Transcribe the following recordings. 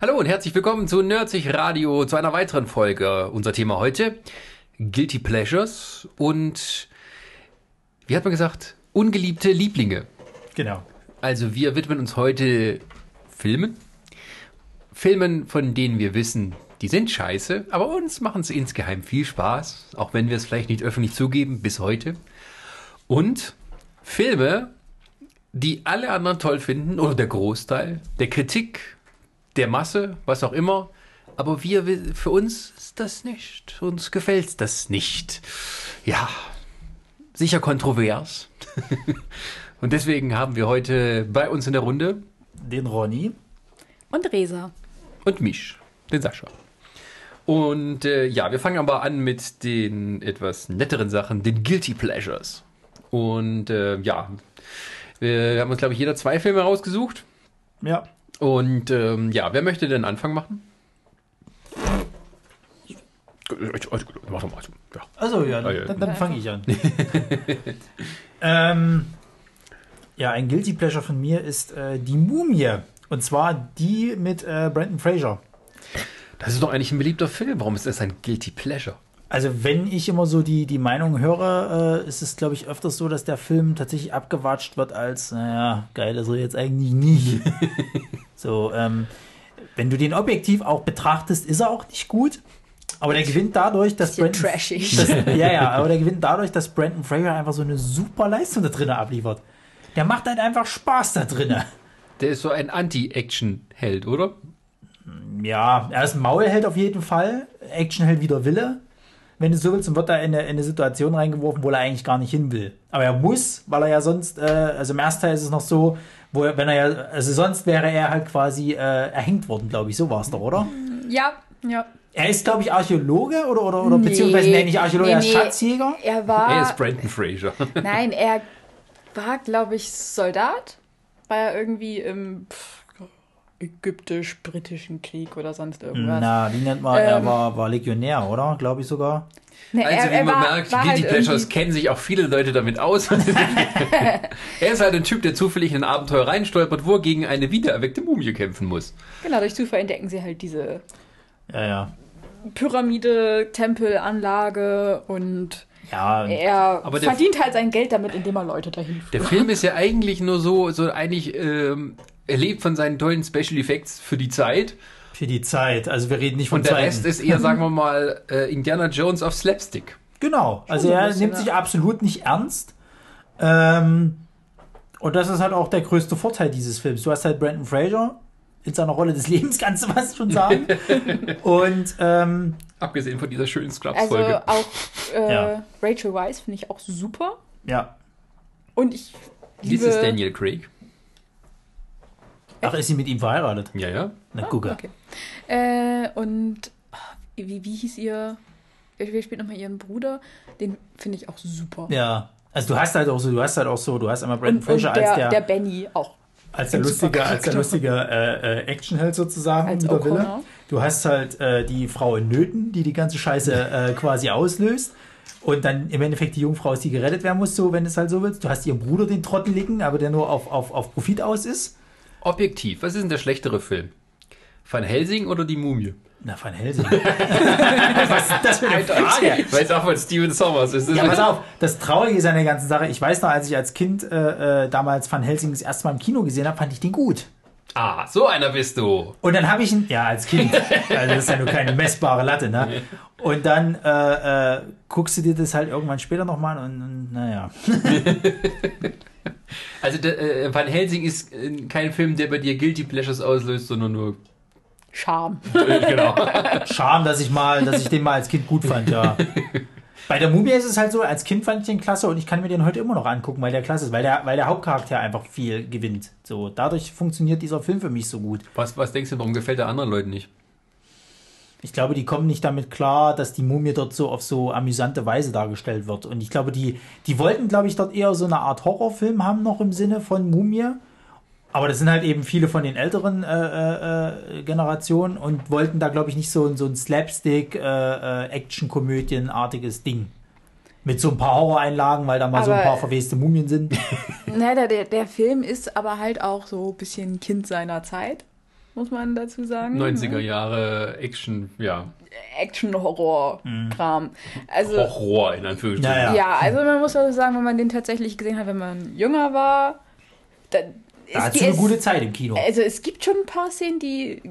Hallo und herzlich willkommen zu Nerdsich Radio, zu einer weiteren Folge. Unser Thema heute, Guilty Pleasures und, wie hat man gesagt, ungeliebte Lieblinge. Genau. Also wir widmen uns heute Filmen. Filmen, von denen wir wissen, die sind scheiße, aber uns machen sie insgeheim viel Spaß, auch wenn wir es vielleicht nicht öffentlich zugeben, bis heute. Und Filme, die alle anderen toll finden, oder der Großteil, der Kritik, der Masse, was auch immer. Aber wir, für uns ist das nicht. Uns gefällt das nicht. Ja, sicher kontrovers. Und deswegen haben wir heute bei uns in der Runde Den Ronny. Und Resa. und mich, den Sascha. Und äh, ja, wir fangen aber an mit den etwas netteren Sachen, den Guilty Pleasures. Und äh, ja, wir haben uns, glaube ich, jeder zwei Filme rausgesucht. Ja. Und ähm, ja, wer möchte denn Anfang machen? Mach doch mal. Ja. Also ja, dann, dann fange ich an. ähm, ja, ein Guilty Pleasure von mir ist äh, die Mumie. Und zwar die mit äh, Brandon Fraser. Das ist doch eigentlich ein beliebter Film. Warum ist das ein Guilty Pleasure? Also wenn ich immer so die, die Meinung höre, äh, ist es, glaube ich, öfters so, dass der Film tatsächlich abgewatscht wird als, naja, geil ist er jetzt eigentlich nicht. so, ähm, wenn du den objektiv auch betrachtest, ist er auch nicht gut. Aber der gewinnt dadurch, dass Brandon, trashig. das, ja, ja, aber der gewinnt dadurch, dass Brandon Fraser einfach so eine super Leistung da drinnen abliefert. Der macht halt einfach Spaß da drinnen. Der ist so ein Anti-Action-Held, oder? Ja, er ist ein Maulheld auf jeden Fall. Actionheld wider Wille. Wenn du so willst, und wird da in eine, in eine Situation reingeworfen, wo er eigentlich gar nicht hin will. Aber er muss, weil er ja sonst, äh, also im ersten Teil ist es noch so, wo er, wenn er ja, also sonst wäre er halt quasi äh, erhängt worden, glaube ich. So war es doch, oder? Ja, ja. Er ist, glaube ich, Archäologe oder, oder, oder beziehungsweise, nee, nicht Archäologe, er ist Schatzjäger. Er war. er ist Brandon Fraser. Nein, er war, glaube ich, Soldat. War er irgendwie im pff, ägyptisch-britischen Krieg oder sonst irgendwas. Na, wie nennt man, er Ähm. war, war Legionär, oder? Glaube ich sogar. Nee, Also, wie man war- merkt, war Guilty halt Pleasures kennen sich auch viele Leute damit aus. er ist halt ein Typ, der zufällig in ein Abenteuer reinstolpert, wo er gegen eine wiedererweckte Mumie kämpfen muss. Genau, durch Zufall entdecken sie halt diese Ja, ja. Pyramide, Tempelanlage und Ja, er Aber der- verdient halt sein Geld damit, indem er Leute dahin führt. Der Film ist ja eigentlich nur so, so eigentlich, ähm, er lebt von seinen tollen Special Effects für die Zeit. für die Zeit. Also wir reden nicht von Und der Zeiten. Rest ist eher, sagen wir mal, äh, Indiana Jones auf Slapstick. Genau, also so ein er nimmt sich absolut nicht ernst. Ähm, und das ist halt auch der größte Vorteil dieses Films. Du hast halt Brandon Fraser in seiner Rolle des Lebens, kannst du was schon sagen. und ähm, Abgesehen von dieser schönen Also Scrubs-Folge. auch äh, Ja. Rachel Weisz finde ich auch super. ja, Und ich Dies liebe... ist Daniel Craig. Ach, ist sie mit ihm verheiratet? Ja, ja. Na, gucke. Okay. Äh, und oh, wie, wie hieß ihr? Wer spielt nochmal ihren Bruder? Den finde ich auch super. Ja. Also du hast halt auch so, du hast halt auch so, du hast einmal Brandon Fraser der, als der, der Benny auch. als der lustige, als der lustige äh, äh, Actionheld sozusagen, Als wider Wille. Du hast halt äh, die Frau in Nöten, die die ganze Scheiße äh, quasi auslöst. Und dann im Endeffekt die Jungfrau ist, die gerettet werden muss, so wenn es halt so willst. Du hast ihren Bruder, den Trotteligen, aber der nur auf, auf, auf Profit aus ist. Objektiv, was ist denn der schlechtere Film? Van Helsing oder die Mumie? Na, Van Helsing. Was ist das für eine Frage? Weil es auch von Steven Sommers ist. Ja, pass auf, das Traurige ist an der ganzen Sache, ich weiß noch, als ich als Kind äh, äh, damals Van Helsing das erste Mal im Kino gesehen habe, fand ich den gut. Ah, so einer bist du. Und dann habe ich ihn, ja, als Kind, also das ist ja nur keine messbare Latte, ne? Und dann äh, äh, guckst du dir das halt irgendwann später nochmal an und, und naja. Also der, äh, Van Helsing ist äh, kein Film, der bei dir Guilty Pleasures auslöst, sondern nur Charme. äh, genau. Schade, dass ich mal, dass ich den mal als Kind gut fand, ja. Bei der Mumie ist es halt so, als Kind fand ich den klasse und ich kann mir den heute immer noch angucken, weil der klasse ist, weil der, weil der Hauptcharakter einfach viel gewinnt. So, dadurch funktioniert dieser Film für mich so gut. Was, was denkst du, warum gefällt der anderen Leuten nicht? Ich glaube, die kommen nicht damit klar, dass die Mumie dort so auf so amüsante Weise dargestellt wird. Und ich glaube, die, die wollten, glaube ich, dort eher so eine Art Horrorfilm haben, noch im Sinne von Mumie. Aber das sind halt eben viele von den älteren äh, äh, Generationen und wollten da, glaube ich, nicht so, so ein Slapstick, äh, äh, Ding. Mit so ein paar Horroreinlagen, weil da mal so ein Aber- paar verweste Mumien sind. Na, der, der, der Film ist aber halt auch so ein bisschen Kind seiner Zeit, muss man dazu sagen. 90er Jahre Action, ja. Action-Horror-Kram. Also, Horror in Anführungsstrichen. Ja, ja. ja, also man muss also sagen, wenn man den tatsächlich gesehen hat, wenn man jünger war, dann Da ist hat eine gute Zeit im Kino. Also es gibt schon ein paar Szenen, die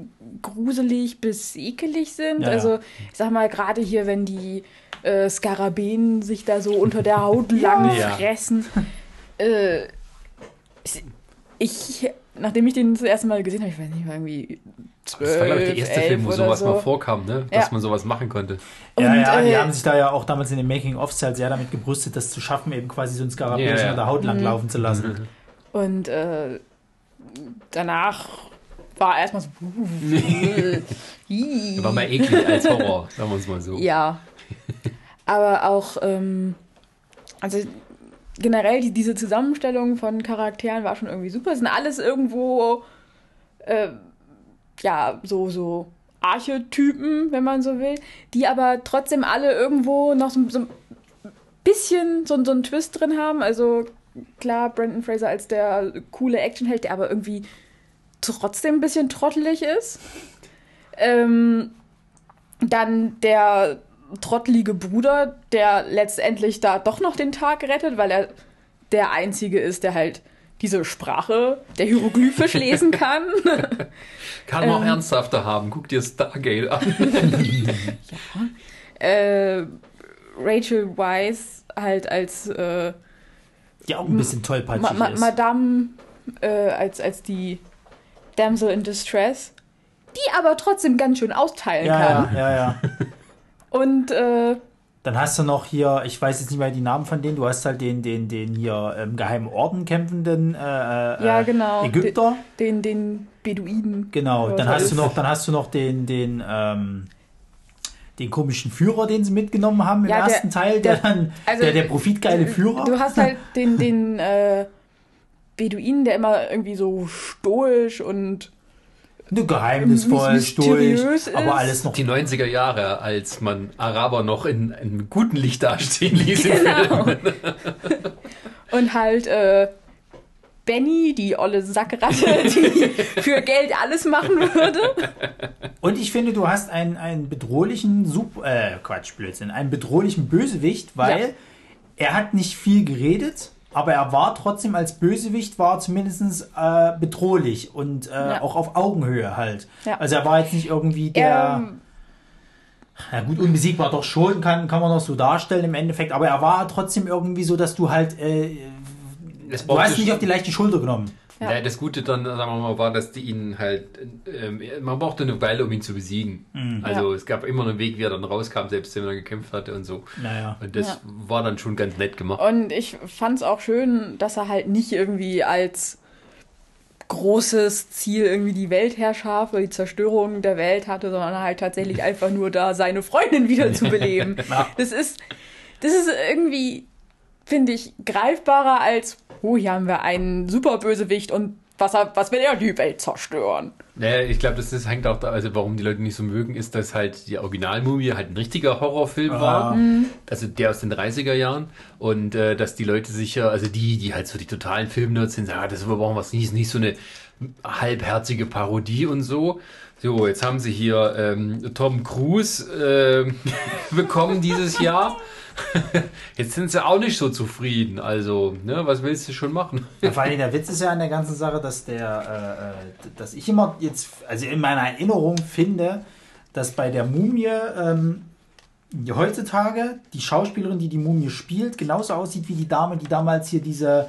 gruselig bis ekelig sind. Ja, also ich sag mal, gerade hier, wenn die äh, Skarabäen sich da so unter der Haut lang Ja. fressen. Äh, ich, nachdem ich den das erste Mal gesehen habe, ich weiß nicht, war irgendwie zwölf, Das war, glaube ich, der erste Film, wo sowas so. mal vorkam, ne? Dass Ja. man sowas machen konnte. ja, Und, ja, die äh, haben sich da ja auch damals in den Making-ofs halt sehr damit gebrüstet, das zu schaffen, eben quasi so ein Skarabäus Ja, ja. unter der Haut Mhm. lang laufen zu lassen. Und äh, danach war erstmal so. War mal eklig als Horror, sagen wir es mal so. Ja. Aber auch, ähm, also generell die, diese Zusammenstellung von Charakteren war schon irgendwie super. Es sind alles irgendwo, äh, ja, so, so Archetypen, wenn man so will, die aber trotzdem alle irgendwo noch so, so ein bisschen so, so einen Twist drin haben. Also klar, Brandon Fraser als der coole Actionheld, der aber irgendwie trotzdem ein bisschen trottelig ist. Ähm, dann der trottelige Bruder, der letztendlich da doch noch den Tag rettet, weil er der Einzige ist, der halt diese Sprache der Hieroglyphisch lesen kann. Kann man auch Ähm. ernsthafter haben. Guck dir Stargate an. äh, Rachel Weisz halt als äh, Die auch ein bisschen tollpatschig Ma Ma ist. Madame, äh, als, als die Damsel in Distress, die aber trotzdem ganz schön austeilen ja, kann. ja, ja, ja. Und äh, Dann hast du noch hier, ich weiß jetzt nicht mehr die Namen von denen, du hast halt den, den, den hier im geheimen Orden kämpfenden äh, äh, Ja, genau. Ägypter. den, den Beduinen. Genau, dann hast du noch, dann hast du noch den, den, ähm, den komischen Führer, den sie mitgenommen haben im Ja, der- ersten Teil, der, der- dann also, der, der profitgeile Führer. Du hast halt den, den äh, Beduinen, der immer irgendwie so stoisch und geheimnisvoll, ist. aber alles noch Die 90er Jahre, als man Araber noch in einem guten Licht dastehen ließ. Genau. Und halt äh, Benny, die olle Sackratte, die für Geld alles machen würde. Und ich finde, du hast einen, einen bedrohlichen, Sup äh, Quatsch, Blödsinn, einen bedrohlichen Bösewicht, weil Ja. er hat nicht viel geredet, aber er war trotzdem als Bösewicht, war zumindest äh, bedrohlich und äh, Ja. auch auf Augenhöhe halt. Ja. Also er war jetzt nicht irgendwie der, Er, ja gut, unbesiegbar doch schon, kann, kann man noch so darstellen im Endeffekt, aber er war trotzdem irgendwie so, dass du halt, äh, du hast nicht auf die leichte Schulter genommen. Ja. Ja. das Gute dann, sagen wir mal, war, dass die ihn halt, ähm, man brauchte eine Weile, um ihn zu besiegen. Mhm. Also Ja. es gab immer einen Weg, wie er dann rauskam, selbst wenn er gekämpft hatte und so. Naja. Und das Ja. war dann schon ganz nett gemacht. und ich fand es auch schön, dass er halt nicht irgendwie als großes Ziel irgendwie die Weltherrschaft oder die Zerstörung der Welt hatte, sondern halt tatsächlich einfach nur da seine Freundin wieder zu beleben. Ja. Das ist, das ist irgendwie, finde ich, greifbarer als, oh, hier haben wir einen Superbösewicht und was, er- was will er die Welt zerstören? Naja, ich glaube, das, das hängt auch da, also warum die Leute nicht so mögen, ist, dass halt die Originalmumie halt ein richtiger Horrorfilm Ah. war. Mhm. Also der aus den 30er Jahren. Und äh, dass die Leute sicher, also die, die halt so die totalen Filmnerds sind, sagen, ah, das wir brauchen was nicht, nicht so eine halbherzige Parodie und so. So, jetzt haben sie hier ähm, Tom Cruise ähm, bekommen dieses Jahr. Jetzt sind sie auch nicht so zufrieden. Also, ne, was willst du schon machen? Ja, vor allem der Witz ist ja an der ganzen Sache, dass der, äh, äh, dass ich immer jetzt, also in meiner Erinnerung finde, dass bei der Mumie ähm, heutzutage die Schauspielerin, die die Mumie spielt, genauso aussieht wie die Dame, die damals hier diese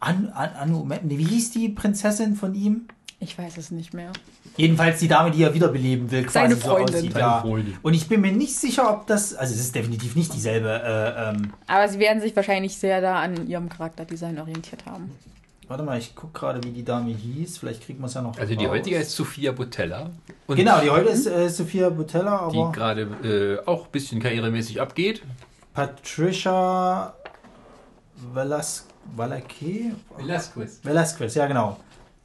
An, An, nee, wie hieß die Prinzessin von ihm? Ich weiß es nicht mehr. Jedenfalls die Dame, die er wiederbeleben will, quasi Seine so Freundin. aussieht. Seine Ja. Freundin. Und ich bin mir nicht sicher, ob das, also es ist definitiv nicht dieselbe. Äh, ähm, Aber sie werden sich wahrscheinlich sehr da an ihrem Charakterdesign orientiert haben. warte mal, ich gucke gerade, wie die Dame hieß. Vielleicht kriegt man es ja noch. Also die raus. heutige ist Sophia Botella. Und Genau, die heute ist äh, Sophia Butella, die aber gerade äh, auch ein bisschen karrieremäßig abgeht. Patricia Velas Valake? Velasquez. Velasquez, ja genau.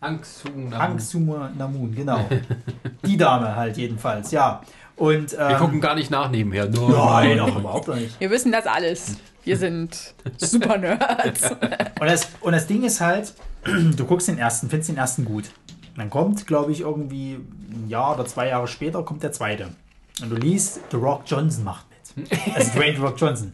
Hang Sung Hang Suma Namun, genau. die Dame halt jedenfalls, ja. Und ähm, Wir gucken gar nicht nach nebenher. Nur Nein, doch, überhaupt nicht. Wir wissen das alles. Wir sind super Nerds. Und das, und das Ding ist halt, du guckst den ersten, findest den ersten gut. Dann kommt, glaube ich, irgendwie ein Jahr oder zwei Jahre später kommt der zweite. Und du liest, The Rock Johnson macht mit. Also Dwayne The Rock Johnson.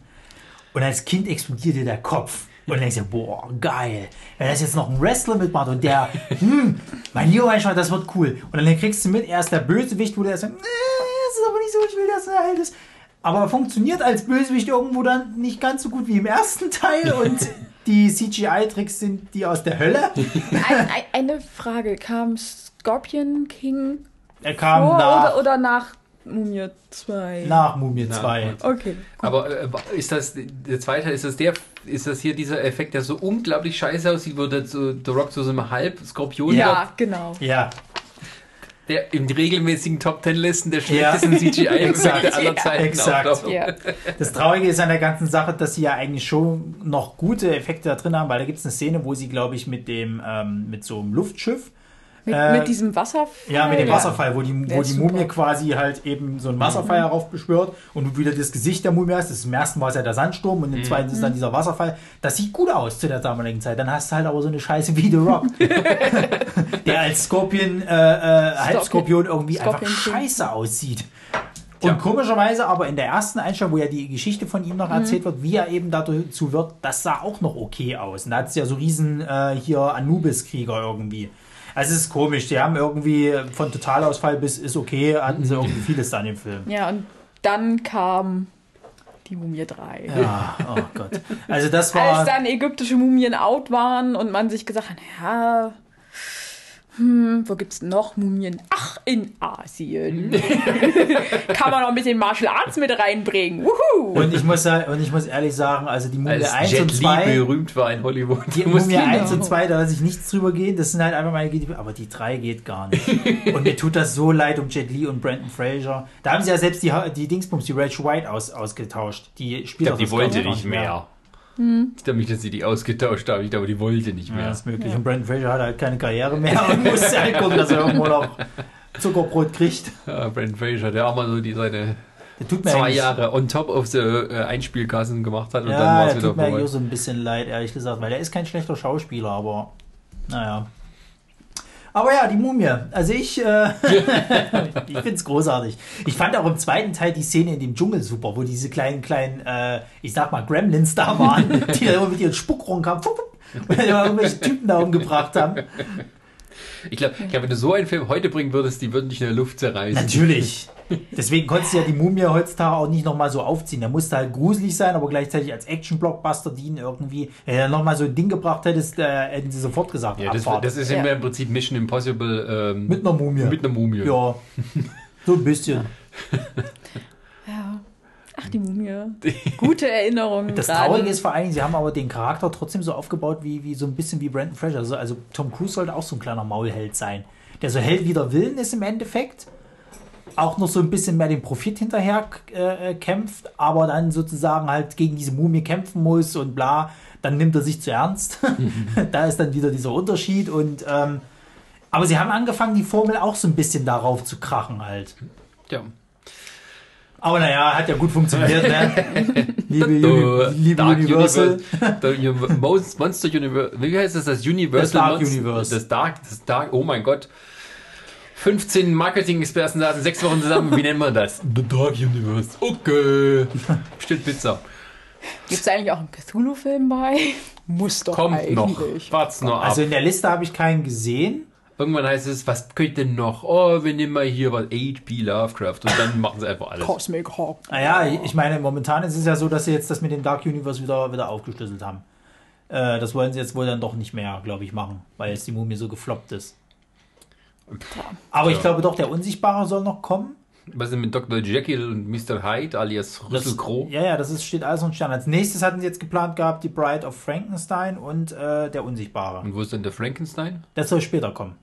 Und als Kind explodiert dir der Kopf. Und dann denkst du, boah, geil. Wenn das jetzt noch ein Wrestler mitmacht und der, hm, mein lieber Mensch, das wird cool. Und dann kriegst du mit, er ist der Bösewicht, wo der sagt, nee, das ist aber nicht so, ich will, dass er halt ist. Aber er funktioniert als Bösewicht irgendwo dann nicht ganz so gut wie im ersten Teil und die CGI-Tricks sind die aus der Hölle. Ein, ein, eine Frage, kam Scorpion King Er kam vor nach, oder, oder nach Mumie 2? nach Mumie Nach 2. Okay. Aber äh, ist das der zweite, ist das der, ist das hier dieser Effekt, der so unglaublich scheiße aussieht, wo der, so, The Rock so einem Halb-Skorpion Ja, genau. Ja, der in regelmäßigen Top Ten Listen der Ja. schlechtesten CGI-Effekte Exakt. aller Zeiten Exakt. Ja. Das Traurige ist an der ganzen Sache, dass sie ja eigentlich schon noch gute Effekte da drin haben, weil da gibt es eine Szene, wo sie, glaube ich, mit dem, ähm, mit so einem Luftschiff, Mit, Äh, mit diesem Wasserfall. ja, mit dem Ja. Wasserfall, wo die, wo die. Mumie quasi halt eben so einen Wasserfall heraufbeschwört und du wieder das Gesicht der Mumie hast. Das im ersten war es ja der Sandsturm und im zweiten ist dann dieser Wasserfall. Das sieht gut aus zu der damaligen Zeit. Dann hast du halt aber so eine Scheiße wie The Rock. der als Scorpion, äh, äh, Halbskorpion irgendwie Scorpion einfach scheiße aussieht. Und komischerweise aber in der ersten Einstellung, wo ja die Geschichte von ihm noch Mhm. erzählt wird, wie er eben dazu wird, das sah auch noch okay aus. Und da hat es ja so riesen äh, hier Anubis-Krieger irgendwie. Also es ist komisch, die haben irgendwie von Totalausfall bis ist okay, hatten sie irgendwie vieles da in dem Film. Ja, und dann kam die Mumie 3. Ja, oh Gott. Also das Als war. dann ägyptische Mumien out waren und man sich gesagt hat, ja, hm, wo gibt's noch Mumien? Ach, in Asien. Kann man noch ein bisschen Martial Arts mit reinbringen. Wuhu! Und ich muss und ich muss ehrlich sagen, also die Mumie Als 1 Jet und Li 2. berühmt war in Hollywood. Die muss Mumie die- 1 und 2, da lasse ich nichts drüber gehen. Das sind halt einfach meine Geliebten. Aber die 3 geht gar nicht. und mir tut das so leid um Jet Li und Brandon Fraser. Da haben sie ja selbst die, die Dingsbums, die Rachel White aus, ausgetauscht. Die Ich spielt glaube, doch die wollte nicht mehr. Ich glaube nicht, dass sie die ausgetauscht haben. Ich glaube, die wollte nicht Ja, mehr. ist möglich. Und Brandon Fraser hat halt keine Karriere mehr und muss halt gucken, dass er irgendwo noch Zuckerbrot kriegt. Ja, Brandon Fraser, der auch mal so die seine Der tut mir zwei Jahre on top of the äh, Einspielkassen gemacht hat und dann Ja, war der es wieder tut mir vorbei. auch so ein bisschen leid, ehrlich gesagt, weil der ist kein schlechter Schauspieler, aber naja. Aber ja, die Mumie. Also ich, äh, ich finde es großartig. Ich fand auch im zweiten Teil die Szene in dem Dschungel super, wo diese kleinen, kleinen, äh, ich sag mal, Gremlins da waren, die da immer mit ihren Spuckrohren kamen und dann immer irgendwelche Typen da umgebracht haben. Ich glaube, ich glaub, wenn du so einen Film heute bringen würdest, die würden dich in der Luft zerreißen. Natürlich. Deswegen konntest du ja die Mumie heutzutage auch nicht nochmal so aufziehen. Der musste halt gruselig sein, aber gleichzeitig als Action-Blockbuster dienen irgendwie. Wenn du nochmal so ein Ding gebracht hättest, äh, hätten sie sofort gesagt, Ja, das, das ist Ja. ja. im Prinzip Mission Impossible ähm, Mit einer Mumie. mit einer Mumie. Ja, so ein bisschen. Ach, die Mumie. Gute Erinnerungen. Das gerade. Traurige ist vor allen Dingen, sie haben aber den Charakter trotzdem so aufgebaut, wie, wie so ein bisschen wie Brandon Fraser. Also, also Tom Cruise sollte auch so ein kleiner Maulheld sein. Der so hell wie der Willen ist im Endeffekt. Auch noch so ein bisschen mehr den Profit hinterher äh, kämpft, aber dann sozusagen halt gegen diese Mumie kämpfen muss und bla. Dann nimmt er sich zu ernst. da ist dann wieder dieser Unterschied und ähm, aber sie haben angefangen, die Formel auch so ein bisschen darauf zu krachen halt. Ja. Aber naja, hat ja gut funktioniert, ne? Liebe, The Uni liebe Dark Universal. Universe. The Uni- Most Monster Universe. Wie heißt das? Das Universal Das Dark Monster- Universe. Das Dark, das Dark, oh mein Gott. 15 Marketing-Experten saßen sechs Wochen zusammen. Wie nennt man das? The Dark Universe. Okay. Stimmt Pizza. Gibt's da eigentlich auch einen Cthulhu-Film bei? Muss doch Kommt eigentlich. noch. Wart's nur ab. Also in der Liste habe ich keinen gesehen. Irgendwann heißt es, was könnte denn noch? Oh, wir nehmen mal hier was H.P. Lovecraft und dann machen sie einfach alles. Cosmic Hawk. Naja, ich meine, momentan ist es ja so, dass sie jetzt das mit dem Dark Universe wieder, wieder aufgeschlüsselt haben. Äh, das wollen sie jetzt wohl dann doch nicht mehr, glaube ich, machen, weil jetzt die Mumie so gefloppt ist. Aber ich Ja. glaube doch, der Unsichtbare soll noch kommen. Was ist denn mit Dr. Jekyll und Mr. Hyde alias Russell Crowe? ja, ja, das ist, steht alles noch Stern. Als nächstes hatten sie jetzt geplant gehabt, die Bride of Frankenstein und äh, der Unsichtbare. Und wo ist denn der Frankenstein? Das soll später kommen.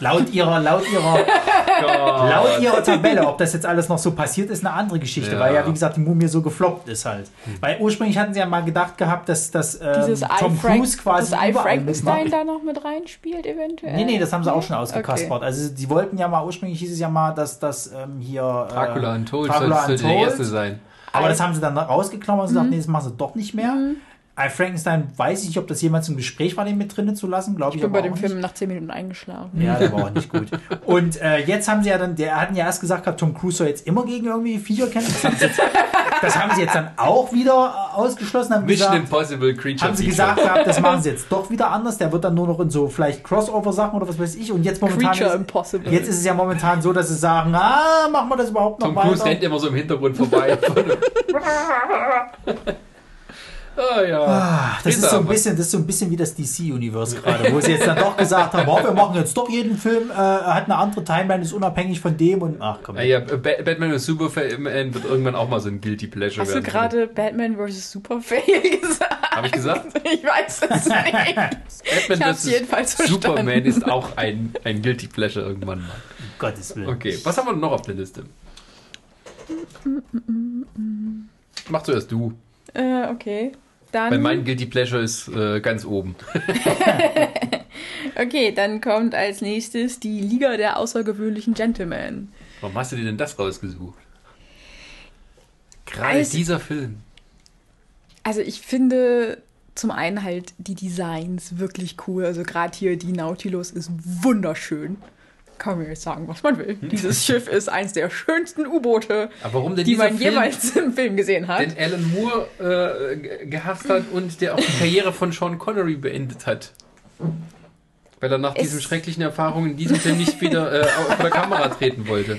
Laut ihrer, laut ihrer, laut ihrer Tabelle, ob das jetzt alles noch so passiert, ist eine andere Geschichte, Ja. weil ja, wie gesagt, die Mumie so gefloppt ist halt. Weil ursprünglich hatten sie ja mal gedacht gehabt, dass, dass ähm, Tom Frank Cruise quasi das überall Frankenstein da noch mit reinspielt, eventuell. Nee, nee, das haben sie auch schon Okay. ausgekaspert. Also sie wollten ja mal, ursprünglich hieß es ja mal, dass das ähm, hier... Dracula äh, Untold Dracula sollte, sollte der Untold. erste sein. Aber das haben sie dann rausgeklammert und Mhm. gesagt, nee, das machen sie doch nicht mehr. I Frankenstein weiß ich nicht, ob das jemals im Gespräch war, den mit drinnen zu lassen, glaube ich. Ich bin aber bei dem Film Nicht. nach 10 Minuten eingeschlafen. Ja, der war auch nicht gut. Und äh, jetzt haben sie ja dann, der hatten ja erst gesagt, gehabt, Tom Cruise soll jetzt immer gegen irgendwie Viecher kämpfen. Das haben sie jetzt, das haben sie jetzt dann auch wieder ausgeschlossen. Haben Mission gesagt, Impossible Creature haben sie gesagt gehabt, das machen sie jetzt doch wieder anders. Der wird dann nur noch in so vielleicht Crossover-Sachen oder was weiß ich. Und jetzt momentan Creature ist, Impossible. jetzt ist es ja momentan so, dass sie sagen, ah, machen wir das überhaupt noch Tom Cruise weiter? rennt immer so im Hintergrund vorbei. Ah ja. Ah, das ist so ein bisschen, das ist so ein bisschen wie das DC-Universe gerade, wo sie jetzt dann doch gesagt haben, oh, wir machen jetzt doch jeden Film, äh, hat eine andere Timeline, ist unabhängig von dem und ach komm. Ja, Ba- Batman und Superman wird irgendwann auch mal so ein Guilty Pleasure Hast du werden. gerade Batman vs. Superfail gesagt? Habe ich gesagt? Ich weiß es nicht. Batman Ich hab's vs. jedenfalls verstanden. Superman ist auch ein, ein Guilty Pleasure irgendwann mal. Um Gottes Willen. Okay, was haben wir noch auf der Liste? Mach zuerst du. Äh, okay. Dann, Weil mein Guilty Pleasure ist äh, ganz oben. okay, dann kommt als nächstes die Liga der außergewöhnlichen Gentlemen. Warum hast du dir denn das rausgesucht? Gerade Also- dieser Film. Also ich finde zum einen halt die Designs wirklich cool. Also gerade hier die Nautilus ist wunderschön. Kann man jetzt sagen, was man will. Dieses Schiff ist eins der schönsten U-Boote, die man Film, jemals im Film gesehen hat. den Alan Moore äh, ge- gehasst hat und der auch die Karriere von Sean Connery beendet hat? Weil er nach Es- diesen schrecklichen Erfahrungen in diesem Film nicht wieder äh, vor der Kamera treten wollte.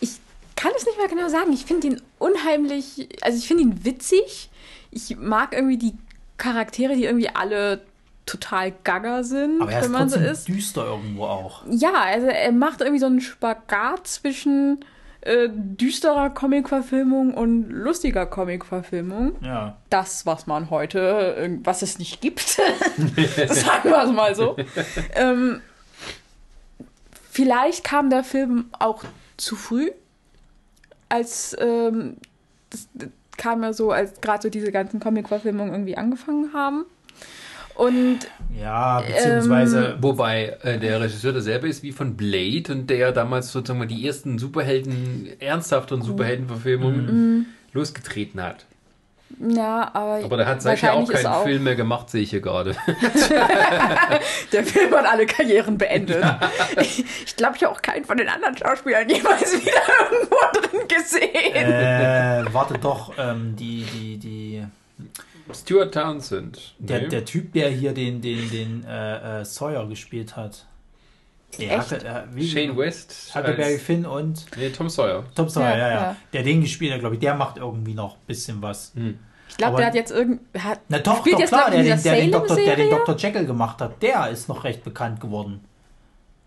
Ich kann es nicht mehr genau sagen. Ich finde ihn unheimlich, also ich finde ihn witzig. Ich mag irgendwie die Charaktere, die irgendwie alle total gaga sind, Aber er ist wenn man so ist. düster irgendwo auch. Ja, also er macht irgendwie so einen Spagat zwischen äh, düsterer Comicverfilmung und lustiger Comicverfilmung. Ja. Das, was man heute, äh, was es nicht gibt, sagen wir es mal so. ähm, vielleicht kam der Film auch zu früh, als ähm, das, das kam ja so, als gerade so diese ganzen Comic-Verfilmungen irgendwie angefangen haben. Und Ja, beziehungsweise. Wobei äh, der Regisseur derselbe ist wie von Blade und der damals sozusagen mal die ersten Superhelden, ernsthaften Superheldenverfilmungen losgetreten hat. ja, aber, Aber der hat seither auch keinen Film mehr gemacht, sehe ich hier gerade. Der Film hat alle Karrieren beendet. Ich, ich glaube, ich habe auch keinen von den anderen Schauspielern jemals wieder irgendwo drin gesehen. äh, warte doch, ähm, die, die, die. Stuart Townsend. Der, Nee. der Typ, der hier den, den, den äh, äh, Sawyer gespielt hat. Der Echt? hatte, äh, wie, Shane West. Huckleberry Finn und Nee, Tom Sawyer. Tom Sawyer, Ja, ja, ja, ja. Der den gespielt hat, glaube ich, der macht irgendwie noch ein bisschen was. Ich glaube, der hat jetzt irgend. Hat, Na doch, spielt doch jetzt, klar, der, den, der, den Dr., der den? Dr. Jekyll gemacht hat, der ist noch recht bekannt geworden.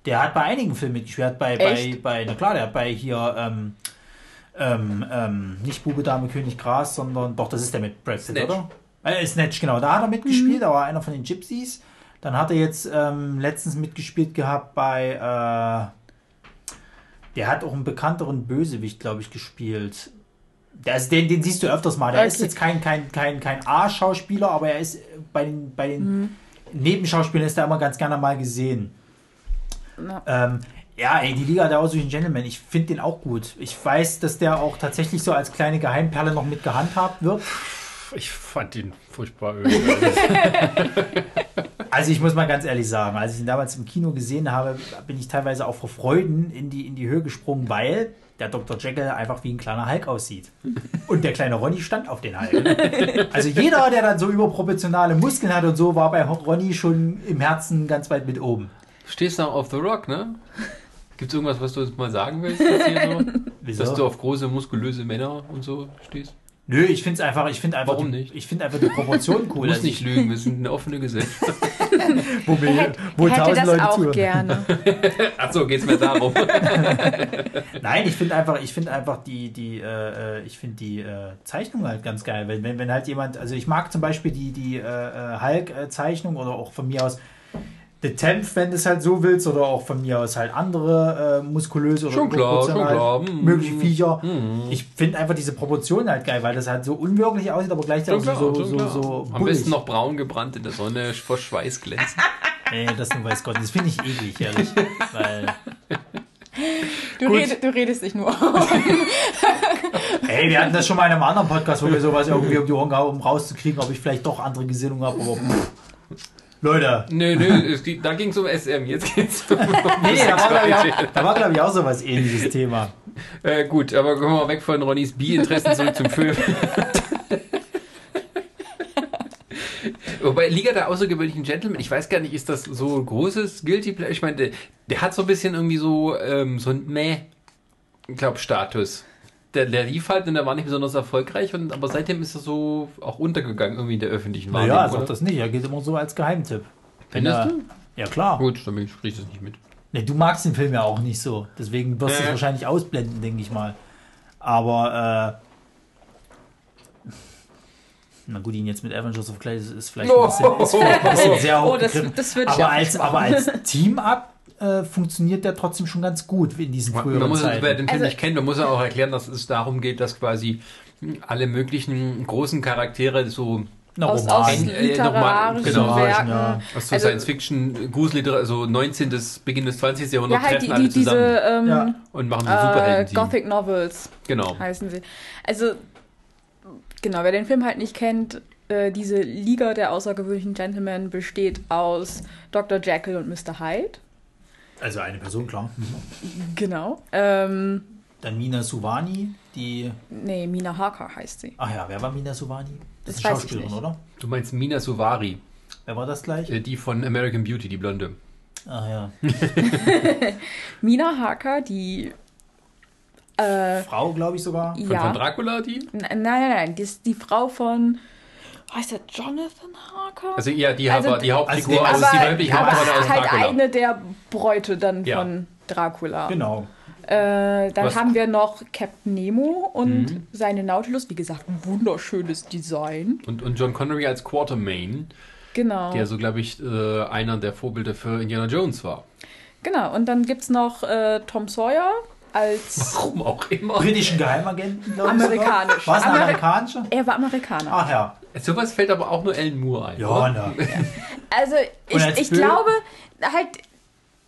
Der hat bei einigen Filmen mitgespielt. Bei, bei, Echt? bei, na klar, der hat bei hier, ähm, ähm, ähm, nicht Bube, Dame, König, Gras, sondern, doch, das ist der mit Brad Pitt, oder? Äh, Snatch, genau. Da hat er mitgespielt, da war einer von den Gypsies. Dann hat er jetzt ähm, letztens mitgespielt gehabt bei, äh, der hat auch einen bekannteren Bösewicht, glaube ich, gespielt. Der ist, den, den siehst du öfters mal. Der Okay. ist jetzt kein, kein, kein, kein A-Schauspieler, aber er ist bei den, bei den Mhm. Nebenschauspielern ist er immer ganz gerne mal gesehen. Ähm, ja, ey, die Liga der aussuchenden Gentlemen, ich finde den auch gut. Ich weiß, dass der auch tatsächlich so als kleine Geheimperle noch mit gehandhabt wird. Ich fand ihn furchtbar. Also ich muss mal ganz ehrlich sagen, als ich ihn damals im Kino gesehen habe, bin ich teilweise auch vor Freuden in die, in die Höhe gesprungen, weil der Dr. Jekyll einfach wie ein kleiner Hulk aussieht. Und der kleine Ronny stand auf den Hulk. Also jeder, der dann so überproportionale Muskeln hat und so, war bei Ronny schon im Herzen ganz weit mit oben. Stehst du auf The Rock, ne? Gibt es irgendwas, was du jetzt mal sagen willst? Hier so? Dass du auf große, muskulöse Männer und so stehst? Nö, ich finde es einfach, ich finde einfach, Warum die, nicht? ich finde einfach die Proportion Du cool. musst Also nicht lügen, wir sind eine offene Gesellschaft. wo wir, hätte, wo hätte tausend das Leute auch zuhören. gerne. Achso, geht's mir darum. Nein, ich finde einfach, ich finde einfach die, die, äh, äh, ich finde die äh, Zeichnung halt ganz geil. Wenn, wenn, wenn halt jemand, also ich mag zum Beispiel die, die äh, äh, Hulk-Zeichnung oder auch von mir aus The Tenth, wenn du es halt so willst, oder auch von mir aus halt andere äh, muskulöse oder Schon klar, schon klar. Mhm. mögliche Viecher. Mhm. Ich finde einfach diese Proportionen halt geil, weil das halt so unwirklich aussieht, aber Schon gleichzeitig klar, so, so, klar. so Am besten noch braun gebrannt in der Sonne vor Schweiß glänzen. Nee, das nur weiß Gott. Das finde ich eklig, ehrlich. Weil Du, red, du redest nicht nur. Ey, wir hatten das schon mal in einem anderen Podcast, wo wir sowas irgendwie um die Ohren gehauen, um rauszukriegen, ob ich vielleicht doch andere Gesinnungen habe. Aber pff. Leute, Nö, nö, es geht, da ging es um SM, jetzt geht's um nee, da war, glaube ich, auch- da war, glaube ich, auch so was ähnliches Thema. äh, Gut, aber kommen wir mal weg von Ronnys Bi-Interessen zurück zum Film. Wobei Liga der außergewöhnlichen Gentlemen, ich weiß gar nicht, ist das so ein großes Guilty Pleasure? Ich meine, der, der hat so ein bisschen irgendwie so, ähm, so ein Meh, ich glaube, Status. Der, der lief halt und der war nicht besonders erfolgreich, und, aber seitdem ist er so auch untergegangen irgendwie in der öffentlichen Wahrnehmung. Naja, sag oder? das nicht. Er gilt immer so als Geheimtipp. Findest er- du? Ja, klar. Gut, dann kriege ich das nicht mit. Nee, du magst den Film ja auch nicht so. Deswegen wirst du es Äh. wahrscheinlich ausblenden, denke ich mal. Aber, äh, na gut, ihn jetzt mit Avengers of Clay ist, ist vielleicht ein bisschen, ist vielleicht ein bisschen sehr Oh, das, das aber, auch als, aber als Team-Up äh, funktioniert der trotzdem schon ganz gut in diesen Man früheren muss, Zeiten. wer den Film Also- nicht kennt, man muss ja auch erklären, dass es darum geht, dass quasi alle möglichen großen Charaktere so Na, aus, Roman. aus äh, nochmal- literarischen genau. Werken. Ja. aus so Also- Science-Fiction, Gruselliteratur, also 19. bis Beginn des 20. Ja, Jahrhunderts halt treffen die, alle die, diese zusammen ähm, Ja. und machen so äh, Superhelden. Gothic Novels Genau. heißen sie. Also, genau, wer den Film halt nicht kennt, äh, diese Liga der außergewöhnlichen Gentlemen besteht aus Dr. Jekyll und Mr. Hyde. Also eine Person, klar. Genau. Ähm, Dann Mina Suvani, die. nee, Mina Harker heißt sie. Ach ja, wer war Mina Suvani? Das Das ist eine weiß ich Schauspielerin, nicht. oder? Du meinst Mina Suvari, Wer war das gleich? äh, die von American Beauty, die Blonde. Ach ja. Mina Harker, die. Äh, Frau, glaube ich sogar. Von, ja. von Dracula, die? Nein, nein, nein, die ist die Frau von. Heißt der Jonathan Harker? Also ja, die, Also- aber die Hauptfigur, Also also, der- die aber, weibliche Hauptrolle aus halt Dracula. eine der Bräute dann Ja. von Dracula. Genau. Äh, dann Was- haben wir noch Captain Nemo und Mhm. seine Nautilus. Wie gesagt, ein wunderschönes Design. Und, und John Connery als Quartermain, Genau. der so, glaube ich, äh, einer der Vorbilder für Indiana Jones war. Genau. Und dann gibt es noch äh, Tom Sawyer als. Warum auch immer. Britischen Geheimagenten, glaube ich. Amerikanisch. War es ein Ameri- amerikanischer? Er war Amerikaner. Ach ja. Sowas fällt aber auch nur Alan Moore ein. Ja, oder? na. Also ich, als ich Bild- glaube halt,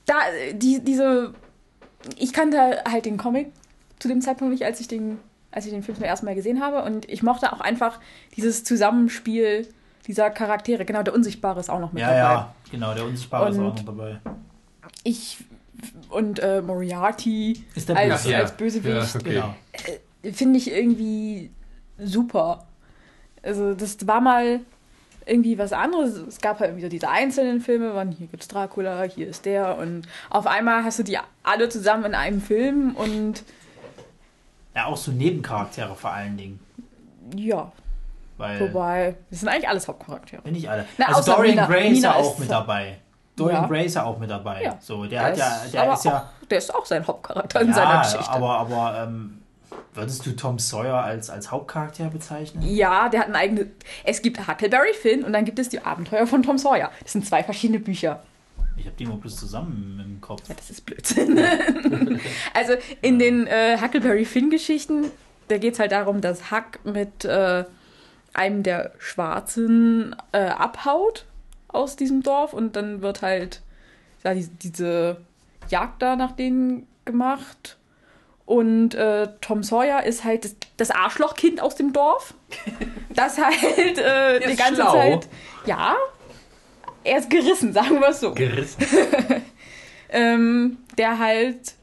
da die, diese, ich kannte halt den Comic zu dem Zeitpunkt nicht, als ich den, als ich den Film zum ersten Mal gesehen habe und ich mochte auch einfach dieses Zusammenspiel dieser Charaktere. Genau, der Unsichtbare ist auch noch mit Ja, dabei. ja. Genau, der Unsichtbare ist Und- auch noch dabei. Ich und äh, Moriarty Ist der als, Böse. ja. als Bösewicht Ja, okay. Genau. finde ich irgendwie super. Also das war mal irgendwie was anderes. Es gab halt so diese einzelnen Filme, wann hier gibt's Dracula, hier ist der und auf einmal hast du die alle zusammen in einem Film und Ja, auch so Nebencharaktere vor allen Dingen. ja, Weil, wobei, das sind eigentlich alles Hauptcharaktere. wenn nicht alle. Na, also Dorian Mina. Gray ist ja auch ist- mit dabei. Dorian Ja. Gray ist ja auch mit dabei. Ja. So, der, hat ja, der aber ist ja. auch, der ist auch sein Hauptcharakter in seiner Ja, Geschichte. aber, aber ähm, würdest du Tom Sawyer als, als Hauptcharakter bezeichnen? ja, der hat eine eigene. Es gibt Huckleberry Finn und dann gibt es die Abenteuer von Tom Sawyer. Das sind zwei verschiedene Bücher. Ich habe die immer bloß zusammen im Kopf. Ja, das ist Blödsinn. also in den äh, Huckleberry Finn-Geschichten, da geht es halt darum, dass Huck mit äh, einem der Schwarzen äh, abhaut aus diesem Dorf und dann wird halt ja, die, diese Jagd da nach denen gemacht. Und äh, Tom Sawyer ist halt das, das Arschlochkind aus dem Dorf. Das halt äh, die ganze schlau. Zeit. Ja, er ist gerissen, sagen wir es so Gerissen. ähm, der halt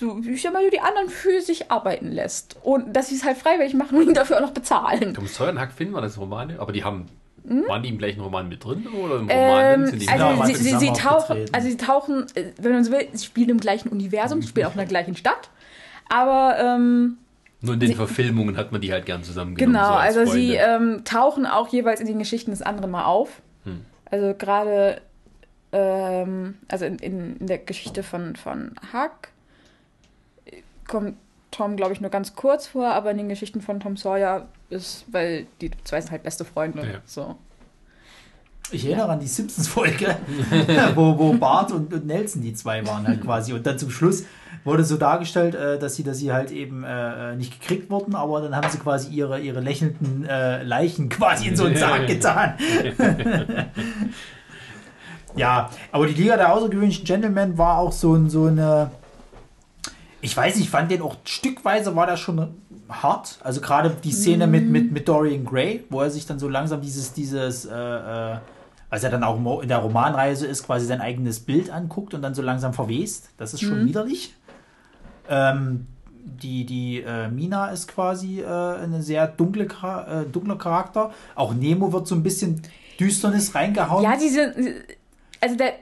so, ich sag mal, die anderen für sich arbeiten lässt. Und dass sie es halt freiwillig machen und ihn dafür auch noch bezahlen. Tom Sawyer und Huck Finn waren das Romane, aber die haben. Waren die im gleichen Roman mit drin oder im Roman Ähm, sind die also, sie, sie, sie, tauchen, also sie tauchen, äh, wenn man so will, sie spielen im gleichen Universum, sie spielen auch in der gleichen Stadt. Aber ähm, Nur in den sie- Verfilmungen hat man die halt gern zusammengenommen. genau, so als also sie Freunde. ähm, tauchen auch jeweils in den Geschichten des anderen mal auf. Hm. Also gerade, ähm, also in, in, in der Geschichte von, von Huck kommt Tom, glaube ich, nur ganz kurz vor, aber in den Geschichten von Tom Sawyer ist, weil die zwei sind halt beste Freunde. Ja. So. Ich erinnere an die Simpsons-Folge, wo, wo Bart und, und Nelson die zwei waren halt quasi. Und dann zum Schluss wurde so dargestellt, äh, dass sie, dass sie halt eben äh, äh, nicht gekriegt wurden, aber dann haben sie quasi ihre, ihre lächelnden äh, Leichen quasi in so einen Sarg getan. ja, aber die Liga der außergewöhnlichen Gentlemen war auch so, ein, so eine ich weiß nicht, ich fand den auch stückweise war das schon hart. Also gerade die Szene mit, mit, mit Dorian Gray, wo er sich dann so langsam dieses, dieses, äh, als er dann auch in der Romanreise ist, quasi sein eigenes Bild anguckt und dann so langsam verwest. Das ist schon widerlich. Ähm, die, die äh, Mina ist quasi äh, eine sehr dunkle, äh, dunkler Charakter. Auch Nemo wird so ein bisschen Düsternis reingehauen. Ja, diese. Also der.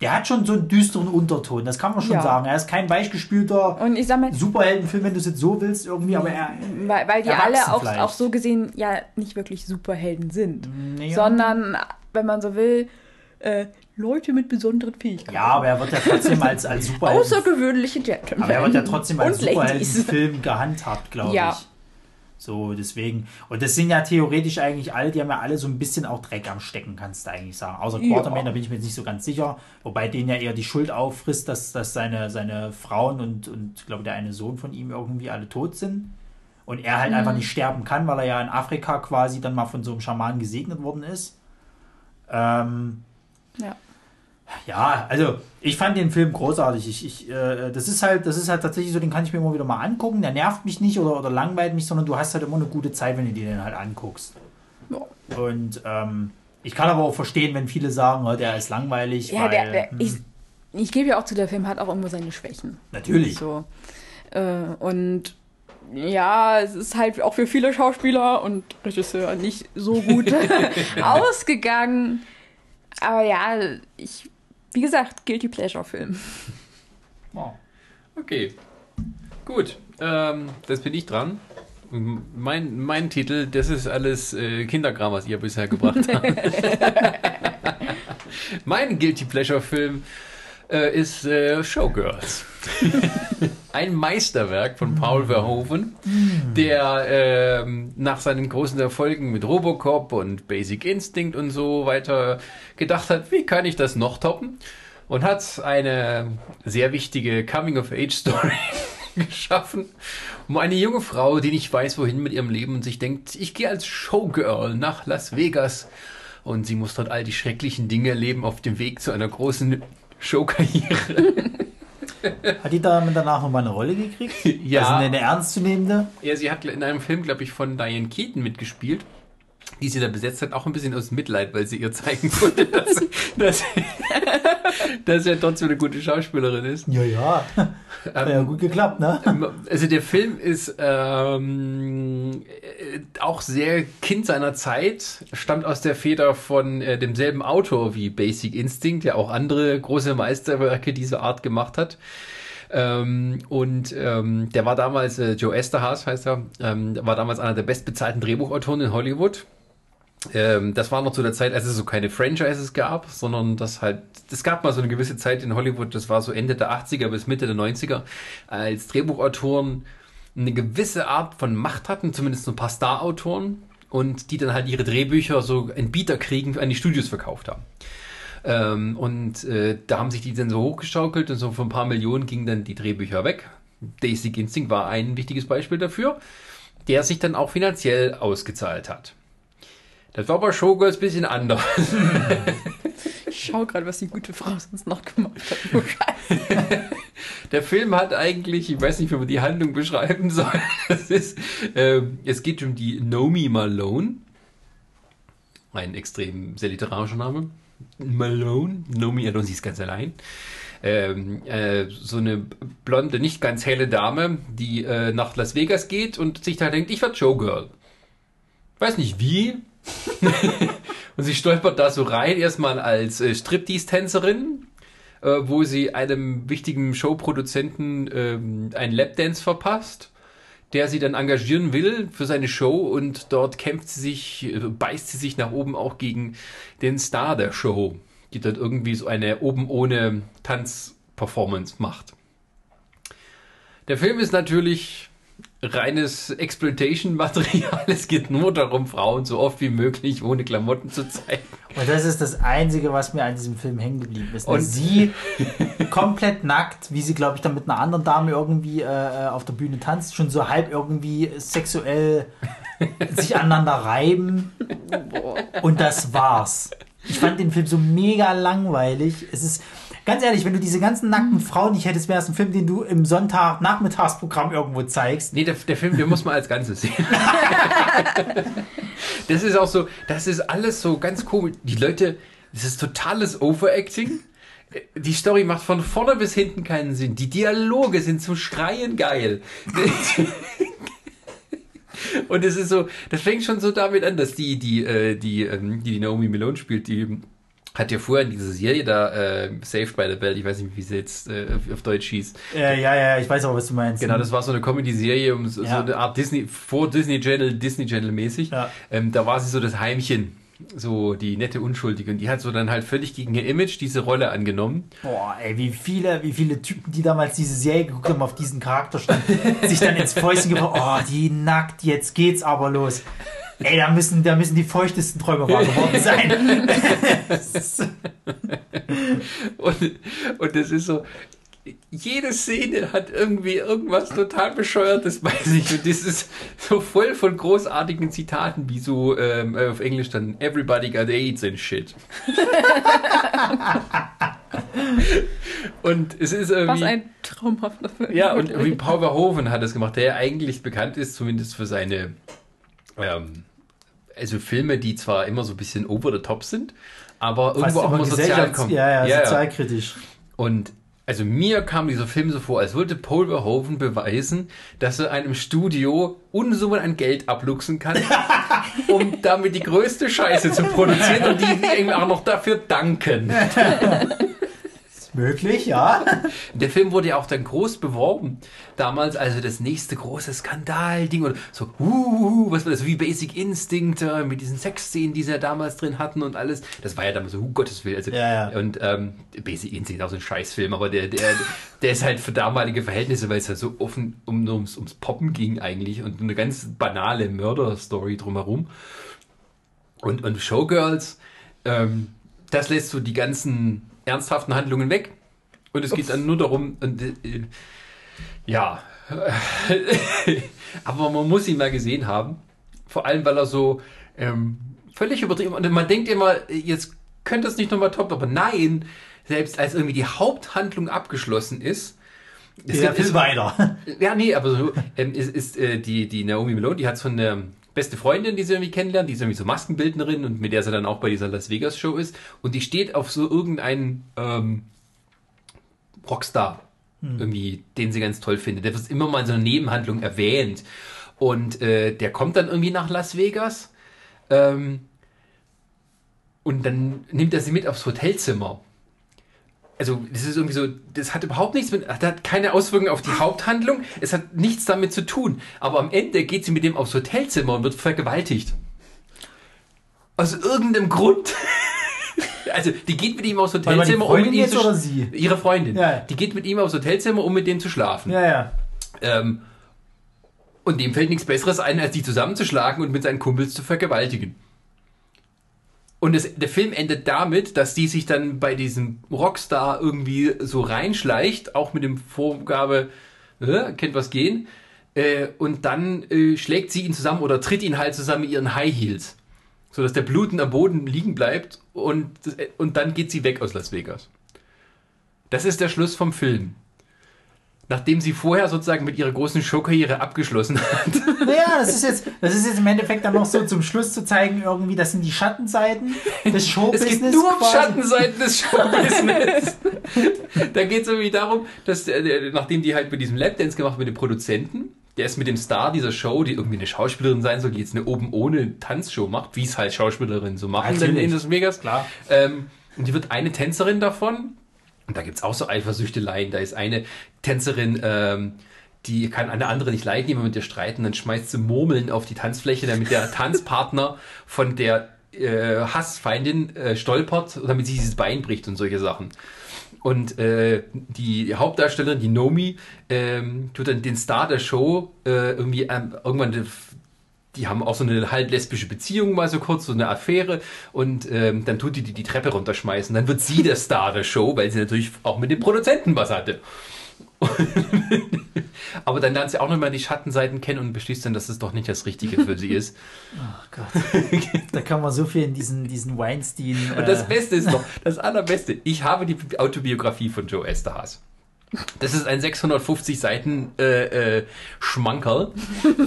Der hat schon so einen düsteren Unterton, das kann man schon Ja. sagen. Er ist kein weichgespülter Und ich sag mal, Superheldenfilm, wenn du es jetzt so willst, irgendwie, aber er. weil, weil die alle auch, vielleicht. auch so gesehen ja nicht wirklich Superhelden sind. Nee, Sondern, wenn man so will, äh, Leute mit besonderen Fähigkeiten. Ja, aber er wird ja trotzdem als, als Superhelden. Außergewöhnliche Gentlemen. Aber er wird ja trotzdem als. Superheldenfilm gehandhabt, glaube Ja. ich. So, deswegen. Und das sind ja theoretisch eigentlich alle, die haben ja alle so ein bisschen auch Dreck am Stecken, kannst du eigentlich sagen. Außer Ja. Quarterman, da bin ich mir jetzt nicht so ganz sicher. Wobei den ja eher die Schuld auffrisst, dass, dass seine, seine Frauen und, und ich glaube, der eine Sohn von ihm irgendwie alle tot sind. Und er halt Mhm. einfach nicht sterben kann, weil er ja in Afrika quasi dann mal von so einem Schamanen gesegnet worden ist. Ähm, Ja. Ja, also ich fand den Film großartig. Ich, ich, äh, das ist halt, das ist halt tatsächlich so, den kann ich mir immer wieder mal angucken. Der nervt mich nicht oder, oder langweilt mich, sondern du hast halt immer eine gute Zeit, wenn du dir den halt anguckst. Ja. Und ähm, ich kann aber auch verstehen, wenn viele sagen, oh, der ist langweilig. Ja, weil, der, der, hm, ich, ich gebe ja auch zu, der Film hat auch irgendwo seine Schwächen. natürlich. So. Äh, und ja, es ist halt auch für viele Schauspieler und Regisseure nicht so gut ausgegangen. Aber ja, ich, wie gesagt, Guilty Pleasure Film. Oh. Okay. Gut. Ähm, das bin ich dran. Mein, mein Titel, das ist alles äh, Kinderkram, was ihr bisher gebracht habt. mein Guilty Pleasure Film äh, ist äh, Showgirls. Ein Meisterwerk von Paul Verhoeven, der ähm, nach seinen großen Erfolgen mit Robocop und Basic Instinct und so weiter gedacht hat, wie kann ich das noch toppen? Und hat eine sehr wichtige Coming-of-Age-Story geschaffen, um eine junge Frau, die nicht weiß, wohin mit ihrem Leben und sich denkt, ich gehe als Showgirl nach Las Vegas und sie muss dort all die schrecklichen Dinge erleben auf dem Weg zu einer großen Showkarriere. Hat die da danach nochmal eine Rolle gekriegt? Ja. Also eine ernstzunehmende? Ja, sie hat in einem Film, glaube ich, von Diane Keaton mitgespielt, die sie da besetzt hat, auch ein bisschen aus Mitleid, weil sie ihr zeigen wollte, dass, dass, dass er trotzdem eine gute Schauspielerin ist. Ja, ja. Hat ja gut geklappt, ne? Also der Film ist ähm, äh, auch sehr Kind seiner Zeit, stammt aus der Feder von äh, demselben Autor wie Basic Instinct, der auch andere große Meisterwerke dieser Art gemacht hat. Ähm, und ähm, der war damals, äh, Joe Esterhaas heißt er, ähm, war damals einer der bestbezahlten Drehbuchautoren in Hollywood. Ähm, das war noch zu der Zeit, als es so keine Franchises gab, sondern das halt, es gab mal so eine gewisse Zeit in Hollywood, das war so Ende der 80er bis Mitte der 90er, als Drehbuchautoren eine gewisse Art von Macht hatten, zumindest so ein paar Star-Autoren, und die dann halt ihre Drehbücher so in Bieterkriegen an die Studios verkauft haben. Ähm, und äh, da haben sich die dann so hochgeschaukelt und so für ein paar Millionen gingen dann die Drehbücher weg. Basic Instinct war ein wichtiges Beispiel dafür, der sich dann auch finanziell ausgezahlt hat. Das war bei Showgirls ein bisschen anders. Ich schau gerade, was die gute Frau sonst noch gemacht hat. Oh. Der Film hat eigentlich, ich weiß nicht, wie man die Handlung beschreiben soll. Das ist, ähm, es geht um die Nomi Malone. Ein extrem sehr literarischer Name. Malone. Nomi sie ist ganz allein. Ähm, äh, so eine blonde, nicht ganz helle Dame, die äh, nach Las Vegas geht und sich da denkt, ich war Showgirl. Weiß nicht wie. und sie stolpert da so rein, erstmal als äh, Striptease-Tänzerin, äh, wo sie einem wichtigen Showproduzenten ähm, einen Lapdance verpasst, der sie dann engagieren will für seine Show und dort kämpft sie sich, äh, beißt sie sich nach oben auch gegen den Star der Show, die dort irgendwie so eine oben ohne Tanzperformance macht. Der Film ist natürlich reines Exploitation-Material. Es geht nur darum, Frauen so oft wie möglich ohne Klamotten zu zeigen. Und das ist das Einzige, was mir an diesem Film hängen geblieben ist. Und- sie komplett nackt, wie sie, glaube ich, dann mit einer anderen Dame irgendwie äh, auf der Bühne tanzt, schon so halb irgendwie sexuell sich aneinander reiben. Und das war's. Ich fand den Film so mega langweilig. Es ist, ganz ehrlich, wenn du diese ganzen nackten Frauen nicht hättest, wäre es ein Film, den du im Sonntag-Nachmittagsprogramm irgendwo zeigst. Nee, der, der Film, den muss man als Ganzes sehen. das ist auch so, das ist alles so ganz komisch. Die Leute, das ist totales Overacting. Die Story macht von vorne bis hinten keinen Sinn. Die Dialoge sind zum Schreien geil. Und es ist so, das fängt schon so damit an, dass die, die, äh, die, ähm, die, die Naomi Malone spielt, die hat ja vorher in dieser Serie da, äh, Saved by the Bell, ich weiß nicht, wie sie jetzt äh, auf Deutsch hieß. Äh, ja, ja, ich weiß auch, was du meinst. Genau, das war so eine Comedy-Serie, um so, Ja. so eine Art Disney, vor Disney Channel, Disney Channel mäßig. Ja. Ähm, da war sie so das Heimchen, so die nette Unschuldige. Und die hat so dann halt völlig gegen ihr Image diese Rolle angenommen. Boah, ey, wie viele, wie viele Typen, die damals diese Serie geguckt haben, auf diesen Charakter standen, sich dann ins Fäustchen gebracht, oh, die nackt, jetzt geht's aber los. Ey, da müssen, da müssen die feuchtesten Träume wahr geworden sein. Und, und das ist so, jede Szene hat irgendwie irgendwas total Bescheuertes bei sich. Und das ist so voll von großartigen Zitaten, wie so ähm, auf Englisch dann Everybody got AIDS and shit. und es ist irgendwie. Was ein traumhafter Film. Ja, und wie Paul Verhoeven hat das gemacht, der eigentlich bekannt ist, zumindest für seine ähm, also Filme, die zwar immer so ein bisschen over the top sind, aber irgendwo auch immer sozial kommen. Ja, ja, sozialkritisch. Und also mir kam dieser Film so vor, als würde Paul Verhoeven beweisen, dass er einem Studio Unsummen an Geld abluchsen kann, um damit die größte Scheiße zu produzieren und die ihm auch noch dafür danken. Möglich, ja. Der Film wurde ja auch dann groß beworben. Damals also das nächste große Skandalding oder so, uh, was war das, wie Basic Instinct äh, mit diesen Sexszenen, die sie ja damals drin hatten und alles. Das war ja damals so, uh, Gottes Willen. Also, Ja, ja. Und ähm, Basic Instinct ist auch so ein Scheißfilm, aber der, der, der ist halt für damalige Verhältnisse, weil es halt so offen um, ums, ums Poppen ging eigentlich und eine ganz banale Mörder-Story drumherum. Und, und Showgirls, ähm, das lässt so die ganzen ernsthaften Handlungen weg. Und es geht dann nur darum, und, äh, ja, aber man muss ihn mal gesehen haben. Vor allem, weil er so ähm, völlig übertrieben und man denkt immer, jetzt könnte es nicht nochmal top, aber nein, selbst als irgendwie die Haupthandlung abgeschlossen ist, ist- Film weiter. ja, nee, aber so, ähm, ist, ist äh, die, die Naomi Malone, die hat so eine beste Freundin, die sie irgendwie kennenlernt, die ist irgendwie so Maskenbildnerin und mit der sie dann auch bei dieser Las Vegas Show ist. Und die steht auf so irgendeinen ähm, Rockstar, irgendwie, den sie ganz toll findet. Der wird immer mal in so einer Nebenhandlung erwähnt. Und äh, der kommt dann irgendwie nach Las Vegas. Ähm, und dann nimmt er sie mit aufs Hotelzimmer also das ist irgendwie so, das hat überhaupt nichts mit, das hat keine Auswirkungen auf die Haupthandlung, es hat nichts damit zu tun. Aber am Ende geht sie mit dem aufs Hotelzimmer und wird vergewaltigt. Aus irgendeinem Grund. Also die geht mit ihm aufs Hotelzimmer, um mit ihm zu oder sie? Ihre Freundin. Ja. Die geht mit ihm aufs Hotelzimmer, um mit dem zu schlafen. Ja, ja. Ähm, und dem fällt nichts Besseres ein, als die zusammenzuschlagen und mit seinen Kumpels zu vergewaltigen. Und es, der Film endet damit, dass die sich dann bei diesem Rockstar irgendwie so reinschleicht, auch mit dem Vorgabe, äh, kennt was gehen. Äh, und dann äh, schlägt sie ihn zusammen oder tritt ihn halt zusammen mit ihren High Heels. So dass der blutend am Boden liegen bleibt und, das- und dann geht sie weg aus Las Vegas. Das ist der Schluss vom Film. Nachdem sie vorher sozusagen mit ihrer großen Showkarriere abgeschlossen hat. Naja, das ist jetzt, das ist jetzt im Endeffekt dann noch so zum Schluss zu zeigen, irgendwie, das sind die Schattenseiten des Es Showbusiness. geht nur um quasi. Schattenseiten des Showbusiness. da geht es irgendwie darum, dass äh, nachdem die halt mit diesem Lapdance gemacht mit dem Produzenten, der ist mit dem Star dieser Show, die irgendwie eine Schauspielerin sein soll, die jetzt eine oben ohne Tanzshow macht, wie es halt Schauspielerinnen so machen Natürlich. in Las Vegas. Klar. Ähm, und die wird eine Tänzerin davon. Und da gibt's auch so Eifersüchteleien. Da ist eine Tänzerin, ähm, die kann eine andere nicht leiden, die immer mit ihr streiten. Dann schmeißt sie Murmeln auf die Tanzfläche, damit der Tanzpartner von der äh, Hassfeindin äh, stolpert, damit sie dieses Bein bricht und solche Sachen. Und äh, die Hauptdarstellerin, die Nomi, ähm, tut dann den Star der Show äh, irgendwie ähm, irgendwann die haben auch so eine halb lesbische Beziehung mal so kurz, so eine Affäre und ähm, dann tut die die, die Treppe runterschmeißen. Dann wird sie der Star der Show, weil sie natürlich auch mit dem Produzenten was hatte. Aber dann lernt sie auch nochmal die Schattenseiten kennen und beschließt dann, dass es doch nicht das Richtige für sie ist. Ach Gott. da kann man so viel in diesen, diesen Weinstein. Und das Beste ist doch, das Allerbeste, ich habe die Autobiografie von Joe Esterhaas. Das ist ein 650 Seiten äh, äh, Schmankerl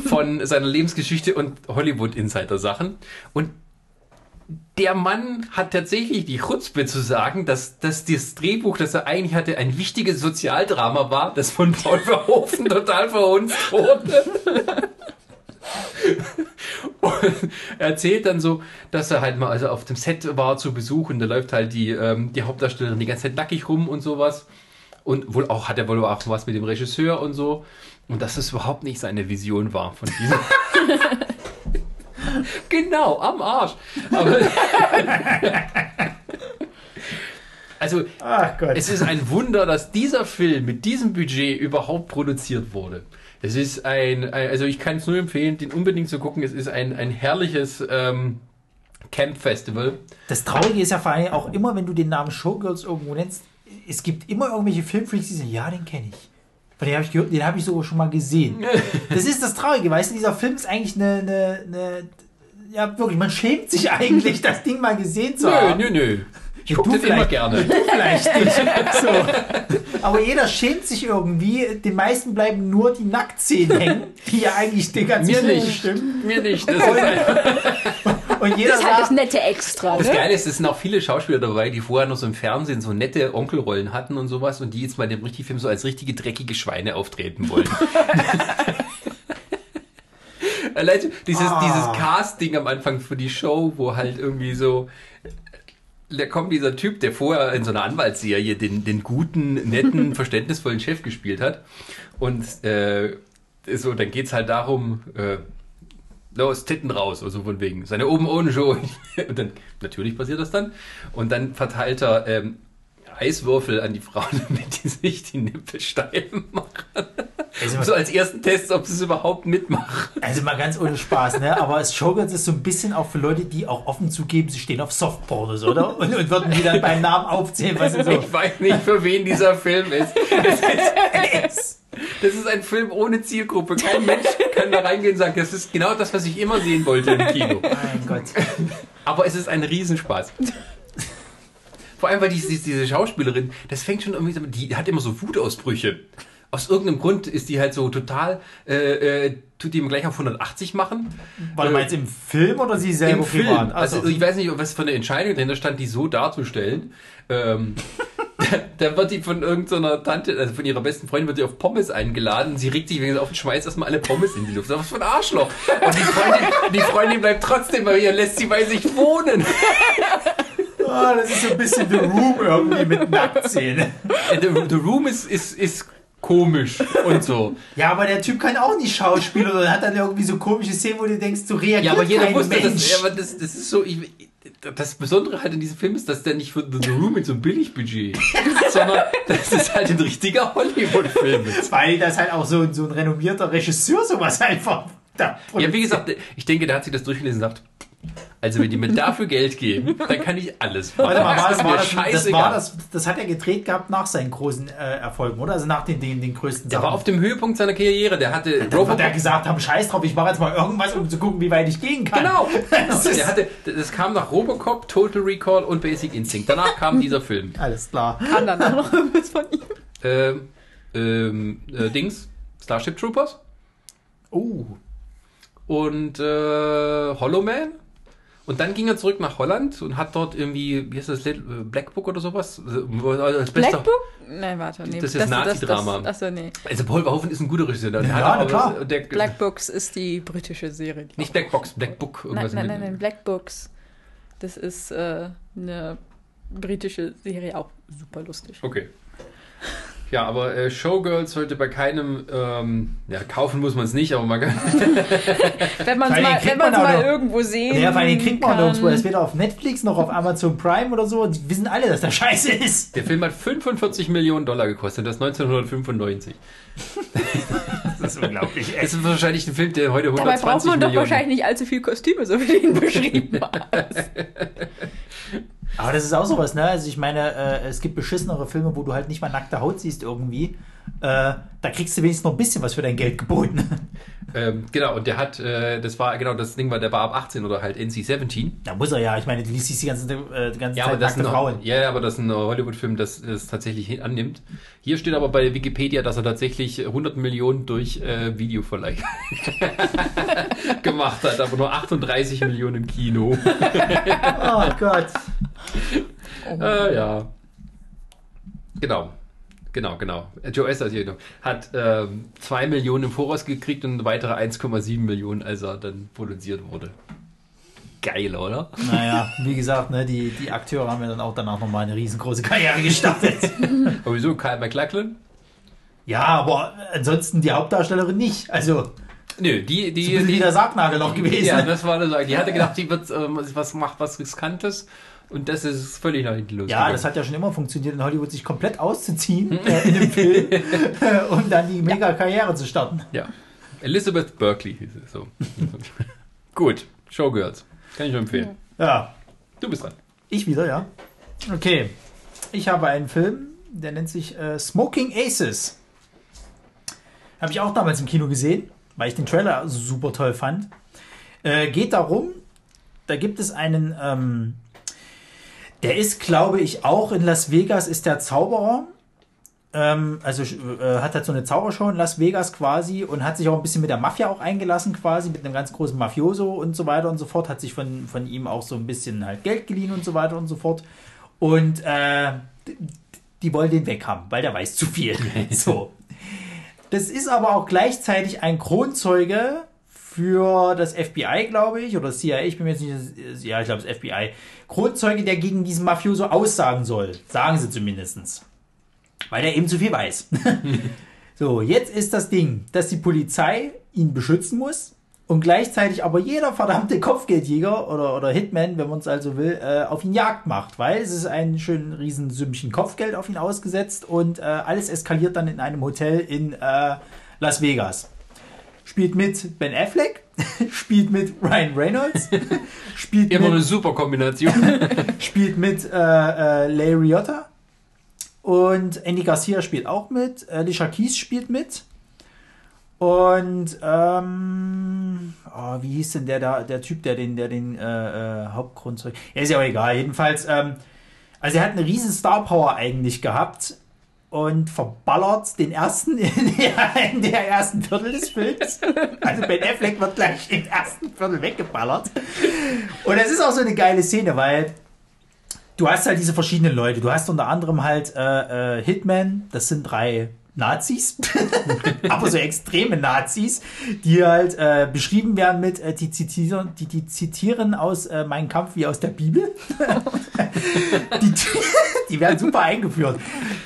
von seiner Lebensgeschichte und Hollywood-Insider-Sachen. Und der Mann hat tatsächlich die Chutzpe zu sagen, dass, dass das Drehbuch, das er eigentlich hatte, ein wichtiges Sozialdrama war, das von Paul Verhoeven total verhunzt wurde. Und er erzählt dann so, dass er halt mal also auf dem Set war zu Besuch und da läuft halt die, ähm, die Hauptdarstellerin die ganze Zeit nackig rum und sowas. Und wohl auch hat er wohl auch was mit dem Regisseur und so. Und dass es überhaupt nicht seine Vision war von diesem. genau, am Arsch. Aber also, es ist ein Wunder, dass dieser Film mit diesem Budget überhaupt produziert wurde. Es ist ein, also ich kann es nur empfehlen, den unbedingt zu gucken. Es ist ein, ein herrliches ähm, Camp Festival. Das Traurige ist ja vor allem auch immer, wenn du den Namen Showgirls irgendwo nennst, es gibt immer irgendwelche Filmfreaks, die sagen, ja, den kenne ich. Von dem habe ich gehört, den habe ich sogar schon mal gesehen. Das ist das Traurige, weißt du, dieser Film ist eigentlich eine, eine, eine ja wirklich, man schämt sich eigentlich, das Ding mal gesehen zu nö, haben. Nö, nö, Ich gucke das immer gerne. Du vielleicht nicht. So. Aber jeder schämt sich irgendwie. Den meisten bleiben nur die Nacktszenen hängen, die ja eigentlich den ganzen Mir nicht. stimmen. Mir nicht. Das ist einfach, Und jeder Das ist halt das sagt, nette Extra. Das Ne? Geile ist, es sind auch viele Schauspieler dabei, die vorher noch so im Fernsehen so nette Onkelrollen hatten und sowas und die jetzt mal in dem richtigen Film so als richtige dreckige Schweine auftreten wollen. Allein dieses, Ah. dieses Casting am Anfang für die Show, wo halt irgendwie so. Da kommt dieser Typ, der vorher in so einer Anwaltsserie den, den guten, netten, verständnisvollen Chef gespielt hat. Und äh, so, dann geht's halt darum, äh, los, Titten raus, also von wegen. Seine oben ohne Show. Und dann, natürlich passiert das dann. Und dann verteilt er ähm, Eiswürfel an die Frauen, damit die sich die Nippel steif machen. Also- so als ersten Test, ob sie es überhaupt mitmachen. also mal ganz ohne Spaß, ne? Aber es Showgirls ist so ein bisschen auch für Leute, die auch offen zugeben, sie stehen auf Softpornos, oder? Und, und würden die dann beim Namen aufzählen, was sie so. Ich weiß nicht, für wen dieser Film ist. Das ist, das ist ein Film ohne Zielgruppe. Kein Mensch kann da reingehen und sagen, das ist genau das, was ich immer sehen wollte im Kino. Mein Gott. Aber es ist ein Riesenspaß. Vor allem, weil diese, diese Schauspielerin, das fängt schon irgendwie, die hat immer so Wutausbrüche. Aus irgendeinem Grund ist die halt so total, äh, äh, tut die immer gleich auf 180 machen. Warte mal, jetzt im Film oder sie selber Im Film. privat? Also Also, ich weiß nicht, was für eine Entscheidung dahinter stand, die so darzustellen. Ähm, da, da wird die von irgendeiner Tante, also von ihrer besten Freundin, wird die auf Pommes eingeladen. Sie regt sich wegen auf und schmeißt erstmal alle Pommes in die Luft. Was für ein Arschloch. Und die Freundin, die Freundin bleibt trotzdem bei ihr, lässt sie bei sich wohnen. Ah, das ist so ein bisschen The Room irgendwie mit Nacktszene. Äh, The, The Room ist, ist, ist komisch und so. Ja, aber der Typ kann auch nicht Schauspieler oder hat dann irgendwie so komische Szenen, wo du denkst, du reagierst Ja, aber jeder wusste, Mensch. das, aber das, das ist so, ich, das Besondere halt in diesem Film ist, dass der nicht für The Room mit so einem Billigbudget, sondern das ist halt ein richtiger Hollywood-Film. ist. Weil das halt auch so, so ein renommierter Regisseur sowas einfach da Ja, wie gesagt, ich denke, der hat sich das durchgelesen und sagt, also wenn die mir dafür Geld geben, dann kann ich alles machen. Warte mal, war das, war das, war das, das hat er gedreht gehabt nach seinen großen äh, Erfolgen, oder? Also nach den, den, den größten Der war auf dem Höhepunkt seiner Karriere, der hatte Dann wird er gesagt haben, scheiß drauf, ich mache jetzt mal irgendwas, um zu gucken, wie weit ich gehen kann. Genau. Das ist- Der hatte, das kam nach Robocop, Total Recall und Basic Instinct. Danach kam dieser Film. Alles klar. Kann dann auch noch irgendwas von ihm. Ähm, ähm, äh, Dings, Starship Troopers Oh. und äh, Hollow Man. Und dann ging er zurück nach Holland und hat dort irgendwie, wie heißt das, Little- äh, Black Book oder sowas? Als Black Book? Nein, warte. Nee, Das ist Nazi-Drama. Achso, nee. Also Paul Verhoeven ist ein guter Regisseur. Ja, aber- klar. Der, Black Books ist die britische Serie. die Nicht Black Box, Black Book. Nein, Irgendwas nein, mit- nein, nein, Black Books. Das ist äh, eine britische Serie, auch super lustig. Okay. Ja, aber äh, Showgirls sollte bei keinem, ähm, ja, kaufen muss man es nicht, aber man kann. Wenn man es mal, wenn man's man mal irgendwo sehen Ja, vor allem kriegt man kann. nirgendwo. Das weder auf Netflix noch auf Amazon Prime oder so. Die wissen alle, dass der scheiße ist. Der Film hat 45 Millionen Dollar gekostet, das 1995. Das ist unglaublich. Das ist wahrscheinlich ein Film, der heute Dabei 120 braucht man doch Millionen. wahrscheinlich nicht allzu viel Kostüme, so wie du ihn beschrieben hast. Aber das ist auch sowas, ne? Also ich meine, äh, es gibt beschissenere Filme, wo du halt nicht mal nackte Haut siehst irgendwie. Äh, da kriegst du wenigstens noch ein bisschen was für dein Geld geboten. Ähm, genau, und der hat, äh, das war, genau, das Ding war, der war ab 18 oder halt NC-17. Da muss er ja, ich meine, du liest dich die ganze, äh, die ganze Ja, aber Zeit das ist nackte Frauen. ja, aber das ist ein Hollywood-Film, das es tatsächlich annimmt. Hier steht aber bei Wikipedia, dass er tatsächlich 100 Millionen durch äh, Videoverleih gemacht hat, aber nur 38 Millionen im Kino. Oh Gott. äh, ja. Genau. Genau, genau. Joe Esther hier noch. Hat ähm, 2 Millionen im Voraus gekriegt und weitere 1,7 Millionen, als er dann produziert wurde. Geil, oder? Naja, wie gesagt, ne, die, die Akteure haben ja dann auch danach nochmal eine riesengroße Karriere gestartet. Aber wieso? Kyle MacLachlan? ja, aber ansonsten die Hauptdarstellerin nicht. Also, Nö, die, die, so ein bisschen wie die der Sargnagel noch gewesen. Ja, das war das. Die hatte gedacht, die wird ähm, was macht was Riskantes und das ist völlig nach hinten los. Ja, das hat ja schon immer funktioniert in Hollywood, sich komplett auszuziehen äh, in einem Film, äh, um dann die mega Karriere zu starten. ja. Elizabeth Berkeley hieß es so. Gut, Showgirls. Kann ich nur empfehlen. Ja, Du bist dran. ich wieder, ja. Okay, ich habe einen Film, der nennt sich äh, Smoking Aces. Habe ich auch damals im Kino gesehen, weil ich den Trailer super toll fand. Äh, geht darum, da gibt es einen, ähm, der ist, glaube ich, auch in Las Vegas, ist der Zauberer. Ähm, also äh, hat halt so eine Zaubershow in Las Vegas quasi und hat sich auch ein bisschen mit der Mafia auch eingelassen quasi, mit einem ganz großen Mafioso und so weiter und so fort, hat sich von, von ihm auch so ein bisschen halt Geld geliehen und so weiter und so fort. Und äh, die wollen den weghaben, weil der weiß zu viel. so. Das ist aber auch gleichzeitig ein Kronzeuge für das FBI, glaube ich, oder CIA, ich bin mir jetzt nicht, ja, ich glaube das FBI. Kronzeuge, der gegen diesen Mafioso aussagen soll. Sagen sie zumindestens, Weil er eben zu viel weiß. so, jetzt ist das Ding, dass die Polizei ihn beschützen muss und gleichzeitig aber jeder verdammte Kopfgeldjäger oder, oder Hitman, wenn man es also will, äh, auf ihn Jagd macht, weil es ist ein schön riesen Sümmchen Kopfgeld auf ihn ausgesetzt und äh, alles eskaliert dann in einem Hotel in äh, Las Vegas. Spielt mit Ben Affleck, spielt mit Ryan Reynolds, spielt Immer eine mit, super Kombination. spielt mit äh, äh, Larry Riotta und Andy Garcia spielt auch mit, Alicia Keys spielt mit und ähm, oh, wie hieß denn der da, der Typ, der den, der den äh, äh, Hauptgrundzeug. Ja, ist ja auch egal. Jedenfalls, ähm, also er hat eine riesen Star Power eigentlich gehabt und verballert den ersten in der, in der ersten Viertel des Films. Also Ben Affleck wird gleich im ersten Viertel weggeballert. Und es ist auch so eine geile Szene, weil du hast halt diese verschiedenen Leute. Du hast unter anderem halt äh, äh, Hitman, das sind drei Nazis, aber so extreme Nazis, die halt äh, beschrieben werden mit, äh, die, zitieren, die, die zitieren aus äh, Mein Kampf wie aus der Bibel. die, die werden super eingeführt.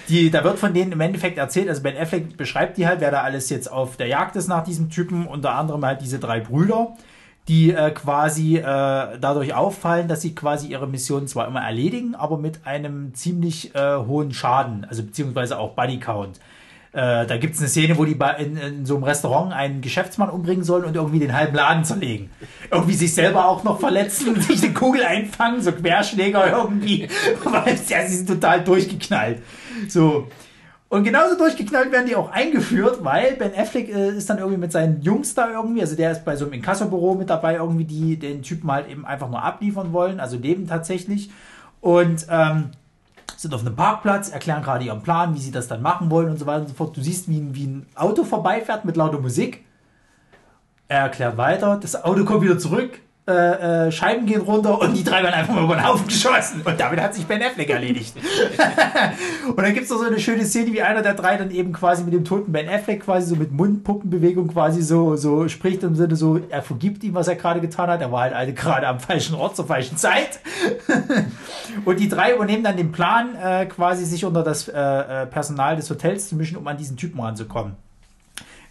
Die, da wird von denen im Endeffekt erzählt, also Ben Affleck beschreibt die halt, wer da alles jetzt auf der Jagd ist nach diesem Typen, unter anderem halt diese drei Brüder die äh, quasi äh, dadurch auffallen, dass sie quasi ihre Mission zwar immer erledigen, aber mit einem ziemlich äh, hohen Schaden, also beziehungsweise auch Bodycount. Äh, da gibt es eine Szene, wo die in, in so einem Restaurant einen Geschäftsmann umbringen sollen und irgendwie den halben Laden zerlegen. Irgendwie sich selber auch noch verletzen, sich eine Kugel einfangen, so Querschläger irgendwie, weil ja, sie sind total durchgeknallt. So. Und genauso durchgeknallt werden die auch eingeführt, weil Ben Affleck äh, ist dann irgendwie mit seinen Jungs da irgendwie, also der ist bei so einem Inkassobüro mit dabei, irgendwie, die den Typen halt eben einfach nur abliefern wollen, also leben tatsächlich. Und ähm, sind auf einem Parkplatz, erklären gerade ihren Plan, wie sie das dann machen wollen und so weiter und so fort. Du siehst, wie ein, wie ein Auto vorbeifährt mit lauter Musik. Er erklärt weiter, das Auto kommt wieder zurück, äh, äh, Scheiben gehen runter und die drei werden einfach mal über den Haufen geschossen. Und damit hat sich Ben Affleck erledigt. und dann gibt es noch so eine schöne Szene, wie einer der drei dann eben quasi mit dem toten Ben Affleck quasi so mit Mundpuppenbewegung quasi so, so spricht im Sinne so, er vergibt ihm, was er gerade getan hat. Er war halt alle gerade am falschen Ort zur falschen Zeit. Und die drei übernehmen dann den Plan, äh, quasi sich unter das äh, äh, Personal des Hotels zu mischen, um an diesen Typen ranzukommen.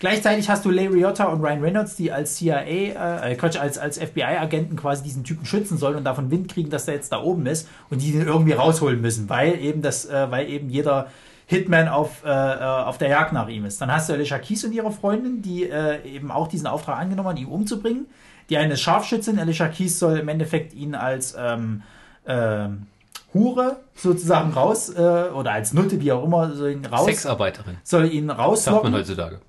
Gleichzeitig hast du Larry Riotta und Ryan Reynolds, die als CIA, äh, äh, Quatsch, als, als FBI-Agenten quasi diesen Typen schützen sollen und davon Wind kriegen, dass der jetzt da oben ist und die den irgendwie rausholen müssen, weil eben das, äh, weil eben jeder Hitman auf, äh, äh, auf der Jagd nach ihm ist. Dann hast du Alicia Keys und ihre Freundin, die äh, eben auch diesen Auftrag angenommen haben, ihn umzubringen. Die eine ist Scharfschützin, Alicia Keys soll im Endeffekt ihn als ähm, ähm, Hure sozusagen raus, äh, oder als Nutte, wie auch immer, soll ihn raus, Sexarbeiterin, soll ihn sagt man rauslocken. heutzutage.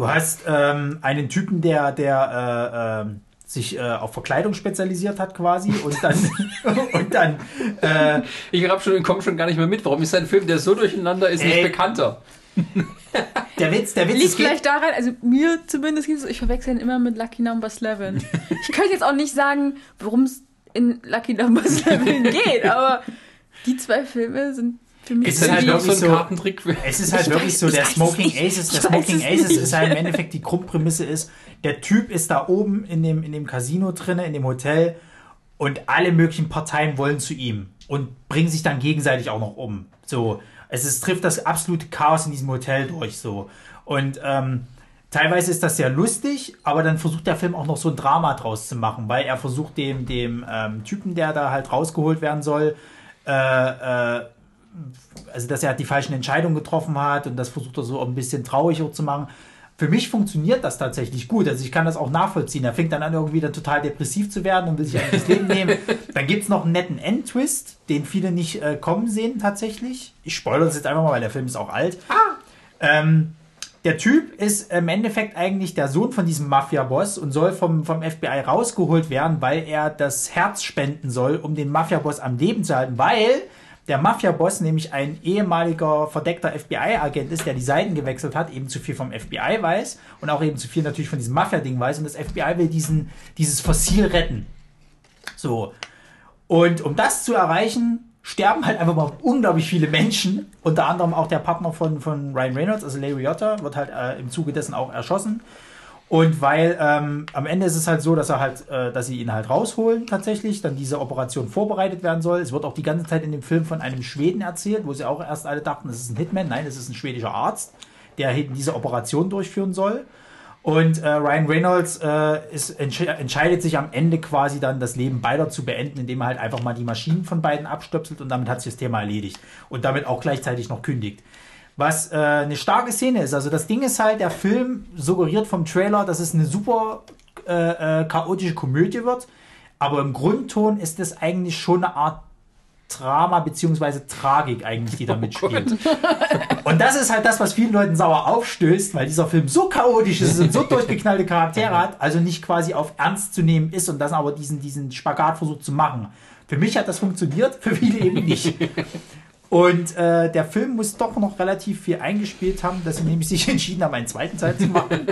Du hast ähm, einen Typen, der, der äh, ähm, sich äh, auf Verkleidung spezialisiert hat quasi und dann und dann äh, Ich hab schon, komm schon gar nicht mehr mit. Warum ist ein Film, der so durcheinander ist, nicht Ey. bekannter? der Witz, der Witz, Liegt vielleicht daran, also mir zumindest gibt es, ich verwechsel ihn immer mit Lucky Number 11. Ich könnte jetzt auch nicht sagen, worum es in Lucky Number 11 geht, aber die zwei Filme sind für mich Es ist halt wirklich so Kartentrick. Es ist halt Ich wirklich weiß- so, der Smoking. Aces, der Smoking es Aces ist halt im Endeffekt die Grundprämisse ist, der Typ ist da oben in dem, in dem Casino drinne, in dem Hotel und alle möglichen Parteien wollen zu ihm und bringen sich dann gegenseitig auch noch um. So, es ist, trifft das absolute Chaos in diesem Hotel durch, so. Und, ähm, Teilweise ist das sehr lustig, aber dann versucht der Film auch noch so ein Drama draus zu machen, weil er versucht dem, dem ähm, Typen, der da halt rausgeholt werden soll, äh, äh, also dass er halt die falschen Entscheidungen getroffen hat und das versucht er so ein bisschen trauriger zu machen. Für mich funktioniert das tatsächlich gut. Also ich kann das auch nachvollziehen. Er fängt dann an, irgendwie dann total depressiv zu werden und will sich eigentlich das Leben nehmen. Dann gibt es noch einen netten Endtwist, den viele nicht äh, kommen sehen tatsächlich. Ich spoilere das jetzt einfach mal, weil der Film ist auch alt. Ähm, der Typ ist im Endeffekt eigentlich der Sohn von diesem Mafia-Boss und soll vom, vom FBI rausgeholt werden, weil er das Herz spenden soll, um den Mafia-Boss am Leben zu halten, weil der Mafia-Boss nämlich ein ehemaliger verdeckter FBI-Agent ist, der die Seiten gewechselt hat, eben zu viel vom FBI weiß und auch eben zu viel natürlich von diesem Mafia-Ding weiß und das FBI will diesen, dieses Fossil retten. So. Und um das zu erreichen, sterben halt einfach mal unglaublich viele Menschen. Unter anderem auch der Partner von, von Ryan Reynolds, also Larry Liotta, wird halt äh, im Zuge dessen auch erschossen. Und weil ähm, am Ende ist es halt so, dass er halt, äh, dass sie ihn halt rausholen tatsächlich, dann diese Operation vorbereitet werden soll. Es wird auch die ganze Zeit in dem Film von einem Schweden erzählt, wo sie auch erst alle dachten, das ist ein Hitman. Nein, das ist ein schwedischer Arzt, der eben diese Operation durchführen soll. Und äh, Ryan Reynolds äh, ist, entsch entscheidet sich am Ende quasi dann das Leben beider zu beenden, indem er halt einfach mal die Maschinen von beiden abstöpselt und damit hat sich das Thema erledigt. Und damit auch gleichzeitig noch kündigt. Was äh, eine starke Szene ist. Also das Ding ist halt, der Film suggeriert vom Trailer, dass es eine super äh, äh, chaotische Komödie wird. Aber im Grundton ist es eigentlich schon eine Art Drama beziehungsweise Tragik eigentlich, die da mitspielt. Und das ist halt das, was vielen Leuten sauer aufstößt, weil dieser Film so chaotisch ist und so durchgeknallte Charaktere hat, also nicht quasi auf ernst zu nehmen ist und das aber diesen, diesen Spagat versucht zu machen. Für mich hat das funktioniert, für viele eben nicht. Und äh, der Film muss doch noch relativ viel eingespielt haben, dass sie nämlich sich entschieden haben, einen zweiten Teil zu machen.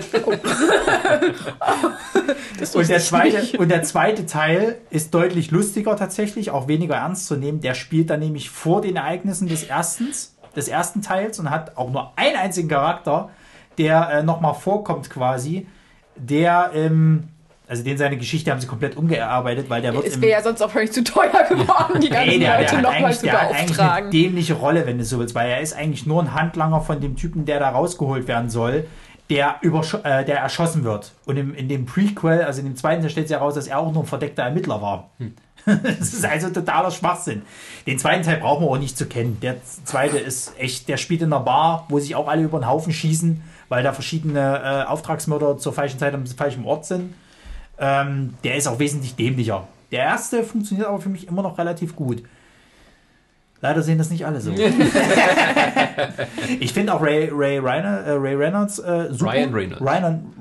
und, der zweite, und der zweite Teil ist deutlich lustiger tatsächlich, auch weniger ernst zu nehmen. Der spielt dann nämlich vor den Ereignissen des ersten, des ersten Teils und hat auch nur einen einzigen Charakter, der äh, nochmal vorkommt quasi, der ähm, also den seine Geschichte haben sie komplett umgearbeitet, weil der wird Es wäre ja sonst auch völlig zu teuer geworden, die ganzen Nee, der, Leute hat nochmal eigentlich, zu der hat eigentlich eine beauftragen. dämliche Rolle, wenn du so willst, weil er ist eigentlich nur ein Handlanger von dem Typen, der da rausgeholt werden soll, der, äh, der erschossen wird. Und im, in dem Prequel, also in dem zweiten, da stellt sich heraus, dass er auch nur ein verdeckter Ermittler war. Das ist also totaler Schwachsinn. Den zweiten Teil brauchen wir auch nicht zu kennen. Der zweite ist echt, der spielt in einer Bar, wo sich auch alle über den Haufen schießen, weil da verschiedene äh, Auftragsmörder zur falschen Zeit am falschen Ort sind. Ähm, der ist auch wesentlich dämlicher. Der erste funktioniert aber für mich immer noch relativ gut. Leider sehen das nicht alle so. ich finde auch Ray, Ray, Reiner, äh, Ray Reynolds äh, super. Ryan Reynolds. Ryan,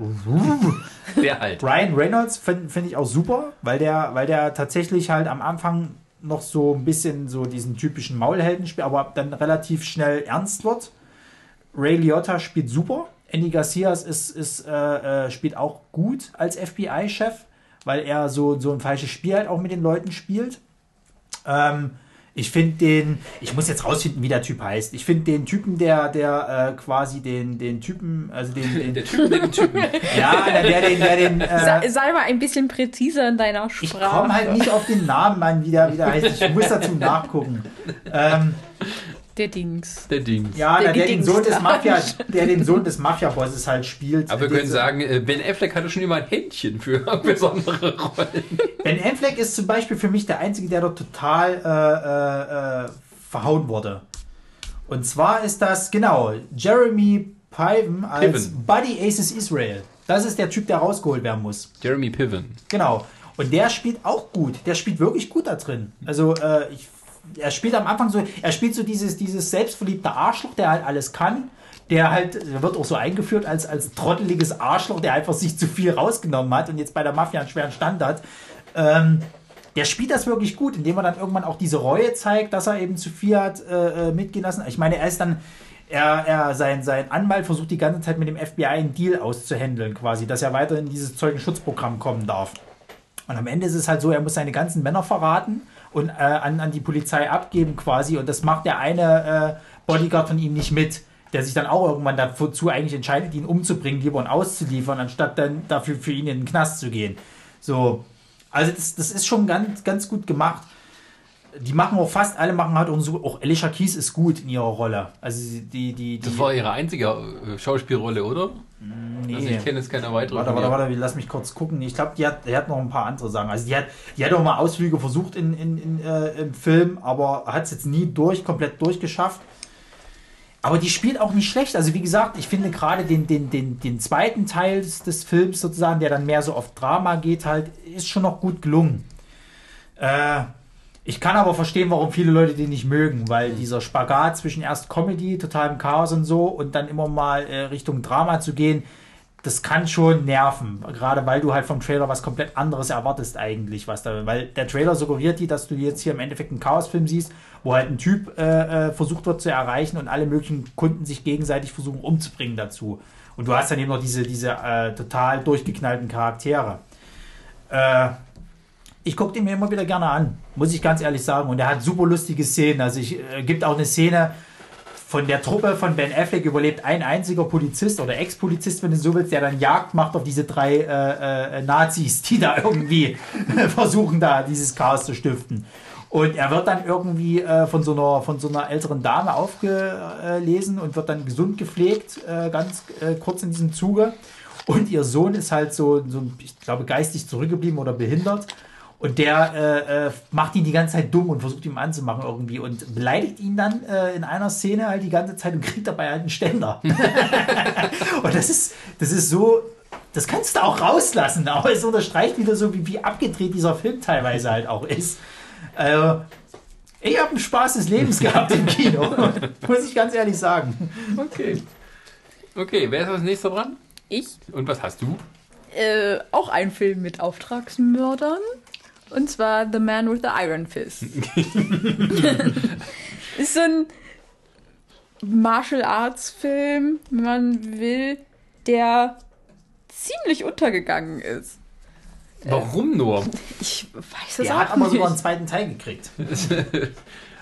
Der halt. Ryan Reynolds finde find ich auch super, weil der, weil der tatsächlich halt am Anfang noch so ein bisschen so diesen typischen Maulhelden spielt, aber dann relativ schnell ernst wird. Ray Liotta spielt super. Andy Garcias ist, ist, äh, äh, spielt auch gut als FBI-Chef, weil er so, so ein falsches Spiel halt auch mit den Leuten spielt. Ähm, ich finde den, ich muss jetzt rausfinden, wie der Typ heißt. Ich finde den Typen, der, der äh, quasi den, den Typen, also den, den Der Typ mit dem Typen. ja, der den, der den, äh, Sei, sei mal ein bisschen präziser in deiner ich Sprache. komme halt nicht auf den Namen an, wie der, wie der heißt. Ich muss dazu nachgucken. Ähm, Der Dings. Der Dings. ja, Der der, der, den Sohn des. Mafia, der den Sohn des Mafia-Bosses halt spielt. Aber wir können sagen, äh, Ben Affleck hatte schon immer ein Händchen für besondere Rollen. Ben Affleck ist zum Beispiel für mich der Einzige, der dort total äh, äh, äh, verhauen wurde. Und zwar ist das, genau, Jeremy Piven als Piven. Buddy Aces Israel. Das ist der Typ, der rausgeholt werden muss. Jeremy Piven. Genau. Und der spielt auch gut. Der spielt wirklich gut da drin. Also äh, ich er spielt am Anfang so, er spielt so dieses, dieses selbstverliebte Arschloch, der halt alles kann. Der halt, der wird auch so eingeführt als, als trotteliges Arschloch, der einfach sich zu viel rausgenommen hat und jetzt bei der Mafia einen schweren Stand hat. Ähm, der spielt das wirklich gut, indem er dann irgendwann auch diese Reue zeigt, dass er eben zu viel hat äh, äh mitgehen lassen. Ich meine, er ist dann, er, er sein, sein Anwalt versucht die ganze Zeit mit dem FBI einen Deal auszuhändeln, quasi, dass er weiter in dieses Zeugenschutzprogramm kommen darf. Und am Ende ist es halt so, er muss seine ganzen Männer verraten und äh, an, an die Polizei abgeben quasi. Und das macht der eine äh, Bodyguard von ihm nicht mit, der sich dann auch irgendwann dazu eigentlich entscheidet, ihn umzubringen, lieber und auszuliefern, anstatt dann dafür für ihn in den Knast zu gehen. So, also das, das ist schon ganz, ganz gut gemacht. Die machen auch fast alle machen halt auch so, auch Alicia Keys ist gut in ihrer Rolle. Also die, die, die Das war ihre einzige äh, Schauspielrolle, oder? Nee. Also ich kenne jetzt keine weitere. Warte, warte, warte, lass mich kurz gucken. Ich glaube, die hat, die hat noch ein paar andere Sachen. Also die hat, die hat auch mal Ausflüge versucht in, in, in äh, im Film, aber hat es jetzt nie durch, komplett durchgeschafft. Aber die spielt auch nicht schlecht. Also wie gesagt, ich finde gerade den, den, den, den zweiten Teil des, des Films sozusagen, der dann mehr so auf Drama geht, halt, ist schon noch gut gelungen. Äh, ich kann aber verstehen, warum viele Leute den nicht mögen, weil dieser Spagat zwischen erst Comedy, totalem Chaos und so und dann immer mal äh, Richtung Drama zu gehen, das kann schon nerven. Gerade weil du halt vom Trailer was komplett anderes erwartest eigentlich, was da, weil der Trailer suggeriert dir, dass du jetzt hier im Endeffekt einen Chaosfilm siehst, wo halt ein Typ äh, äh, versucht wird zu erreichen und alle möglichen Kunden sich gegenseitig versuchen umzubringen dazu. Und du hast dann eben noch diese, diese äh, total durchgeknallten Charaktere. Äh, ich gucke den mir immer wieder gerne an, muss ich ganz ehrlich sagen. Und er hat super lustige Szenen. Also es äh, gibt auch eine Szene von der Truppe von Ben Affleck überlebt ein einziger Polizist oder Ex-Polizist, wenn du so willst, der dann Jagd macht auf diese drei äh, äh, Nazis, die da irgendwie versuchen, da dieses Chaos zu stiften. Und er wird dann irgendwie äh, von, so einer, von so einer älteren Dame aufgelesen und wird dann gesund gepflegt, äh, ganz äh, kurz in diesem Zuge. Und ihr Sohn ist halt so, so, ich glaube, geistig zurückgeblieben oder behindert. Und der äh, äh, macht ihn die ganze Zeit dumm und versucht ihm anzumachen irgendwie und beleidigt ihn dann äh, in einer Szene halt die ganze Zeit und kriegt dabei halt einen Ständer. und das ist, das ist so, das kannst du auch rauslassen, aber es unterstreicht wieder so, wie, wie abgedreht dieser Film teilweise halt auch ist. Also, ich habe einen Spaß des Lebens gehabt im Kino, muss ich ganz ehrlich sagen. Okay. Okay, wer ist als nächster dran? Ich. Und was hast du? Äh, auch ein Film mit Auftragsmördern. Und zwar The Man with the Iron Fist. ist so ein Martial Arts Film, wenn man will, der ziemlich untergegangen ist. Warum nur? Ich weiß es Der auch hat aber nicht. sogar einen zweiten Teil gekriegt.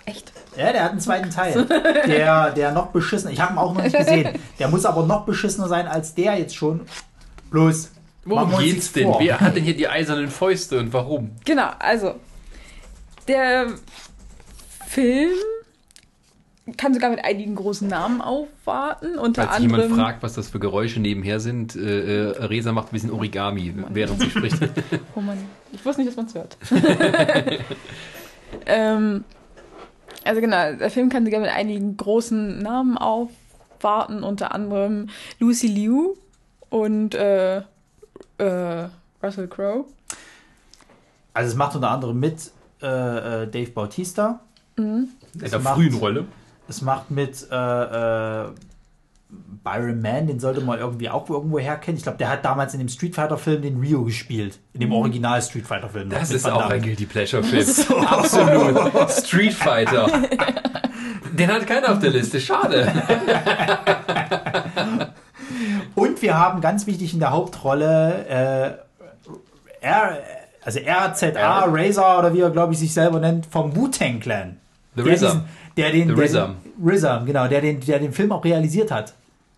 Echt? Ja, der hat einen zweiten Teil. Der, der noch beschissen. Ich habe ihn auch noch nicht gesehen. Der muss aber noch beschissener sein als der jetzt schon. Bloß. Worum geht's denn? vor. Wer hat denn hier die eisernen Fäuste und warum? Genau, also der Film kann sogar mit einigen großen Namen aufwarten. Unter Falls sich jemand anderem. fragt, was das für Geräusche nebenher sind, äh, äh, Resa macht ein bisschen Origami, während sie spricht. Oh Mann, ich wusste nicht, dass man es hört. ähm, also genau, der Film kann sogar mit einigen großen Namen aufwarten, unter anderem Lucy Liu und äh, äh, Russell Crowe. Also es macht unter anderem mit äh, äh, Dave Bautista. In der macht- frühen Rolle. Es macht mit äh, äh, Byron Mann, den sollte man irgendwie auch irgendwo herkennen. Ich glaube, der hat damals in dem Street Fighter Film den Rio gespielt. In dem Original Street Fighter Film. Das ist auch ein Guilty Pleasure Film. Absolut. Street Fighter. Den hat keiner auf der Liste. Schade. Und wir haben ganz wichtig in der Hauptrolle äh, R, also RZA, R. Razor oder wie er, glaube ich, sich selber nennt, vom Wu-Tang Clan. The Der diesen- Der den, The der RZA. den, RZA, genau, der den, der den Film auch realisiert hat.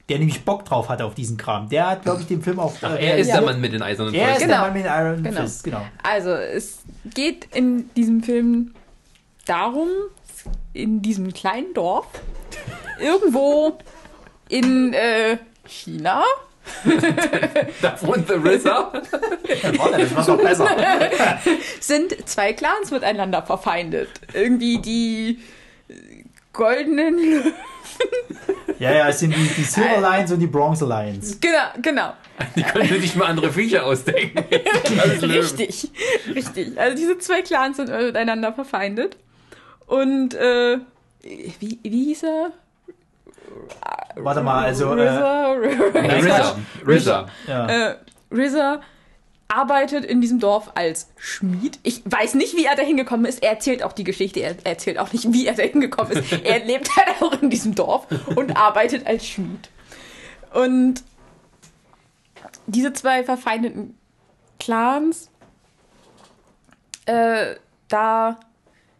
Der nämlich Bock drauf hatte auf diesen Kram. Der hat, glaube ich, den Film auch Ach, äh, er ist der Mann mit den eisernen Er ist Fäusten. der Genau. Mann mit den Iron Genau. Fist, genau. Also, es geht in diesem Film darum, in diesem kleinen Dorf, irgendwo in äh, China, Da wohnt The RZA. Warte, das war doch besser. sind zwei Clans miteinander verfeindet. Irgendwie die äh, goldenen Löwen. Ja, ja, es sind die, die Silver Lions und die Bronze Lions. Genau, genau. Die können sich mal andere Viecher ausdenken. Richtig, richtig. Also diese zwei Clans sind miteinander verfeindet. Und äh, wie, wie hieß er? Warte mal, also. Äh, RZA, RZA. RZA. ja. äh, RZA arbeitet in diesem Dorf als Schmied. Ich weiß nicht, wie er da hingekommen ist. Er erzählt auch die Geschichte. Er erzählt auch nicht, wie er da hingekommen ist. Er lebt halt auch in diesem Dorf und arbeitet als Schmied. Und diese zwei verfeindeten Clans, äh, da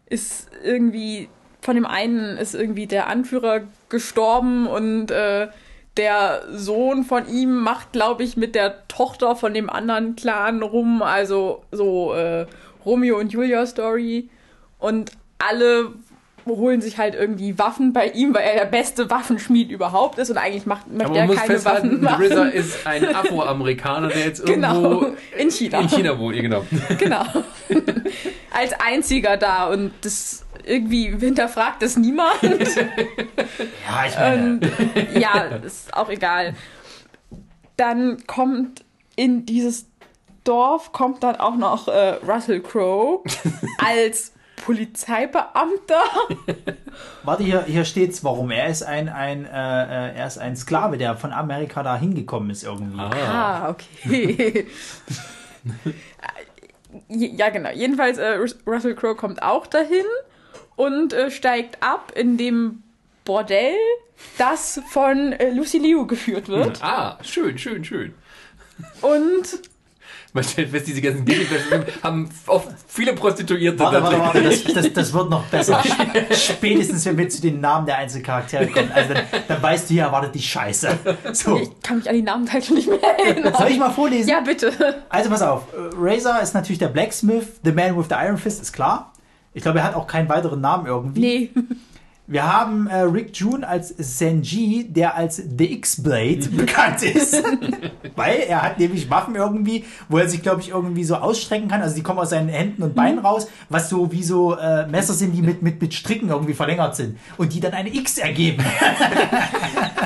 ist irgendwie von dem einen ist irgendwie der Anführer gestorben und äh, der Sohn von ihm macht, glaube ich, mit der Tochter von dem anderen Clan rum, also so äh, Romeo und Julia Story. Und alle holen sich halt irgendwie Waffen bei ihm, weil er der beste Waffenschmied überhaupt ist und eigentlich macht, möchte er keine Waffen RZA machen. ist ein Afroamerikaner, der jetzt Genau, irgendwo in China. in China wohnt. Genau. Genau. Als einziger da und das irgendwie hinterfragt es niemand. ja, ich meine. Und ja, ist auch egal. Dann kommt in dieses Dorf kommt dann auch noch äh, Russell Crowe als Polizeibeamter. Warte, hier, hier steht's, warum. Er ist ein, ein, äh, äh, er ist ein Sklave, der von Amerika da hingekommen ist irgendwie. Ah, okay. ja, genau. Jedenfalls, äh, Rus- Russell Crowe kommt auch dahin und äh, steigt ab in dem Bordell, das von äh, Lucy Liu geführt wird. Ah, schön, schön, schön. Und Man stellt fest, diese ganzen Guilty-Pleasure haben oft viele Prostituierte Warte, warte, warte, das, das, das wird noch besser. Spätestens, wenn wir zu den Namen der einzelnen Charaktere kommen. Also dann, dann weißt du, hier erwartet die Scheiße. So, ich kann mich an die Namen halt schon nicht mehr erinnern. soll ich mal vorlesen? Ja, bitte. Also pass auf, Razor ist natürlich der Blacksmith, The Man with the Iron Fist ist klar. Ich glaube, er hat auch keinen weiteren Namen irgendwie. Nee. Wir haben äh, Rick June als Senji, der als The X-Blade bekannt ist. Weil er hat nämlich Waffen irgendwie, wo er sich, glaube ich, irgendwie so ausstrecken kann. Also die kommen aus seinen Händen und Beinen raus, was so wie so äh, Messer sind, die mit, mit, mit Stricken irgendwie verlängert sind. Und die dann eine X ergeben.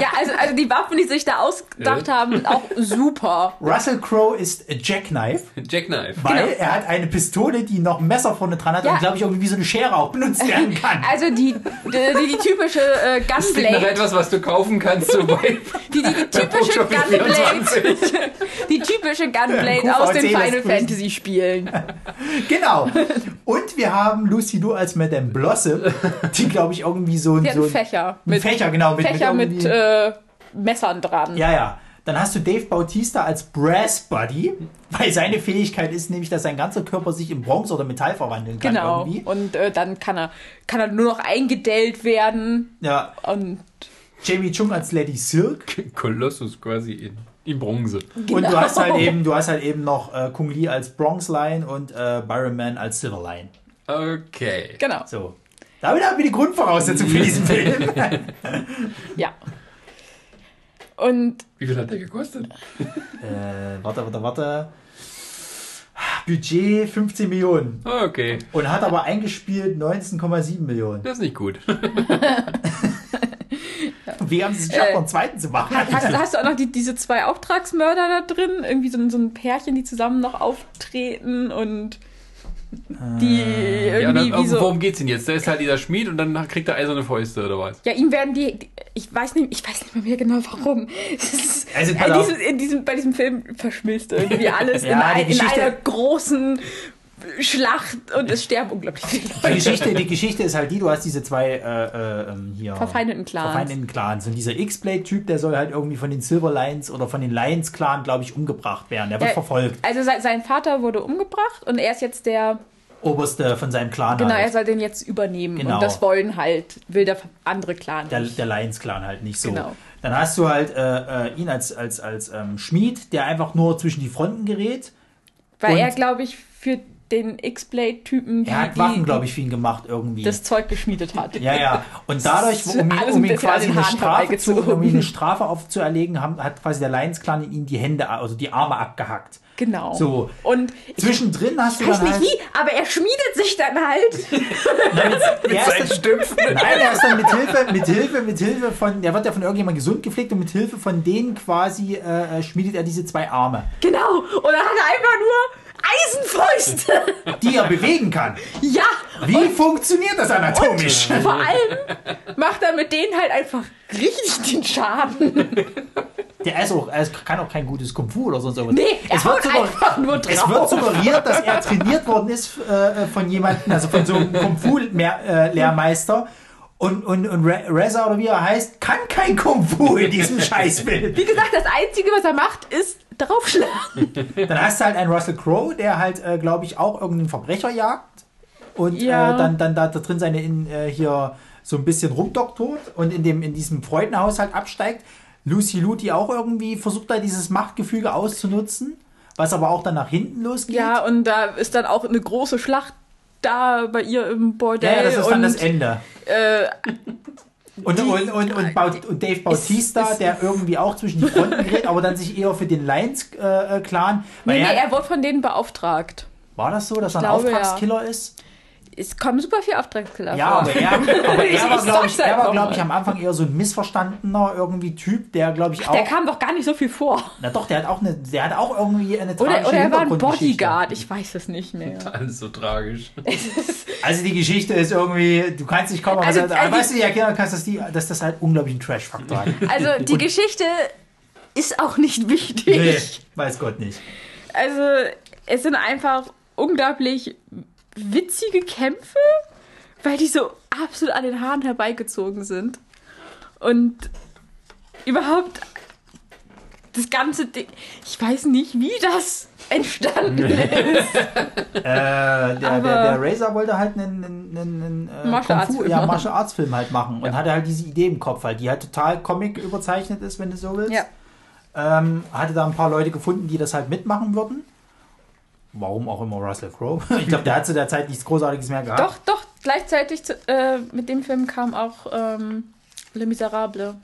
Ja, also, also die Waffen, die sich da ausgedacht haben, sind auch super. Russell Crowe ist a Jackknife, Jackknife. weil Genau. er hat eine Pistole, die noch ein Messer vorne dran hat Ja. und, glaube ich, irgendwie wie so eine Schere auch benutzt werden kann. Also die, die, die, die typische äh, Das klingt nach Gunblade. etwas, was du kaufen kannst, so bei, Die, die, die typische Gunblade. 24. Die typische Gunblade aus den Final. Fantasy Spielen. Genau. Und wir haben Lucy Lu als Madame Blossom, die, glaube ich, irgendwie so ein... Die hat so einen ein Fächer. Ein Fächer, genau. Mit, Fächer mit, mit, äh, Messern dran. Ja, ja. Dann hast du Dave Bautista als Brass Buddy, weil seine Fähigkeit ist nämlich, dass sein ganzer Körper sich in Bronze oder Metall verwandeln kann Genau. irgendwie. Und äh, dann kann er, kann er nur noch eingedellt werden. Ja, Und Jamie Chung als Lady Silk. Kolossus quasi in, in Bronze. Und Genau. du hast halt eben, du hast halt eben noch äh, Kung Lee als Bronze Line und äh, Byron Man als Silver Line. Okay. genau. So. Damit haben wir die Grundvoraussetzung für diesen Film. Ja. Und Wie viel hat der gekostet? äh, warte, warte, warte. Budget 15 Millionen. Okay. Und hat aber eingespielt 19,7 Millionen. Das ist nicht gut. Wie haben sie es geschafft, Äh, noch einen zweiten zu machen? hast, hast du auch noch die, diese zwei Auftragsmörder da drin? Irgendwie so, ein- so ein Pärchen, die zusammen noch auftreten und die Ja, irgendwie dann, wie so. worum geht's denn jetzt? Da ist halt dieser Schmied und dann kriegt er eiserne Fäuste oder was? Ja, ihm werden die, die. Ich weiß nicht, ich weiß nicht mehr, genau warum. Ist, Also, in auf. diesem, in diesem, bei diesem Film verschmilzt irgendwie alles Ja, in, ein, in einer großen Schlacht und es sterben unglaublich viele Die Leute. Geschichte, die Geschichte ist halt die, du hast diese zwei äh, äh, ähm, hier Verfeindeten Clans. verfeindeten Clans. Und dieser X-Blade-Typ, der soll halt irgendwie von den Silver Lions oder von den Lions-Clan, glaube ich, umgebracht werden. Der wird Ja, verfolgt. Also sein, sein Vater wurde umgebracht und er ist jetzt der. Oberste von seinem Clan Genau, er halt. soll den jetzt übernehmen. Genau. Und das wollen halt, will der andere Clan. Der, nicht. der Lions-Clan halt nicht so. Genau. Dann hast du halt äh, äh, ihn als, als, als ähm, Schmied, der einfach nur zwischen die Fronten gerät. Weil und- er, glaube ich, für den X-Blade-Typen Er hat Waffen, glaube ich, für ihn gemacht irgendwie. das Zeug geschmiedet hat. Ja, ja. Und dadurch, um, ihm- Alles um an quasi eine Strafe, zu, um ihm eine Strafe aufzuerlegen, haben, hat quasi der Lions Clan in ihm die Hände, also die Arme abgehackt. Genau. So. Und ich Zwischendrin hast du weiß dann nicht halt. wie, aber er schmiedet sich dann halt. er Sein ist dann, Stümpfen. nein, er ist dann mit Hilfe, mit Hilfe, mit Hilfe von, der wird ja von irgendjemandem gesund gepflegt und mit Hilfe von denen quasi äh, äh, schmiedet er diese zwei Arme. genau. Und dann hat er einfach nur Eisenfäuste! die er bewegen kann. Ja! Wie funktioniert das anatomisch? Vor allem macht er mit denen halt einfach richtig den Schaden. Der ist auch, er ist- kann auch kein gutes Kung Fu oder sonst irgendwas. Nee, er es wird, einfach nur es drauf. wird suggeriert, dass er trainiert worden ist äh, von jemandem, also von so einem Kung Fu-Lehrmeister. Und, und, und Re- Reza oder wie er heißt, kann kein Kung Fu in diesem Scheißbild. Wie gesagt, das Einzige, was er macht, ist draufschlagen. Dann hast du halt einen Russell Crowe, der halt, äh, glaube ich, auch irgendeinen Verbrecher jagt. Und Ja. äh, dann, dann da, da drin seine in, äh, hier so ein bisschen rumdoktort und in, dem, in diesem Freudenhaus halt absteigt. Lucy Liu, die auch irgendwie versucht da dieses Machtgefüge auszunutzen, was aber auch dann nach hinten losgeht. Ja, und da ist dann auch eine große Schlacht da bei ihr im Bordell. Ja, ja, das ist dann und, das Ende. Äh, Und, und, und, und, Baut- und Dave Bautista, ist- der irgendwie auch zwischen die Fronten gerät, aber dann sich eher für den Lions-Clan. nee, nee, er wurde von denen beauftragt. war das so, dass er ein glaube, ja. Auftragskiller ist? Es kommen super viele Auftragskiller Ja, vor. aber er, aber er war, glaube ich, er war, glaub ich, am Anfang eher so ein missverstandener irgendwie Typ, der, glaube ich, auch. Der kam doch gar nicht so viel vor. na doch, der hat auch eine, der hat auch irgendwie eine Oder, tragische oder er war ein. Bodyguard, ich weiß es nicht mehr. Alles so tragisch. Also die Geschichte ist irgendwie, du kannst nicht kaum Also, also, also- weißt du, die erklären kannst, dass, die, dass das halt unglaublich einen Trash-Faktor hat. Also die Geschichte ist auch nicht wichtig. nee, weiß Gott nicht. Also es sind einfach unglaublich witzige Kämpfe, weil die so absolut an den Haaren herbeigezogen sind. Und überhaupt das ganze Ding, ich weiß nicht, wie das entstanden ist. Äh, der, der, der Razor wollte halt einen, einen, einen, einen äh, Martial Arts Film ja, machen. Martial Arts Film halt machen und hatte halt diese Idee im Kopf halt, die halt total Comic überzeichnet ist, wenn du so willst. Ja. Ähm, hatte da ein paar Leute gefunden, die das halt mitmachen würden. Warum auch immer Russell Crowe. Ich glaube, der hat zu der Zeit nichts Großartiges mehr gehabt. Doch, doch, gleichzeitig zu, äh, mit dem Film kam auch ähm, Le Miserable.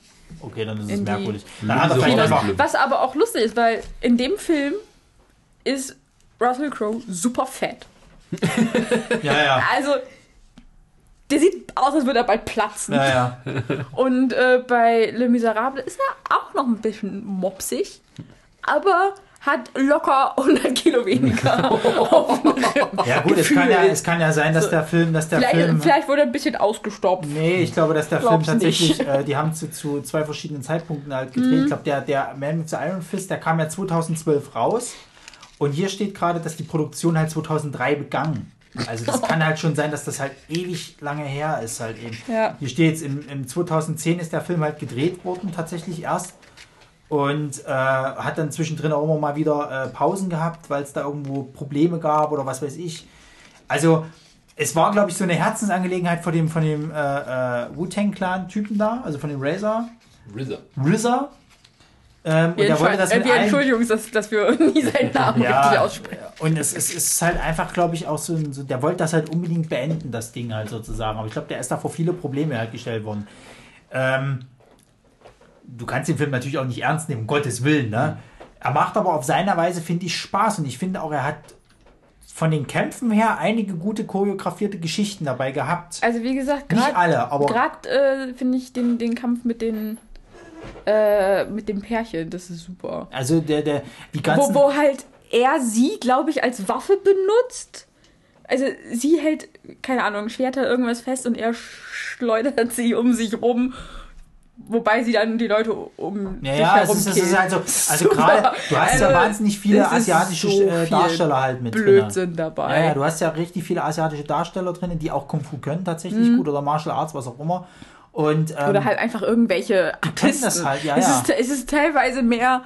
Okay, dann ist es merkwürdig. Dann? Was aber auch lustig ist, weil in dem Film ist Russell Crowe super fett. ja, ja. Also, der sieht aus, als würde er bald platzen. Ja, ja. Und äh, bei Le Miserable ist er auch noch ein bisschen mopsig, aber hat locker 100 Kilo weniger. ja gut, es kann ja, es kann ja sein, dass der Film, dass der vielleicht, Film... vielleicht wurde ein bisschen ausgestopft. Nee, ich glaube, dass der Film tatsächlich, äh, die haben zu, zu zwei verschiedenen Zeitpunkten halt gedreht. Mhm. Ich glaube, der, der Man with the Iron Fist, der kam ja 2012 raus. Und hier steht gerade, dass die Produktion halt 2003 begann. Also das kann halt schon sein, dass das halt ewig lange her ist halt eben. Ja. Hier steht jetzt, im, im 2010 ist der Film halt gedreht worden, tatsächlich erst. Und äh, auch dann zwischendrin auch immer mal wieder äh, Pausen gehabt, weil es da irgendwo Probleme gab oder was weiß ich. Also es war, glaube ich, so eine Herzensangelegenheit von dem, von dem äh, äh, Wu-Tang-Clan-Typen da, also von dem Razor, RZA. RZA. Ähm, und Wir, der wollte das äh, wir uns, dass, dass wir nie seinen Namen richtig ja, aussprechen. und es, es ist halt einfach, glaube ich, auch so, ein- so, der wollte das halt unbedingt beenden, das Ding halt sozusagen. Aber ich glaube, der ist da vor viele Probleme halt gestellt worden. Ähm, du kannst den Film natürlich auch nicht ernst nehmen, um Gottes Willen, ne? Er macht aber auf seiner Weise, finde ich, Spaß und ich finde auch, er hat von den Kämpfen her einige gute choreografierte Geschichten dabei gehabt. Also wie gesagt, Nicht gerade alle, aber äh, finde ich den, den Kampf mit den äh, mit dem Pärchen, das ist super. also der, der, die Wo, ganzen. wo halt er sie, glaube ich, als Waffe benutzt. Also sie hält, keine Ahnung, Schwerter irgendwas fest und er schleudert sie um sich rum, wobei sie dann die Leute um Ja, sich ja, es herum ist, es ist halt so, also gerade, du hast ja Also, wahnsinnig viele es asiatische so äh, Darsteller halt mit drin. Blödsinn dabei. Ja, ja, du hast ja richtig viele asiatische Darsteller drin, die auch Kung Fu können tatsächlich gut oder Martial Arts, was auch immer. Und ähm, Mhm. Oder halt einfach irgendwelche Artisten. das halt, ja, es, ja. Ist, es ist teilweise mehr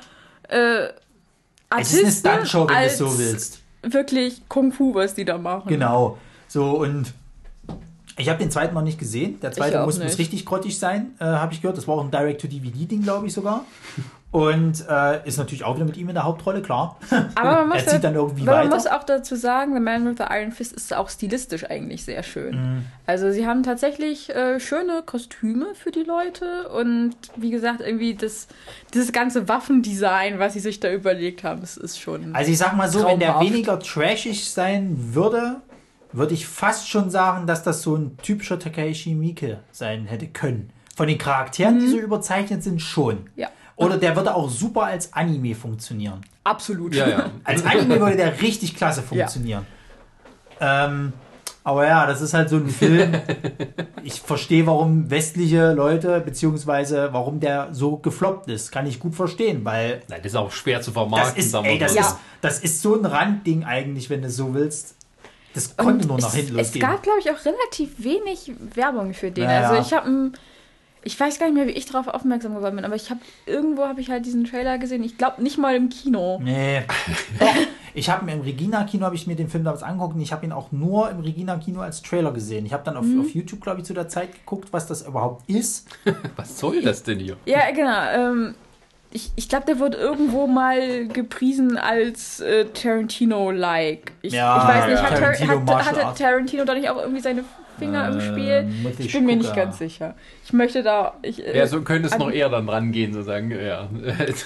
äh, es Artisten ist eine Stuntshow, wenn du als es so willst. wirklich Kung Fu, was die da machen. Genau. So und ich habe den zweiten noch nicht gesehen. Der zweite muss, muss richtig grottig sein, äh, habe ich gehört. Das war auch ein Direct-to-DVD-Ding, glaube ich sogar. Und äh, ist natürlich auch wieder mit ihm in der Hauptrolle, klar. Aber man muss, er zieht dann irgendwie aber man muss auch dazu sagen, The Man with the Iron Fist ist auch stilistisch eigentlich sehr schön. Mhm. Also sie haben tatsächlich äh, schöne Kostüme für die Leute und wie gesagt, irgendwie das, dieses ganze Waffendesign, was sie sich da überlegt haben, das ist schon... Also ich sag mal so, wenn der Traumhaft. weniger trashig sein würde, würde ich fast schon sagen, dass das so ein typischer Takeshi Miike sein hätte können. Von den Charakteren, Mhm. die so überzeichnet sind, schon. ja. Oder der würde auch super als Anime funktionieren. Absolut. Ja, ja. Als Anime würde der richtig klasse funktionieren. Ähm, aber ja, das ist halt so ein Film. Ich verstehe, warum westliche Leute, beziehungsweise warum der so gefloppt ist. Kann ich gut verstehen, weil Nein, das ist auch schwer zu vermarkten. das ist, ey, das, mal. ist, das ist so ein Randding eigentlich, wenn du so willst. Das konnte nur nach es, hinten es losgehen. gab, glaube ich, auch relativ wenig Werbung für den. Ja, ja. Also ich habe ich weiß gar nicht mehr, wie ich darauf aufmerksam geworden bin, aber ich habe irgendwo habe ich halt diesen Trailer gesehen. Ich glaube nicht mal im Kino. Nee. Doch, ich habe mir im Regina-Kino habe ich mir den Film damals angeguckt und ich habe ihn auch nur im Regina-Kino als Trailer gesehen. Ich habe dann auf, Mhm. auf YouTube, glaube ich, zu der Zeit geguckt, was das überhaupt ist. Was soll das denn hier? Ja, genau. Ähm, ich ich glaube, der wurde irgendwo mal gepriesen als äh, Tarantino-like. Ich, Ja, ich weiß nicht, ja. hat, Tar Tarantino hat, hatte Art. Tarantino da nicht auch irgendwie seine Finger im Spiel? muss Ich ich bin mir nicht ganz sicher. Ich möchte da. Ich, äh, Ja, so könnte es an- noch eher dann rangehen, sozusagen. Ja.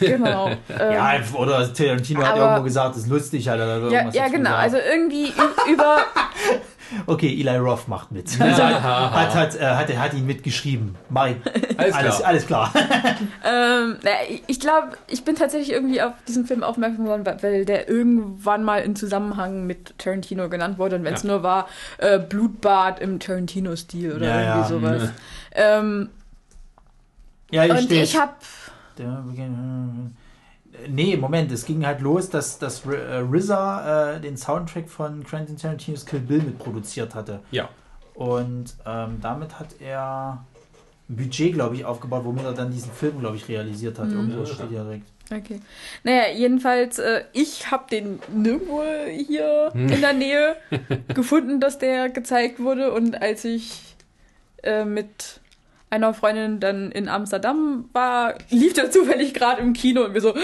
Genau. Ähm, Ja, oder Tarantino hat aber- irgendwo gesagt, das ist lustig, hat er da ja, irgendwas ja, genau. gesagt. Also irgendwie über. Okay, Eli Roth macht mit. Also hat, hat, hat, äh, hat, ihn mitgeschrieben. Ich. Alles Alles, klar. alles klar. Ähm, ich- ich glaube, ich bin tatsächlich irgendwie auf diesen Film aufmerksam geworden, weil- der irgendwann mal in Zusammenhang mit Tarantino genannt wurde und wenn es Ja. nur war, äh, Blutbad im Tarantino-Stil oder Ja, irgendwie ja. sowas. Ähm, Ja, steht. ich habe Nee, Moment, es ging halt los, dass, dass R- äh, RZA äh, den Soundtrack von Quentin Tarantinos Kill Bill mitproduziert hatte. ja. Und ähm, damit hat er ein Budget, glaube ich, aufgebaut, womit er dann diesen Film, glaube ich, realisiert hat. Irgendwo Ja. steht ja direkt. Okay. Naja, jedenfalls, äh, ich habe den nirgendwo hier in der Nähe gefunden, dass der gezeigt wurde. Und als ich äh, mit einer Freundin dann in Amsterdam war, lief der zufällig gerade im Kino und wir so,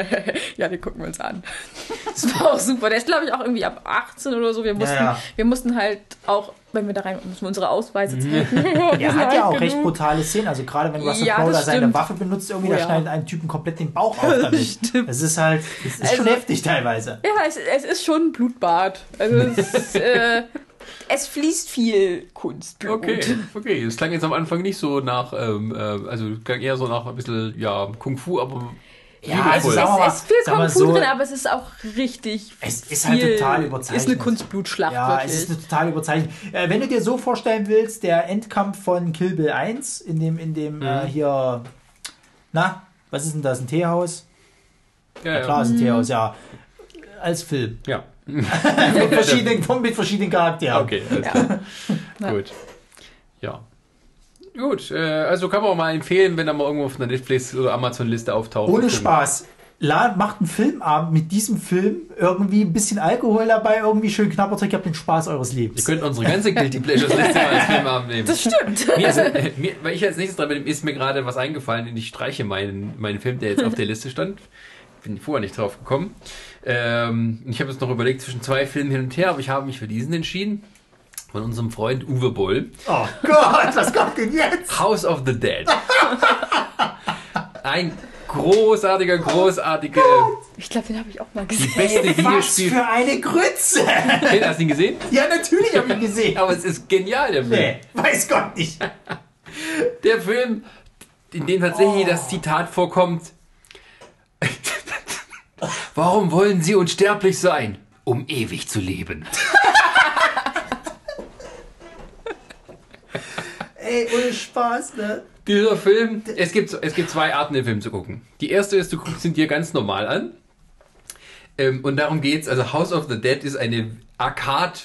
ja, den gucken wir uns an. Das war auch super. Der ist, glaube ich, auch irgendwie ab 18 oder so. Wir mussten, ja. Wir mussten halt auch, wenn wir da rein, mussten wir unsere Ausweise zeigen. Er hat ja auch recht brutale Szenen. Also gerade wenn Russell Ja, Crowe da seine. Waffe benutzt, irgendwie, Oh, da ja. schneidet einen Typen komplett den Bauch auf damit. Das ist halt, das ist schon Also- heftig teilweise. Ja, es, es ist schon ein Blutbad. Also es, äh, es fließt viel Kunstblut. Okay, okay. Es klang jetzt am Anfang nicht so nach, ähm, äh, also es klang eher so nach ein bisschen, ja, Kung Fu, aber Ja, also wir mal, Es ist viel Kung Fu so, drin, aber es ist auch richtig. Es ist halt viel, total überzeichnet. Ist eine Kunstblutschlacht, Ja, wirklich. es ist eine total überzeichnet. Äh, wenn du dir so vorstellen willst, der Endkampf von Kill Bill 1, in dem, in dem Mhm. äh, hier, na, was ist denn das, ein Teehaus? ja, Ja, ja. klar, ist ein Teehaus, ja. Als Film. ja. mit, verschiedenen, mit verschiedenen Charakteren. Okay, alles Ja. klar. Ja. Gut. Ja. Gut, äh, also kann man auch mal empfehlen, wenn er mal irgendwo auf einer Netflix- oder Amazon-Liste auftaucht. Ohne. Spaß. La macht einen Filmabend mit diesem Film, irgendwie ein bisschen Alkohol dabei, irgendwie schön knapper Zeug, ihr habt den Spaß eures Ihr Lebens. könnt unsere ganze Guilty Pleasures-Liste mal als Filmabend nehmen. Das stimmt. Mir ist, äh, mir, weil ich als nächstes dran bin, ist mir gerade was eingefallen und ich streiche meinen, meinen Film, der jetzt auf der Liste stand. Bin vorher nicht drauf gekommen. Ähm, ich habe jetzt noch überlegt zwischen zwei Filmen hin und her, aber ich habe mich für diesen entschieden. Von unserem Freund Uwe Boll. Oh Gott, was kommt denn jetzt? House of the Dead. Ein großartiger, großartiger. Ich glaube, den habe ich auch mal Die gesehen. beste Was Videospiel. für eine Grütze! Hey, hast du ihn gesehen? Ja, natürlich habe ich ihn gesehen. Aber es ist genial, der Film. Nee, weiß Gott nicht. Der Film, in dem tatsächlich Oh. das Zitat vorkommt. Warum wollen Sie unsterblich sein? Um ewig zu leben. Ey, ohne Spaß, ne? Dieser Film, es gibt, es gibt zwei Arten, den Film zu gucken. Die erste ist, du guckst ihn dir ganz normal an. Ähm, und darum geht's. Also House of the Dead ist eine Arcade,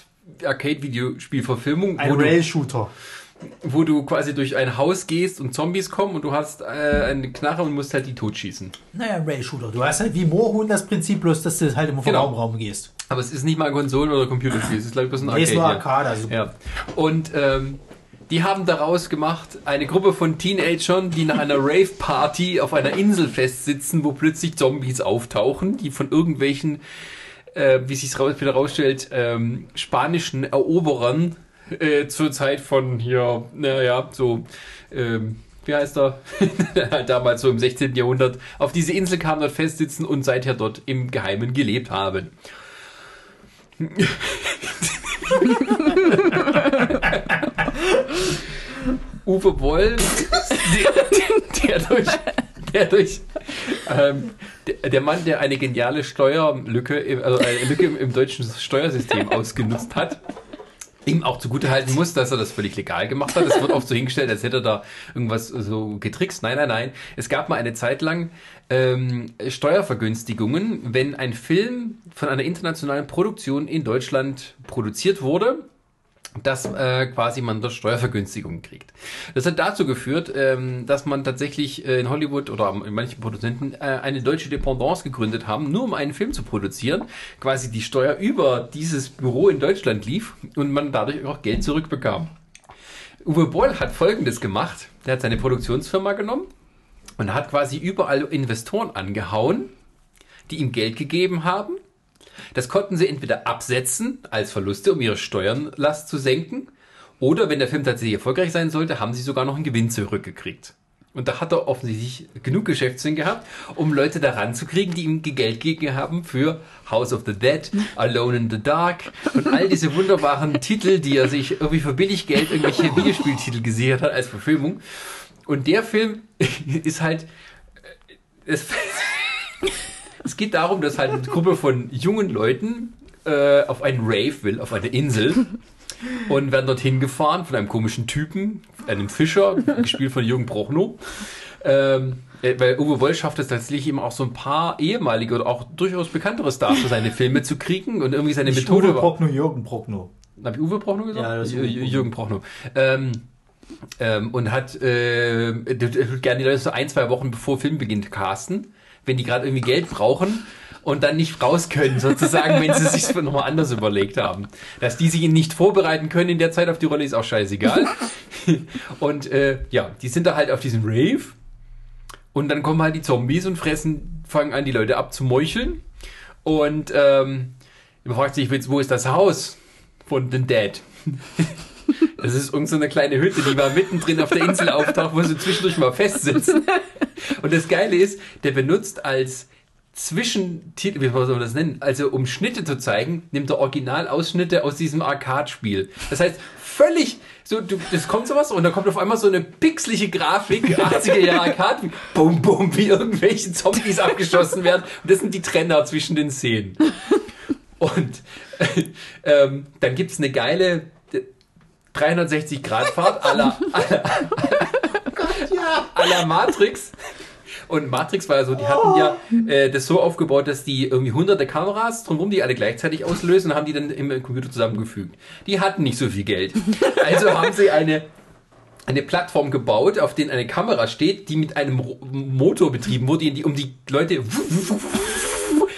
Arcade-Videospielverfilmung, Ein wo du, Rail-Shooter. Wo du quasi durch ein Haus gehst und Zombies kommen und du hast äh, eine Knarre und musst halt die totschießen. Naja, ein Rail-Shooter. Du hast halt wie Moorhuhn das Prinzip, bloß dass du halt immer vom Genau. Raum Raum gehst. Aber es ist nicht mal ein Konsolen- oder Computerspiel, es ist glaube ich bloß ein Nee, ist nur. Arcade. Also Ja. Und ähm, die haben daraus gemacht eine Gruppe von Teenagern, die nach einer Rave-Party auf einer Insel festsitzen, wo plötzlich Zombies auftauchen, die von irgendwelchen, äh, wie sich raus, wieder rausstellt, ähm, spanischen Eroberern äh, zur Zeit von hier, naja, so, ähm, wie heißt er? Damals so im 16. Jahrhundert auf diese Insel kamen, dort festsitzen und seither dort im Geheimen gelebt haben. Uwe Boll, der, der, durch, der durch ähm, der, der Mann, der eine geniale Steuerlücke, also eine Lücke im, im deutschen Steuersystem ausgenutzt hat, ihm auch zugutehalten muss, dass er das völlig legal gemacht hat. Es wird oft so hingestellt, als hätte er da irgendwas so getrickst. Nein, nein, nein. Es gab mal eine Zeit lang ähm, Steuervergünstigungen, wenn ein Film von einer internationalen Produktion in Deutschland produziert wurde dass äh, quasi man dort Steuervergünstigungen kriegt. Das hat dazu geführt, ähm, dass man tatsächlich äh, in Hollywood oder in manchen Produzenten äh, eine deutsche Dependance gegründet haben, nur um einen Film zu produzieren. Quasi die Steuer über dieses Büro in Deutschland lief und man dadurch auch Geld zurückbekam. Uwe Boll hat Folgendes gemacht. Der hat seine Produktionsfirma genommen und hat quasi überall Investoren angehauen, die ihm Geld gegeben haben. Das konnten sie entweder absetzen als Verluste, um ihre Steuernlast zu senken, oder wenn der Film tatsächlich erfolgreich sein sollte, haben sie sogar noch einen Gewinn zurückgekriegt. Und da hat er offensichtlich genug Geschäftssinn gehabt, um Leute daran zu kriegen, die ihm Geld gegeben haben für House of the Dead, Alone in the Dark und all diese wunderbaren Titel, die er sich irgendwie für billig Geld irgendwelche Videospieltitel gesichert hat als Verfilmung. Und der Film ist halt, äh, es, es geht darum, dass halt eine Gruppe von jungen Leuten äh, auf einen Rave will, auf eine Insel. Und werden dorthin gefahren von einem komischen Typen, einem Fischer, gespielt von Jürgen Prochnow. Ähm, äh, weil Uwe Boll schafft es tatsächlich eben auch so ein paar ehemalige oder auch durchaus bekanntere Stars für seine Filme zu kriegen und irgendwie seine Nicht Methode Uwe. Prochnow, Jürgen Prochnow. Hab ich Uwe Prochnow gesagt? Ja, das ist Uwe. Jürgen Prochnow. Ähm, ähm, und hat äh, gerne die Leute so ein, zwei Wochen bevor Film beginnt casten, wenn die gerade irgendwie Geld brauchen und dann nicht raus können, sozusagen, wenn sie sich nochmal anders überlegt haben. Dass die sich nicht vorbereiten können in der Zeit auf die Rolle, ist auch scheißegal. und äh, ja, die sind da halt auf diesem Rave und dann kommen halt die Zombies und fressen, fangen an, die Leute abzumeucheln. Und ähm, man fragt sich, wo ist das Haus von den Dead? Das ist irgendeine so eine kleine Hütte, die mal mittendrin auf der Insel auftaucht, wo sie zwischendurch mal festsitzen. Und das Geile ist, der benutzt als Zwischentitel, wie soll man das nennen? Also um Schnitte zu zeigen, nimmt er Originalausschnitte aus diesem Arcade-Spiel. Das heißt, völlig so, du, das kommt sowas und dann kommt auf einmal so eine pixelige Grafik, 80er Jahre Arcade, wie bum bum, wie irgendwelche Zombies abgeschossen werden. Und das sind die Trenner zwischen den Szenen. Und ähm, dann gibt's eine geile 360-Grad-Fahrt à la, à la, Matrix. Und Matrix war ja so, die hatten ja äh, das so aufgebaut, dass die irgendwie hunderte Kameras drumherum, die alle gleichzeitig auslösen und haben die dann im Computer zusammengefügt. Die hatten nicht so viel Geld. Also haben sie eine eine Plattform gebaut, auf der eine Kamera steht, die mit einem Ro- Motor betrieben wurde, die um die Leute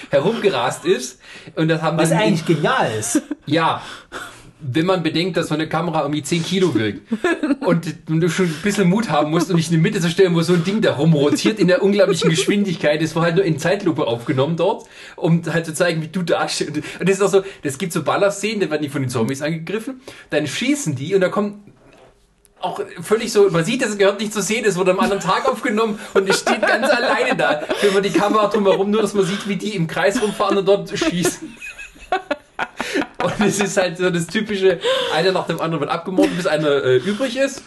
herumgerast ist. Und das haben Was eigentlich genial ist. ja, wenn man bedenkt, dass so eine Kamera irgendwie 10 Kilo wiegt und du schon ein bisschen Mut haben musst, um dich in die Mitte zu stellen, wo so ein Ding da rumrotiert in der unglaublichen Geschwindigkeit. Das war halt nur in Zeitlupe aufgenommen dort, um halt zu zeigen, wie du da stehst. Und das ist auch so, das gibt so Ballerszenen, da werden die von den Zombies angegriffen, dann schießen die und da kommt auch völlig so, man sieht, das gehört nicht zur Szene, es wurde am anderen Tag aufgenommen und es steht ganz alleine da. Wenn man die Kamera drumherum, nur dass man sieht, wie die im Kreis rumfahren und dort schießen. Und es ist halt so das typische, einer nach dem anderen wird abgemordet, bis einer äh, übrig ist.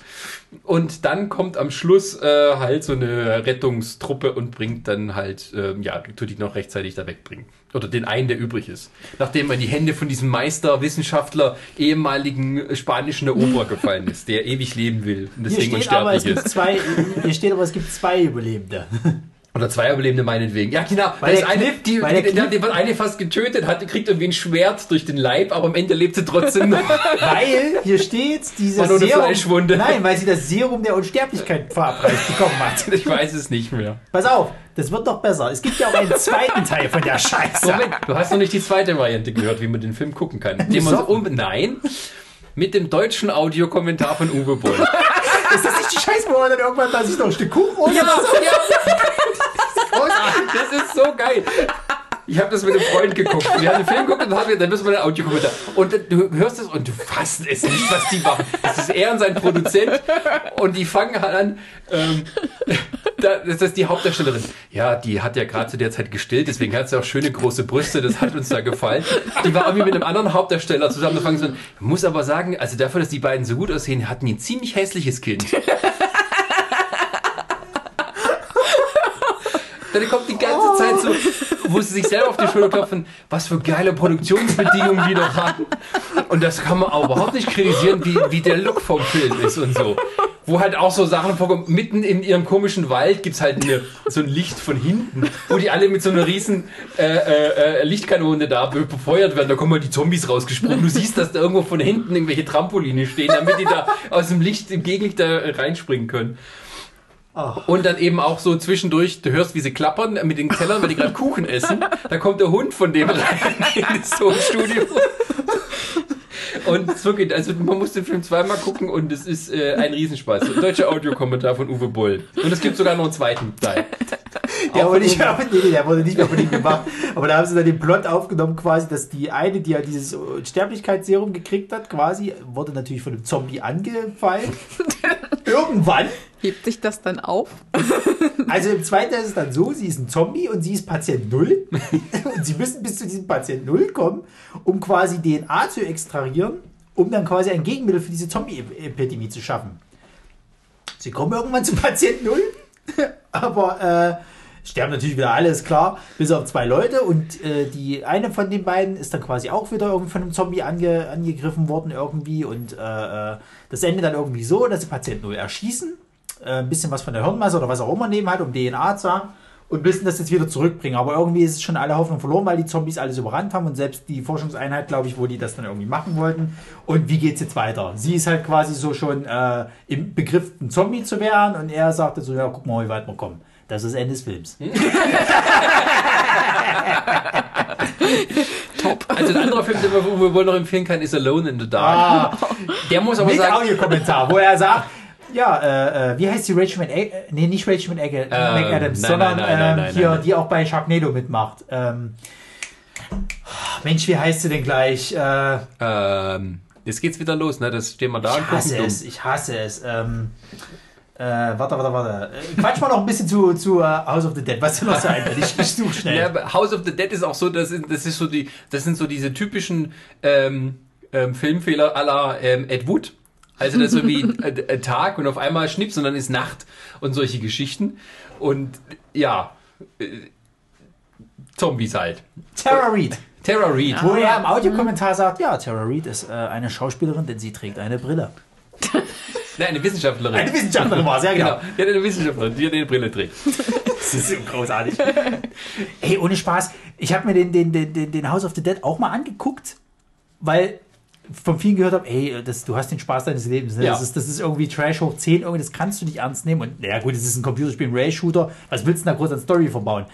Und dann kommt am Schluss äh, halt so eine Rettungstruppe und bringt dann halt, ähm, ja, tut die noch rechtzeitig da wegbringen. Oder den einen, der übrig ist. Nachdem er in die Hände von diesem Meister, Wissenschaftler, ehemaligen spanischen Eroberer gefallen ist, der ewig leben will und Hier deswegen steht, aber, es unsterblich gibt ist. zwei, hier steht aber, es gibt zwei Überlebende. Oder zwei Überlebende meinetwegen. Ja, genau. Weil das der eine, die, weil die, die, die wird eine fast getötet, hat, kriegt irgendwie ein Schwert durch den Leib, aber am Ende lebt sie trotzdem noch. Weil hier steht, dieses Serum. Fleischwunde. Nein, weil sie das Serum der Unsterblichkeit verabreicht bekommen hat. Ich weiß es nicht mehr. Pass auf, das wird doch besser. Es gibt ja auch einen zweiten Teil von der Scheiße. Moment, du hast noch nicht die zweite Variante gehört, wie man den Film gucken kann. Den man so um, nein, mit dem deutschen Audiokommentar von Uwe Boll. Ist das nicht die Scheiße, wo man dann irgendwann mal sich noch ein Stück Kuchen holt? ja, oder so? ja. Das ist so geil. Ich habe das mit einem Freund geguckt. Wir haben den Film geguckt und dann, haben wir, dann müssen wir einen Audiokommentar. Und du hörst es und du fasst es nicht, was die machen. Das ist er und sein Produzent. Und die fangen halt an. Ähm, da, das ist die Hauptdarstellerin. Ja, die hat ja gerade zu der Zeit gestillt, deswegen hat sie auch schöne große Brüste. Das hat uns da gefallen. Die war irgendwie mit einem anderen Hauptdarsteller zusammen. Fangen so an. muss aber sagen, also dafür, dass die beiden so gut aussehen, hatten die ein ziemlich hässliches Kind. Dann kommt die ganze Zeit so, wo sie sich selber auf die Schulter klopfen, was für geile Produktionsbedingungen die doch hatten. Und das kann man auch überhaupt nicht kritisieren, wie, wie der Look vom Film ist und so. Wo halt auch so Sachen vorkommen, mitten in ihrem komischen Wald gibt's halt eine, so ein Licht von hinten, wo die alle mit so einer riesen äh, äh, äh, Lichtkanone da be- befeuert werden. Da kommen halt die Zombies rausgesprungen. Du siehst, dass da irgendwo von hinten irgendwelche Trampoline stehen, damit die da aus dem Licht, im Gegenlicht da reinspringen können. Ach. Und dann eben auch so zwischendurch, du hörst, wie sie klappern mit den Tellern, weil die gerade Kuchen essen. Da kommt der Hund von dem rein in das Tonstudio. Und wirklich, also man muss den Film zweimal gucken und es ist äh, ein Riesenspaß. Deutscher Audiokommentar von Uwe Boll. Und es gibt sogar noch einen zweiten Teil. Der wurde, nicht nee, nee, der wurde nicht mehr von ihm gemacht. Aber da haben sie dann den Plot aufgenommen, quasi, dass die eine, die ja dieses Sterblichkeitsserum gekriegt hat, quasi, wurde natürlich von einem Zombie angefallen. Irgendwann. Hebt sich das dann auf? Also im zweiten ist es dann so, sie ist ein Zombie und sie ist Patient Null. und sie müssen bis zu diesem Patient Null kommen, um quasi DNA zu extrahieren, um dann quasi ein Gegenmittel für diese Zombie-Epidemie zu schaffen. Sie kommen irgendwann zu Patient Null, aber äh, sterben natürlich wieder alle, ist klar, bis auf zwei Leute und äh, die eine von den beiden ist dann quasi auch wieder irgendwie von einem Zombie ange, angegriffen worden irgendwie und äh, äh, das endet dann irgendwie so, dass sie Patient Null erschießen, äh, ein bisschen was von der Hirnmasse oder was auch immer nehmen hat, um DNA zu haben und müssen das jetzt wieder zurückbringen. Aber irgendwie ist es schon alle Hoffnung verloren, weil die Zombies alles überrannt haben und selbst die Forschungseinheit, glaube ich, wo die das dann irgendwie machen wollten. Und wie geht's jetzt weiter? Sie ist halt quasi so schon äh, im Begriff, ein Zombie zu werden und er sagte so, ja, guck mal, wie weit wir kommen. Das ist das Ende des Films. Also ein anderer Film, den wir Uwe Boll noch empfehlen kann, ist Alone in the Dark. Ah, Der muss aber mit sagen, Audiokommentar, wo er sagt, ja, äh, äh, wie heißt die Rachel McAdams? Nee, nicht Rachel McAdams, Ähm, nein, sondern nein, nein, nein, ähm, nein, hier, nein. die auch bei Sharknado mitmacht. Ähm, Mensch, wie heißt sie denn gleich? Äh, ähm, jetzt geht's wieder los, ne? Das stehen wir da und ich hasse es, ich hasse es. Ähm, äh, warte, warte, warte. Äh, Quatsch mal noch ein bisschen zu, zu äh, House of the Dead. Was dir noch so einfällt? Ich, ich suche schnell. Ja, aber House of the Dead ist auch so, das, ist, das ist so die, das sind so diese typischen ähm, ähm, Filmfehler aller ähm, Ed Wood. Also das ist so wie äh, Tag und auf einmal Schnips und dann ist Nacht und solche Geschichten. Und ja, äh, Zombies halt. Tara Reid. Tara Reid. Wo er im Audiokommentar sagt, ja, Tara Reid ist äh, eine Schauspielerin, denn sie trägt eine Brille. Nein, eine Wissenschaftlerin. Eine Wissenschaftlerin war es, ja genau. Genau, die hat eine Wissenschaftlerin, die eine Brille trägt. Das ist so großartig. Ey, ohne Spaß. Ich habe mir den, den, den, den, den House of the Dead auch mal angeguckt, weil von vielen gehört habe, ey, das, du hast den Spaß deines Lebens. Ne? Ja. Das, ist, das ist irgendwie Trash hoch 10, irgendwie, das kannst du nicht ernst nehmen. Und naja gut, es ist ein Computerspiel, ein Ray-Shooter. Was willst du denn da groß an Story verbauen?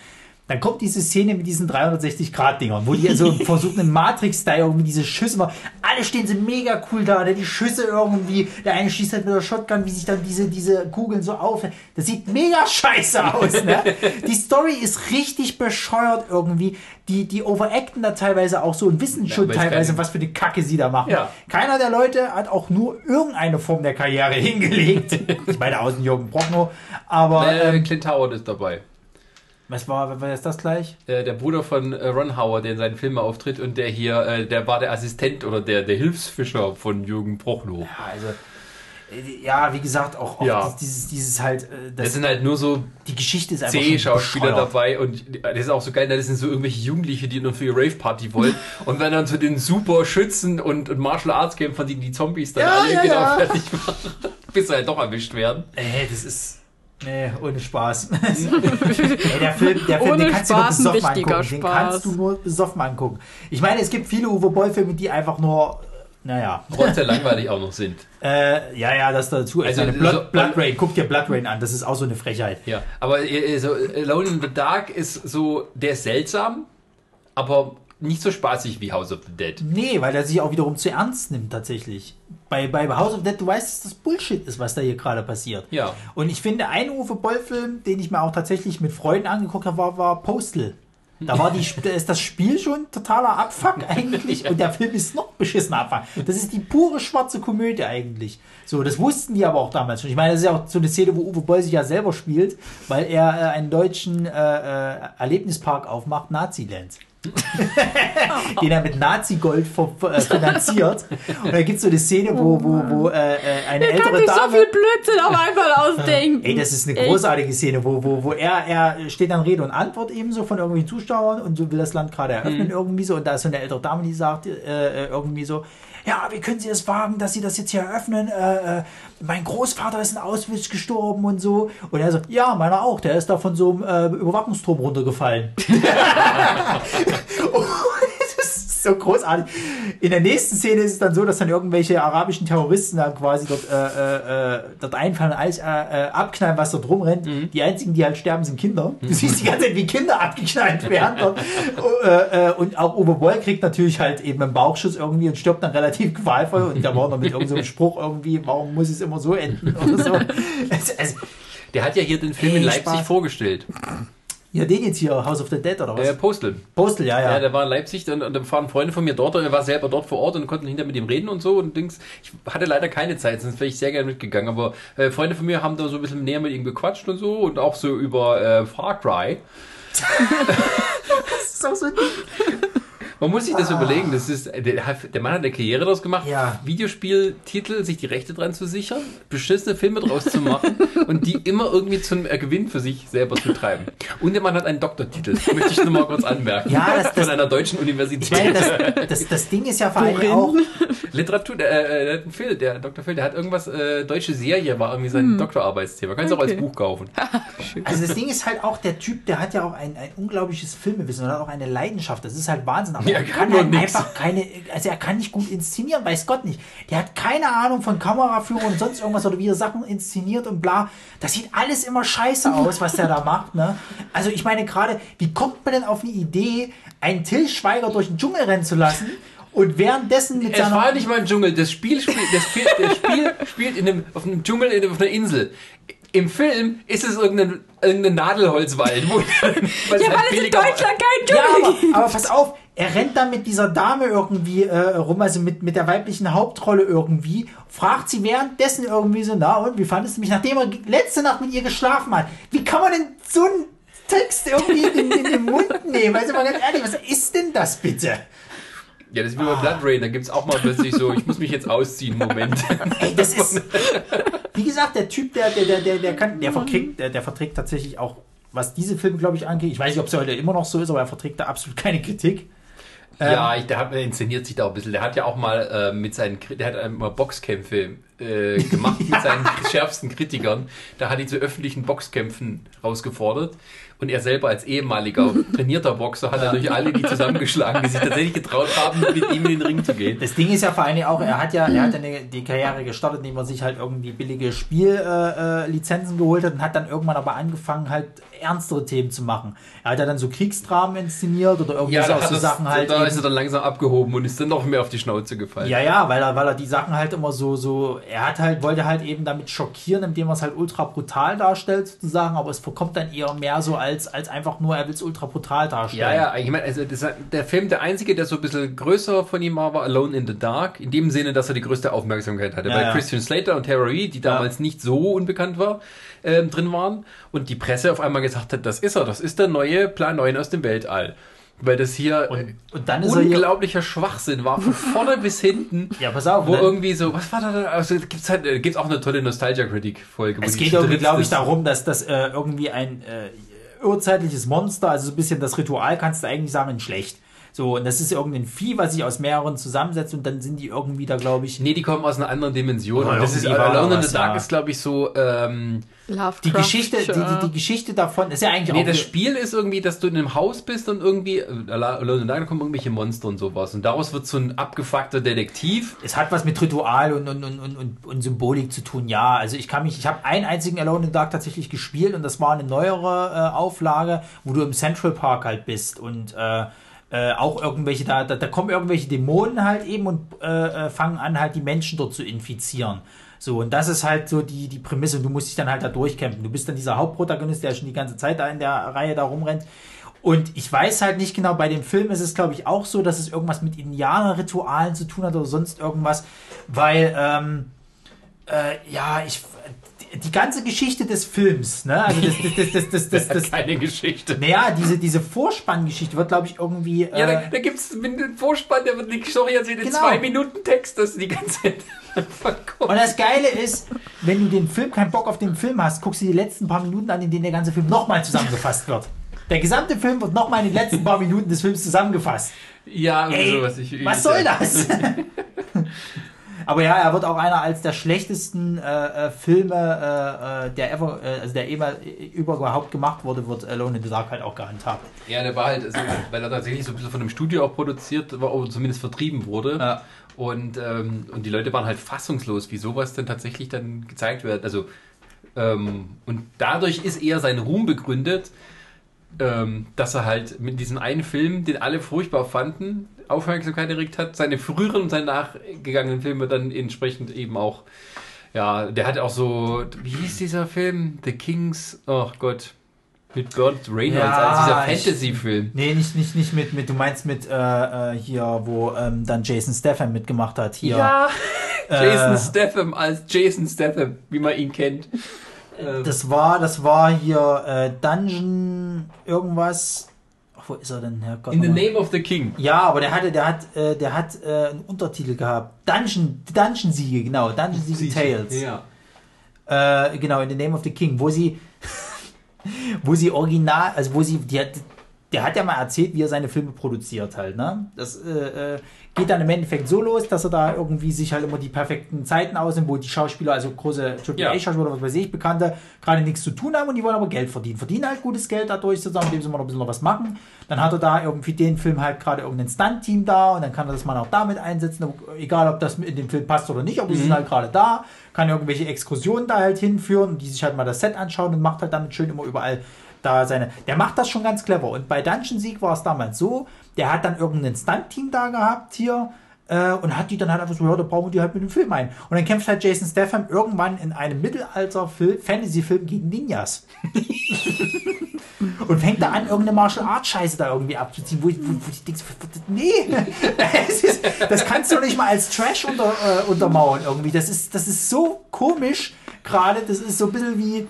Dann kommt diese Szene mit diesen 360-Grad-Dingern, wo die so versuchen, im Matrix-Style irgendwie diese Schüsse machen. Alle stehen so mega cool da, ne? die Schüsse irgendwie, der eine schießt halt mit der Shotgun, wie sich dann diese, diese Kugeln so auf. Das sieht mega scheiße aus, ne? Die Story ist richtig bescheuert irgendwie. Die, die overacten da teilweise auch so und wissen schon es teilweise, was für eine Kacke sie da machen. Ja. Keiner der Leute hat auch nur irgendeine Form der Karriere hingelegt. ich meine, außen Jürgen Brockno, aber Äh, ähm, Clint Howard ist dabei. Was war, was ist das gleich? Äh, der Bruder von äh, Ron Howard, der in seinen Filmen auftritt und der hier, äh, der war der Assistent oder der, der Hilfsfischer von Jürgen Prochnow. Ja, also, äh, ja, wie gesagt, auch, auch Ja. dieses, dieses halt, äh, das, Das sind halt nur so die Geschichte ist einfach C-Schauspieler dabei und das ist auch so geil, das sind so irgendwelche Jugendliche, die nur für ihre Rave-Party wollen und wenn dann zu den super Schützen und, und Martial Arts Kämpfern, die die Zombies dann Ja, alle ja, genau fertig machen, bis sie halt doch erwischt werden. Ey, das ist. Nee, ohne Spaß. Ey, der Film, der Film Ohne den kannst Spaß du nur besoffen angucken. Den Spaß. kannst du nur besoffen angucken. Ich meine, es gibt viele Uwe Boll-Filme, die einfach nur, naja, Trotzdem langweilig auch noch sind. äh, ja, ja, das dazu. Also, Also, Blood, so- Blood Rain, guck dir Blood Rain an, das ist auch so eine Frechheit. Ja, aber äh, so Alone in the Dark ist so, der ist seltsam, aber nicht so spaßig wie House of the Dead. Nee, weil er sich auch wiederum zu ernst nimmt, tatsächlich. Bei, bei House of Dead, du weißt, dass das Bullshit ist, was da hier gerade passiert. Ja. Und ich finde, ein Uwe Boll-Film, den ich mir auch tatsächlich mit Freunden angeguckt habe, war, war Postal. Da war die, da ist das Spiel schon totaler Abfuck eigentlich und der Film ist noch beschissener Abfuck. Das ist die pure schwarze Komödie eigentlich. So, das wussten die aber auch damals schon. Ich meine, das ist ja auch so eine Szene, wo Uwe Boll sich ja selber spielt, weil er äh, einen deutschen äh, äh, Erlebnispark aufmacht, Naziland. den er mit Nazi-Gold äh, finanziert. Und da gibt es so eine Szene, wo, wo, wo äh, äh eine Der ältere kann sich Dame. so viel Blödsinn auf einmal ausdenken. Ey, das ist eine Echt. großartige Szene, wo, wo, wo er, er steht dann Rede und Antwort eben so von irgendwelchen Zuschauern und so will das Land gerade eröffnen irgendwie so und da ist so eine ältere Dame, die sagt äh, äh, irgendwie so, ja, wie können Sie es wagen, dass Sie das jetzt hier eröffnen? Äh, äh, mein Großvater ist in Auschwitz gestorben und so. Und er so, ja, meiner auch, der ist da von so einem äh, Überwachungsturm runtergefallen. Ist so großartig. In der nächsten Szene ist es dann so, dass dann irgendwelche arabischen Terroristen dann quasi dort, äh, äh, äh, dort einfallen und alles äh, äh, abknallen, was dort rumrennt. Die einzigen, die halt sterben, sind Kinder. Du siehst die ganze Zeit, wie Kinder abgeknallt werden. Dort. äh, und auch Uwe Boll kriegt natürlich halt eben einen Bauchschuss irgendwie und stirbt dann relativ qualvoll. Und der war noch mit irgendeinem so Spruch irgendwie, warum muss es immer so enden oder so. Also, also, Der hat ja hier den Film in Leipzig Spaß. vorgestellt. Ja, den jetzt hier, House of the Dead oder was? Äh, Postel. Postel, ja, ja. Ja, der war in Leipzig und, und dann waren Freunde von mir dort und er war selber dort vor Ort und konnten hinter mit ihm reden und so und Dings. Ich hatte leider keine Zeit, sonst wäre ich sehr gerne mitgegangen. Aber äh, Freunde von mir haben da so ein bisschen näher mit ihm gequatscht und so und auch so über äh, Far Cry. das ist auch so ein Man muss sich das überlegen. Das ist, der, Mann hat eine Karriere daraus gemacht, Ja. Videospieltitel, sich die Rechte dran zu sichern, beschissene Filme draus zu machen und die immer irgendwie zum äh, Gewinn für sich selber zu treiben. Und der Mann hat einen Doktortitel. Möchte ich nur mal kurz anmerken. Ja, das- das- Von einer deutschen Universität. meine, das, das, das Ding ist ja vor allem auch, Literatur, der, äh, einen Phil, der Dr. Phil, der hat irgendwas, äh, deutsche Serie war irgendwie sein Doktorarbeitsthema. Kannst du auch als Okay. Buch kaufen. also das Ding ist halt auch, der Typ, der hat ja auch ein, ein unglaubliches Filmewissen und hat auch eine Leidenschaft. Das ist halt Wahnsinn. Aber Ja, er kann kann halt einfach keine, also er kann nicht gut inszenieren, weiß Gott nicht. Der hat keine Ahnung von Kameraführung und sonst irgendwas oder wie er Sachen inszeniert und bla. Das sieht alles immer scheiße aus, was der da macht, ne? Also ich meine gerade, wie kommt man denn auf eine Idee, einen Till Schweiger durch den Dschungel rennen zu lassen und währenddessen mit Es seiner... war nicht mal ein Dschungel. Das Spiel spielt, das Spiel, das Spiel spielt in einem, auf einem Dschungel, in, auf einer Insel. Im Film ist es irgendein, irgendein Nadelholzwald. Wo, Ja, weil es in. Deutschland kein Ja, Dschungel gibt. aber, aber pass auf, er rennt dann mit dieser Dame irgendwie äh, rum, also mit, mit der weiblichen Hauptrolle irgendwie, fragt sie währenddessen irgendwie so, na und, wie fandest du mich, nachdem er letzte Nacht mit ihr geschlafen hat? Wie kann man denn so einen Text irgendwie in, in den Mund nehmen? Also mal ganz ehrlich, was ist denn das bitte? Ja, das ist wie bei Blood Rain. Da gibt es auch mal plötzlich so, ich muss mich jetzt ausziehen, Moment. Ey, das ist, wie gesagt, der Typ, der, der, der, der, der kann, der verträgt, der, der verträgt tatsächlich auch, was diese Filme, glaube ich, angeht. Ich weiß nicht, ob es heute immer noch so ist, aber er verträgt da absolut keine Kritik. Ja, ich, der hat, der inszeniert sich da auch ein bisschen. Der hat ja auch mal äh, mit seinen, der hat einmal Boxkämpfe äh, gemacht mit seinen schärfsten Kritikern. Da hat ihn zu öffentlichen Boxkämpfen rausgefordert. Und er selber als ehemaliger trainierter Boxer hat natürlich alle die zusammengeschlagen, die sich tatsächlich getraut haben, mit ihm in den Ring zu gehen. Das Ding ist ja vor allem auch, er hat ja, er hat eine, die Karriere gestartet, indem er sich halt irgendwie billige Spiellizenzen äh, Lizenzen geholt hat und hat dann irgendwann aber angefangen, halt ernstere Themen zu machen. Er hat ja dann so Kriegsdramen inszeniert oder irgendwie auch hat so das, Sachen halt. da eben- ist er dann langsam abgehoben und ist dann noch mehr auf die Schnauze gefallen. ja, ja, weil er, weil er die Sachen halt immer so, so, er hat halt, wollte halt eben damit schockieren, indem er es halt ultra brutal darstellt, sozusagen, aber es verkommt dann eher mehr so als, als einfach nur, er will es ultra brutal darstellen. Ja, ja, ich meine, also das, der Film, der einzige, der so ein bisschen größer von ihm war, war Alone in the Dark. In dem Sinne, dass er die größte Aufmerksamkeit hatte. Ja, weil ja. Christian Slater und Reid, die damals nicht so unbekannt war, ähm, drin waren. Und die Presse auf einmal gesagt hat, das ist er, das ist der neue Plan 9 aus dem Weltall. Weil das hier Und, und dann ist er hier, unglaublicher Schwachsinn war, von vorne bis hinten. ja, pass auf, Wo ne? irgendwie so, was war da? da- Also gibt's halt, äh, gibt's auch eine tolle Nostalgia-Critic-Folge. wo Es geht irgendwie, glaube ich, darum, dass das äh, irgendwie ein äh, urzeitliches Monster, also so ein bisschen das Ritual, kannst du eigentlich sagen, schlecht. So, und das ist irgendein Vieh, was sich aus mehreren zusammensetzt und dann sind die irgendwie da, glaube ich, Nee, die kommen aus einer anderen Dimension. Ja, Und das ist Alone in the Dark ja. ist, glaube ich, so. Ähm, Lovecraft. die Geschichte, die, die, die Geschichte davon ist ja eigentlich Nee, auch. das Spiel ist irgendwie, dass du in einem Haus bist und irgendwie, äh, Alone in the Dark, da kommen irgendwelche Monster und sowas. Und daraus wird so ein abgefuckter Detektiv. es hat was mit Ritual und, und, und, und, und, und Symbolik zu tun, ja. Also ich kann mich, ich habe einen einzigen Alone in the Dark tatsächlich gespielt und das war eine neuere äh, Auflage, wo du im Central Park halt bist und äh, äh, auch irgendwelche, da, da, da kommen irgendwelche Dämonen halt eben und äh, äh, fangen an, halt die Menschen dort zu infizieren. So, und das ist halt so die, die Prämisse und du musst dich dann halt da durchkämpfen. Du bist dann dieser Hauptprotagonist, der schon die ganze Zeit da in der Reihe da rumrennt. Und ich weiß halt nicht genau, bei dem Film ist es, glaube ich, auch so, dass es irgendwas mit Indianerritualen zu tun hat oder sonst irgendwas, weil, ähm, äh, ja, ich, die ganze Geschichte des Films, ne? Also das, das, das, das, das, das, Keine Geschichte. naja, diese, diese Vorspanngeschichte wird, glaube ich, irgendwie. Ja, da, äh, da gibt es einen Vorspann, der wird die Story erzählt in Genau. zwei Minuten Text, das die ganze Zeit verkommt. Und das Geile ist, wenn du den Film keinen Bock auf den Film hast, guckst du die letzten paar Minuten an, in denen der ganze Film nochmal zusammengefasst wird. Der gesamte Film wird nochmal in den letzten paar Minuten des Films zusammengefasst. Ja, Ey, sowas. Ich, was soll das? Aber ja, er wird auch einer als der schlechtesten äh, äh, Filme, äh, äh, der ever, äh, also der immer überhaupt gemacht wurde, wird Alone in the Dark halt auch gehandhabt. Ja, der war halt, also, weil er tatsächlich so ein bisschen von einem Studio auch produziert war, oder zumindest vertrieben wurde. Ja. Und, ähm, und die Leute waren halt fassungslos, wie sowas denn tatsächlich dann gezeigt wird. Also, ähm, und dadurch ist eher sein Ruhm begründet, ähm, dass er halt mit diesem einen Film, den alle furchtbar fanden, Aufmerksamkeit erregt hat, seine früheren und seine nachgegangenen Filme dann entsprechend eben auch, ja, der hat auch so, wie hieß dieser Film? The Kings, oh Gott, mit Burt Reynolds, Ja, als dieser Fantasy-Film. Nee, nicht, nicht, nicht mit, mit, du meinst mit äh, äh, hier, wo ähm, dann Jason Statham mitgemacht hat. Hier. Ja, Äh, Jason Statham als Jason Statham, wie man ihn kennt. Das war, das war hier äh, Dungeon irgendwas. Ach, wo ist er denn, Herrgott? In the nochmal? Name of the King. Ja, aber der hatte, der hat, äh, der hat äh, einen Untertitel gehabt. Dungeon, Dungeon Siege, genau. Dungeon Siege Tales. Ja. Äh, genau, in the Name of the King, wo sie, wo sie original, also wo sie, die hat, der hat ja mal erzählt, wie er seine Filme produziert halt, ne? Das äh, äh, geht dann im Endeffekt so los, dass er da irgendwie sich halt immer die perfekten Zeiten ausnimmt, wo die Schauspieler, also große Ja. AAA-Schauspieler, was weiß ich, Bekannte, gerade nichts zu tun haben und die wollen aber Geld verdienen. Verdienen halt gutes Geld dadurch zusammen, indem sie mal noch ein bisschen noch was machen. Dann hat er da irgendwie den Film halt gerade irgendein Stunt-Team da und dann kann er das mal auch damit einsetzen, egal ob das in den Film passt oder nicht, aber die sind halt gerade da, kann irgendwelche Exkursionen da halt hinführen und die sich halt mal das Set anschauen und macht halt damit schön immer überall da seine. Der macht das schon ganz clever. Und bei Dungeon Sieg war es damals so, der hat dann irgendein Stunt-Team da gehabt hier äh, und hat die dann halt einfach so, ja, da brauchen wir die halt mit dem Film ein. Und dann kämpft halt Jason Statham irgendwann in einem Mittelalter-Fantasy-Film gegen Ninjas. und fängt da an, irgendeine Martial Arts Scheiße da irgendwie abzuziehen, wo ich, wo, wo ich denke, nee, es ist, das kannst du nicht mal als Trash unter, äh, untermauern irgendwie. Das ist, das ist so komisch gerade, das ist so ein bisschen wie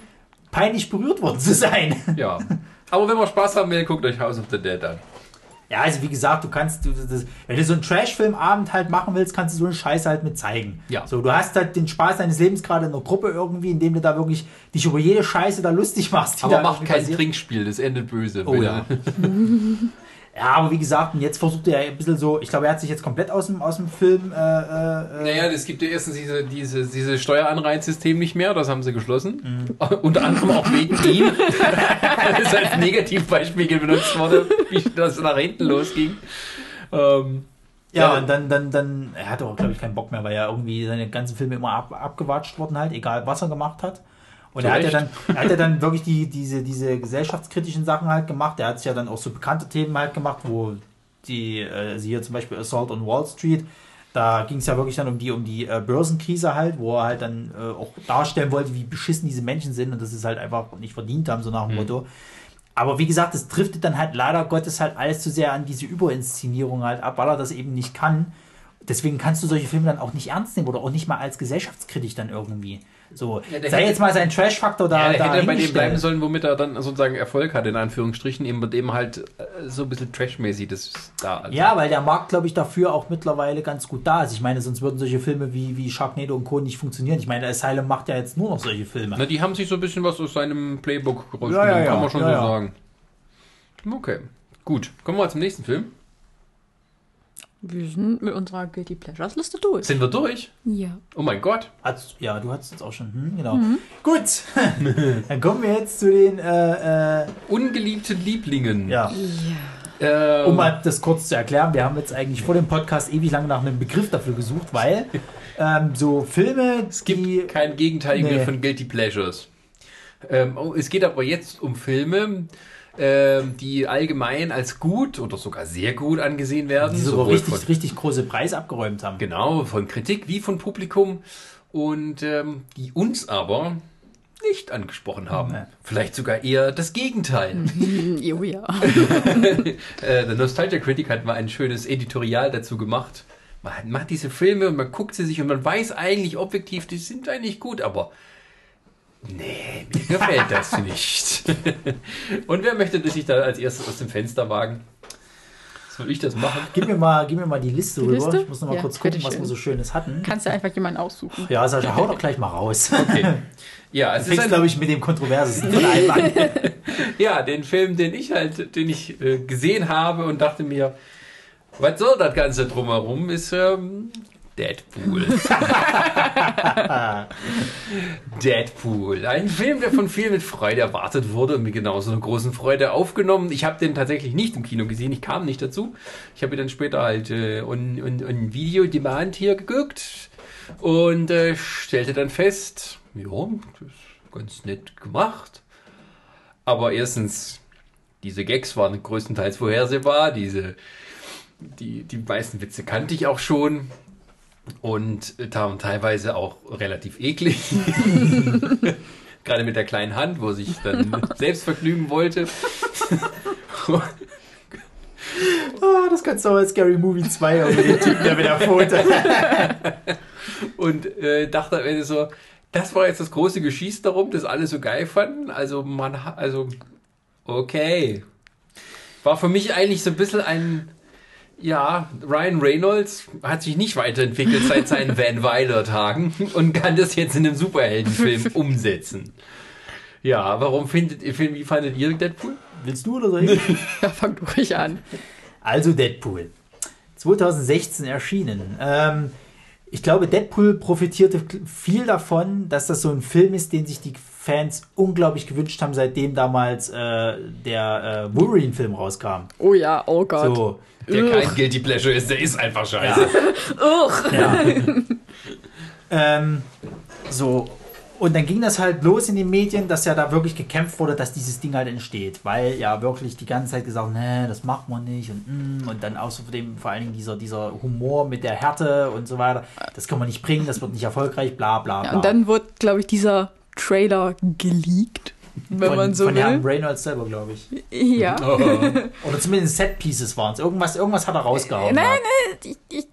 peinlich berührt worden zu sein. ja. Aber wenn man Spaß haben will, guckt euch House of the Dead an. Ja, also wie gesagt, du kannst, du, das, wenn du so einen Trash-Filmabend halt machen willst, kannst du so eine Scheiße halt mit zeigen. Ja. So, du hast halt den Spaß deines Lebens gerade in einer Gruppe irgendwie, indem du da wirklich dich über jede Scheiße da lustig machst. Aber irgendwie kein passiert. Trinkspiel, das endet böse. Oh ja. Ja, aber wie gesagt, und jetzt versucht er ein bisschen so, ich glaube, er hat sich jetzt komplett aus dem, aus dem Film. Äh, äh, Naja, es gibt ja erstens diese, diese, diese Steueranreizsystem nicht mehr, das haben sie geschlossen. Mhm. Unter anderem auch wegen ihm. das ist als Negativbeispiel benutzt wurde, wie das nach hinten losging. Ähm, Ja, Ja. und dann, dann, dann, er hatte auch, glaube ich, keinen Bock mehr, weil ja irgendwie seine ganzen Filme immer ab, abgewatscht wurden halt, egal was er gemacht hat. Und er hat, ja dann, er hat ja dann wirklich die, diese, diese gesellschaftskritischen Sachen halt gemacht. Er hat sich ja dann auch so bekannte Themen halt gemacht, wo die, äh, sie hier zum Beispiel Assault on Wall Street, da ging es ja wirklich dann um die, um die äh, Börsenkrise halt, wo er halt dann äh, auch darstellen wollte, wie beschissen diese Menschen sind und dass sie es halt einfach nicht verdient haben, so nach dem Motto. Aber wie gesagt, es driftet dann halt leider Gottes halt alles zu sehr an diese Überinszenierung halt ab, weil er das eben nicht kann. Deswegen kannst du solche Filme dann auch nicht ernst nehmen oder auch nicht mal als gesellschaftskritisch dann irgendwie. So, Ja, der sei jetzt mal sein Trash-Faktor da. ja, er da hätte bei dem bleiben sollen, womit er dann sozusagen Erfolg hatte, in Anführungsstrichen, eben mit dem halt äh, so ein bisschen Trashmäßig das da. Also. Ja, weil der Markt, glaube ich, dafür auch mittlerweile ganz gut da ist. Ich meine, sonst würden solche Filme wie, wie Sharknado und Co. nicht funktionieren. Ich meine, Asylum macht ja jetzt nur noch solche Filme. Na, die haben sich so ein bisschen was aus seinem Playbook rausgenommen, Ja, ja, ja. kann man schon so sagen. Okay, gut. Kommen wir mal zum nächsten Film. Wir sind mit unserer Guilty Pleasures Liste durch. Sind wir durch? Ja. Oh mein Gott. Hat's, ja, du hattest jetzt auch schon. Hm, genau. Gut, dann kommen wir jetzt zu den. Äh, äh, Ungeliebte Lieblingen. ja. Ähm, Um mal das kurz zu erklären, wir haben jetzt eigentlich vor dem Podcast ewig lange nach einem Begriff dafür gesucht, weil ähm, so Filme, es gibt die. kein Gegenteil Nee. von Guilty Pleasures. Ähm, oh, es geht aber jetzt um Filme, die allgemein als gut oder sogar sehr gut angesehen werden. Die sogar richtig, von, richtig große Preise abgeräumt haben. genau, von Kritik wie von Publikum. Und ähm, die uns aber nicht angesprochen haben. Nee. Vielleicht sogar eher das Gegenteil. Jo, ja. Äh, der Nostalgia Critic hat mal ein schönes Editorial dazu gemacht. Man macht diese Filme und man guckt sie sich und man weiß eigentlich objektiv, die sind eigentlich gut, aber Nee, mir gefällt das nicht. Und wer möchte sich da als erstes aus dem Fenster wagen? Soll ich das machen? Gib mir mal, gib mir mal die Liste Die rüber. Liste? Ich muss noch mal Ja, kurz gucken, was wir so Schönes hatten. Kannst du einfach jemanden aussuchen. Ja, Sascha, hau doch gleich mal raus. Okay. Ja, es Du ist fängst, glaube ich, mit dem kontroversesten von allem an. ja, den Film, den ich halt, den ich äh, gesehen habe und dachte mir, was soll das Ganze drumherum, ist ähm, Deadpool. Deadpool. Ein Film, der von vielen mit Freude erwartet wurde und mit genauso einer großen Freude aufgenommen. Ich habe den tatsächlich nicht im Kino gesehen, ich kam nicht dazu. Ich habe ihn dann später halt äh, on, on, Video Demand hier geguckt und äh, stellte dann fest, ja, das ist ganz nett gemacht. Aber erstens, diese Gags waren größtenteils vorhersehbar, diese die, die meisten Witze kannte ich auch schon und äh, waren teilweise auch relativ eklig. Gerade mit der kleinen Hand, wo sich dann selbst vergnügen wollte. Ah, das kannst du auch als Scary Movie 2 mit dem Typen, der mit der Pfote. Und äh, dachte am Ende so, das war jetzt das große Geschieß darum, das alle so geil fanden. Also man, also okay. War für mich eigentlich so ein bisschen ein, ja, Ryan Reynolds hat sich nicht weiterentwickelt seit seinen Van Wilder Tagen und kann das jetzt in einem Superheldenfilm umsetzen. Ja, warum findet ihr, wie fandet ihr Deadpool? Willst du oder soll ich? Ja, fang du ruhig an. Also Deadpool. 2016 erschienen. Ähm, ich glaube, Deadpool profitierte viel davon, dass das so ein Film ist, den sich die Fans unglaublich gewünscht haben, seitdem damals äh, der äh, Wolverine-Film rauskam. Oh ja, oh Gott. So, Der Ugh. kein Guilty Pleasure ist, der ist einfach scheiße. Ugh. ja. ähm, so. Und dann ging das halt los in den Medien, dass ja da wirklich gekämpft wurde, dass dieses Ding halt entsteht. Weil ja wirklich die ganze Zeit gesagt, nee, das macht man nicht. Und, mm, und dann außerdem vor allen Dingen dieser, dieser Humor mit der Härte und so weiter. Das kann man nicht bringen, das wird nicht erfolgreich, bla bla bla. Ja, und dann wurde, glaube ich, dieser Trailer geleakt, wenn von, man so von Herrn will. Reynolds selber, glaube ich. Ja. Oh. Oder zumindest Set-Pieces waren es. Irgendwas, irgendwas hat er rausgehauen. Nein, gehabt. Ich,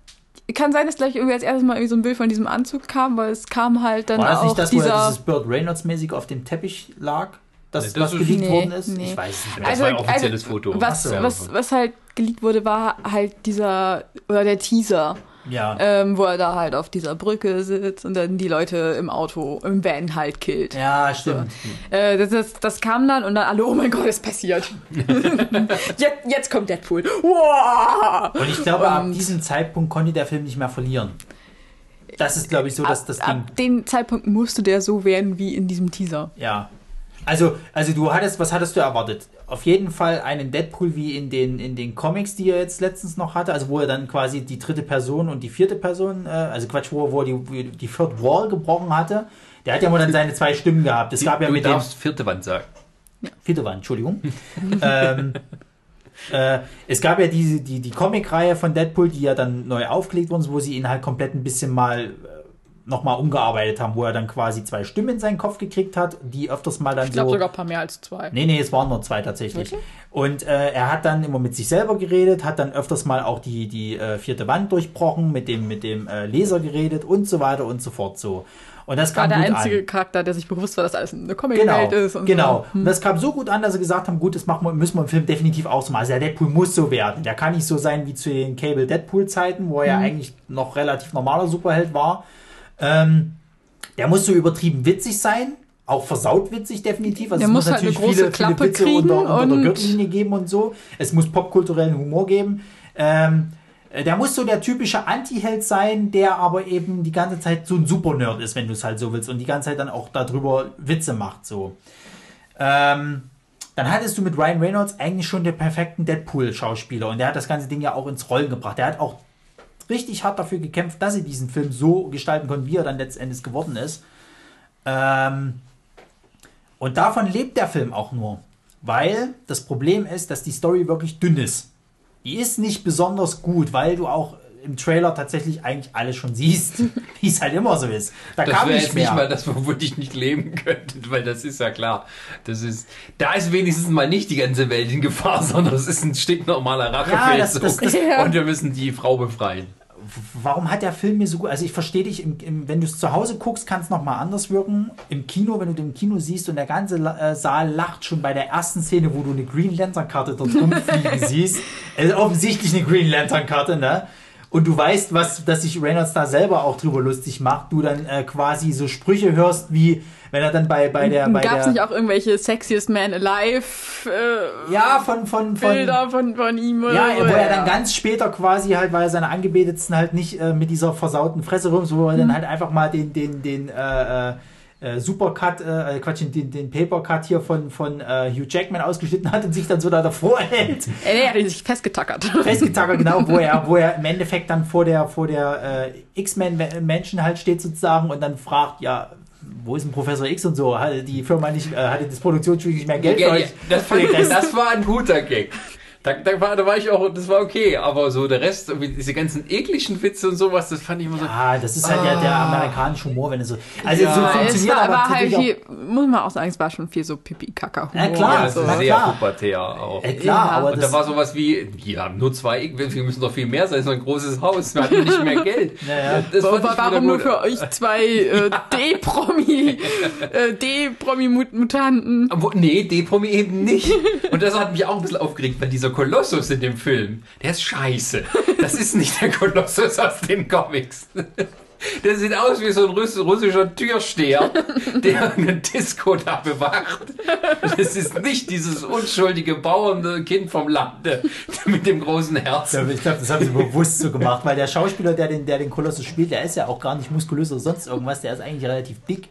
ich, kann sein, dass gleich irgendwie als erstes mal irgendwie so ein Bild von diesem Anzug kam, weil es kam halt dann War das auch nicht das, wo er dieser. dieses Bird Reynolds-mäßig auf dem Teppich lag? Das, Nee, das was geleakt Nee, worden ist? nee. Ich weiß es nicht mehr. Das war ein offizielles Foto. Was, was, was halt geleakt wurde, war halt dieser, oder der Teaser, Ja. ähm, wo er da halt auf dieser Brücke sitzt und dann die Leute im Auto, im Van halt killt. Ja, stimmt. Äh, das, das, das kam dann und dann alle, oh mein Gott, es passiert. jetzt, jetzt kommt Deadpool. Wow! Und ich glaube, ab Und- diesem Zeitpunkt konnte der Film nicht mehr verlieren. Das ist, glaube ich, so, dass das ab, Ding. ab dem Zeitpunkt musste der so werden wie in diesem Teaser. Ja. Also, also du hattest, was hattest du erwartet? Auf jeden Fall einen Deadpool wie in den, in den Comics, die er jetzt letztens noch hatte, also wo er dann quasi die dritte Person und die vierte Person, äh, also Quatsch, wo er, wo er die, die Third Wall gebrochen hatte. Der hat ja mal dann seine zwei Stimmen gehabt. Es gab ja du mit dem, darfst vierte Wand sagen. Vierte Wand, Entschuldigung. ähm, äh, es gab ja diese, die, die Comic-Reihe von Deadpool, die ja dann neu aufgelegt worden ist, wo sie ihn halt komplett ein bisschen mal äh, nochmal umgearbeitet haben, wo er dann quasi zwei Stimmen in seinen Kopf gekriegt hat, die öfters mal dann Ich glaube so. sogar ein paar mehr als zwei. Nee, nee, es waren nur zwei tatsächlich. Wirklich? Und äh, er hat dann immer mit sich selber geredet, hat dann öfters mal auch die, die äh, vierte Wand durchbrochen, mit dem, mit dem äh, Leser geredet und so weiter und so fort so. Und das War kam der gut einzige an. Charakter, der sich bewusst war, dass alles eine Genau, Comic-Welt ist. Und genau. So. Und das kam so gut an, dass sie gesagt haben, gut, das machen wir, müssen wir im Film definitiv auch so machen. Also der Deadpool muss so werden. Der kann nicht so sein wie zu den Cable Deadpool-Zeiten, wo er ja eigentlich noch relativ normaler Superheld war. Ähm, der muss so übertrieben witzig sein. Auch versaut witzig, definitiv. Also Der es muss halt eine große viele, Klappe viele Witze kriegen unter, unter und- der Gürtellinie geben und so. Es muss popkulturellen Humor geben. Ähm, äh, der muss so der typische Anti-Held sein, der aber eben die ganze Zeit so ein Super-Nerd ist, wenn du es halt so willst. Und die ganze Zeit dann auch darüber Witze macht. So. Ähm, dann hattest du mit Ryan Reynolds eigentlich schon den perfekten Deadpool-Schauspieler. Und der hat das ganze Ding ja auch ins Rollen gebracht. Der hat auch richtig hart dafür gekämpft, dass sie diesen Film so gestalten konnten, wie er dann letztendlich geworden ist. Ähm, und davon lebt der Film auch nur. Weil das Problem ist, dass die Story wirklich dünn ist. Die ist nicht besonders gut, weil du auch im Trailer tatsächlich eigentlich alles schon siehst, wie es halt immer so ist. Da Das kam nicht jetzt mehr. nicht mal das, womit ich nicht leben könnte, weil das ist ja klar. Das ist, da ist wenigstens mal nicht die ganze Welt in Gefahr, sondern es ist ein stinknormaler Rachefeld das- das- das- Ja. und wir müssen die Frau befreien. Warum hat der Film mir so gut, also ich verstehe dich, im, im, wenn du es zu Hause guckst, kann es nochmal anders wirken. Im Kino, wenn du den im Kino siehst und der ganze äh, Saal lacht schon bei der ersten Szene, wo du eine Green Lantern Karte dort rumfliegen siehst. Also offensichtlich eine Green Lantern Karte, ne? Und du weißt, was, dass sich Reynolds da selber auch drüber lustig macht, du dann äh, quasi so Sprüche hörst wie, wenn er dann bei, bei der. Bei Gab es der, nicht auch irgendwelche Sexiest Man Alive äh, ja, von, von, von, Bilder von, von ihm? Oder ja, so? wo er dann ganz später quasi halt, weil er seine Angebeteten halt nicht äh, mit dieser versauten Fresse rum, wo er Mhm. dann halt einfach mal den, den, den, äh, äh, äh, Supercut, äh, Quatsch, den, den Papercut hier von, von äh, Hugh Jackman ausgeschnitten hat und sich dann so da davor hält. Der hat sich festgetackert. Festgetackert, genau, wo er, wo er im Endeffekt dann vor der, vor der äh, X-Men-Menschen halt steht sozusagen und dann fragt, ja, wo ist denn Professor X und so? Hatte die Firma nicht, äh, hatte das Produktionsstudio nicht mehr Geld für Ja, euch? ja, das, das war ein guter Gag. Da, da, war, da war ich auch, das war okay, aber so der Rest, diese ganzen ekligen Witze und sowas, das fand ich immer so. Ja, das ist halt der, der amerikanische Humor, wenn es so. Also Ja. so es funktioniert war, aber war halt viel, muss man auch sagen, es war schon viel so Pipi-Kacker. Ja, klar. ja, das ist sehr klar. pubertär auch. Äh, klar, Ja. aber Und das, da war sowas wie, wir haben nur zwei, wir müssen doch viel mehr sein, so ein großes Haus, wir hatten nicht mehr Geld. Ja, ja. Warum wieder nur für euch zwei äh, D-Promi, äh, D-Promi-Mutanten? Nee, D-Promi eben nicht. Und das hat mich auch ein bisschen aufgeregt, weil dieser Kolossus in dem Film, der ist scheiße. Das ist nicht der Kolossus aus den Comics. Der sieht aus wie so ein russ russischer Türsteher, der eine Disco da bewacht. Das ist nicht dieses unschuldige bauernde Kind vom Lande mit dem großen Herzen. Ich glaube, das haben sie bewusst so gemacht, weil der Schauspieler, der den, der den Kolossus spielt, der ist ja auch gar nicht muskulös oder sonst irgendwas, der ist eigentlich relativ dick.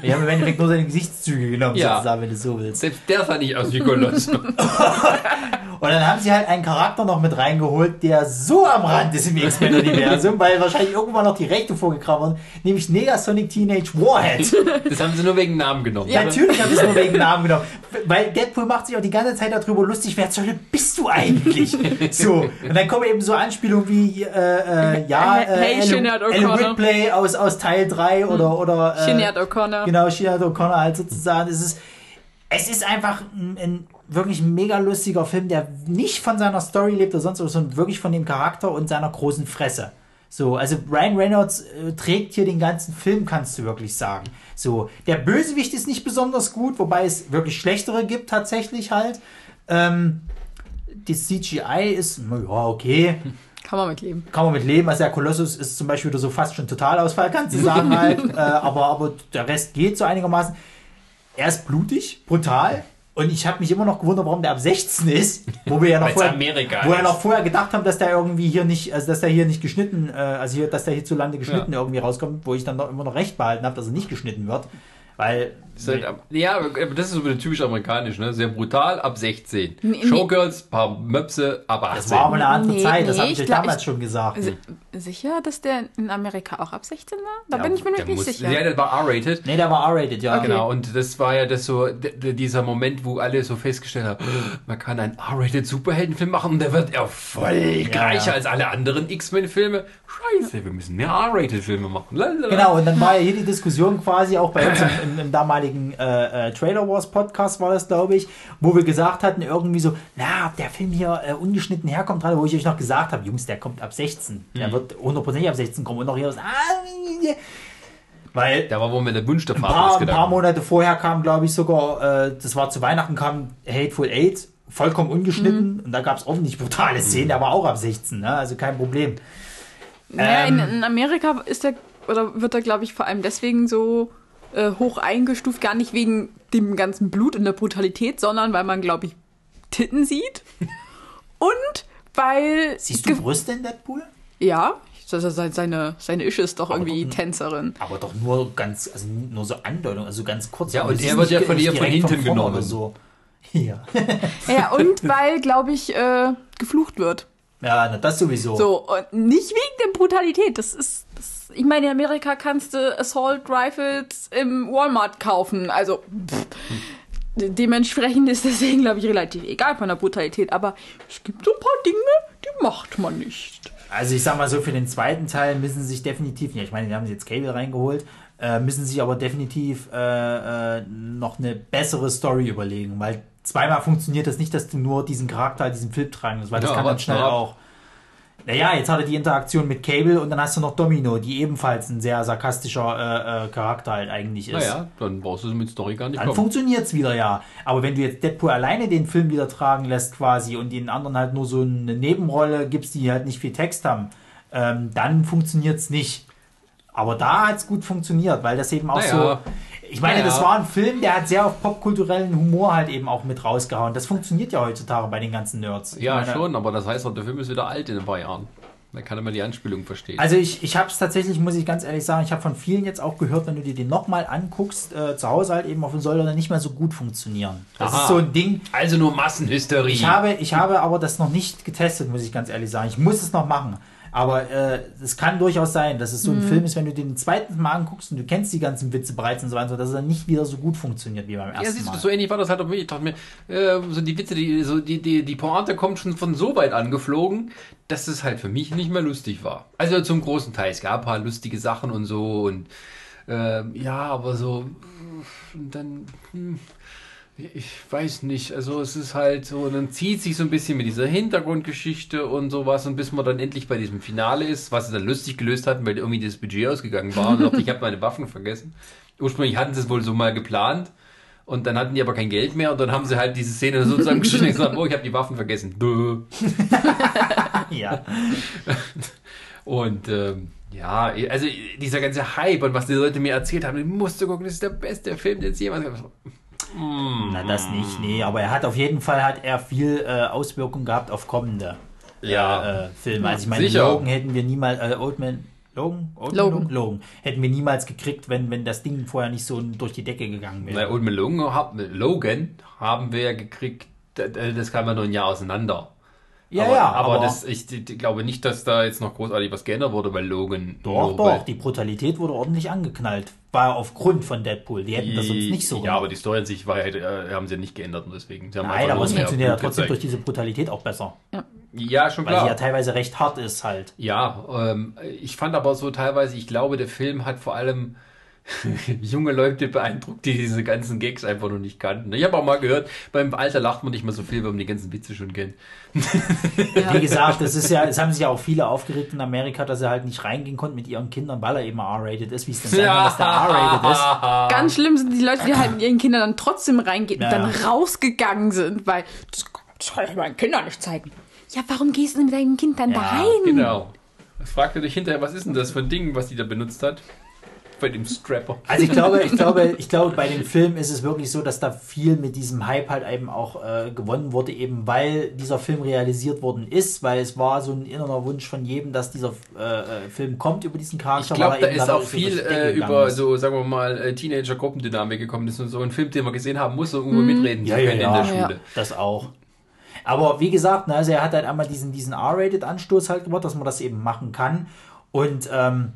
Wir haben im Endeffekt nur seine Gesichtszüge genommen, Ja. sozusagen, wenn du so willst. Selbst der sah nicht aus wie Kolossus. Und dann haben sie halt einen Charakter noch mit reingeholt, der so am Rand ist im X-Men-Universum, weil wahrscheinlich irgendwann noch die Rechte vorgekramt wurden, nämlich Negasonic Teenage Warhead. Das haben sie nur wegen Namen genommen. Ja, natürlich habe ich es nur wegen Namen genommen. Weil Deadpool macht sich auch die ganze Zeit darüber lustig, wer zur Hölle bist du eigentlich? So. Und dann kommen eben so Anspielungen wie, äh, äh, ja, äh, Hey, Ellen O'Connor. Ripley aus, aus Teil 3 oder, oder, äh, O'Connor. Genau, Sinead O'Connor halt sozusagen. Es ist, es ist einfach ein, ein wirklich mega lustiger Film, der nicht von seiner Story lebt oder sonst was, sondern wirklich von dem Charakter und seiner großen Fresse. So, also Ryan Reynolds äh, trägt hier den ganzen Film, kannst du wirklich sagen. So, der Bösewicht ist nicht besonders gut, wobei es wirklich schlechtere gibt tatsächlich halt. Ähm, das CGI ist, ja, okay, Kann man mitleben. kann man mit leben. Also der Kolossus ist zum Beispiel wieder so fast schon Totalausfall, kannst du sagen halt. äh, aber, aber der Rest geht so einigermaßen. Er ist blutig, brutal. Und ich habe mich immer noch gewundert, warum der ab 16 ist, wo wir ja noch vorher, Amerika wo wir noch vorher gedacht haben, dass der irgendwie hier nicht, also dass der hier nicht geschnitten, äh, also hier, dass der hierzulande geschnitten irgendwie rauskommt, wo ich dann noch immer noch recht behalten habe, dass er nicht geschnitten wird, weil Halt, ja, aber das ist so typisch amerikanisch, ne? Sehr brutal, ab 16. Nee, nee. Showgirls, paar Möpse, ab 18. das war aber eine andere Nee, Zeit, das nee, habe ich ich glaub, damals ich- schon gesagt. Si- Sicher, dass der in Amerika auch ab 16 war? Da Ja, bin ich mir nicht muss- sicher. Ja, der war R-rated. Nee, der war R-rated, ja. Genau, und das war ja das so, dieser Moment, wo alle so festgestellt haben, man kann einen R-rated Superheldenfilm machen und der wird erfolgreicher Ja, ja. als alle anderen X-Men-Filme. Scheiße, wir müssen mehr R-rated Filme machen. Lalala. Genau, und dann war ja hier die Diskussion quasi auch bei uns im, im, im damaligen äh, äh, Trailer Wars Podcast war das, glaube ich, wo wir gesagt hatten, irgendwie so, na, ob der Film hier äh, ungeschnitten herkommt, gerade wo ich euch noch gesagt habe, Jungs, der kommt ab 16. Der Mhm. wird hundertprozentig ab 16 kommen und noch hier aus. Ah, weil Da war, wo mir der Wunsch der ein paar, ein paar. Monate vorher kam, glaube ich, sogar, äh, das war zu Weihnachten, kam Hateful Eight, vollkommen ungeschnitten. Und da gab es offensichtlich brutale Szenen, der war auch ab 16, ne? also kein Problem. Naja, in, Ähm. in Amerika ist der, oder wird er, glaube ich, vor allem deswegen so äh, hoch eingestuft, gar nicht wegen dem ganzen Blut und der Brutalität, sondern weil man, glaube ich, Titten sieht. und weil. Siehst du Brüste in Deadpool? Ja, halt seine, seine Ische ist doch Aber irgendwie doch- Tänzerin. Aber doch nur ganz, also nur so Andeutung, also ganz kurz. Ja, und das er wird ja von ihr von hinten genommen. Oder so. Ja. Ja, und weil, glaube ich, äh, geflucht wird. ja, na, das sowieso. So, und nicht wegen der Brutalität. Das ist, das, ich meine, in Amerika kannst du Assault Rifles im Walmart kaufen. Also, pff, de- dementsprechend ist das Ding, glaube ich, relativ egal von der Brutalität. Aber es gibt so ein paar Dinge, die macht man nicht. Also ich sag mal so, für den zweiten Teil müssen sie sich definitiv, ja, ich meine, die haben jetzt Cable reingeholt, äh, müssen sich aber definitiv äh, äh, noch eine bessere Story überlegen, weil zweimal funktioniert das nicht, dass du nur diesen Charakter, diesen Film tragen musst, weil das Ja, kann dann aber- schnell auch. Naja, jetzt hat er die Interaktion mit Cable und dann hast du noch Domino, die ebenfalls ein sehr sarkastischer äh, äh, Charakter halt eigentlich ist. Naja, dann brauchst du mit Story gar nicht Dann funktioniert es wieder, ja. Aber wenn du jetzt Deadpool alleine den Film wieder tragen lässt quasi und den anderen halt nur so eine Nebenrolle gibst, die halt nicht viel Text haben, ähm, dann funktioniert es nicht. Aber da hat es gut funktioniert, weil das eben auch Naja. so... Ich meine, Naja. das war ein Film, der hat sehr auf popkulturellen Humor halt eben auch mit rausgehauen. Das funktioniert ja heutzutage bei den ganzen Nerds. Ich Ja, meine, schon, aber das heißt doch, der Film ist wieder alt in ein paar Jahren. Da kann er mal die Anspielung verstehen. Also ich, ich habe es tatsächlich, muss ich ganz ehrlich sagen, ich habe von vielen jetzt auch gehört, wenn du dir den nochmal anguckst, äh, zu Hause halt eben auf dem soll er nicht mehr so gut funktionieren. Das Aha. ist so ein Ding. also nur Massenhysterie. Ich habe, ich habe aber das noch nicht getestet, muss ich ganz ehrlich sagen. Ich muss es noch machen. Aber äh, es kann durchaus sein, dass es so ein Film ist, wenn du den zweiten Mal anguckst und du kennst die ganzen Witze bereits und so weiter, dass er dann nicht wieder so gut funktioniert wie beim ersten ja, siehst du, Mal. so ähnlich war das halt auf mich. Ich dachte mir, äh, so die Witze, die, so die, die, die Pointe kommt schon von so weit angeflogen, dass es halt für mich nicht mehr lustig war. Also zum großen Teil. Es gab ein paar lustige Sachen und so und ähm, ja, aber so und dann. Hm, ich weiß nicht, also es ist halt so, und dann zieht sich so ein bisschen mit dieser Hintergrundgeschichte und sowas und bis man dann endlich bei diesem Finale ist, was sie dann lustig gelöst hatten, weil irgendwie das Budget ausgegangen war und ich habe meine Waffen vergessen. Ursprünglich hatten sie es wohl so mal geplant und dann hatten die aber kein Geld mehr und dann haben sie halt diese Szene so zusammengeschnitten und gesagt, oh, ich habe die Waffen vergessen. Ja. Und ähm, ja, also dieser ganze Hype und was die Leute mir erzählt haben, ich musste gucken, das ist der beste Film, den es jemals gab. Na, das nicht, nee. Aber er hat auf jeden Fall hat er viel äh, Auswirkungen gehabt auf kommende Ja. äh, Filme. Also ich meine, Sicher. Logan hätten wir niemals, äh, Oldman, Logan? Oldman? Logan. Logan. Hätten wir niemals gekriegt, wenn, wenn das Ding vorher nicht so durch die Decke gegangen wäre. Old Man Logan, Logan haben wir ja gekriegt, das kam ja nur ein Jahr auseinander. Ja, aber, ja, aber, aber- das, ich, d- glaube nicht, dass da jetzt noch großartig was geändert wurde bei Logan. Doch, doch, die Brutalität wurde ordentlich angeknallt. War aufgrund von Deadpool. Die hätten das sonst nicht so Ja, gemacht. aber die Story an sich war, halt, äh, haben sie nicht geändert und deswegen. Sie haben Nein, aber es funktioniert ja trotzdem durch gezeigt. diese Brutalität auch besser. Ja, schon Weil sie ja klar. teilweise recht hart ist halt. Ja, ähm, ich fand aber so teilweise, ich glaube, der Film hat vor allem junge Leute beeindruckt, die diese ganzen Gags einfach noch nicht kannten. Ich habe auch mal gehört, beim Alter lacht man nicht mehr so viel, weil man die ganzen Witze schon kennt. Wie gesagt, das ist ja, es haben sich ja auch viele aufgeregt in Amerika, dass sie halt nicht reingehen konnten mit ihren Kindern, weil er eben R-rated ist. Wie es denn sein kann, dass der R-rated ist. Ganz schlimm sind die Leute, die halt mit ihren Kindern dann trotzdem reingehen und Ja. dann rausgegangen sind, weil das, das soll ich meinen Kindern nicht zeigen. Ja, warum gehst du denn mit deinem Kind dann da Ja, rein? Genau. Fragte dich hinterher, was ist denn das für ein Ding, was die da benutzt hat? Bei dem Strapper. Also ich glaube, ich glaube, ich glaube, bei dem Film ist es wirklich so, dass da viel mit diesem Hype halt eben auch äh, gewonnen wurde, eben weil dieser Film realisiert worden ist, weil es war so ein innerer Wunsch von jedem, dass dieser äh, äh, Film kommt über diesen Ich Charakter. glaube, weil da ist auch viel äh, über ist. so, sagen wir mal, äh, Teenager-Gruppendynamik gekommen. Das ist so ein Film, den man gesehen haben muss, um irgendwo mitreden Ja, zu ja, können ja. in der Ja. Schule. Das auch. Aber wie gesagt, ne, also er hat halt einmal diesen, diesen R-Rated-Anstoß halt gemacht, dass man das eben machen kann. Und ähm,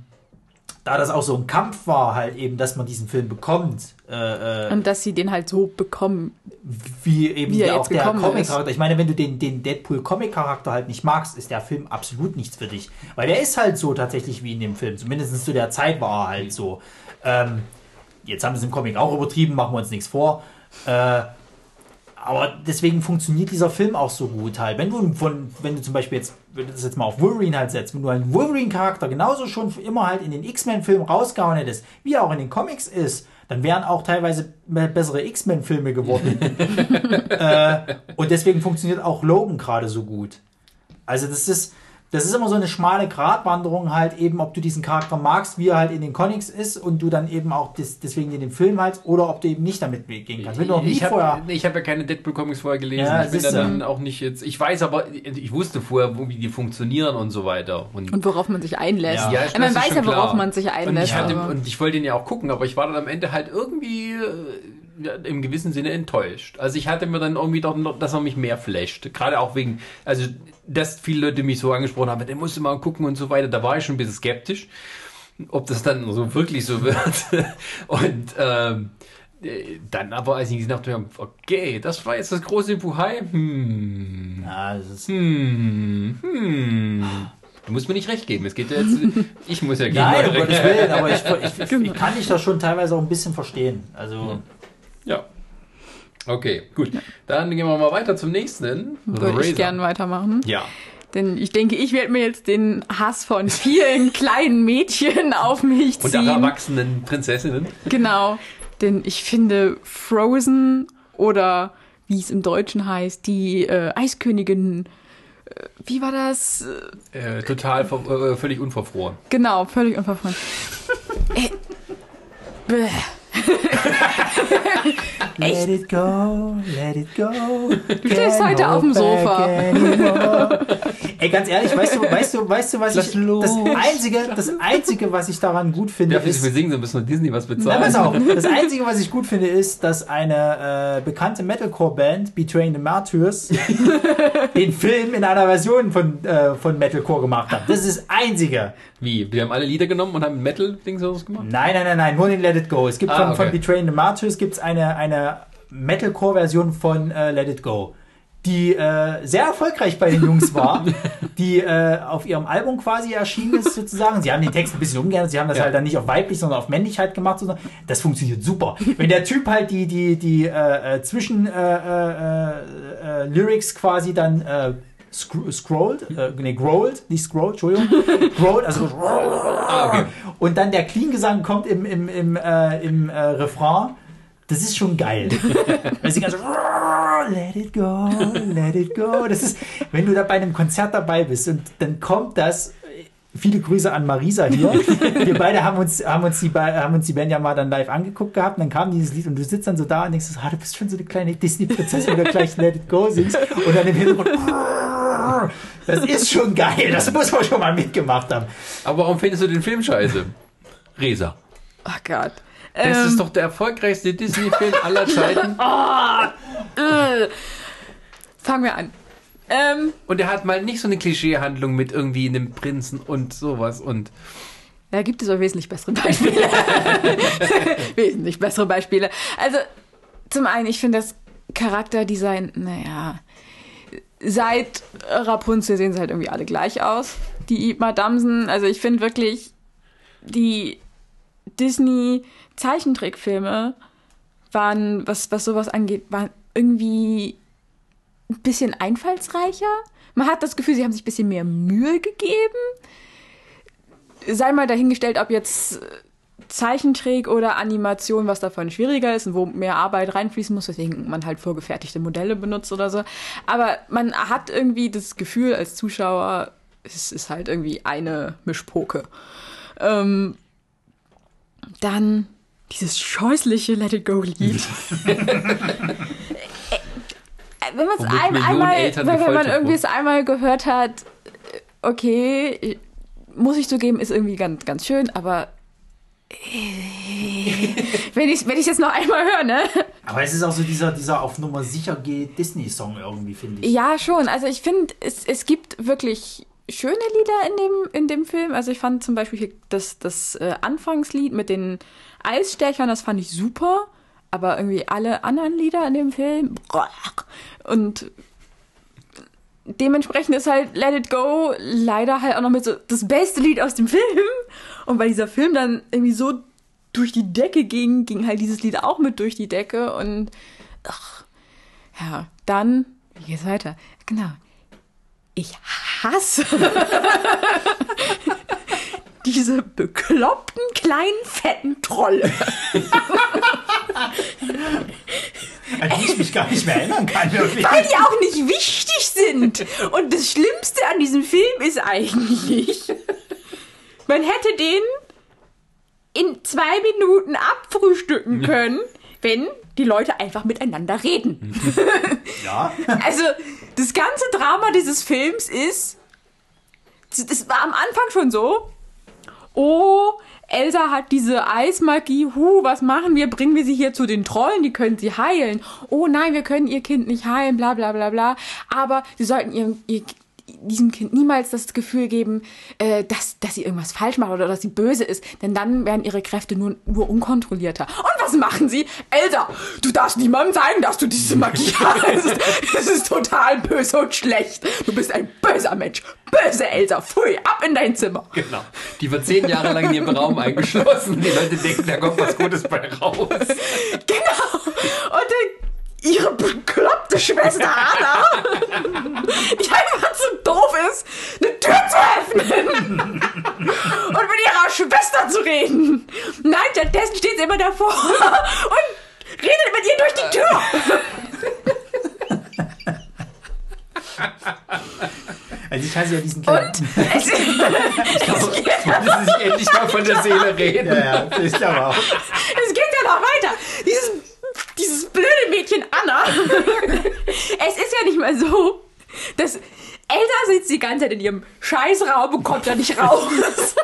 da das auch so ein Kampf war, halt eben, dass man diesen Film bekommt, äh, äh, Und dass sie den halt so bekommen. wie eben Wie er der, auch jetzt der Comic-Charakter. Ich meine, wenn du den, den Deadpool-Comic-Charakter halt nicht magst, ist der Film absolut nichts für dich. Weil der ist halt so tatsächlich wie in dem Film. Zumindest zu der Zeit war er halt so. Ähm, jetzt haben sie es im Comic auch übertrieben, machen wir uns nichts vor. Äh, aber deswegen funktioniert dieser Film auch so gut halt. Wenn du von, wenn du zum Beispiel jetzt, wenn du das jetzt mal auf Wolverine halt setzt, wenn du einen Wolverine-Charakter genauso schon immer halt in den X-Men-Filmen rausgehauen hättest, wie er auch in den Comics ist, dann wären auch teilweise be- bessere X-Men-Filme geworden. äh, und deswegen funktioniert auch Logan gerade so gut. Also das ist, das ist immer so eine schmale Gratwanderung halt eben, ob du diesen Charakter magst, wie er halt in den Comics ist und du dann eben auch des, deswegen in den Film halt, oder ob du eben nicht damit gehen kannst. Wenn du noch nie ich vorher... ich hab ja keine Deadpool-Comics vorher gelesen. Ja, ich bin da dann auch nicht jetzt. Ich weiß aber, ich wusste vorher, wie die funktionieren und so weiter. Und, Und worauf man sich einlässt. Ja. Ja, man weiß ja, worauf klar. man sich und einlässt. ich, hatte, und ich wollte ihn ja auch gucken, aber ich war dann am Ende halt irgendwie äh, im gewissen Sinne enttäuscht. Also ich hatte mir dann irgendwie doch, noch, dass er mich mehr flasht. Gerade auch wegen, also dass viele Leute mich so angesprochen haben, der musste mal gucken und so weiter. Da war ich schon ein bisschen skeptisch, ob das dann so wirklich so wird. und ähm, äh, dann aber, als ich gesehen habe, okay, das war jetzt das große Buhai. Hm, Ja, das ist, hm, hm. Du musst mir nicht recht geben. Es geht ja jetzt. Ich muss ja gegen Nein, um Gottes Willen, aber ich, ich, ich, ich kann dich da schon teilweise auch ein bisschen verstehen. Also, Ja. Okay, gut. Dann gehen wir mal weiter zum nächsten. Würde ich gern weitermachen. Ja. Denn ich denke, ich werde mir jetzt den Hass von vielen kleinen Mädchen auf mich Und alle ziehen. erwachsenen Prinzessinnen. Genau. Denn ich finde Frozen oder wie es im Deutschen heißt, die äh, Eiskönigin. äh, Wie war das? Äh, total äh, völlig unverfroren. Genau, völlig unverfreund. äh, bäh. Let it go, let it go. Du stehst heute auf dem Sofa. Ey, ganz ehrlich, weißt du, weißt du, weißt du, was Lass ich, los. das einzige, das einzige, was ich daran gut finde, Ja, wir ist, singen, so müssen wir Disney was Na, bezahlen. pass auf. Das Einzige, was ich gut finde, ist, dass eine äh, bekannte Metalcore-Band, Betraying the Martyrs, den Film in einer Version von, äh, von Metalcore gemacht hat. Das ist das Einzige. Wie? Wir haben alle Lieder genommen und haben Metal-Dings so gemacht? Nein, nein, nein, nein, nur den Let It Go. Es gibt Ah, von, okay. von Betraying the Martyrs gibt's eine, eine Metalcore-Version von äh, Let It Go, die äh, sehr erfolgreich bei den Jungs war, die äh, auf ihrem Album quasi erschienen ist sozusagen. Sie haben den Text ein bisschen umgeändert, sie haben das Ja. halt dann nicht auf weiblich, sondern auf Männlichkeit gemacht. Sondern das funktioniert super. Wenn der Typ halt die, die, die äh, äh, zwischen äh, quasi dann scr scrollt, äh, nee, growled, nicht scrollt, Entschuldigung, growled, also Ah, okay. und dann der Clean-Gesang kommt im, im, im, äh, im äh, Refrain. Das ist schon geil. Weil sie ganz let it go, let it go. Das ist, wenn du da bei einem Konzert dabei bist und dann kommt das. Viele Grüße an Marisa hier. Wir beide haben uns, haben uns, die, haben uns die Band ja mal dann live angeguckt gehabt. Und dann kam dieses Lied und du sitzt dann so da und denkst, ah, du bist schon so eine kleine Disney-Prinzessin, wenn du gleich Let It Go singst. Und dann im Hintergrund, das ist schon geil. Das muss man schon mal mitgemacht haben. Aber warum findest du den Film scheiße? Resa. Ach Gott. Das Ähm, ist doch der erfolgreichste Disney-Film aller Zeiten. äh, fangen wir an. Ähm, Und er hat mal nicht so eine Klischeehandlung mit irgendwie einem Prinzen und sowas. Und Da gibt es auch wesentlich bessere Beispiele. wesentlich bessere Beispiele. Also, zum einen, ich finde das Charakterdesign, naja, seit Rapunzel sehen sie halt irgendwie alle gleich aus. Die Ip Damsen, also ich finde wirklich, die Disney-Zeichentrickfilme waren, was, was sowas angeht, waren irgendwie ein bisschen einfallsreicher. Man hat das Gefühl, sie haben sich ein bisschen mehr Mühe gegeben sei mal dahingestellt, ob jetzt Zeichentrick oder Animation, was davon schwieriger ist und wo mehr Arbeit reinfließen muss, weswegen man halt vorgefertigte Modelle benutzt oder so. Aber man hat irgendwie das Gefühl als Zuschauer, es ist halt irgendwie eine Mischpoke. Ähm, dann dieses scheußliche Let It Go Lied. wenn man es ein, einmal, wenn, man irgendwie es einmal gehört hat, äh, okay, muss ich zugeben, ist irgendwie ganz, ganz schön, aber äh, wenn ich wenn ich jetzt noch einmal höre, ne? Aber es ist auch so dieser, dieser auf Nummer sicher geht Disney-Song irgendwie, finde ich. Ja, schon. Also ich finde, es, es gibt wirklich schöne Lieder in dem, in dem Film. Also ich fand zum Beispiel das, das äh, Anfangslied mit den Eisstechern, das fand ich super. Aber irgendwie alle anderen Lieder in dem Film. Und dementsprechend ist halt Let It Go leider halt auch noch mit so das beste Lied aus dem Film. Und weil dieser Film dann irgendwie so durch die Decke ging, ging halt dieses Lied auch mit durch die Decke. Und ach, ja, dann, wie geht's weiter? Genau. Ich hasse diese bekloppten kleinen fetten Trolle. An die ich mich gar nicht mehr erinnern kann, wirklich. Weil die auch nicht wichtig sind. Und das Schlimmste an diesem Film ist eigentlich, man hätte den in zwei Minuten abfrühstücken können, wenn die Leute einfach miteinander reden. Ja. Also, das ganze Drama dieses Films ist, das war am Anfang schon so, oh, Elsa hat diese Eismagie, hu, was machen wir? Bringen wir sie hier zu den Trollen, die können sie heilen. Oh nein, wir können ihr Kind nicht heilen, bla bla bla bla. Aber sie sollten ihrem, ihr, diesem Kind niemals das Gefühl geben, äh, dass, dass sie irgendwas falsch macht oder dass sie böse ist. Denn dann werden ihre Kräfte nur, nur unkontrollierter. Und was machen sie? Elsa, du darfst niemandem zeigen, dass du diese Magie hast. Das ist total böse und schlecht. Du bist ein böser Mensch. Böse Elsa. Pfui, ab in dein Zimmer. genau. Die wird zehn Jahre lang in ihrem Raum eingeschlossen. Die Leute denken, da kommt was Gutes bei raus. Genau. Und dann ihre bekloppte Schwester Anna, die einfach zu doof ist, eine Tür zu öffnen und mit ihrer Schwester zu reden. Nein, stattdessen steht sie immer davor und redet mit ihr durch die Tür. Also ich hasse ja diesen kleinen. Es, Wollte sie sich endlich mal von der Seele reden. Ja, ja, ist aber auch. es geht ja noch weiter. Dieses, dieses blöde Mädchen Anna. es ist ja nicht mal so, dass Elsa sitzt die ganze Zeit in ihrem Scheißraum und kommt da nicht raus.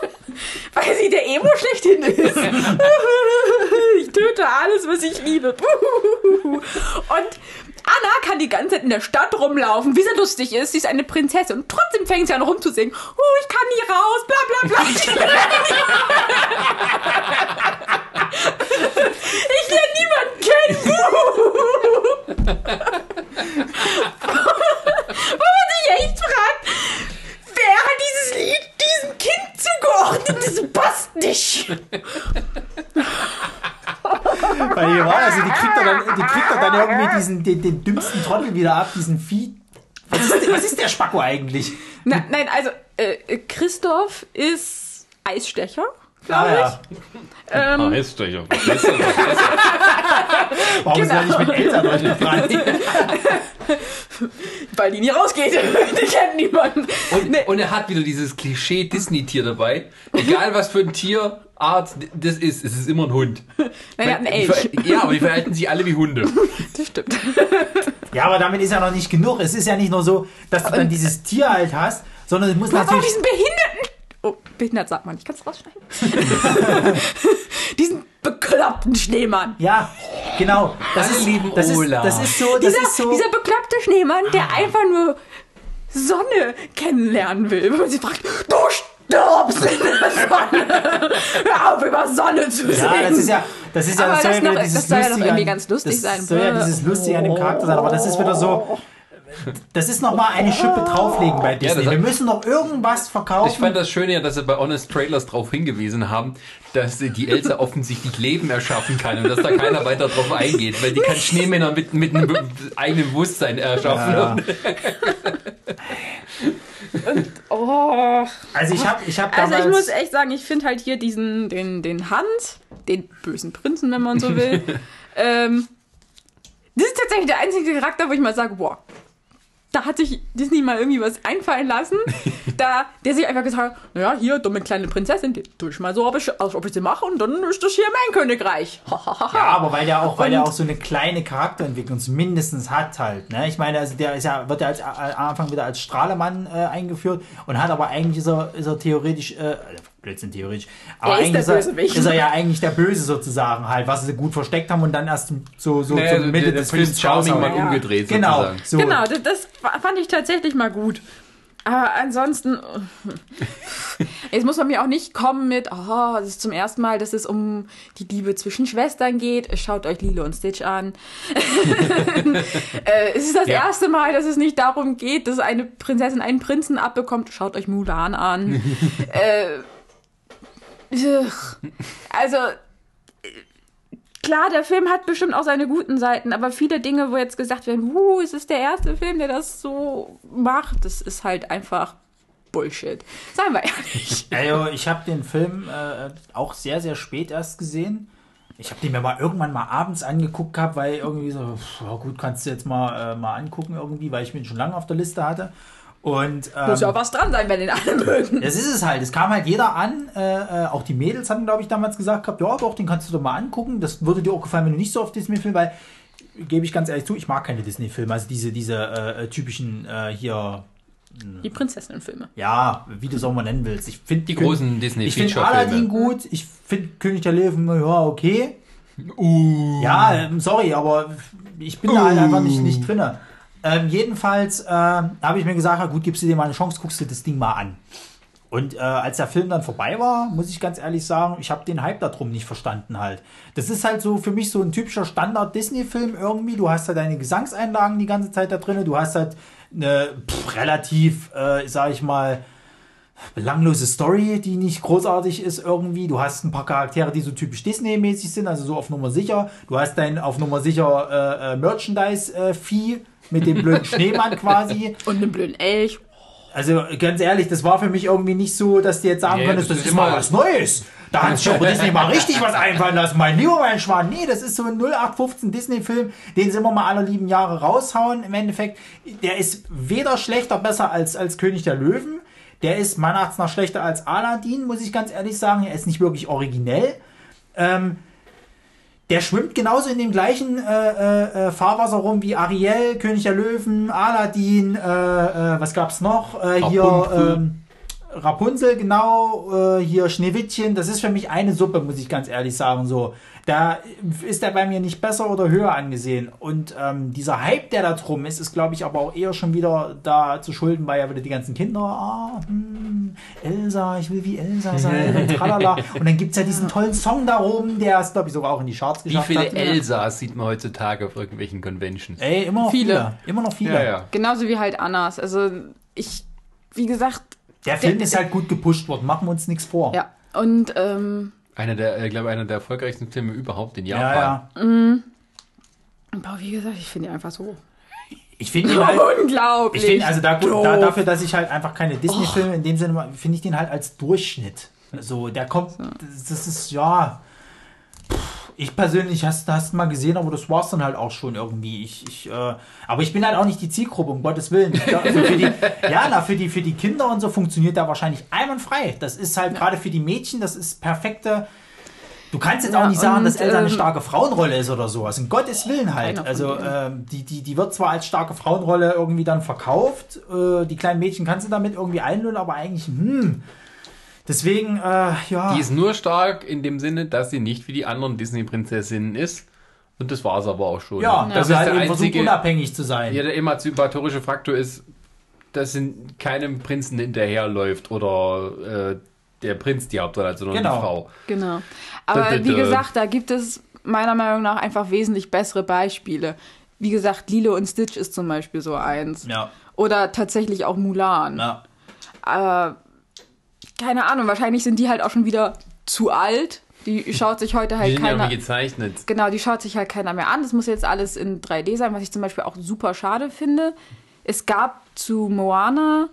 Weil sie der Emo schlechthin ist. ich töte alles, was ich liebe. Und Anna kann die ganze Zeit in der Stadt rumlaufen, wie sie lustig ist. Sie ist eine Prinzessin und trotzdem fängt sie an rumzusingen. Oh, ich kann nie raus, bla bla bla. Ich lerne niemanden kennen. Wo man sich echt fragt, wer hat dieses Lied diesem Kind zugeordnet? Das passt nicht. Weil die, war, also die kriegt er dann, die kriegt er dann irgendwie diesen, den, den dümmsten Trottel wieder ab, diesen Vieh. Was ist, der- was ist der Spacko eigentlich? Na, nein, also äh, Christoph ist Eisstecher, glaube Ah, ja. Ähm, Ah, ist doch ja. Besser, besser. Warum ist er nicht mit Eltern durchgebrannt? weil die nie rausgeht. die kennt niemanden. Und, Nee. und er hat wieder dieses Klischee Disney-Tier dabei. Egal was für ein Tierart das ist, es ist immer ein Hund. Nein, er hat einen Die Elch. Ja, aber die verhalten sich alle wie Hunde. Das stimmt. Ja, aber damit ist ja noch nicht genug. Es ist ja nicht nur so, dass du dann dieses Tier halt hast, sondern es muss Was auch natürlich. diesen Behinderten. Oh, behindert sagt man. Ich kann es rausschneiden. diesen bekloppten Schneemann. Ja, genau. Das ist, lieben das ist, Olaf. das ist so, das Dieser, ist so. dieser bekloppte Schneemann, der einfach nur Sonne kennenlernen will. Wenn man sich fragt, du stirbst in der Sonne. Hör auf, über Sonne zu sehen. Ja, das ist ja, das ist ja, Aber das soll das noch- das soll ja doch Lustige irgendwie an- ganz lustig das sein. soll ja dieses Lustige an dem Charakter sein, aber das ist wieder so, das ist nochmal eine Schippe drauflegen bei Disney. das- Wir müssen noch irgendwas verkaufen. Ich fand das Schöne ja, dass sie bei Honest Trailers darauf hingewiesen haben, dass die Elsa offensichtlich Leben erschaffen kann und dass da keiner weiter drauf eingeht, weil die kann Schneemänner mit, mit einem eigenen Bewusstsein erschaffen. Ja. Oh. also ich habe ich hab Also ich muss echt sagen, ich finde halt hier diesen, den, den Hans, den bösen Prinzen, wenn man so will. ähm, das ist tatsächlich der einzige Charakter, wo ich mal sage, boah, da hat sich Disney mal irgendwie was einfallen lassen. da, der sich einfach gesagt hat, naja, hier, dumme kleine Prinzessin, die tue ich mal so, ob ich, als ob ich sie mache und dann ist das hier mein Königreich. Ja, aber weil der auch, weil der auch so eine kleine Charakterentwicklung mindestens hat halt. Ne? Ich meine, also der ist ja, wird ja als, am Anfang wieder als Strahlemann äh, eingeführt und hat aber eigentlich ist er, ist er theoretisch, äh, Blödsinn theoretisch, aber Er ist eigentlich der ist, er, Bösewicht. ist er ja eigentlich der Böse sozusagen halt, was sie gut versteckt haben und dann erst so, so Naja, zur Mitte der, der des Films Charming mal Ja. umgedreht Genau, sozusagen. so. Genau, das, das fand ich tatsächlich mal gut. Aber ansonsten, jetzt muss man mir auch nicht kommen mit, oh, es ist zum ersten Mal, dass es um die Liebe zwischen Schwestern geht. Schaut euch Lilo und Stitch an. äh, es ist das Ja. erste Mal, dass es nicht darum geht, dass eine Prinzessin einen Prinzen abbekommt. Schaut euch Mulan an. äh. Also, Klar, der Film hat bestimmt auch seine guten Seiten, aber viele Dinge, wo jetzt gesagt werden, uh, es ist der erste Film, der das so macht, das ist halt einfach Bullshit. Seien wir ehrlich. Also ich habe den Film äh, auch sehr, sehr spät erst gesehen. Ich habe den mir mal irgendwann mal abends angeguckt gehabt, weil irgendwie so, pff, gut, kannst du jetzt mal, äh, mal angucken irgendwie, weil ich ihn schon lange auf der Liste hatte. Und ähm, Muss ja auch was dran sein, wenn den alle mögen. das ist es halt. Es kam halt jeder an. Äh, äh, auch die Mädels hatten, glaube ich, damals gesagt gehabt, ja doch, den kannst du doch mal angucken. Das würde dir auch gefallen, wenn du nicht so auf Disney-Film, weil, gebe ich ganz ehrlich zu, ich mag keine Disney-Filme. Also diese, diese äh, äh, typischen äh, hier, Die Prinzessinnenfilme. ja, wie du es auch mal nennen willst. Ich finde Die großen Disney Ich finde. Aladdin gut. Ich finde König der Löwen, ja, okay. Uh. Ja, ähm, sorry, aber ich bin da halt einfach nicht, nicht drin. Ähm, jedenfalls äh, habe ich mir gesagt, gut, gibst du dir mal eine Chance, guckst du das Ding mal an. Und äh, als der Film dann vorbei war, muss ich ganz ehrlich sagen, ich habe den Hype darum nicht verstanden halt. Das ist halt so für mich so ein typischer Standard-Disney-Film irgendwie. Du hast halt deine Gesangseinlagen die ganze Zeit da drin. Du hast halt eine pff, relativ, äh, sag ich mal, belanglose Story, die nicht großartig ist irgendwie. Du hast ein paar Charaktere, die so typisch Disney-mäßig sind, also so auf Nummer sicher. Du hast dein auf Nummer sicher äh, äh, Merchandise-Vieh mit dem blöden Schneemann quasi. Und einen blöden Elch. Also ganz ehrlich, das war für mich irgendwie nicht so, dass du jetzt sagen Ja, könntest, das das ist immer- was Neues. Da hat sich aber Disney mal richtig was einfallen lassen. Mein lieber mein Schwan. Nee, das ist so ein 0815 Disney-Film, den sie immer mal alle lieben Jahre raushauen. Im Endeffekt, der ist weder schlechter besser als, als König der Löwen. Der ist meiner Erachtens nach schlechter als Aladdin, muss ich ganz ehrlich sagen. Er ist nicht wirklich originell. Ähm, der schwimmt genauso in dem gleichen äh, äh, äh, Fahrwasser rum wie Ariel, König der Löwen, Aladdin, äh, äh, was gab's noch? Äh, hier Rapunzel. genau, äh, hier Schneewittchen. Das ist für mich eine Suppe, muss ich ganz ehrlich sagen. So, da ist er bei mir nicht besser oder höher angesehen. Und ähm, dieser Hype, der da drum ist, ist, glaube ich, aber auch eher schon wieder da zu schulden, weil ja wieder die ganzen Kinder, ah, hm, Elsa, ich will wie Elsa sein und tralala. Und dann gibt's ja diesen tollen Song da oben, der es, glaube ich, sogar auch in die Charts Wie geschafft viele hat. Elsas sieht man heutzutage auf irgendwelchen Conventions? Ey, immer noch viele. Viele. Immer noch viele. Ja, ja. Genauso wie halt Annas. Also ich, wie gesagt, Der Film ist halt gut gepusht worden, machen wir uns nichts vor. ja. Und ähm, Einer der, ich glaube, einer der erfolgreichsten Filme überhaupt in ja. Japan. ja. boah, wie gesagt, ich finde die einfach so Ich finde ihn halt. unglaublich. Ich finde, also da, gut, da, dafür, dass ich halt einfach keine Disney-Filme in dem Sinne mache, finde ich den halt als Durchschnitt. So, der kommt, das, das ist, ja. pff, Ich persönlich hast hast mal gesehen, aber das war's dann halt auch schon irgendwie. Ich, ich, äh, aber ich bin halt auch nicht die Zielgruppe, um Gottes Willen. Also die, ja, na, für die, für die Kinder und so funktioniert der wahrscheinlich einwandfrei. Das ist halt gerade für die Mädchen, das ist perfekte. Du kannst jetzt Ja, auch nicht sagen, und, dass Elsa eine ähm, starke Frauenrolle ist oder sowas. Um Gottes Willen halt. Also ähm, die, die, die wird zwar als starke Frauenrolle irgendwie dann verkauft. Äh, die kleinen Mädchen kannst du damit irgendwie einlullen, aber eigentlich, hm. Deswegen, äh, ja. Die ist nur stark in dem Sinne, dass sie nicht wie die anderen Disney-Prinzessinnen ist. Und das war es aber auch schon. ja, das dass ist halt der eben versucht, unabhängig zu sein. Ja, der emanzipatorische Faktor ist, dass in keinem Prinzen hinterherläuft oder äh, der Prinz die Hauptrolle hat, sondern Genau. die Frau. Genau. Aber dö, wie gesagt, da gibt es meiner Meinung nach einfach wesentlich bessere Beispiele. Wie gesagt, Lilo und Stitch ist zum Beispiel so eins. Ja, Oder tatsächlich auch Mulan. ja. Aber keine Ahnung, wahrscheinlich sind die halt auch schon wieder zu alt. Die schaut sich heute Die halt sind ja keiner. irgendwie gezeichnet. Genau, die schaut sich halt keiner mehr an. Das muss jetzt alles in 3D sein, was ich zum Beispiel auch super schade finde. Es gab zu Moana,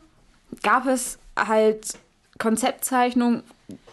gab es halt Konzeptzeichnungen,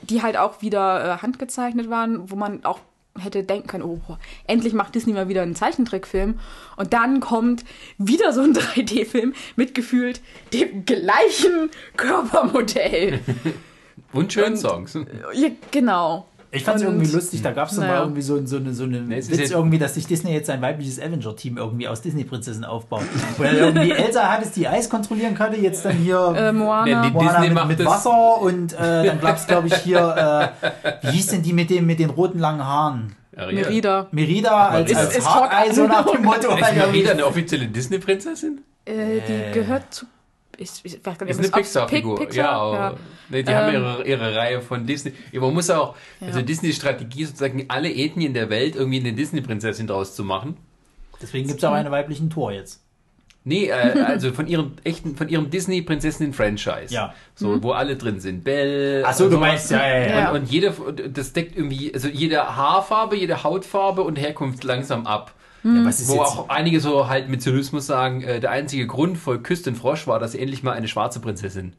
die halt auch wieder äh, handgezeichnet waren, wo man auch hätte denken können, oh, boah, endlich macht Disney mal wieder einen Zeichentrickfilm. Und dann kommt wieder so ein 3D-Film mit gefühlt dem gleichen Körpermodell. Und schönen Songs. ja, genau. Ich fand es irgendwie lustig, da gab es mal Naja. irgendwie so, so eine, so eine Nee, Witz irgendwie, dass sich Disney jetzt ein weibliches Avenger-Team irgendwie aus Disney-Prinzessinnen aufbaut. Weil irgendwie Elsa hat es die Eis kontrollieren konnte, jetzt dann hier Äh, Moana. Nee, die- Moana Disney mit, macht mit Wasser und äh, dann gab es, glaube ich, hier, äh, wie hieß denn die mit, dem, mit den roten langen Haaren? Ariel. Merida. Merida als, Ist- als ist Hawkeye, so nach dem Motto. Ist Marida eine offizielle Disney-Prinzessin? Äh, die gehört zu. Ich, ich weiß gar nicht, Ist eine Pixar-Figur. Pic- ja, Pixar? aber- Nee, die haben Ähm, ihre, ihre Reihe von Disney. Ja, man muss auch, also Disney-Strategie sozusagen alle Ethnien der Welt irgendwie eine Disney-Prinzessin draus zu machen. Deswegen gibt es auch einen weiblichen Tor jetzt. Nee, äh, also von ihrem echten, von ihrem Disney-Prinzessinnen-Franchise. Ja. So, wo alle drin sind. Belle. Ach so, und du meinst, ja, ja, ja. Ja. Und, und jede, das deckt irgendwie, also jede Haarfarbe, jede Hautfarbe und Herkunft langsam ab. Ja was ist Wo jetzt, auch einige so halt mit Zynismus sagen, äh, der einzige Grund für Küss den Frosch war, dass sie endlich mal eine schwarze Prinzessin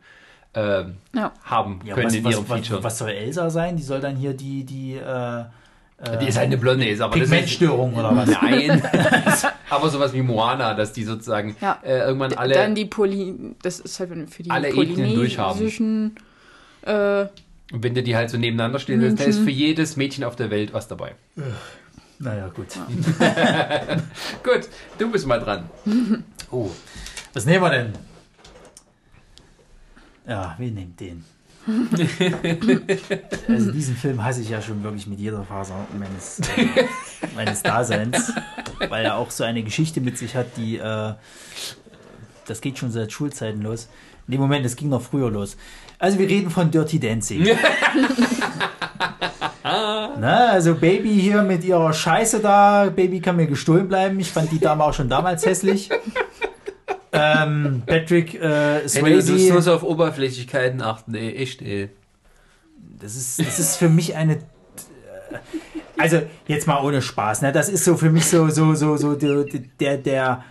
ähm, Ja. haben ja, können was, in was, ihrem Feature. was, was soll Elsa sein? Die soll dann hier die, die äh, die ist halt eine Blonde, ist aber das ist, Pigmentstörung oder was? Nein, aber sowas wie Moana, dass die sozusagen Ja. äh, irgendwann alle Dann die Poly. Das ist halt für die Alle Ethnien durchhaben. Äh, Und wenn du die halt so nebeneinander stehen lässt, da ist für jedes Mädchen auf der Welt was dabei. Naja, gut. Gut, du bist mal dran. Oh, was nehmen wir denn? Ja, wir nehmen den. also diesen Film hasse ich ja schon wirklich mit jeder Faser meines, äh, meines Daseins, weil er auch so eine Geschichte mit sich hat, die äh, das geht schon seit Schulzeiten los. Nee, Moment, es ging noch früher los. Also wir reden von Dirty Dancing. Na, also Baby hier mit ihrer Scheiße da. Baby kann mir gestohlen bleiben. Ich fand die Dame auch schon damals hässlich. ähm, Patrick äh, Hey, du, Swayze. musst auf Oberflächlichkeiten achten, ey, echt, ey. Das ist, das ist für mich eine. Also, jetzt mal ohne Spaß, ne? Das ist so für mich so, so, so, so der, der, der,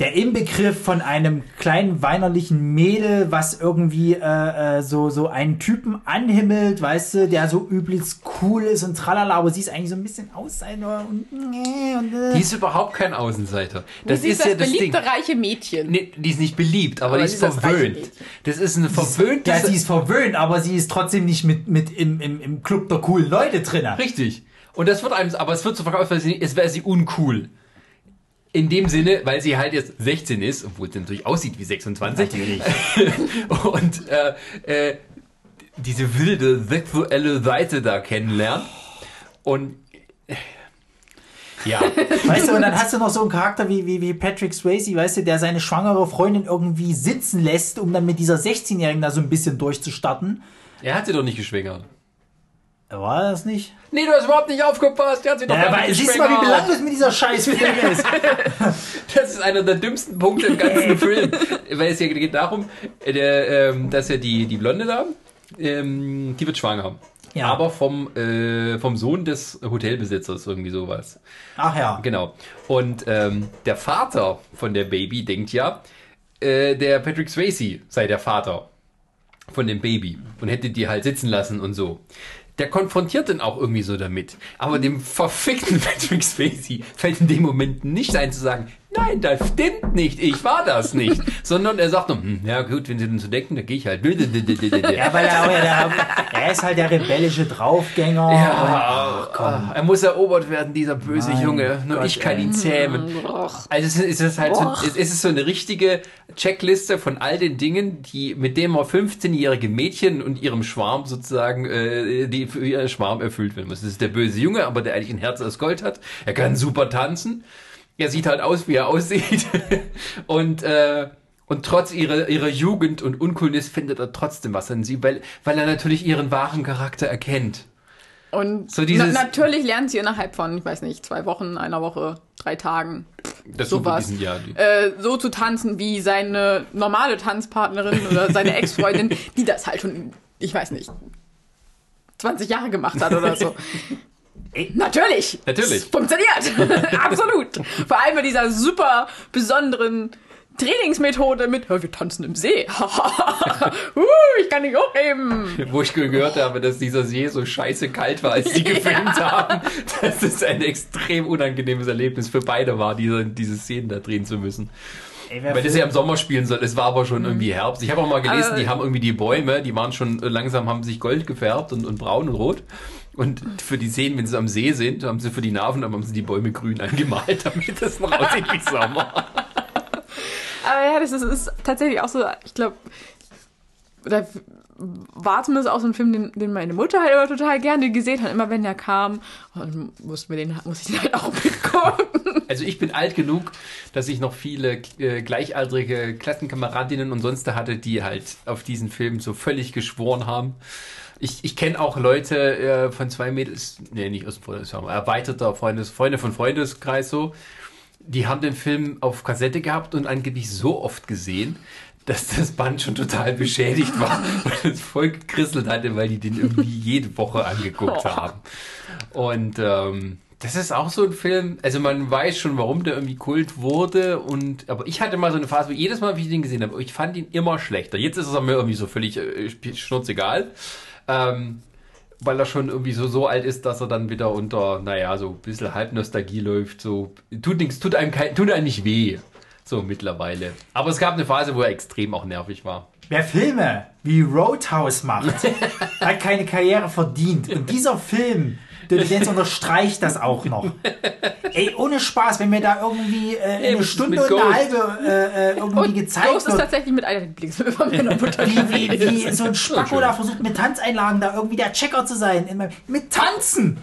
der Inbegriff von einem kleinen weinerlichen Mädel, was irgendwie äh, äh, so, so einen Typen anhimmelt, weißt du, der so übelst cool ist und tralala, aber sie ist eigentlich so ein bisschen Außenseiter und, nee, und äh. Die ist überhaupt kein Außenseiter. Das sie ist ist das ja das Ding. beliebte reiche Mädchen. Nee, die ist nicht beliebt, aber, Aber die sie ist ist das verwöhnt. Mädchen. Das ist eine verwöhnte. Ja, sie ist verwöhnt, aber sie ist trotzdem nicht mit, mit im, im, im Club der coolen Leute drin. Richtig. Und das wird einem, aber es wird so verkauft, weil sie, es wäre sie uncool. In dem Sinne, weil sie halt jetzt 16 ist, obwohl sie natürlich aussieht wie 26. Natürlich. und äh, äh, diese wilde sexuelle Seite da kennenlernt. Und äh, ja, Weißt du, und dann hast du noch so einen Charakter wie, wie, wie Patrick Swayze, weißt du, der seine schwangere Freundin irgendwie sitzen lässt, um dann mit dieser 16-Jährigen da so ein bisschen durchzustarten. er hat sie doch nicht geschwängert. War das nicht? Nee, du hast überhaupt nicht aufgepasst. Der hat sie doch Ja, aber siehst du mal, wie belanglos mit dieser Scheißfilm ist. Das ist einer der dümmsten Punkte im ganzen Film. Weil es ja geht darum, äh, der, ähm, dass ja die, die Blonde da, ähm, die wird schwanger. Ja. Aber vom, äh, vom Sohn des Hotelbesitzers, irgendwie sowas. Ach ja. Genau. Und ähm, der Vater von der Baby denkt ja, äh, der Patrick Swayze sei der Vater von dem Baby und hätte die halt sitzen lassen und so. Der konfrontiert dann auch irgendwie so damit. Aber dem verfickten Patrick Swayze fällt in dem Moment nicht ein zu sagen, nein, das stimmt nicht, ich war das nicht. Sondern er sagt nur, hm, ja gut, wenn sie denn so denken, dann gehe ich halt. Ja, weil er, der, er ist halt der rebellische Draufgänger. Ja, er muss erobert werden, dieser böse Mein Junge. Nur Gott, ich kann ey. ihn zähmen. Also es ist, es ist halt so, es ist so eine richtige Checkliste von all den Dingen, die mit dem man 15-jährige Mädchen und ihrem Schwarm sozusagen äh, die für ihr Schwarm erfüllt werden muss. Das ist der böse Junge, aber der eigentlich ein Herz aus Gold hat. Er kann super tanzen. Er sieht halt aus, wie er aussieht. und äh, und trotz ihrer, ihrer Jugend und Uncoolness findet er trotzdem was an sie, weil, weil er natürlich ihren wahren Charakter erkennt. Und So dieses- na, natürlich lernt sie innerhalb von, ich weiß nicht, zwei Wochen, einer Woche, drei Tagen, Das Sowas. So Jahr, die, äh, so zu tanzen wie seine normale Tanzpartnerin oder seine Ex-Freundin, die das halt schon, ich weiß nicht, 20 Jahre gemacht hat oder so. Natürlich. Natürlich. Es funktioniert. Absolut. Vor allem mit dieser super besonderen Trainingsmethode mit, "Ja, wir tanzen im See. uh, ich kann nicht hochheben. Wo ich gehört habe, dass dieser See so scheiße kalt war, als die gefilmt haben, dass es ein extrem unangenehmes Erlebnis für beide war, diese, diese Szenen da drehen zu müssen. Ey, Weil das ja im Sommer spielen soll, es war aber schon irgendwie Herbst. Ich habe auch mal gelesen, Aber- die haben irgendwie die Bäume, die waren schon äh, langsam, haben sich gold gefärbt und, und braun und rot. Und für die Szenen, wenn sie am See sind, haben sie für die Narven, haben sie die Bäume grün angemalt, damit das noch aussieht wie Sommer. Aber ja, das ist, ist tatsächlich auch so, ich glaube, da war zumindest auch so ein Film, den, den meine Mutter halt immer total gerne gesehen hat. Immer wenn der kam, wir den, muss ich den halt auch mitgucken. Also ich bin alt genug, dass ich noch viele äh, gleichaltrige Klassenkameradinnen und sonst hatte, die halt auf diesen Film so völlig geschworen haben. Ich, ich kenne auch Leute äh, von zwei Mädels, nee, nicht aus dem Freundeskreis, erweiterter Freundes, Freunde von Freundeskreis so, die haben den Film auf Kassette gehabt und angeblich so oft gesehen, dass das Band schon total beschädigt war und es voll gekrisselt hatte, weil die den irgendwie jede Woche angeguckt Oh. haben. Und ähm, das ist auch so ein Film, also man weiß schon, warum der irgendwie Kult wurde und aber ich hatte mal so eine Phase, wo jedes Mal, wie ich den gesehen habe, ich fand ihn immer schlechter. Jetzt ist es mir irgendwie so völlig äh, schnurzegal. Ähm, weil er schon irgendwie so, so alt ist, dass er dann wieder unter, naja, so ein bisschen Halbnostalgie läuft. So, tut nichts, tut einem kein, tut einem nicht weh. So mittlerweile. Aber es gab eine Phase, wo er extrem auch nervig war. Wer Filme wie Roadhouse macht, hat keine Karriere verdient. Und dieser Film, Dirty Dance unterstreicht das auch noch. Ey, ohne Spaß, wenn mir da irgendwie äh, Ey, eine Stunde und eine halbe äh, äh, irgendwie Und gezeigt Ghost ist wird, tatsächlich mit einer Lieblingsfilme wie, wie, wie so ein Spacko da versucht mit Tanzeinlagen da irgendwie der Checker zu sein. Immer Mit Tanzen!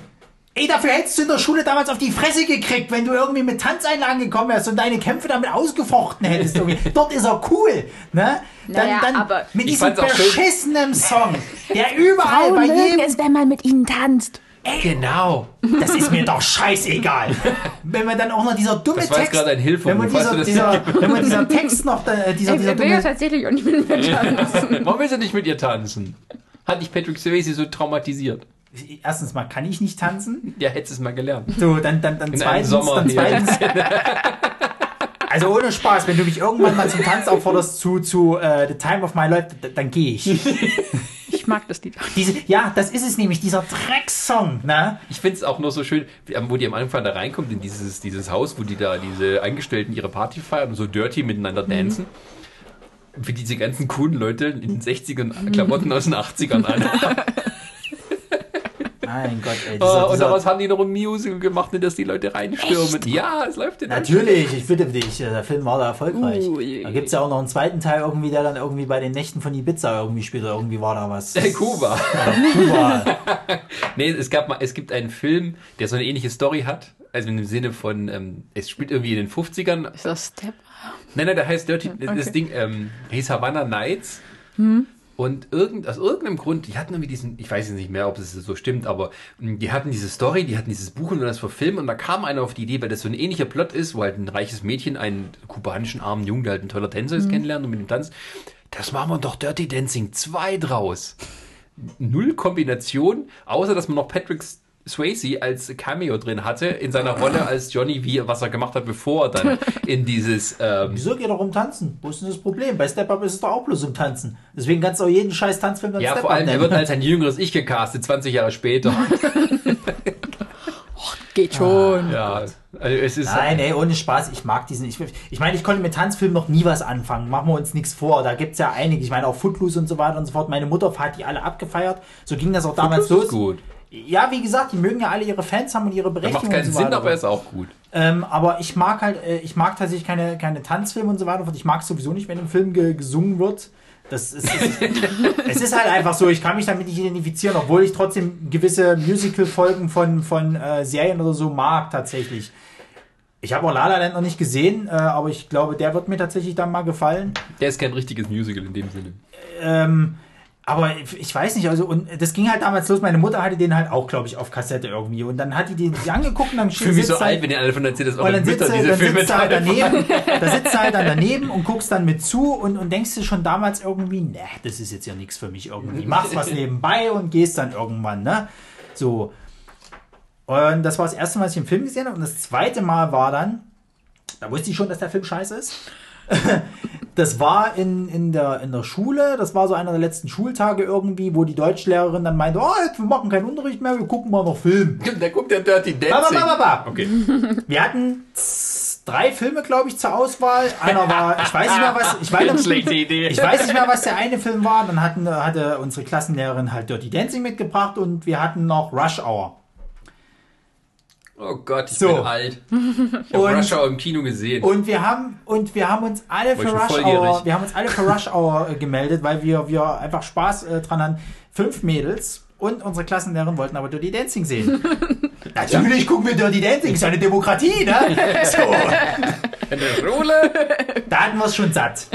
Ey, dafür hättest du in der Schule damals auf die Fresse gekriegt, wenn du irgendwie mit Tanzeinlagen gekommen wärst und deine Kämpfe damit ausgefochten hättest. Irgendwie. Dort ist er cool. Ne? Dann, Naja, dann aber- mit diesem beschissenen Song, der überall Frauen bei jedem es, wenn man mit ihnen tanzt. Genau. Das ist mir doch scheißegal. Wenn man dann auch noch dieser dumme Das war Text, gerade ein Hilferuf, wenn man weißt dieser, du das? dieser, wenn man dieser Text noch, äh, dieser, Ich dieser will ja dumme, tatsächlich auch nicht mit mir tanzen. Warum willst du nicht mit ihr tanzen? Hat dich Patrick Swayze so traumatisiert? erstens mal kann ich nicht tanzen. Ja, hättest es mal gelernt. So, dann, dann, dann In einem zweitens, Sommer dann zweitens. Also ohne Spaß, wenn du mich irgendwann mal zum Tanz aufforderst zu, zu äh, The Time of My Life, dann gehe ich. Ich mag das Lied. Diese, ja, das ist es nämlich, dieser Drecksong, ne? Ich finde es auch nur so schön, wie- wo die am Anfang da reinkommt in dieses, dieses Haus, wo die da diese Angestellten ihre Party feiern und so dirty miteinander dancen. Und Wie diese ganzen coolen Leute in den 60ern Klamotten aus den 80ern an. Mein Gott, ey. Oh, Dieser, und dieser, daraus haben die noch ein Musical gemacht, in das die Leute reinstürmen. Ja, es läuft in Natürlich, ich bitte dich, der Film war da erfolgreich. Ui. Da gibt es ja auch noch einen zweiten Teil irgendwie, der dann irgendwie bei den Nächten von Ibiza irgendwie später irgendwie war da was. Äh, Kuba. Kuba. Nee, es, gab mal, es gibt einen Film, der so eine ähnliche Story hat. Also im Sinne von, ähm, es spielt irgendwie in den 50ern. Ist das Step? Nein, nein, der heißt Dirty. Das okay. Ding ähm, hieß Havana Nights. Und irgend, aus irgendeinem Grund, die hatten irgendwie diesen, ich weiß jetzt nicht mehr, ob es so stimmt, aber mh, die hatten diese Story, die hatten dieses Buch und das verfilmen und da kam einer auf die Idee, weil das so ein ähnlicher Plot ist, wo halt ein reiches Mädchen einen kubanischen armen Jungen, der halt ein toller Tänzer ist, kennenlernt und mit dem Tanz. Das machen wir doch Dirty Dancing 2 draus. Null Kombination, außer dass man noch Patrick Swayze als Cameo drin hatte in seiner Rolle als Johnny, wie was er gemacht hat, bevor er dann in dieses ähm, Wieso geht doch um Tanzen? Wo ist denn das Problem? Bei Step Up ist es doch auch bloß um Tanzen. Deswegen kannst du auch jeden scheiß Tanzfilm dann Ja, Step vor Up allem, er nennen. wird als ein jüngeres Ich gecastet, 20 Jahre später. Geht schon. ja, also es ist. Nein, ey, ohne Spaß, ich mag diesen. Ich, ich meine, ich konnte mit Tanzfilmen noch nie was anfangen. Machen wir uns nichts vor. Da gibt's ja einige. Ich meine, auch Footloose und so weiter und so fort. Meine Mutter hat die alle abgefeiert. So ging das auch damals das ist los. gut. Ja, wie gesagt, die mögen ja alle ihre Fans haben und ihre Er Berechtigung. macht keinen so Sinn, aber er ist auch gut. Ähm, aber ich mag halt, äh, ich mag tatsächlich keine, keine Tanzfilme und so weiter. Ich mag sowieso nicht, wenn im Film ge gesungen wird. Das ist, es, ist, es ist halt einfach so, ich kann mich damit nicht identifizieren, obwohl ich trotzdem gewisse Musical-Folgen von, von äh, Serien oder so mag, tatsächlich. Ich habe auch La La Land noch nicht gesehen, äh, aber ich glaube, der wird mir tatsächlich dann mal gefallen. Der ist kein richtiges Musical in dem Sinne. Ähm, aber ich- weiß nicht, also und das ging halt damals los. Meine Mutter hatte den halt auch, glaube ich, auf Kassette irgendwie. Und dann hat die den sich angeguckt und dann Ich fühle mich so sitzt halt- alt, wenn ihr alle von erzählt, dass und eure dann sitzt, Mütter du- diese dann Filme sitzt du halt daneben, da sitzt du halt dann daneben und guckst dann mit zu und, und denkst dir schon damals irgendwie, ne, das ist jetzt ja nichts für mich irgendwie. Machst was nebenbei und gehst dann irgendwann, ne? So. Und das war das erste Mal, dass ich den Film gesehen habe. Und das zweite Mal war dann, da wusste ich schon, dass der Film scheiße ist. Das war in, in, der, in der Schule, das war so einer der letzten Schultage irgendwie, wo die Deutschlehrerin dann meinte, oh, jetzt, wir machen keinen Unterricht mehr, wir gucken mal noch Film. Da guckt der Dirty Dancing. ba, ba, ba. Okay. Wir hatten drei Filme, glaube ich, zur Auswahl. Einer war, ich weiß nicht mehr, was, ich weiß, Schlechte Idee. ich weiß nicht mehr, was der eine Film war. Dann hatten, hatte unsere Klassenlehrerin halt Dirty Dancing mitgebracht und wir hatten noch Rush Hour. Oh Gott, ich So. bin alt. Ich habe Rush Hour im Kino gesehen. Und wir haben, und wir haben uns alle für Rush? Hour, wir haben uns alle für Rush Hour äh, gemeldet, weil wir, wir einfach Spaß äh, dran hatten. Fünf Mädels und unsere Klassenlehrerin wollten aber Dirty Dancing sehen. Natürlich gucken wir Dirty Dancing, ist ja eine Demokratie, ne? So. In der Schule. Da hatten wir es schon satt.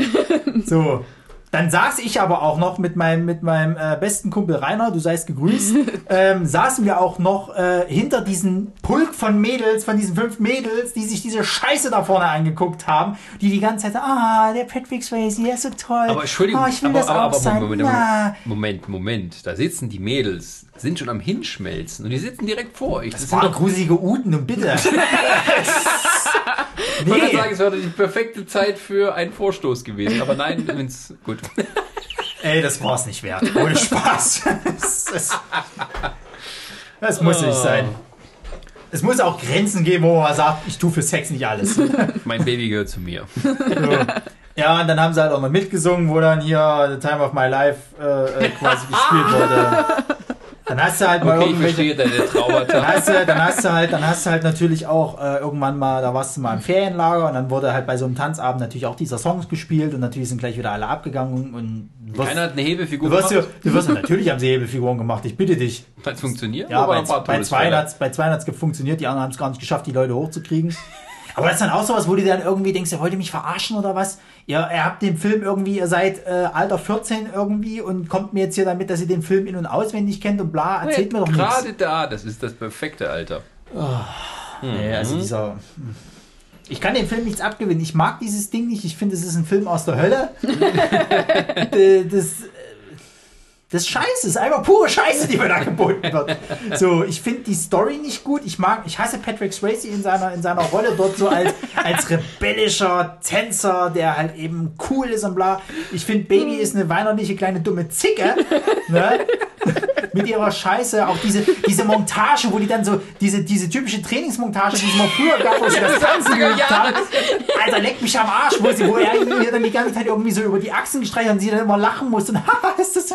So. Dann saß ich aber auch noch mit meinem, mit meinem äh, besten Kumpel Rainer, du seist gegrüßt, ähm, saßen wir auch noch äh, hinter diesen Pulk von Mädels, von diesen fünf Mädels, die sich diese Scheiße da vorne angeguckt haben, die die ganze Zeit, ah, der Patrick Swayze, der ist so toll. Aber Entschuldigung, oh, ich will aber, das aber, auch aber sein. Moment. Moment, Moment, Moment. Da sitzen die Mädels, sind schon am Hinschmelzen und die sitzen direkt vor euch. Das, Das sind waren doch, gruselige Uten und bitte. ich wollte nee. sagen, es wäre die perfekte Zeit für einen Vorstoß gewesen. Aber nein, wenn's, gut. Ey, das war's nicht wert. Ohne Spaß. Das, das, das muss nicht Oh. sein. Es muss auch Grenzen geben, wo man sagt, ich tue für Sex nicht alles. Mein Baby gehört zu mir. Ja, und dann haben sie halt auch noch mitgesungen, wo dann hier The Time of My Life äh, äh, quasi gespielt wurde. Dann hast du halt mal Okay, irgendwelche. deine Dann hast, du, dann hast du halt, dann hast du halt natürlich auch äh, irgendwann mal, da warst du mal im Ferienlager und dann wurde halt bei so einem Tanzabend natürlich auch dieser Songs gespielt und natürlich sind gleich wieder alle abgegangen und wirst, Keiner hat eine Hebefigur du wirst, gemacht. du, du wirst natürlich haben sie Hebelfiguren gemacht, ich bitte dich. Hat funktioniert? Ja, bei, bei zwei hat's bei zwei hat's funktioniert, die anderen haben es gar nicht geschafft, die Leute hochzukriegen. Aber das ist dann auch sowas, wo du dann irgendwie denkst, ihr wollt ihr mich verarschen oder was? Ihr, ihr habt den Film irgendwie, ihr seid äh, Alter 14 irgendwie und kommt mir jetzt hier damit, dass ihr den Film in- und auswendig kennt und bla, erzählt mir doch nichts. Gerade da, das ist das perfekte Alter. Nee, also dieser. Ich kann dem Film nichts abgewinnen. Ich mag dieses Ding nicht. Ich finde, es ist ein Film aus der Hölle. Das, das ist scheiße. Ist einfach pure Scheiße, die mir da geboten wird. So, ich finde die Story nicht gut. Ich mag, ich hasse Patrick Swayze in seiner, in seiner Rolle dort so als, als rebellischer Tänzer, der halt eben cool ist und bla. Ich finde, Baby ist eine weinerliche kleine dumme Zicke. Ne? mit ihrer Scheiße, auch diese, diese Montage, wo die dann so, diese, diese typische Trainingsmontage, die es mal früher gab, wo sie das Tanzen geübt haben. Alter, leck mich am Arsch, wo, sie, wo er ihr dann die ganze Zeit irgendwie so über die Achsen gestreichelt und sie dann immer lachen muss und haha, ist das,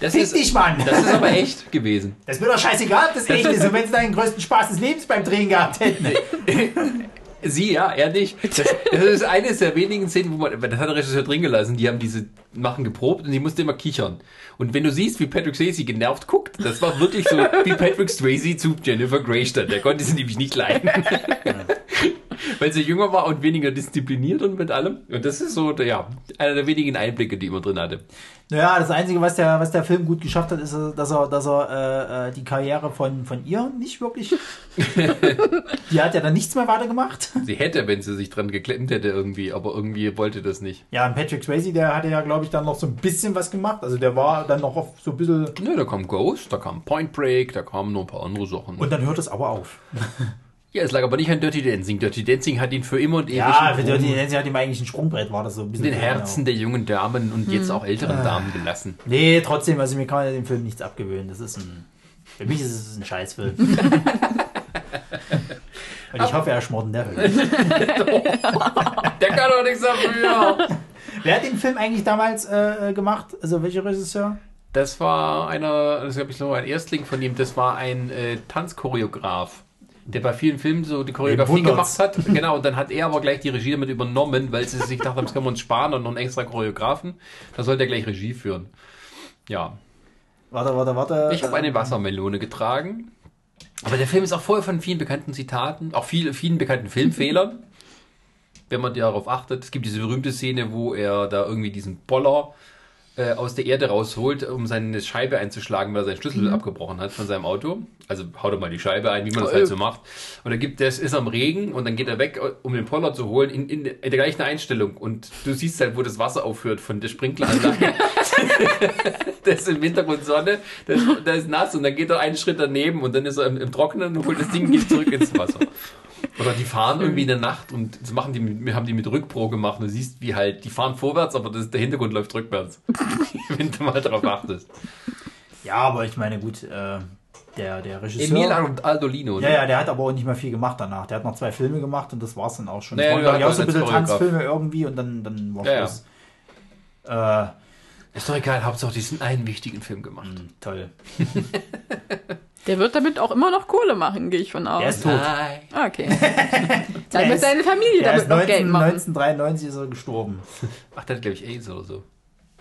Das fick ist- dich, Mann. Das ist aber echt gewesen. Das mir doch scheißegal, ob das echt ist, und wenn sie deinen größten Spaß des Lebens beim Drehen gehabt hätten. Sie, ja, er nicht. Das, das ist eines der wenigen Szenen, wo man, das hat der Regisseur drin gelassen, die haben diese Machen geprobt und die musste immer kichern. Und wenn du siehst, wie Patrick Swayze genervt guckt, das war wirklich so wie Patrick Swayze zu Jennifer Grey stand. Der konnte sie nämlich nicht leiden. Weil sie jünger war und weniger diszipliniert und mit allem. Und das ist so, ja, einer der wenigen Einblicke, die man drin hatte. Naja, das Einzige, was der, was der Film gut geschafft hat, ist, dass er, dass er äh, äh, die Karriere von, von ihr nicht wirklich. die hat ja dann nichts mehr weitergemacht. Sie hätte, wenn sie sich dran geklemmt hätte irgendwie, aber irgendwie wollte das nicht. Ja, und Patrick Swayze, der hatte ja, glaube ich, dann noch so ein bisschen was gemacht. Also der war dann noch auf so ein bisschen. Nö, da kam Ghost, da kam Point Break, da kamen noch ein paar andere Sachen. Und dann hört es aber auf. ja, es lag aber nicht an Dirty Dancing. Dirty Dancing hat ihn für immer und ewig Ja, für die Nancy hat ihm eigentlich ein Sprungbrett, war das so ein bisschen. in den Herzen der jungen Damen und jetzt auch älteren Damen gelassen. Nee, trotzdem, also mir kann man dem Film nichts abgewöhnen. Das ist ein. Für mich ist es ein Scheißfilm. Und ich hoffe, er schmort in der Hölle. Der kann doch nichts dafür. Wer hat den Film eigentlich damals äh, gemacht? Also welcher Regisseur? Das war einer, das glaube ich so ein Erstling von ihm, das war ein äh, Tanzchoreograf. Der bei vielen Filmen so die Choreografie gemacht hat. Genau, und dann hat er aber gleich die Regie damit übernommen, weil sie sich gedacht haben, das können wir uns sparen und noch einen extra Choreografen. Da soll der gleich Regie führen. Ja, Warte, warte, warte. Ich habe eine Wassermelone getragen. Aber der Film ist auch voll von vielen bekannten Zitaten, auch viel, vielen bekannten Filmfehlern. Wenn man darauf achtet. Es gibt diese berühmte Szene, wo er da irgendwie diesen Boller äh, aus der Erde rausholt, um seine Scheibe einzuschlagen, weil er seinen Schlüssel abgebrochen hat von seinem Auto. Also haut er mal die Scheibe ein, wie man das halt so macht. Und dann gibt das ist am Regen und dann geht er weg, um den Poller zu holen, in, in, in der gleichen Einstellung. Und du siehst halt, wo das Wasser aufhört von der Sprinkleranlage. das ist im Hintergrund Sonne, das, das ist nass und dann geht er einen Schritt daneben und dann ist er im, im Trockenen und holt das Ding geht zurück ins Wasser. Oder die fahren irgendwie in der Nacht und das machen die, mit- haben die mit Rückpro gemacht und du siehst, wie halt, die fahren vorwärts, aber das, der Hintergrund läuft rückwärts. Wenn du mal darauf achtest. Ja, aber ich meine, gut, äh, der, der Regisseur. Emil und Aldolino. ne? ja, ja, der hat aber auch nicht mehr viel gemacht danach. Der hat noch zwei Filme gemacht und das war's dann auch schon. Naja, das waren, ich, hat auch so ein bisschen. Tanzfilme irgendwie und dann, dann war Ja, ja. Schluss. Äh, Ist doch egal, Hauptsache diesen einen wichtigen Film gemacht. toll. Der wird damit auch immer noch Kohle machen, gehe ich von aus. Der ist tot. Nein. Ah, Okay. Dann wird seine Familie damit ist noch 19, Geld machen. 1993 ist er gestorben. Ach, der hat, glaube ich, AIDS oder so.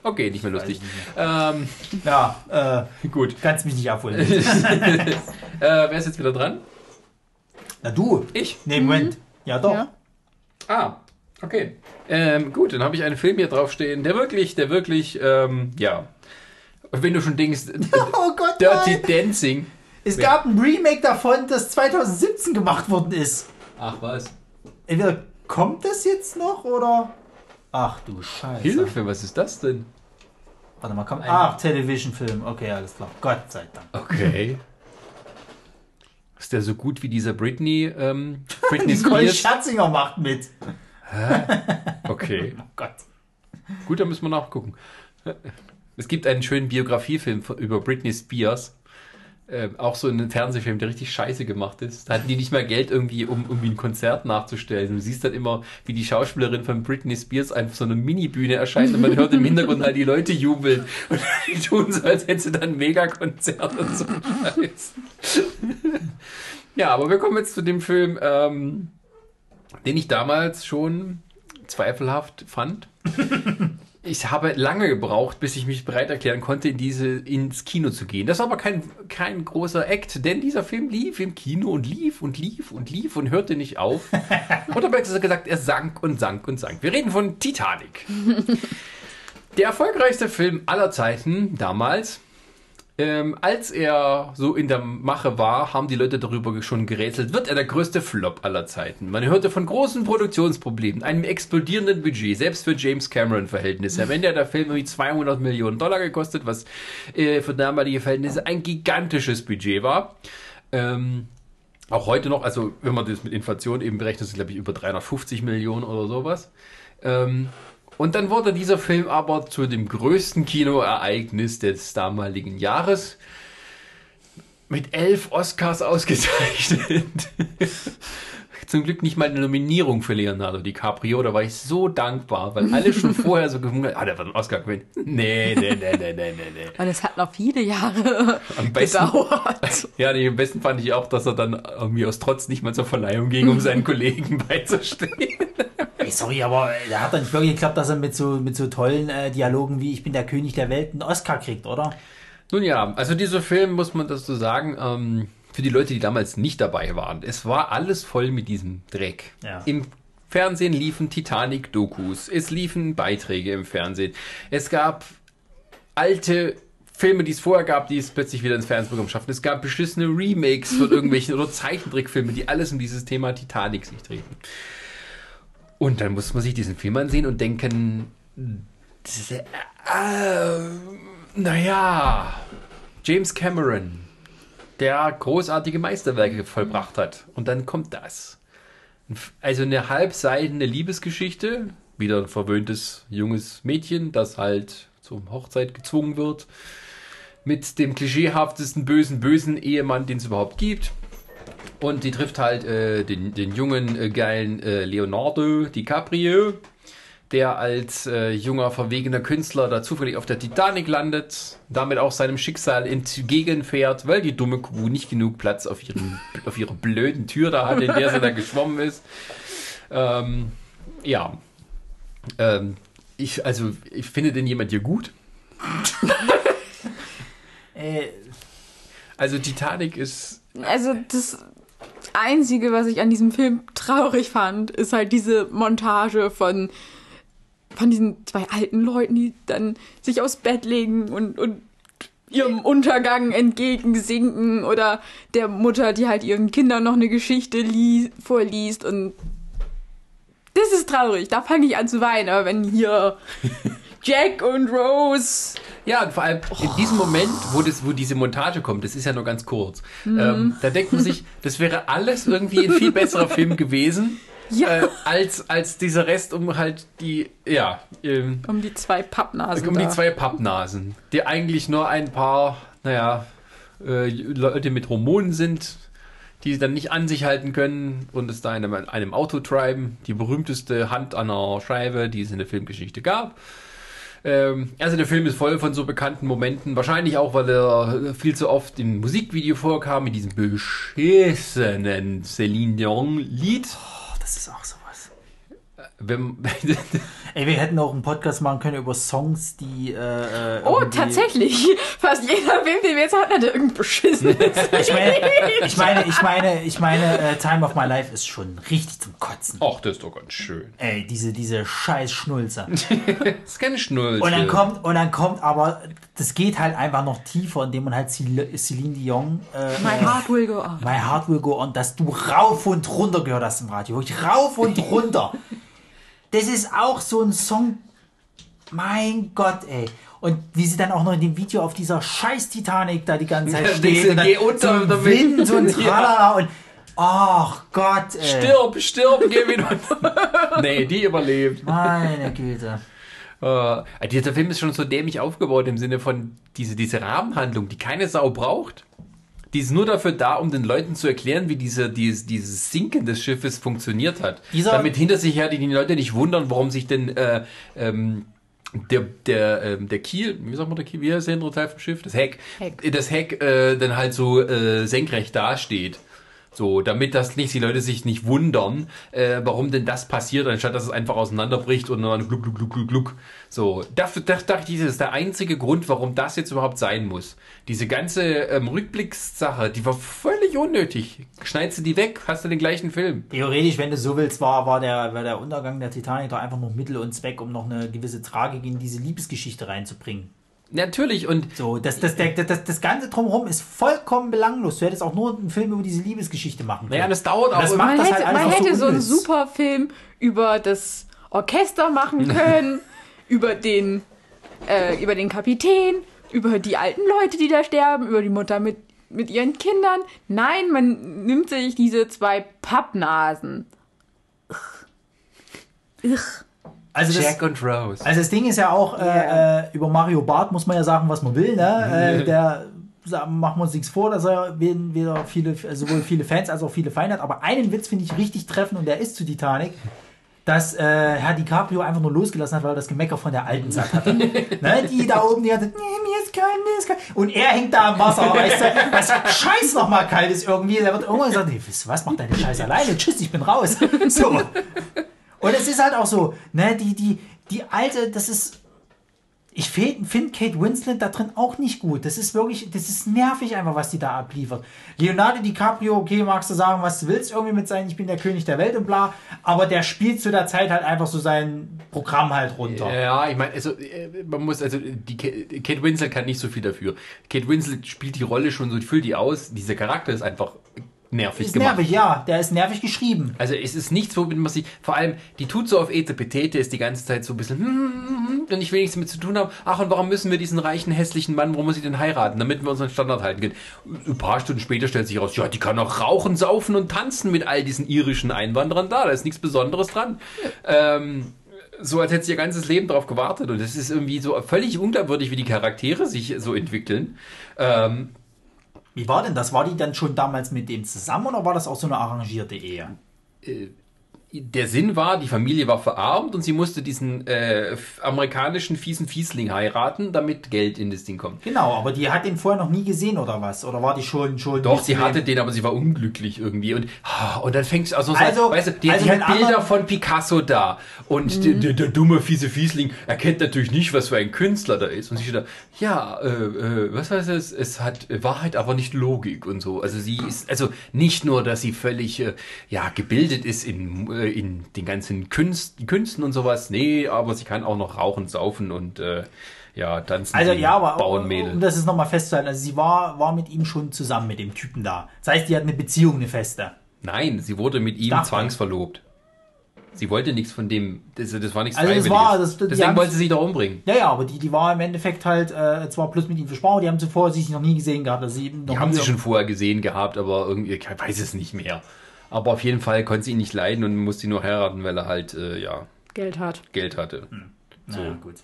Okay, nicht mehr lustig. Ähm, Ja, äh, gut. kannst mich nicht abholen. äh, wer ist jetzt wieder dran? Na du. Ich. Nee, Moment. Ja, doch. Ja. Ah, okay. Ähm, gut, dann habe ich einen Film hier draufstehen, der wirklich, der wirklich, ähm, ja. Wenn du schon denkst, Oh Gott, Dirty nein. Dancing. Es gab ein Remake davon, das 2017 gemacht worden ist. Ach was. Entweder kommt das jetzt noch oder. Ach du Scheiße. Hilfe, was ist das denn? Warte mal, komm. Ach, Television-Film. Okay, alles klar. Gott sei Dank. Okay. Ist der so gut wie dieser Britney, ähm, Britney Nicole Spears? Schatzinger macht mit. Okay. Oh Gott. Gut, da müssen wir nachgucken. Es gibt einen schönen Biografiefilm über Britney Spears. Ähm, auch so einen Fernsehfilm, der richtig scheiße gemacht ist. Da hatten die nicht mal Geld irgendwie, um irgendwie ein Konzert nachzustellen. Du siehst dann immer, wie die Schauspielerin von Britney Spears einfach so eine Minibühne erscheint und man hört im Hintergrund halt die Leute jubeln. Und die tun so, als hätte sie dann ein Megakonzert und so Scheiß. ja, aber wir kommen jetzt zu dem Film, ähm, den ich damals schon zweifelhaft fand. ich habe lange gebraucht, bis ich mich bereit erklären konnte, in diese, ins Kino zu gehen. Das war aber kein, kein großer Act, denn dieser Film lief im Kino und lief und lief und lief und hörte nicht auf. Oder besser gesagt, er sank und sank und sank. Wir reden von Titanic. Der erfolgreichste Film aller Zeiten damals. Ähm, als er so in der Mache war, haben die Leute darüber schon gerätselt, wird er der größte Flop aller Zeiten. Man hörte von großen Produktionsproblemen, einem explodierenden Budget, selbst für James Cameron-Verhältnisse. Am Ende hat der Film irgendwie 200 Millionen Dollar gekostet, was äh, für damalige Verhältnisse ein gigantisches Budget war. Ähm, auch heute noch, also wenn man das mit Inflation eben berechnet, ist glaube ich über 350 Millionen oder sowas. Ähm, und dann wurde dieser Film aber zu dem größten Kinoereignis des damaligen Jahres mit elf Oscars ausgezeichnet. Zum Glück nicht mal eine Nominierung für Leonardo DiCaprio. Da war ich so dankbar, weil alle schon vorher so gewundert, ah, der wird einen Oscar gewinnen. Nee, nee, nee, nee, nee, nee, nee. Und es hat noch viele Jahre Am besten, gedauert. ja, nee, am besten fand ich auch, dass er dann irgendwie aus Trotz nicht mal zur Verleihung ging, um seinen Kollegen beizustehen. Ey, sorry, aber äh, da hat doch nicht wirklich geklappt, dass er mit so, mit so tollen äh, Dialogen wie Ich bin der König der Welt einen Oscar kriegt, oder? Nun ja, also dieser Film, muss man das so sagen, ähm, für die Leute, die damals nicht dabei waren, es war alles voll mit diesem Dreck. Ja. Im Fernsehen liefen Titanic-Dokus, es liefen Beiträge im Fernsehen, es gab alte Filme, die es vorher gab, die es plötzlich wieder ins Fernsehprogramm schaffen. Es gab beschissene Remakes von irgendwelchen oder Zeichentrickfilme, die alles um dieses Thema Titanic sich drehten. Und dann muss man sich diesen Film ansehen und denken, äh, naja, James Cameron, der großartige Meisterwerke vollbracht hat. Und dann kommt das. Also eine halbseidene Liebesgeschichte, wieder ein verwöhntes junges Mädchen, das halt zur Hochzeit gezwungen wird, mit dem klischeehaftesten bösen, bösen Ehemann, den es überhaupt gibt. Und die trifft halt äh, den, den jungen, äh, geilen äh, Leonardo DiCaprio, der als äh, junger, verwegener Künstler da zufällig auf der Titanic landet, damit auch seinem Schicksal entgegenfährt, weil die dumme Kuh nicht genug Platz auf, ihren, auf ihrer blöden Tür da hat, in der sie da geschwommen ist. Ähm, ja. Ähm, ich, also, ich finde denn jemand hier gut? Äh, Also, Titanic ist Also das Einzige, was ich an diesem Film traurig fand, ist halt diese Montage von, von diesen zwei alten Leuten, die dann sich aufs Bett legen und, und ihrem Untergang entgegensinken oder der Mutter, die halt ihren Kindern noch eine Geschichte lie vorliest und das ist traurig. Da fange ich an zu weinen, aber wenn hier Jack und Rose Ja, und vor allem in diesem Moment, wo, das, wo diese Montage kommt, das ist ja nur ganz kurz, ähm, da denkt man sich, das wäre alles irgendwie ein viel besserer Film gewesen, Ja. äh, als, als dieser Rest um halt die, ja, ähm, um die zwei Pappnasen um die da. zwei Pappnasen, die eigentlich nur ein paar, naja, äh, Leute mit Hormonen sind, die dann nicht an sich halten können und es da in einem, einem Auto treiben. Die berühmteste Hand an der Scheibe, die es in der Filmgeschichte gab. Ähm, also der Film ist voll von so bekannten Momenten. Wahrscheinlich auch, weil er viel zu oft im Musikvideo vorkam, mit diesem beschissenen Celine Dion-Lied. oh, das ist auch sowas. Wenn, Ey, wir hätten auch einen Podcast machen können über Songs, die. Äh, äh, Oh, tatsächlich. Fast jeder Film, den wir jetzt hatten, hatte irgendein beschissenes. Ich meine, ich meine, ich meine, ich meine äh, Time of My Life ist schon richtig zum Kotzen. Ach, das ist doch ganz schön. Ey, diese, diese scheiß Schnulze. Das ist keine Schnulze. Und dann kommt, und dann kommt aber, das geht halt einfach noch tiefer, indem man halt Cel- Celine Dion, äh, My heart will go on. My Heart Will Go On, dass du rauf und runter gehört hast im Radio. Wirklich rauf und runter. Das ist auch so ein Song. Mein Gott, ey. Und wie sie dann auch noch in dem Video auf dieser scheiß Titanic da die ganze Zeit Ja, steht. und dann geh unter so und ein Wind, so ein Ja. Tralala und ach Gott, ey. Stirb, stirb, geh wieder. nee, die überlebt. Meine Güte. Äh, dieser Film ist schon so dämlich aufgebaut im Sinne von diese, diese Rahmenhandlung, die keine Sau braucht. Die ist nur dafür da, um den Leuten zu erklären, wie diese, dieses, dieses Sinken des Schiffes funktioniert hat. Dieser- Damit hinter sich her die, die Leute nicht wundern, warum sich denn äh, ähm, der, der, ähm, der Kiel, wie sagt man der Kiel, wie heißt der hintere Teil vom Schiff? Das Heck. Heck. Das Heck äh, dann halt so äh, senkrecht dasteht. So, damit das nicht, die Leute sich nicht wundern, äh, warum denn das passiert, anstatt dass es einfach auseinanderbricht und dann gluck, gluck, gluck, gluck, gluck. So, dafür das, dachte ich, das ist der einzige Grund, warum das jetzt überhaupt sein muss. Diese ganze ähm, Rückblickssache, die war völlig unnötig. Schneidest du die weg, hast du den gleichen Film. Theoretisch, wenn du so willst, war, war, der, war der Untergang der Titanic doch einfach nur Mittel und Zweck, um noch eine gewisse Tragik in diese Liebesgeschichte reinzubringen. Natürlich, und So, das, das, der, das, das Ganze drumherum ist vollkommen belanglos. Du hättest auch nur einen Film über diese Liebesgeschichte machen können. naja, das dauert auch Das macht Man das hätte, halt man einfach so hätte so einen super Film über das Orchester machen können, über den, äh, über den Kapitän, über die alten Leute, die da sterben, über die Mutter mit, mit ihren Kindern. Nein, man nimmt sich diese zwei Pappnasen. Also das, Jack und Rose. Also das Ding ist ja auch, äh, Ja. äh, über Mario Barth muss man ja sagen, was man will. Ne? Äh, der machen wir uns nichts vor, dass er weder viele, sowohl viele Fans als auch viele Feinde hat. Aber einen Witz finde ich richtig treffend und der ist zu Titanic, dass äh, Herr DiCaprio einfach nur losgelassen hat, weil er das Gemecker von der alten satt hatte. ne? Die da oben, die hatte, nee, mir ist kalt, mir ist kalt. Und er hängt da am Wasser, weißt du, was scheiß nochmal kalt ist irgendwie. Der wird irgendwann gesagt, nee, was, mach deine Scheiße alleine, tschüss, ich bin raus. So. Und es ist halt auch so, ne, die, die, die alte, das ist. Ich finde Kate Winslet da drin auch nicht gut. Das ist wirklich, das ist nervig einfach, was die da abliefert. Leonardo DiCaprio, okay, magst du sagen, was du willst, irgendwie mit sein, ich bin der König der Welt und bla, aber der spielt zu der Zeit halt einfach so sein Programm halt runter. Ja, ich meine, also äh, man muss, also die Ka- Kate Winslet kann nicht so viel dafür. Kate Winslet spielt die Rolle schon so, füllt die aus. Dieser Charakter ist einfach nervig ist gemacht. nervig, ja, der ist nervig geschrieben. Also es ist nichts, womit man sich, vor allem, die tut so auf Etepetete, ist die ganze Zeit so ein bisschen, hm, hm, hm, und ich will nichts damit zu tun haben. Ach, und warum müssen wir diesen reichen, hässlichen Mann, warum muss sie denn heiraten, damit wir unseren Standard halten können? Ein paar Stunden später stellt sich raus, ja, die kann auch rauchen, saufen und tanzen mit all diesen irischen Einwanderern da, da ist nichts Besonderes dran. Ähm, so als hätte sie ihr ganzes Leben darauf gewartet und es ist irgendwie so völlig unglaubwürdig, wie die Charaktere sich so entwickeln. Ähm, Wie war denn das? War die dann schon damals mit dem zusammen oder war das auch so eine arrangierte Ehe? Der Sinn war, die Familie war verarmt und sie musste diesen äh, amerikanischen fiesen Fiesling heiraten, damit Geld in das Ding kommt. Genau, aber die hat den vorher noch nie gesehen oder was? Oder war die schon schon? Doch, sie hatte den, aber sie war unglücklich irgendwie. Und, ah, und dann fängst also, Also- weißt du, die, also die hat Bilder von Picasso da. Und der, der, der dumme, fiese Fiesling erkennt natürlich nicht, was für ein Künstler da ist. Und sie steht da, ja, äh, äh, was heißt es? Es hat Wahrheit, aber nicht Logik und so. Also sie ist, also nicht nur, dass sie völlig, äh, ja, gebildet ist in, äh, in den ganzen Künsten, Künsten und sowas. Nee, aber sie kann auch noch rauchen, saufen und, äh, ja, tanzen. Also ja, aber bauen um, um das ist nochmal festzuhalten, also sie war, war mit ihm schon zusammen, mit dem Typen da. Das heißt, die hat eine Beziehung, eine feste. Nein, sie wurde mit ihm dachte- zwangsverlobt. Sie wollte nichts von dem, das, das war nichts Also Freiwilliges. war- das- Deswegen wollte sie sich da umbringen. Ja, ja, aber die, die war im Endeffekt halt äh, zwar plus mit ihm versprochen, die haben zuvor sich noch nie gesehen gehabt. Also sie Die haben sie schon vorher gesehen gehabt, aber irgendwie, ich weiß es nicht mehr. Aber auf jeden Fall konnte sie ihn nicht leiden und musste ihn nur heiraten, weil er halt, äh, ja, Geld hat. Geld hatte. So. Ja, gut.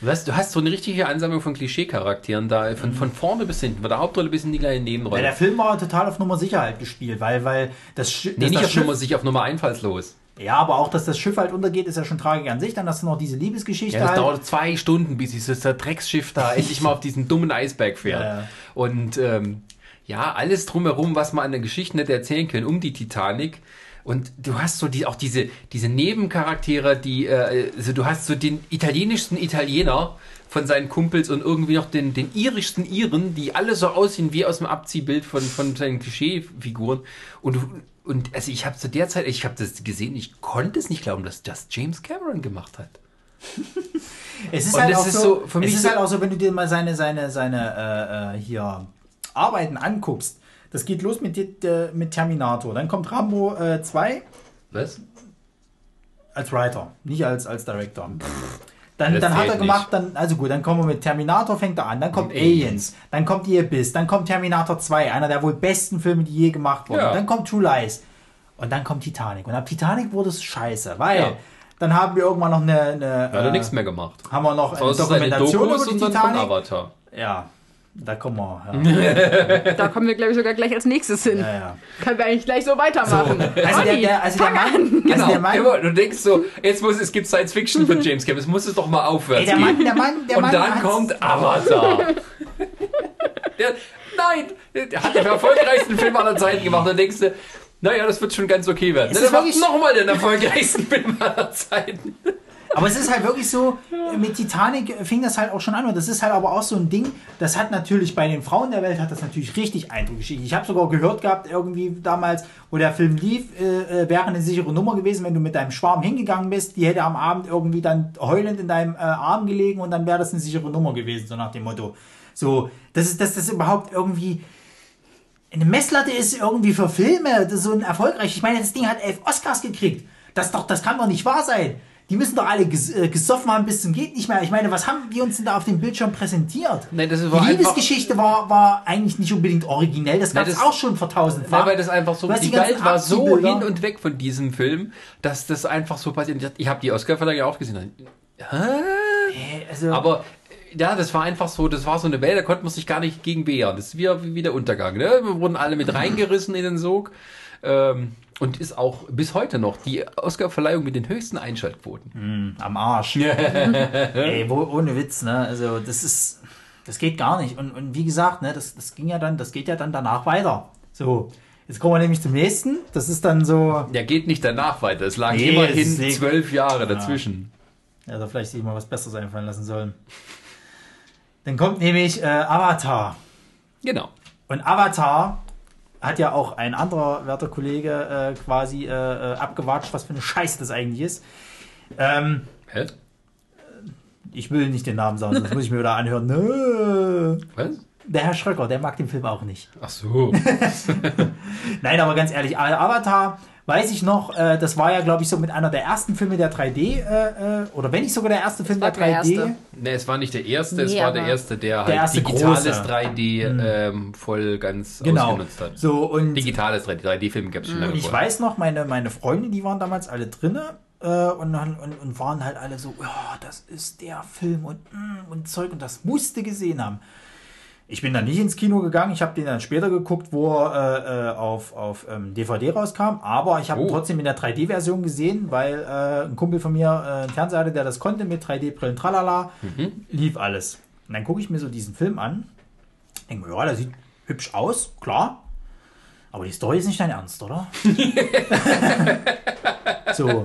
Du hast, du hast so eine richtige Ansammlung von Klischee-Charakteren da, von, von vorne bis hinten, von der Hauptrolle bis in die kleine Ja, Nebenrolle. der Film war total auf Nummer Sicherheit gespielt, weil, weil das, Sch nee, das, nicht das auf Schiff, Nummer, sich auf Nummer einfallslos. Ja, aber auch, dass das Schiff halt untergeht, ist ja schon Tragik an sich. Dann hast du noch diese Liebesgeschichte Ja, das halt. dauert zwei Stunden, bis dieses das Drecksschiff da endlich mal auf diesen dummen Eisberg fährt. Ja, ja. Und ähm, ja, alles drumherum, was man an der Geschichte hätte erzählen können um die Titanic. Und du hast so die, auch diese, diese Nebencharaktere, die, äh, also du hast so den italienischsten Italiener von seinen Kumpels und irgendwie noch den, den irischsten Iren, die alle so aussehen wie aus dem Abziehbild von, von seinen Klischeefiguren. Und, du- und also ich habe zu der Zeit, ich habe das gesehen, ich konnte es nicht glauben, dass das James Cameron gemacht hat. Es ist Und halt auch ist so, so für es mich ist so- halt auch so, wenn du dir mal seine, seine, seine äh, äh, hier Arbeiten anguckst. Das geht los mit, äh, mit Terminator. Dann kommt Rambo äh, 2 Was? als Writer, nicht als, als Director. Dann, Das dann hat er gemacht, dann, also gut, dann kommen wir mit Terminator, fängt er an, dann kommt Aliens, Aliens. dann kommt die Abyss, dann kommt Terminator 2, einer der wohl besten Filme, die je gemacht wurden. Ja. Dann kommt True Lies und dann kommt Titanic. Und ab Titanic wurde es scheiße, weil Ja. dann haben wir irgendwann noch eine, eine hat er äh, nichts mehr gemacht. haben wir noch eine Dokumentation Dokus über die Titanic. Avatar. Ja, da kommen wir. Ja, Da kommen wir, glaube ich, sogar gleich als nächstes hin. ja, ja. Können wir eigentlich gleich so weitermachen. Also der, Olli, der, also der Mann, an. also Genau, der Mann, immer, du denkst so, jetzt muss es gibt Science Fiction von James Cameron, es muss es doch mal aufwärts ey, der gehen. Mann, der Mann, der und Mann dann kommt Avatar. der, nein! Der hat den erfolgreichsten Film aller Zeiten gemacht. Und dann denkst du, naja, das wird schon ganz okay werden. Ist macht nochmal den erfolgreichsten Film aller Zeiten. Aber es ist halt wirklich so, mit Titanic fing das halt auch schon an und das ist halt aber auch so ein Ding, das hat natürlich bei den Frauen der Welt hat das natürlich richtig Eindruck geschickt. Ich habe sogar gehört gehabt, irgendwie damals, wo der Film lief, äh, äh, wäre eine sichere Nummer gewesen, wenn du mit deinem Schwarm hingegangen bist, die hätte am Abend irgendwie dann heulend in deinem äh, Arm gelegen und dann wäre das eine sichere Nummer gewesen, so nach dem Motto. So, das ist, dass das überhaupt irgendwie eine Messlatte ist irgendwie für Filme, so ein erfolgreich. Ich meine, das Ding hat elf Oscars gekriegt. Das doch, das kann doch nicht wahr sein. Die müssen doch alle ges äh, gesoffen haben bis zum geht nicht mehr. Ich meine, was haben die uns denn da auf dem Bildschirm präsentiert? Nein, das die war einfach- Liebesgeschichte war, war eigentlich nicht unbedingt originell. Das gab es auch schon vor tausendfach. Ja, weil das einfach so, die die Welt war so hin und weg von diesem Film, dass das einfach so passiert. Ich habe die Oscar-Verleihung ja auch gesehen. Hä? Also, Aber ja, das war einfach so, das war so eine Welt, da konnte man sich gar nicht gegen wehren. Das ist wie, wie der Untergang. Ne? Wir wurden alle mit reingerissen in den Sog. Ähm, und ist auch bis heute noch die Oscar-Verleihung mit den höchsten Einschaltquoten. am Arsch. Ey, wo, ohne Witz, ne? Also das ist, das geht gar nicht. Und, und wie gesagt, ne, das, das ging ja dann, das geht ja dann danach weiter. So, jetzt kommen wir nämlich zum nächsten. Das ist dann so, Der geht nicht danach weiter. Es lag Nee, immerhin zwölf Jahre dazwischen. ja, da vielleicht sich mal was Besseres einfallen lassen sollen. Dann kommt nämlich äh, Avatar. Genau. Und Avatar hat ja auch ein anderer werter Kollege äh, quasi äh, äh, abgewatscht, was für eine Scheiße das eigentlich ist. Ähm, Hä? ich will nicht den Namen sagen, sonst muss ich mir wieder anhören. Nö. Was? Der Herr Schröcker, der mag den Film auch nicht. Ach so. Nein, aber ganz ehrlich, Avatar, weiß ich noch, äh, das war ja, glaube ich, so mit einer der ersten Filme der 3D, äh, äh, oder wenn nicht sogar der erste Film der der 3D. erste. Ne, es war nicht der erste, es Nee, war der erste, der halt Der erste digitales große. 3D ähm, voll ganz Genau. ausgenutzt hat. So, und Digitales 3D, 3D-Film gab es schon lange Und ich vorher. weiß noch, meine, meine Freunde, die waren damals alle drinne äh, und, dann- und, und waren halt alle so, ja, das ist der Film und, mm, und Zeug und das musste gesehen haben. Ich bin dann nicht ins Kino gegangen, ich habe den dann später geguckt, wo er äh, äh, auf, auf ähm, DVD rauskam, aber ich habe ihn Oh. trotzdem in der 3D-Version gesehen, weil äh, ein Kumpel von mir äh, einen Fernseher hatte, der das konnte mit 3D-Brillen, tralala, lief alles. Und dann gucke ich mir so diesen Film an, denke mir, ja, der sieht hübsch aus, klar, aber die Story ist nicht dein Ernst, oder? so.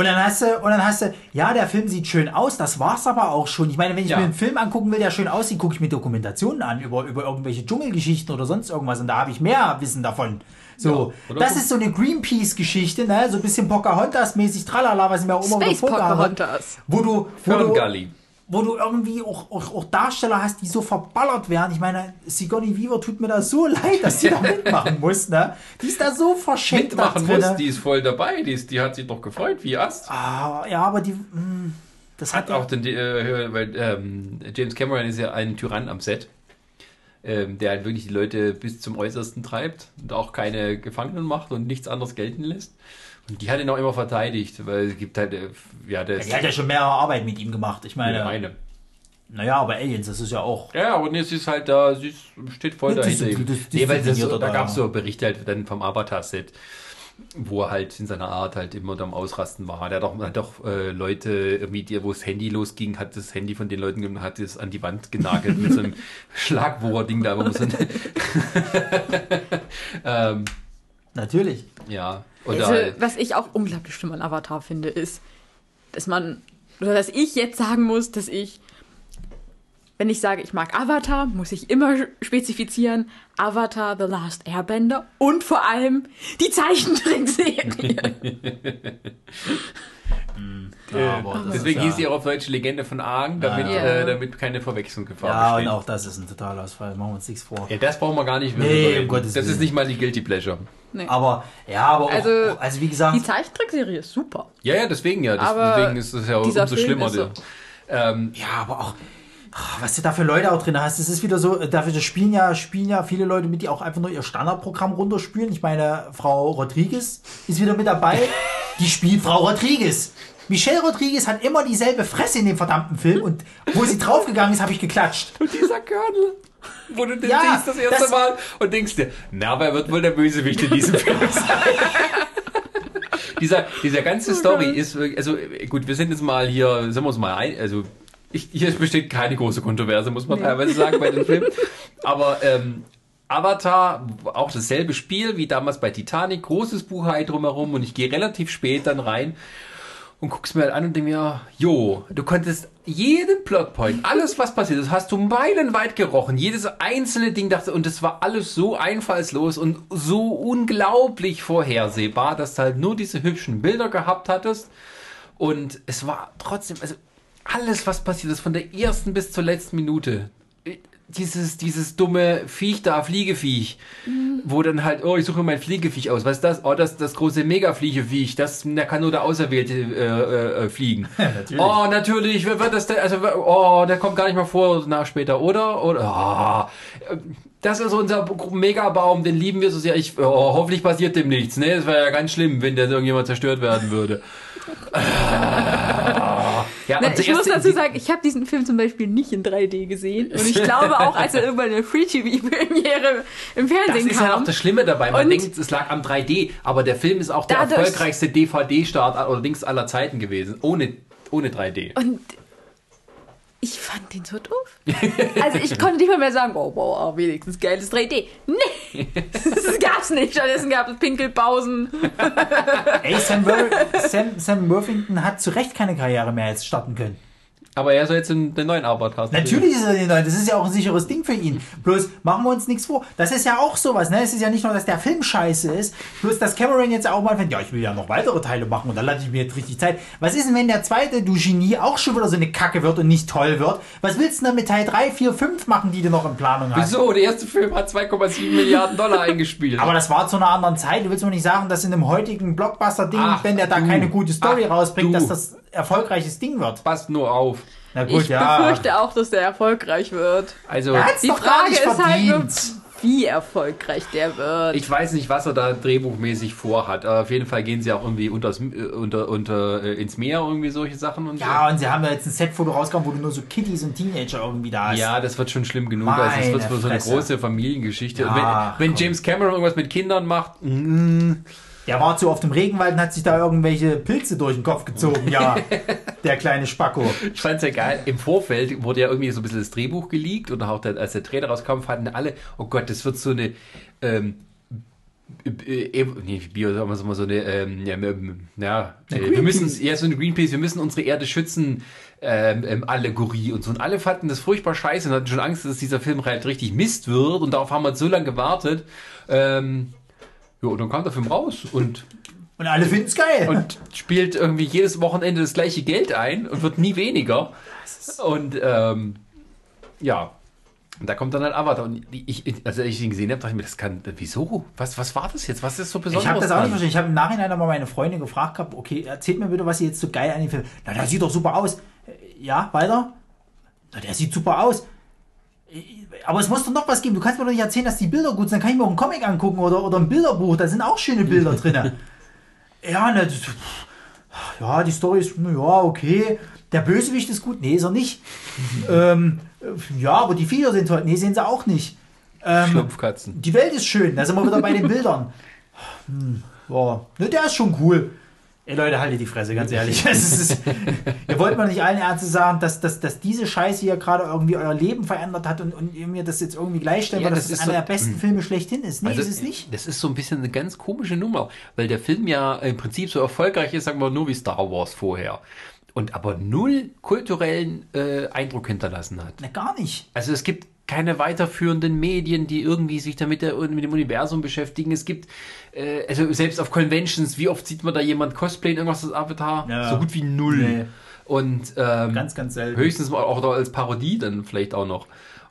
Und dann hast du, und dann hast du, ja, der Film sieht schön aus, das war's aber auch schon. Ich meine, wenn ich Ja. mir einen Film angucken will, der schön aussieht, gucke ich mir Dokumentationen an über, über irgendwelche Dschungelgeschichten oder sonst irgendwas und da habe ich mehr Wissen davon. So, Ja, das ist so eine Greenpeace-Geschichte, ne? So ein bisschen Pocahontas-mäßig, tralala, was ich mir auch immer Space gefunden habe. Pocahontas. Wo du, wo du, Ferngully. Wo du irgendwie auch, auch, auch Darsteller hast, die so verballert werden. Ich meine, Sigourney Weaver tut mir da so leid, dass die da mitmachen muss, ne? Die ist da so verschenkt Mitmachen muss, die ist voll dabei, die, ist, die hat sich doch gefreut, wie Ast. Ah, ja, aber die, mh, das hat, Hat auch den, äh, weil ähm, James Cameron ist ja ein Tyrann am Set, ähm, der halt wirklich die Leute bis zum Äußersten treibt und auch keine Gefangenen macht und nichts anderes gelten lässt. Und die hat ihn auch immer verteidigt, weil es gibt halt, äh, ja, das die hat ja schon mehrere Arbeit mit ihm gemacht. Ich meine, eine. naja, aber Aliens, das ist ja auch. Ja, aber nee, sie ist halt da, sie ist, steht voll Das dahinter. ihm. das- das nee, weil das da da, gab es ja. so Berichte halt dann vom Avatar-Set, wo er halt in seiner Art halt immer am Ausrasten war. Der hat auch, hat auch äh, Leute, irgendwie, die, wo das Handy losging, hat das Handy von den Leuten genommen, hat es an die Wand genagelt mit so einem Schlagbohrer-Ding da. so ein- ähm, Natürlich. ja, oder Also, was ich auch unglaublich schlimm an Avatar finde, ist, dass man, oder dass ich jetzt sagen muss, dass ich, wenn ich sage, ich mag Avatar, muss ich immer spezifizieren, Avatar, The Last Airbender und vor allem die Zeichentrickserie. Ja, aber das deswegen ist ja, hieß sie auch auf Deutsch Legende von Aang, damit, Ja. äh, damit keine Verwechslungsgefahr Ja, und besteht. auch das ist ein Totalausfall. Machen wir uns nichts vor. Ja, das brauchen wir gar nicht mehr Nee, um. Gottes Das ist Willen. nicht mal die Guilty Pleasure. Aber, ja, aber auch, Also, also wie gesagt, Die Zeichentrickserie ist super. Ja, ja, deswegen ja. Das, deswegen ist es ja umso Film schlimmer. ist so. Ähm, Ja, aber auch, ach, was du da für Leute auch drin hast, es ist wieder so, dafür das spielen ja, spielen ja viele Leute mit, die auch einfach nur ihr Standardprogramm runterspielen. Ich meine, Frau Rodriguez ist wieder mit dabei. Die spielt Frau Rodriguez. Michelle Rodriguez hat immer dieselbe Fresse in dem verdammten Film und wo sie draufgegangen ist, habe ich geklatscht. und dieser Colonel, wo du den Ja, siehst das erste das- Mal und denkst dir, na, wer wird wohl der Bösewicht in diesem Film sein? dieser, dieser ganze Story ist, wirklich- also gut, wir sind jetzt mal hier, sind wir uns mal ein, also ich, hier besteht keine große Kontroverse, muss man teilweise sagen bei dem Film. Aber ähm, Avatar, auch dasselbe Spiel wie damals bei Titanic, großes Buchei drumherum und ich gehe relativ spät dann rein und guck's mir halt an und denke mir, jo, du konntest jeden Plotpoint, alles was passiert ist, hast du meilenweit gerochen, jedes einzelne Ding dachte und es war alles so einfallslos und so unglaublich vorhersehbar, dass du halt nur diese hübschen Bilder gehabt hattest. Und es war trotzdem, also alles was passiert ist, von der ersten bis zur letzten Minute, dieses, dieses dumme Viech da, Fliegeviech, mhm. wo dann halt, oh, ich suche mein Fliegeviech aus. Was ist das? Oh, das, das große Mega-Fliegeviech, das, da kann nur der Auserwählte äh, äh, fliegen. natürlich. Oh, natürlich, wer wird das denn, also, oh, der kommt gar nicht mal vor, nach später, oder? Oder, oh, das ist unser Megabaum, den lieben wir so sehr. Ich, oh, hoffentlich passiert dem nichts, ne? Das wäre ja ganz schlimm, wenn der irgendjemand zerstört werden würde. Ja, Na, ich muss dazu sagen, ich habe diesen Film zum Beispiel nicht in 3D gesehen. Und ich glaube auch, als er irgendwann eine Free-TV-Premiere im Fernsehen kam. Das ist ja auch das Schlimme dabei. Man denkt, es lag am 3D, aber der Film ist auch der erfolgreichste DVD-Start allerdings aller Zeiten gewesen. Ohne, ohne 3D. Und ich fand den so doof. Also ich konnte nicht mal mehr sagen, oh, wow, wenigstens geiles 3D. Nee, das gab's nicht. Stattdessen gab es Pinkelpausen. Ey, Sam, Sam, Sam Worthington hat zu Recht keine Karriere mehr jetzt starten können. Aber er soll jetzt den, den neuen Avatar Natürlich ist er den neuen. Das ist ja auch ein sicheres Ding für ihn. Bloß machen wir uns nichts vor. Das ist ja auch sowas. Ne? Es ist ja nicht nur, dass der Film scheiße ist. Bloß, dass Cameron jetzt auch mal findet, ja, ich will ja noch weitere Teile machen und da lasse ich mir jetzt richtig Zeit. Was ist denn, wenn der zweite, du Genie, auch schon wieder so eine Kacke wird und nicht toll wird? Was willst du denn mit Teil 3, 4, 5 machen, die du noch in Planung hast? Wieso? Der erste Film hat 2,7 Milliarden Dollar eingespielt. Aber das war zu einer anderen Zeit. Du willst mir nicht sagen, dass in einem heutigen Blockbuster-Ding, wenn der da du, keine gute Story ach, rausbringt, du. dass das erfolgreiches Ding wird. Passt nur auf. Gut, ich ja. befürchte auch, dass der erfolgreich wird. Also die Frage ist halt, wie erfolgreich der wird. Ich weiß nicht, was er da drehbuchmäßig vorhat. Aber auf jeden Fall gehen sie auch irgendwie unters, äh, unter, unter, äh, ins Meer, irgendwie solche Sachen und Ja, so. und sie haben ja jetzt ein Setfoto rausgekommen, wo du nur so Kitties und Teenager irgendwie da hast. Ja, das wird schon schlimm genug. Meine also, das wird so eine große Familiengeschichte. Ja, wenn, wenn James Cameron irgendwas mit Kindern macht, mm, der war zu auf dem Regenwald und hat sich da irgendwelche Pilze durch den Kopf gezogen, ja. der kleine Spacko. Ich fand's ja geil. Im Vorfeld wurde ja irgendwie so ein bisschen das Drehbuch geleakt und auch der, als der Trailer rauskam, fanden alle, oh Gott, das wird so eine, ähm, äh, nee, Bio, sagen wir mal so eine, ähm, ja, ähm, ja äh, wir müssen, ja, so eine Greenpeace, wir müssen unsere Erde schützen, ähm, ähm, Allegorie und so. Und alle fanden das furchtbar scheiße und hatten schon Angst, dass dieser Film halt richtig Mist wird und darauf haben wir so lange gewartet. Ähm, ja, und dann kam der Film raus und. Und alle finden es geil. Und spielt irgendwie jedes Wochenende das gleiche Geld ein und wird nie weniger. Und ähm, ja, und da kommt dann halt Avatar. Und ich, also als ich ihn gesehen habe, dachte ich mir, das kann, wieso? Was, was war das jetzt? Was ist so besonders? Ich habe das auch nicht verstanden. Ich habe im Nachhinein einmal meine Freunde gefragt gehabt, okay, erzählt mir bitte, was ihr jetzt so geil an dem Film. Na, der sieht doch super aus. Ja, weiter? Na, der sieht super aus aber es muss doch noch was geben. Du kannst mir doch nicht erzählen, dass die Bilder gut sind. Dann kann ich mir auch einen Comic angucken oder, oder ein Bilderbuch. Da sind auch schöne Bilder drin. ja, ne, ja, die Story ist, ja, okay. Der Bösewicht ist gut. Nee, ist er nicht. ähm, ja, aber die Viecher sind toll. Nee, sehen sie auch nicht. Ähm, Schlupfkatzen. Die Welt ist schön. Da sind wir wieder bei den Bildern. Hm, boah, ne, der ist schon cool. Ey Leute, haltet die Fresse, ganz ehrlich. ist, ihr wollt mal nicht allen Ernstes sagen, dass, dass, dass diese Scheiße hier gerade irgendwie euer Leben verändert hat und, und ihr mir das jetzt irgendwie gleichstellt, ja, weil das, das einer so, der besten. Filme schlechthin ist. Nee, also, ist es nicht. Das ist so ein bisschen eine ganz komische Nummer, weil der Film ja im Prinzip so erfolgreich ist, sagen wir nur wie Star Wars vorher. Und aber null kulturellen äh, Eindruck hinterlassen hat. Na, gar nicht. Also es gibt keine weiterführenden Medien, die irgendwie sich damit der, mit dem Universum beschäftigen. Es gibt, äh, also selbst auf Conventions, wie oft sieht man da jemand cosplayen, irgendwas das Avatar? Ja. So gut wie null. Nee. Und ähm, ganz, ganz selten. Höchstens mal auch als Parodie dann vielleicht auch noch.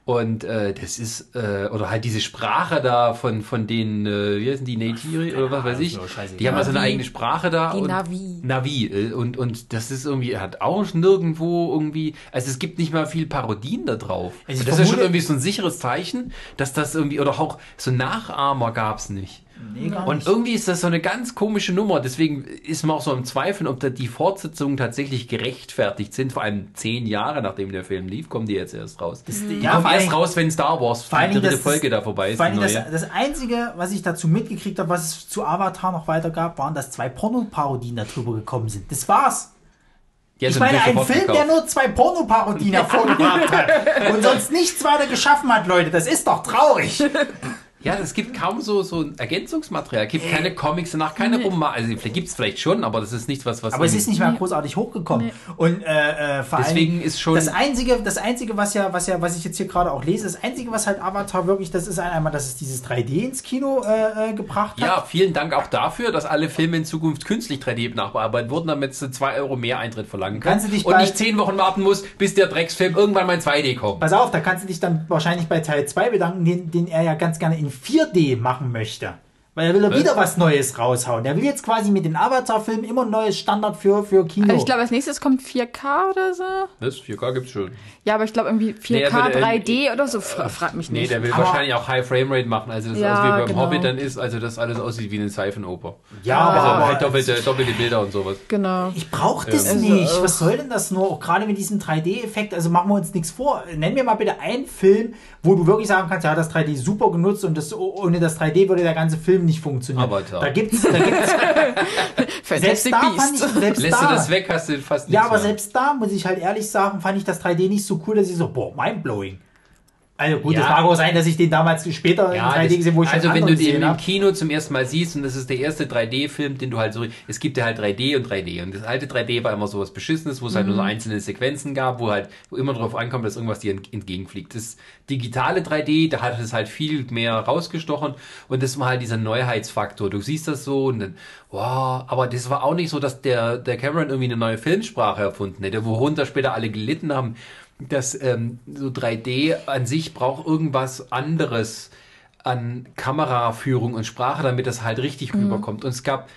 Und äh, das ist, äh, oder halt diese Sprache da von, von den, äh, wie heißen die, Neytiri oder was weiß ich. Die haben also eine eigene Sprache da. Die und Navi. Navi. Äh, und, und das ist irgendwie, hat auch nirgendwo irgendwie, also es gibt nicht mal viel Parodien da drauf. Also das ist schon irgendwie so ein sicheres Zeichen, dass das irgendwie, oder auch so Nachahmer gab's nicht. Nee, und irgendwie ist das so eine ganz komische Nummer. Deswegen ist man auch so im Zweifel, ob da die Fortsetzungen tatsächlich gerechtfertigt sind. Vor allem zehn Jahre nachdem der Film lief, kommen die jetzt erst raus. Das, die ja, kommen erst raus, wenn Star Wars die dritte Folge da vorbei ist. Vor allem das, das, Einzige, was ich dazu mitgekriegt habe, was es zu Avatar noch weiter gab, waren, dass zwei Pornoparodien darüber gekommen sind. Das war's. Die Ich meine, ein Film, der gekauft. nur zwei Pornoparodien hervorgebracht hat und sonst nichts weiter geschaffen hat, Leute, das ist doch traurig. Ja, es gibt kaum so, so ein Ergänzungsmaterial. Es gibt keine Comics danach, keine Rumma. Also gibt es vielleicht schon, aber das ist nichts, was... was Aber es ist nicht mal großartig hochgekommen. Und äh, äh, vor Deswegen allem, ist schon- das einzige, das einzige, was ja, was ja, was ich jetzt hier gerade auch lese, das einzige, was halt Avatar wirklich, das ist einmal, dass es dieses 3D ins Kino äh, äh, gebracht hat. Ja, vielen Dank auch dafür, dass alle Filme in Zukunft künstlich 3D nachbearbeitet wurden, damit sie 2 Euro mehr Eintritt verlangen können. Kannst du dich und nicht 10 Wochen warten muss, bis der Drecksfilm irgendwann mal in 2D kommt. Pass auf, da kannst du dich dann wahrscheinlich bei Teil 2 bedanken, den, den er ja ganz gerne in 4D machen möchte. Weil er will ja wieder was Neues raushauen. Der will jetzt quasi mit den Avatar-Filmen immer ein neues Standard für, für Kino. Also ich glaube, als nächstes kommt 4K oder so. Das 4K gibt's schon. Ja, aber ich glaube irgendwie 4K, Nee, er will, äh, 3D oder so. Fra frag mich Nee, nicht. der will Aber- wahrscheinlich auch High Framerate machen, also das Ja, aus wie beim genau. Hobbit dann ist, also das alles aussieht wie eine Seifenoper. ja, Also aber, halt doppelte, doppelte Bilder und sowas. genau. Ich brauche das Also, nicht. äh, Was soll denn das nur? Auch gerade mit diesem 3D-Effekt. Also machen wir uns nichts vor. Nenn mir mal bitte einen Film, wo du wirklich sagen kannst, ja, das 3D super genutzt und das, ohne das 3D würde der ganze Film nicht funktionieren. Avatar. Da gibt's, da gibt's selbst da fand ich, selbst Lässt da, du das weg, hast du fast Ja, nichts aber mehr. selbst da muss ich halt ehrlich sagen, fand ich das 3D nicht so cool, dass ich so, boah, mindblowing. Also gut, Ja. das mag auch sein, dass ich den damals später Ja, in 3D das, gesehen wo ich also wenn du den im. Kino zum ersten Mal siehst und das ist der erste 3D-Film, den du halt so, es gibt ja halt 3D und 3D und das alte 3D war immer so was Beschissenes, wo es halt nur so einzelne Sequenzen gab, wo halt wo immer drauf ankommt, dass irgendwas dir ent- entgegenfliegt. Das digitale 3D, da hat es halt viel mehr rausgestochen und das war halt dieser Neuheitsfaktor. Du siehst das so und dann, wow, aber das war auch nicht so, dass der, der Cameron irgendwie eine neue Filmsprache erfunden hätte, worunter später alle gelitten haben dass ähm, so 3D an sich braucht irgendwas anderes an Kameraführung und Sprache, damit das halt richtig rüberkommt. Und es gab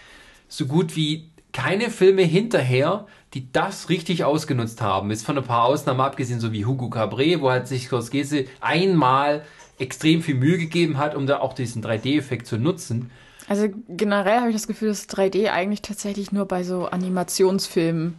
so gut wie keine Filme hinterher, die das richtig ausgenutzt haben. Ist von ein paar Ausnahmen abgesehen, so wie Hugo Cabret, wo halt sich Scorsese einmal extrem viel Mühe gegeben hat, um da auch diesen 3D-Effekt zu nutzen. Also generell habe ich das Gefühl, dass 3D eigentlich tatsächlich nur bei so Animationsfilmen.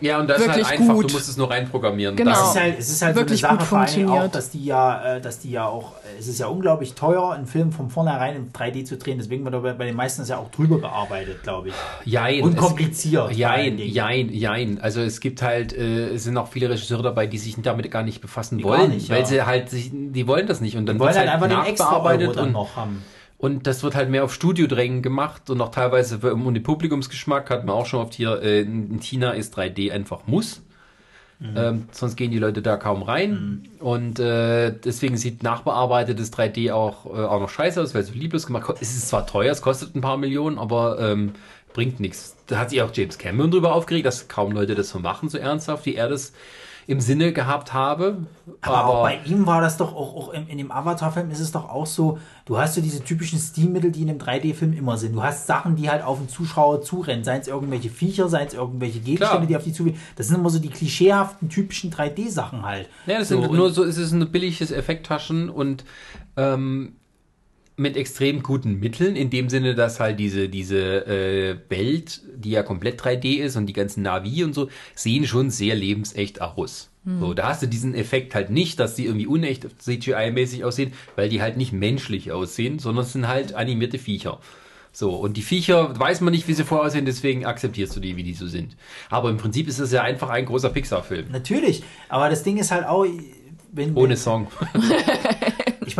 Ja, und das ist halt Wirklich einfach, gut. du musst es nur reinprogrammieren. Genau. Es Das ist halt, es ist halt Wirklich so eine gut Sache, vor Dingen auch, funktioniert. dass die ja, äh, dass die ja auch, es ist ja unglaublich teuer, einen Film von vornherein in 3D zu drehen. Deswegen wird aber bei den meisten das ja auch drüber gearbeitet, glaube ich. Jein, Und kompliziert. Jein, jein, jein. Also es gibt halt, äh, es sind auch viele Regisseure dabei, die sich damit gar nicht befassen Die gar wollen, nicht, weil ja. sie halt sich, die wollen das nicht und dann Die wollen wird's halt einfach den extra Euro nachbearbeitet dann und, noch haben. Und das wird halt mehr auf Studiodrängen gemacht und auch teilweise um den Publikumsgeschmack hat man auch schon oft hier, äh, in China ist 3D einfach muss. Mhm. Ähm, sonst gehen die Leute da kaum rein. Und äh, deswegen sieht nachbearbeitetes 3D auch, äh, auch noch scheiße aus, weil es so lieblos gemacht ist. Es ist zwar teuer, es kostet ein paar Millionen, aber ähm, bringt nichts. Da hat sich auch James Cameron drüber aufgeregt, dass kaum Leute das so machen, so ernsthaft, wie er das im Sinne gehabt habe. Aber, auch bei ihm war das doch auch, auch in, in dem Avatar-Film ist es doch auch so, du hast so diese typischen Stilmittel, die in einem 3D-Film immer sind. Du hast Sachen, die halt auf den Zuschauer zurennen, seien es irgendwelche Viecher, seien es irgendwelche Gegenstände, Klar. die auf die zurennen. Das sind immer so die klischeehaften, typischen 3D-Sachen halt. Ja, das so, sind nur so, es ist ein billiges Effekttaschen und ähm, mit extrem guten Mitteln, in dem Sinne, dass halt diese, diese äh, Welt, die ja komplett 3D ist und die ganzen Navi und so, sehen schon sehr lebensecht aus. So, da hast du diesen Effekt halt nicht, dass die irgendwie unecht CGI-mäßig aussehen, weil die halt nicht menschlich aussehen, sondern es sind halt animierte Viecher. So, und die Viecher weiß man nicht, wie sie vorher aussehen, deswegen akzeptierst du die, wie die so sind. Aber im Prinzip ist es ja einfach ein großer Pixar-Film. Natürlich, aber das Ding ist halt auch, wenn, Ohne Song.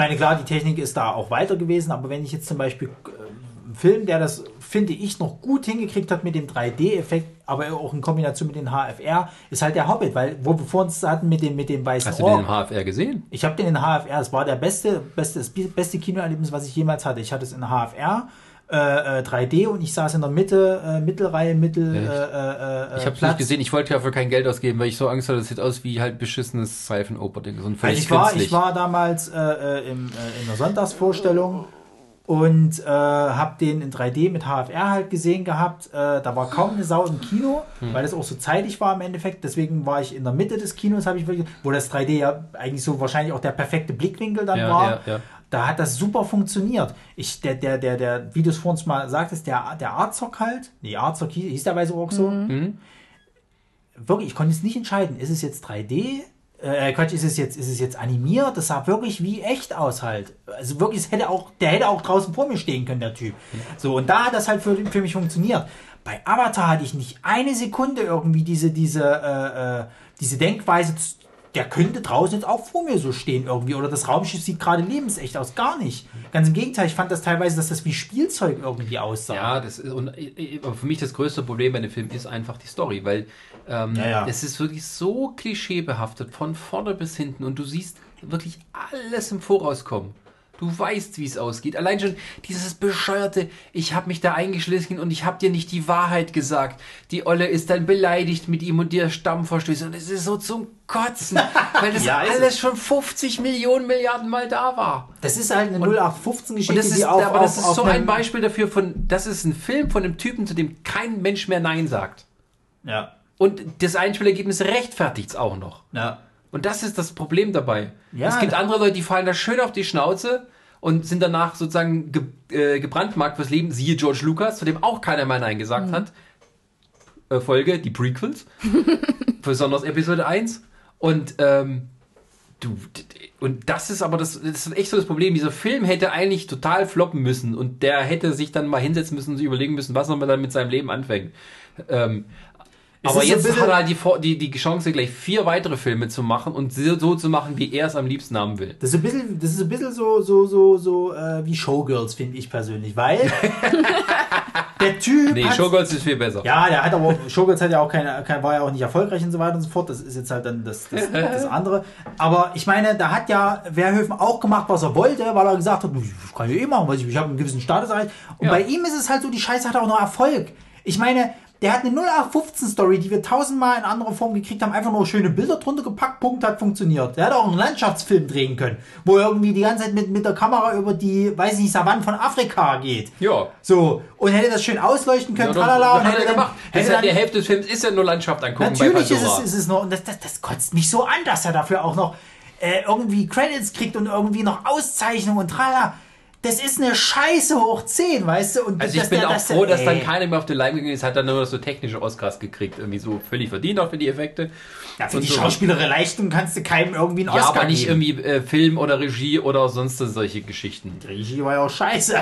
Ich meine, klar, die Technik ist da auch weiter gewesen, aber wenn ich jetzt zum Beispiel äh, einen Film, der das, finde ich, noch gut hingekriegt hat mit dem 3D-Effekt, aber auch in Kombination mit den HFR, ist halt der Hobbit, weil wo wir vor uns hatten mit dem, mit dem weißen Hast du den im. HFR gesehen? Ich habe den in HFR, es war der beste, beste, das beste Kinoerlebnis, was ich jemals hatte. Ich hatte es in HFR. Äh, äh, 3D und ich saß in der Mitte, äh, Mittelreihe, Mittel, äh, Echt? äh, äh, Ich habe Platz. nicht gesehen, ich wollte dafür kein Geld ausgeben, weil ich so Angst hatte, das sieht aus wie halt beschissenes Seifenoper-Ding. So ein Also ich war, künstlich. ich war damals äh, äh, im, äh, in der Sonntagsvorstellung und äh, habe den in 3D mit HFR halt gesehen gehabt. Äh, da war kaum eine Sau im Kino, Hm. weil das auch so zeitig war im Endeffekt. Deswegen war ich in der Mitte des Kinos, habe ich wirklich, wo das 3D ja eigentlich so wahrscheinlich auch der perfekte Blickwinkel dann Ja, war. ja, ja. Da hat das super funktioniert. Ich, der, der, der, der, wie du es vorhin mal sagtest, der, der Arzok halt, nee, Arzok hieß, hieß der Weise auch so. Mhm. Wirklich, ich konnte es nicht entscheiden. Ist es jetzt 3D? Äh, Quatsch, ist es jetzt, ist es jetzt animiert? Das sah wirklich wie echt aus halt. Also wirklich, es hätte auch, der hätte auch draußen vor mir stehen können, der Typ. So, und da hat das halt für, für mich funktioniert. Bei Avatar hatte ich nicht eine Sekunde irgendwie diese, diese, äh, äh, diese Denkweise, der könnte draußen jetzt auch vor mir so stehen irgendwie. Oder das Raumschiff sieht gerade lebensecht aus. Gar nicht. Ganz im Gegenteil, ich fand das teilweise, dass das wie Spielzeug irgendwie aussah. Ja, das ist, und äh, für mich das größte Problem bei dem Film ist einfach die Story, weil ähm, Ja, ja. es ist wirklich so klischeebehaftet, von vorne bis hinten und du siehst wirklich alles im Voraus kommen. Du weißt, wie es ausgeht. Allein schon dieses bescheuerte, ich habe mich da eingeschlichen und ich habe dir nicht die Wahrheit gesagt. Die Olle ist dann beleidigt mit ihm und dir Stammverstöße und es ist so zum Kotzen, weil das Ja, alles schon 50 Millionen Milliarden Mal da war. Das ist halt eine Und 0815-Geschichte, Und das ist, die auch aber das auf, ist auf so ein Beispiel dafür von, das ist ein Film von einem Typen, zu dem kein Mensch mehr Nein sagt. Ja, Und das Einspielergebnis rechtfertigt es auch noch. ja. Und das ist das Problem dabei. Ja. Es gibt andere Leute, die fallen da schön auf die Schnauze und sind danach sozusagen ge äh, gebrandmarkt fürs Leben. Siehe George Lucas, zu dem auch keiner mehr Nein gesagt hat. Äh, Folge, die Prequels. besonders Episode 1. Und ähm, du, und das ist aber das, das ist echt so das Problem. Dieser Film hätte eigentlich total floppen müssen und der hätte sich dann mal hinsetzen müssen und sich überlegen müssen, was er dann mit seinem Leben anfängt. Ähm, aber so jetzt hat er halt die, die, die Chance, gleich vier weitere Filme zu machen und so, so zu machen, wie er es am liebsten haben will. Das ist ein bisschen, das ist ein bisschen so, so, so, so äh, wie Showgirls, finde ich persönlich, weil der Typ. Nee, Showgirls ist viel besser. Ja, der hat aber, Showgirls hat ja auch keine, kein, war ja auch nicht erfolgreich und so weiter und so fort. Das ist jetzt halt dann das, das, das andere. Aber ich meine, da hat ja Verhoeven auch gemacht, was er wollte, weil er gesagt hat, ich kann ja eh machen, was ich, ich habe einen gewissen Status erreicht. Und Ja. bei ihm ist es halt so, die Scheiße hat auch noch Erfolg. Ich meine, der hat eine 0815-Story, die wir tausendmal in anderer Form gekriegt haben, einfach nur schöne Bilder drunter gepackt, Punkt, hat funktioniert. Der hat auch einen Landschaftsfilm drehen können, wo er irgendwie die ganze Zeit mit, mit der Kamera über die, weiß ich nicht, Savannen von Afrika geht. Ja. So, und hätte das schön ausleuchten können, Ja, tralala, und hätte er dann, gemacht. Hätte dann, die Hälfte des Films ist ja nur Landschaft angucken Natürlich ist es, ist es nur, und das, das, das kotzt mich so an, dass er dafür auch noch äh, irgendwie Credits kriegt und irgendwie noch Auszeichnungen und tralala. Das ist eine Scheiße hoch 10, weißt du? Und Also ich bin auch der- froh, dass dann keiner mehr auf den Leim gegangen ist, hat dann nur so technische Oscars gekriegt. Irgendwie so völlig verdient auch für die Effekte. Ja, für und die so. schauspielerische Leistung kannst du keinem irgendwie einen Ja, Oscar aber nicht geben. irgendwie äh, Film oder Regie oder sonst solche Geschichten. Die Regie war ja auch scheiße.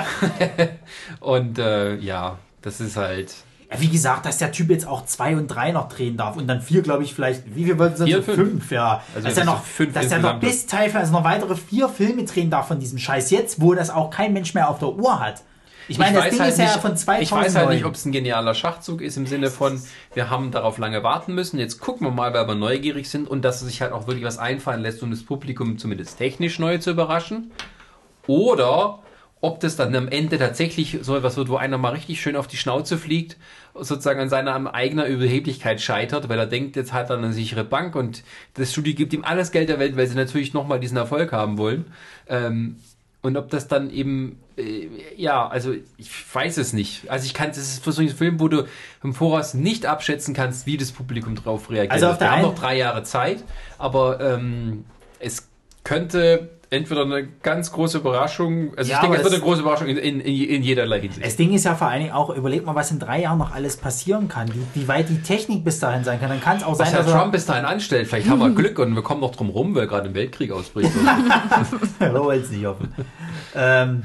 Und äh, ja, das ist halt. Ja, wie gesagt, dass der Typ jetzt auch zwei und drei noch drehen darf und dann vier, glaube ich, vielleicht, wie viel wollten sie Vier, so? fünf. Fünf, ja. Also dass das er noch, fünf dass er noch bis Teil, also noch weitere vier Filme drehen darf von diesem Scheiß jetzt, wo das auch kein Mensch mehr auf der Uhr hat. Ich meine, das Ding ist ja von 2009. Ich weiß halt nicht, ob es ein genialer Schachzug ist im Sinne von, wir haben darauf lange warten müssen, jetzt gucken wir mal, weil wir neugierig sind und dass es sich halt auch wirklich was einfallen lässt, um das Publikum zumindest technisch neu zu überraschen. Oder ob das dann am Ende tatsächlich so etwas wird, wo einer mal richtig schön auf die Schnauze fliegt, sozusagen an seiner eigener Überheblichkeit scheitert, weil er denkt, jetzt hat er eine sichere Bank und das Studio gibt ihm alles Geld der Welt, weil sie natürlich nochmal diesen Erfolg haben wollen. Ähm, und ob das dann eben, äh, ja, also ich weiß es nicht. Also ich kann, das ist für so einen Film, wo du im Voraus nicht abschätzen kannst, wie das Publikum drauf reagiert. Also auf der Wir haben noch drei Jahre Zeit, aber ähm, es könnte entweder eine ganz große Überraschung, also Ja, ich denke, es wird das- eine große Überraschung in, in, in jederlei Hinsicht. Das Ding ist ja vor allen Dingen auch, überleg mal, was in drei Jahren noch alles passieren kann, wie, wie weit die Technik bis dahin sein kann. Dann kann es auch Was sein, Herr dass Trump bis dahin anstellt, vielleicht haben wir Glück und wir kommen noch drum rum, weil gerade ein Weltkrieg ausbricht. wir wollen es nicht hoffen. ähm,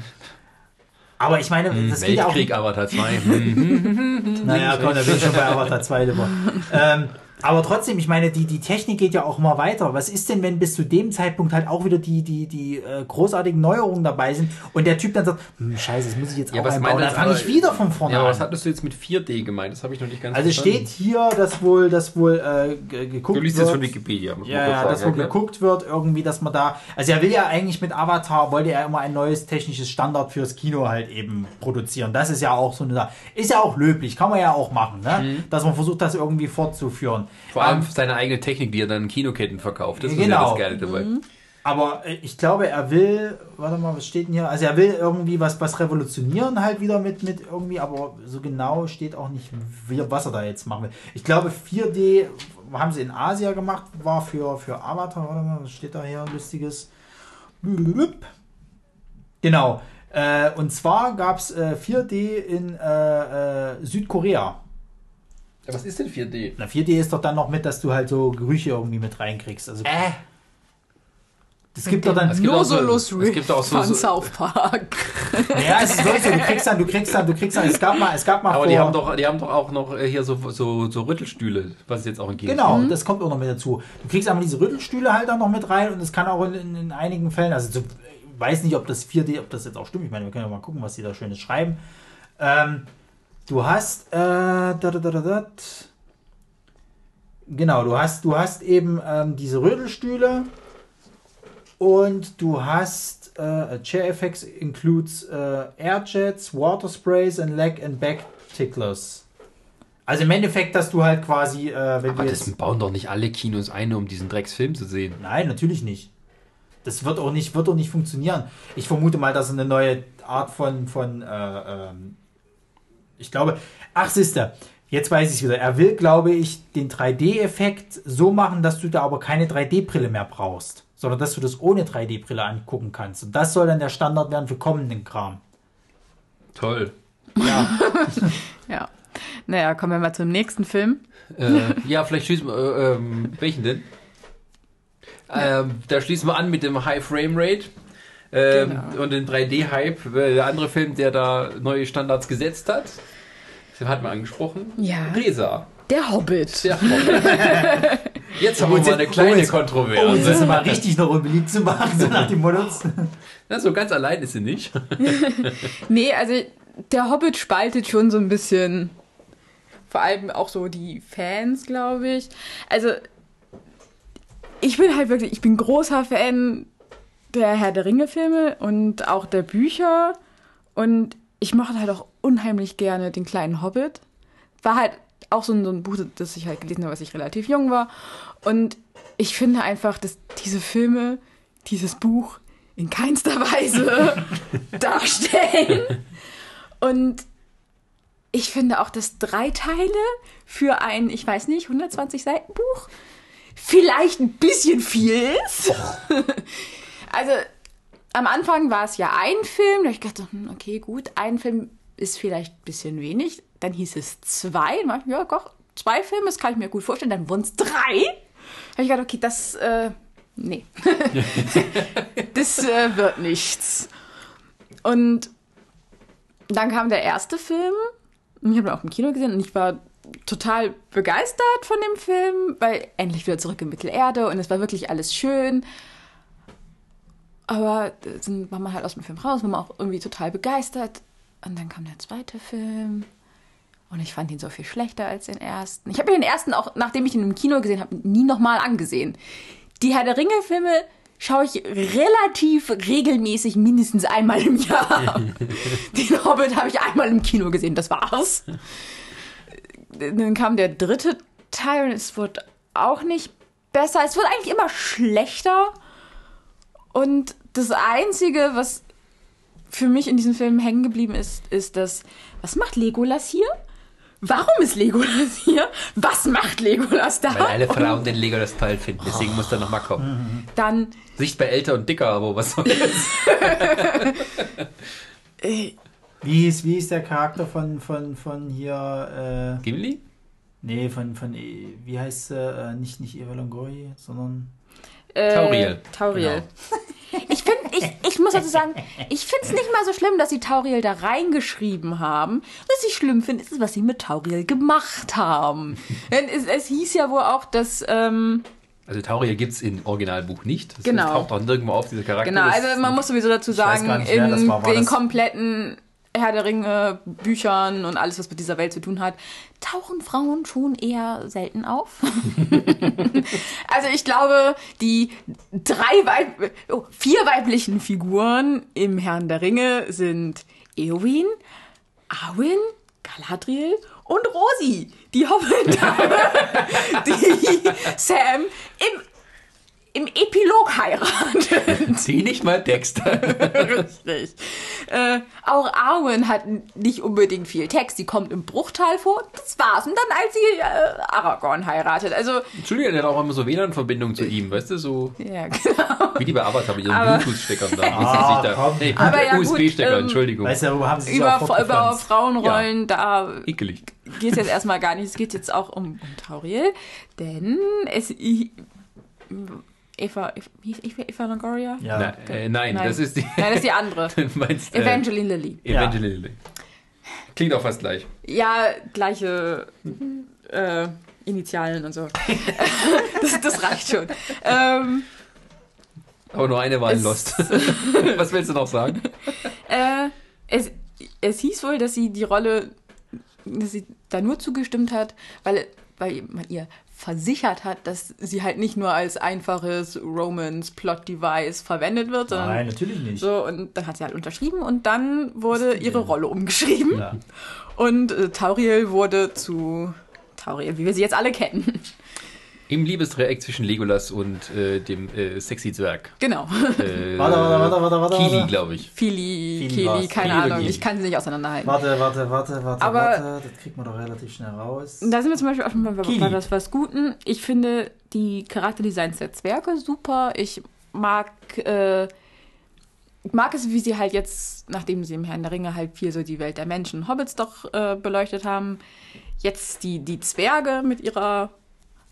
aber ich meine, das geht ja auch. Weltkrieg, Avatar 2. Hm. Naja, komm, da bin ich schon bei Avatar 2 drüber. ähm, aber trotzdem, ich meine, die, die Technik geht ja auch immer weiter. Was ist denn, wenn bis zu dem Zeitpunkt halt auch wieder die, die, die äh, großartigen Neuerungen dabei sind und der Typ dann sagt, hm, scheiße, das muss ich jetzt Ja, auch einbauen. Dann fange ich wieder von vorne Ja, aber was an. hattest du jetzt mit 4D gemeint? Das habe ich noch nicht ganz Also verstanden. steht hier, dass wohl, dass wohl äh, ge- geguckt Du liest wird. jetzt von Wikipedia. muss Ja, ja, sagen, dass wohl okay? geguckt wird, irgendwie, dass man da. Also er will ja eigentlich mit Avatar, wollte er immer ein neues technisches Standard fürs Kino halt eben produzieren. Das ist ja auch so eine Sache. Ist ja auch löblich, kann man ja auch machen, ne? Dass man versucht, das irgendwie fortzuführen. Mhm. Vor allem Ähm, seine eigene Technik, die er dann in Kinoketten verkauft. Das ist Genau. ja das Geile dabei. aber äh, ich glaube, er will, warte mal, was steht denn hier? Also er will irgendwie was, was revolutionieren halt wieder mit, mit irgendwie, aber so genau steht auch nicht, was er da jetzt machen will. Ich glaube, 4D haben sie in Asia gemacht, war für, für Avatar, warte mal, was steht da hier, lustiges? Genau. Äh, und zwar gab es äh, 4D in äh, äh, Südkorea. Ja, was ist denn 4D? Na, 4D ist doch dann noch mit, dass du halt so Gerüche irgendwie mit reinkriegst. Also, Äh. Es gibt doch dann Es gibt auch so- Nosolus es gibt auch so- von so- South Park. Ja, es ist wirklich so, du kriegst dann, du kriegst dann, du kriegst dann, es gab mal, es gab mal Aber vor, die haben doch, die haben doch auch noch äh, hier so, so, so Rüttelstühle, was es jetzt auch in gibt. Genau, das kommt auch noch mit dazu. Du kriegst einmal diese Rüttelstühle halt dann noch mit rein und es kann auch in, in, in einigen Fällen, also so, ich weiß nicht, ob das 4D, ob das jetzt auch stimmt. Ich meine, wir können ja mal gucken, was die da Schönes schreiben. Ähm, du hast, äh, da, da, da, da, da, genau, du hast, du hast eben ähm, diese Rödelstühle und du hast äh, Chair Effects includes äh, Airjets, Water Sprays and Leg and Back Ticklers. Also im Endeffekt, dass du halt quasi, äh, wenn Aber du das jetzt, bauen doch nicht alle Kinos ein, um diesen Drecksfilm zu sehen. Nein, natürlich nicht. Das wird auch nicht, wird auch nicht funktionieren. Ich vermute mal, dass eine neue Art von, von äh, ähm, ich glaube, ach siehste, jetzt weiß ich wieder. Er will, glaube ich, den 3D-Effekt so machen, dass du da aber keine 3D-Brille mehr brauchst, sondern dass du das ohne 3D-Brille angucken kannst. Und das soll dann der Standard werden für kommenden Kram. Toll. Ja, Ja. Naja, kommen wir mal zum nächsten Film. Äh, ja, vielleicht schließen wir, äh, ähm, welchen denn? Ähm, da schließen wir an mit dem High Frame Rate. Ähm, Genau. Und den 3D-Hype, äh, der andere Film, der da neue Standards gesetzt hat. Den hat man angesprochen. Ja. Resa. Der Hobbit. Der Jetzt haben wir mal eine kleine oh, jetzt- Kontroverse. um das mal richtig noch unbeliebt zu machen, so nach dem Motto. Na, so ganz allein ist sie nicht. Nee, also der Hobbit spaltet schon so ein bisschen. Vor allem auch so die Fans, glaube ich. Also, ich bin halt wirklich, ich bin großer Fan der Herr der Ringe-Filme und auch der Bücher. Und ich mochte halt auch unheimlich gerne den kleinen Hobbit. War halt auch so ein, so ein Buch, das ich halt gelesen habe, als ich relativ jung war. Und ich finde einfach, dass diese Filme dieses Buch in keinster Weise darstellen. Und ich finde auch, dass drei Teile für ein, ich weiß nicht, 120 Seiten Buch vielleicht ein bisschen viel ist. also am Anfang war es ja ein Film, da ich gedacht, hm, okay, gut, ein Film ist vielleicht ein bisschen wenig. Dann hieß es zwei, dann war ich, ja, doch, zwei Filme, das kann ich mir gut vorstellen. Dann wurden es drei. Da habe ich gedacht, okay, das, äh, nee. das äh, wird nichts. Und dann kam der erste Film. Und Ich habe ihn auch im Kino gesehen und ich war total begeistert von dem Film, weil endlich wieder zurück in Mittelerde und es war wirklich alles schön. Aber dann war man halt aus dem Film raus, war man auch irgendwie total begeistert. Und dann kam der zweite Film und ich fand ihn so viel schlechter als den ersten. Ich habe mir den ersten auch, nachdem ich ihn im Kino gesehen habe, nie nochmal angesehen. Die Herr der Ringe-Filme schaue ich relativ regelmäßig mindestens einmal im Jahr. Den Hobbit habe ich einmal im Kino gesehen, das war's. Dann kam der dritte Teil und es wurde auch nicht besser. Es wurde eigentlich immer schlechter. Und das Einzige, was für mich in diesem Film hängen geblieben ist, ist das, was macht Legolas hier? Warum ist Legolas hier? Was macht Legolas da? Weil alle Frauen den Lego das toll finden. Deswegen muss er nochmal kommen. Dann Sichtbar älter und dicker, aber was soll das? Wie hieß, wie hieß der Charakter von, von, von hier, äh, Gimli? nee, von, von, E- wie heißt sie, äh, nicht, nicht Eva Longoria, sondern, äh, Tauriel. Tauriel. Ich finde, ich, ich muss dazu sagen, ich finde es nicht mal so schlimm, dass sie Tauriel da reingeschrieben haben. Was ich schlimm finde, ist, was sie mit Tauriel gemacht haben. Denn es, es hieß ja wohl auch, dass, ähm, Also Tauriel gibt es im Originalbuch nicht. Das Genau. taucht auch nirgendwo auf, dieser Charakter. genau, also man muss sowieso dazu sagen, nicht, in das war. War den das- kompletten Herr der Ringe Büchern und alles, was mit dieser Welt zu tun hat, tauchen Frauen schon eher selten auf. also ich glaube, die drei Weib oh, vier weiblichen Figuren im Herrn der Ringe sind Eowyn, Arwen, Galadriel und Rosi, die Hobbit-Dame, die Sam im, im Epilog heiratet. Die nicht mal Dexter. Richtig. Äh, auch Arwen hat nicht unbedingt viel Text. Die kommt im Bruchteil vor. Das war's. Und dann, als sie äh, Aragorn heiratet. Also, Entschuldigung, der hat auch immer so WLAN-Verbindung zu ihm, weißt du, so ja, genau. wie die bei Avatar mit ihren Bluetooth-Steckern da. Ah, da komm. nee, Aber ja, USB-Stecker, ähm, Entschuldigung. weißt du, darüber haben sie sich Über, auch über. Frauenrollen, da Ekelig. geht es jetzt erstmal gar nicht. Es geht jetzt auch um, um Tauriel. Denn es, Eva, Eva, wie hieß Eva, Eva Longoria? Ja. Na, äh, nein, Nein. das ist die. Nein, das ist die andere. meinst, äh, Evangeline Lilly. Evangeline Lilly. Klingt auch fast gleich. Ja, gleiche äh, Initialen und so. das, das reicht schon. Ähm, Aber nur eine war in Lost. Was willst du noch sagen? äh, es, es hieß wohl, dass sie die Rolle, dass sie da nur zugestimmt hat, weil, weil man ihr versichert hat, dass sie halt nicht nur als einfaches Romance-Plot-Device verwendet wird, sondern Nein, natürlich nicht. so, und dann hat sie halt unterschrieben und dann wurde ihre Rolle umgeschrieben. Ja. Und äh, Tauriel wurde zu Tauriel, wie wir sie jetzt alle kennen. Im Liebesdreieck zwischen Legolas und äh, dem äh, sexy Zwerg. Genau. Äh, Warte, warte, warte, warte, warte, Kili, glaube ich. Fili, Fili Kili, keine Fili Ahnung. Kili? Ich kann sie nicht auseinanderhalten. Warte, warte, warte, warte, Aber- warte. Das kriegt man doch relativ schnell raus. Da sind wir zum Beispiel auch schon mal bei, bei was, was Guten. Ich finde die Charakterdesigns der Zwerge super. Ich mag, äh, mag es, wie sie halt jetzt, nachdem sie im Herrn der Ringe halt viel so die Welt der Menschen, Hobbits doch äh, beleuchtet haben, jetzt die, die Zwerge mit ihrer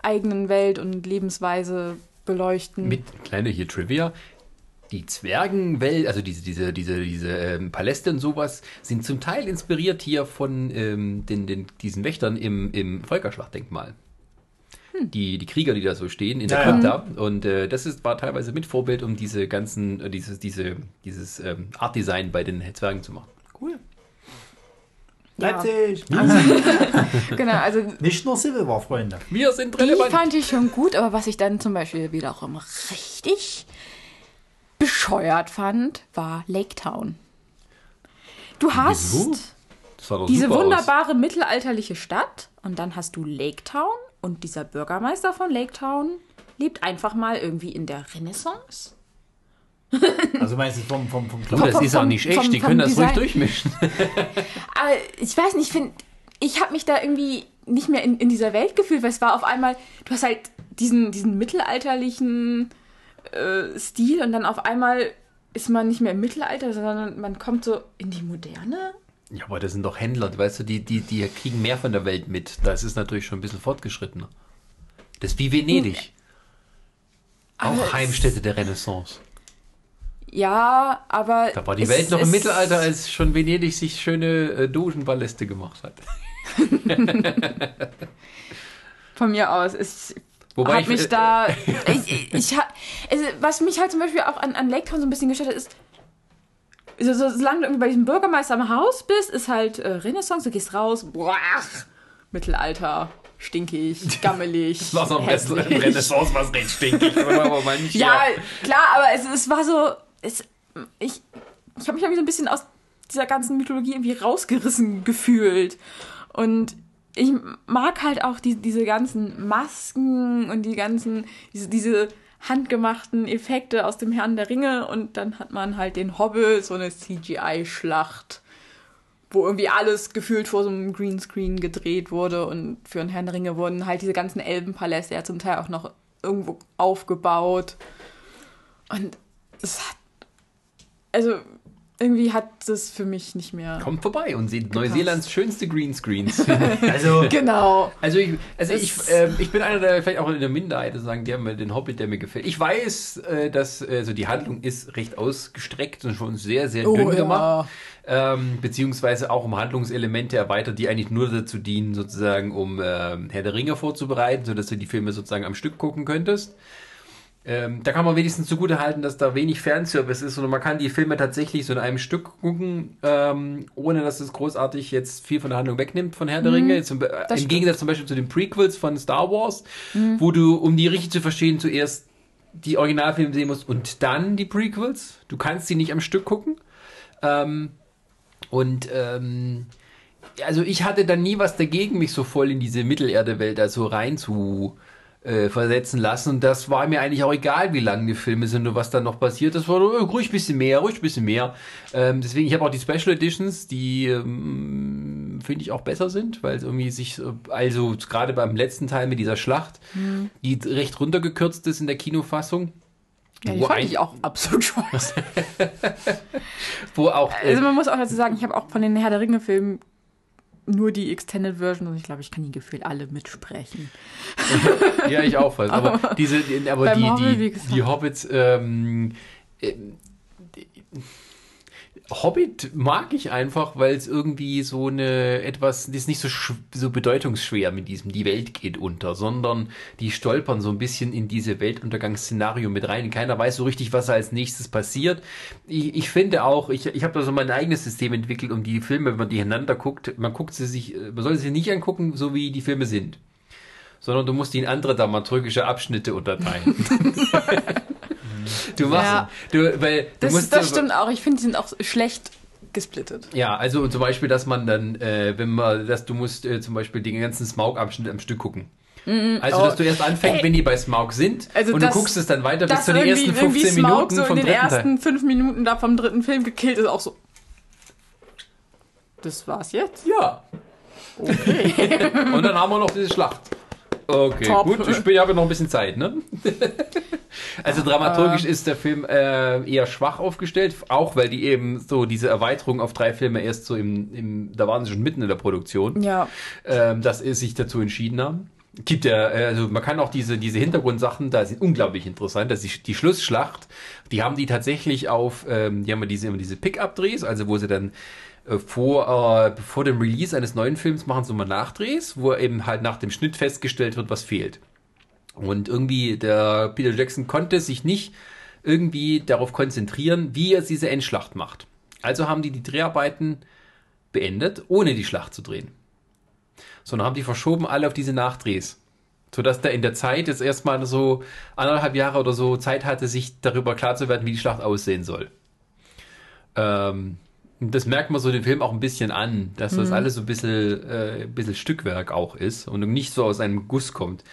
eigenen Welt und Lebensweise beleuchten. Mit kleine hier Trivia. Die Zwergenwelt, also diese, diese, diese, diese ähm, Paläste und sowas, sind zum Teil inspiriert hier von ähm, den, den, diesen Wächtern im, im Völkerschlachtdenkmal. Die, die Krieger, die da so stehen in der Ja, ja. Krypta. Und äh, das ist, war teilweise mit Vorbild, um diese ganzen, äh, dieses, diese, dieses ähm, Art-Design bei den Zwergen zu machen. Cool. Ja. Leipzig! Genau, also Nicht nur Civil War, Freunde. Wir sind Die relevant. fand ich schon gut, aber was ich dann zum Beispiel wiederum richtig bescheuert fand, war Lake Town. Du hast Wieso? Diese super aus. wunderbare mittelalterliche Stadt und dann hast du Lake Town und dieser Bürgermeister von Lake Town lebt einfach mal irgendwie in der Renaissance. Also meinst du vom, vom, vom Du, das vom- ist auch nicht echt, vom- die können das ruhig durchmischen. Aber ich weiß nicht, ich finde, ich habe mich da irgendwie nicht mehr in, in dieser Welt gefühlt, weil es war auf einmal, du hast halt diesen, diesen mittelalterlichen äh, Stil und dann auf einmal ist man nicht mehr im Mittelalter, sondern man kommt so in die Moderne. Ja, aber das sind doch Händler, weißt du, die, die, die kriegen mehr von der Welt mit. Das ist natürlich schon ein bisschen fortgeschrittener. Das ist wie Venedig. Aber Auch Heimstätte der Renaissance. Ja, aber. Da war die es- Welt noch im Mittelalter, als schon Venedig sich schöne äh, Dogenpaläste gemacht hat. Von mir aus. Ich Wobei hat ich, mich äh, da. ich, ich, also, was mich halt zum Beispiel auch an, an Lake Town so ein bisschen gestört hat, ist. So, so, solange du irgendwie bei diesem Bürgermeister am Haus bist, ist halt äh, Renaissance, du gehst raus, boah, Mittelalter, stinkig, gammelig. Was am Rest hässlich. Renaissance was recht stinkig. Ja, klar, aber es, es war so. Es, ich ich habe mich irgendwie so ein bisschen aus dieser ganzen Mythologie irgendwie rausgerissen gefühlt. Und ich mag halt auch die, diese ganzen Masken und die ganzen, diese, diese handgemachten Effekte aus dem Herrn der Ringe. Und dann hat man halt den Hobbit, so eine CGI-Schlacht, wo irgendwie alles gefühlt vor so einem Greenscreen gedreht wurde. Und für den Herrn der Ringe wurden halt diese ganzen Elbenpaläste ja zum Teil auch noch irgendwo aufgebaut. Und es hat. Also, irgendwie hat das für mich nicht mehr. Kommt vorbei und seht Neuseelands schönste Greenscreens. Also, Genau. Also ich, also ich, ähm, ich bin einer der vielleicht auch in der Minderheit, die sagen, die haben mir den Hobbit, der mir gefällt. Ich weiß, äh, dass also die Handlung ist recht ausgestreckt und schon sehr, sehr Oh, dünn ja. gemacht. Ähm, beziehungsweise auch um Handlungselemente erweitert, die eigentlich nur dazu dienen, sozusagen, um ähm, Herr der Ringe vorzubereiten, sodass du die Filme sozusagen am Stück gucken könntest. Ähm, da kann man wenigstens zugute halten, dass da wenig Fanservice ist und man kann die Filme tatsächlich so in einem Stück gucken, ähm, ohne dass es großartig jetzt viel von der Handlung wegnimmt von Herr der Ringe. Zum, Be- Im stimmt. Gegensatz zum Beispiel zu den Prequels von Star Wars, wo du, um die richtig zu verstehen, zuerst die Originalfilme sehen musst und dann die Prequels. Du kannst sie nicht am Stück gucken. Ähm, und ähm, also ich hatte dann nie was dagegen, mich so voll in diese Mittelerde-Welt da so rein zu äh, versetzen lassen. Und das war mir eigentlich auch egal, wie lang die Filme sind und was dann noch passiert. Das war äh, ruhig ein bisschen mehr, ruhig ein bisschen mehr. Ähm, deswegen, ich habe auch die Special Editions, die ähm, finde ich auch besser sind, weil es irgendwie sich, äh, also gerade beim letzten Teil mit dieser Schlacht, die recht runtergekürzt ist in der Kinofassung. Ja, die wo, fand ich auch absolut scheiße. wo auch äh, Also man muss auch dazu sagen, ich habe auch von den Herr der Ringe-Filmen nur die Extended Version und ich glaube, ich kann die gefühlt alle mitsprechen. ja, ich auch fast. Aber, aber diese, aber die, die, die Hobbits, ähm, äh, Hobbit mag ich einfach, weil es irgendwie so eine etwas, das ist nicht so, so bedeutungsschwer mit diesem, die Welt geht unter, sondern die stolpern so ein bisschen in diese Weltuntergangsszenario mit rein. Keiner weiß so richtig, was als nächstes passiert. Ich, ich finde auch, ich, ich habe da so mein eigenes System entwickelt, um die Filme, wenn man die hintereinander guckt, man guckt sie sich, man soll sie nicht angucken, so wie die Filme sind. Sondern du musst die in andere dramaturgische Abschnitte unterteilen. Du machst, ja. du, weil du das, musst das stimmt auch. Ich finde, die sind auch schlecht gesplittet. Ja, also zum Beispiel, dass man dann, äh, wenn man, dass du musst äh, zum Beispiel den ganzen Smaug-Abschnitt am Stück gucken. Mm, also, oh. dass du erst anfängst, wenn die bei Smaug sind also und das, du guckst es dann weiter bis zu den ersten 15 Minuten so vom in den ersten Teil. fünf Minuten da vom dritten Film gekillt ist, auch so. Das war's jetzt? Ja. Okay. und dann haben wir noch diese Schlacht. Okay, Top. gut. Ich bin, habe noch ein bisschen Zeit, ne? also dramaturgisch äh. ist der Film äh, eher schwach aufgestellt, auch weil die eben so diese Erweiterung auf drei Filme erst so im, im da waren sie schon mitten in der Produktion, ja. ähm, dass sie sich dazu entschieden haben. Gibt ja, also man kann auch diese, diese Hintergrundsachen, da sind unglaublich interessant. dass die, die Schlussschlacht, die haben die tatsächlich auf, ähm, die haben ja diese, immer diese Pick-up-Drehs, also wo sie dann äh, vor, äh, vor dem Release eines neuen Films machen sie mal Nachdrehs, wo eben halt nach dem Schnitt festgestellt wird, was fehlt. Und irgendwie der Peter Jackson konnte sich nicht irgendwie darauf konzentrieren, wie er diese Endschlacht macht. Also haben die die Dreharbeiten beendet, ohne die Schlacht zu drehen. Sondern haben die verschoben alle auf diese Nachdrehs. Sodass der in der Zeit jetzt erstmal so anderthalb Jahre oder so Zeit hatte, sich darüber klar zu werden, wie die Schlacht aussehen soll. Ähm, das merkt man so den Film auch ein bisschen an, dass das mhm. alles so ein bisschen, äh, ein bisschen Stückwerk auch ist und nicht so aus einem Guss kommt.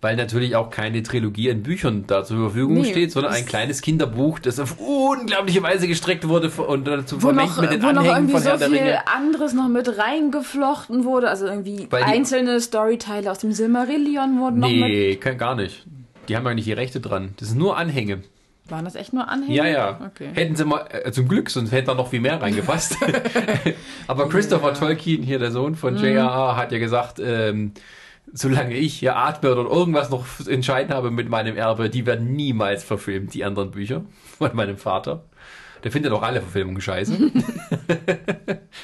Weil natürlich auch keine Trilogie in Büchern da zur Verfügung nee, steht, sondern ein kleines Kinderbuch, das auf unglaubliche Weise gestreckt wurde und dazu vermengt noch, mit den wo Anhängen noch irgendwie von Herr so viel anderes noch mit reingeflochten wurde, also irgendwie Weil einzelne Storyteile aus dem Silmarillion wurden nee, noch mit... Nee, gar nicht. Die haben eigentlich die Rechte dran. Das sind nur Anhänge. Waren das echt nur Anhänge? Ja, ja. Okay. Hätten sie mal, äh, zum Glück, sonst hätte da noch viel mehr reingepasst. Aber Christopher ja. Tolkien, hier der Sohn von mhm. J.R.R., hat ja gesagt, ähm, solange ich hier atme oder irgendwas noch entscheiden habe mit meinem Erbe, die werden niemals verfilmt, die anderen Bücher von meinem Vater. Der findet auch alle Verfilmungen scheiße.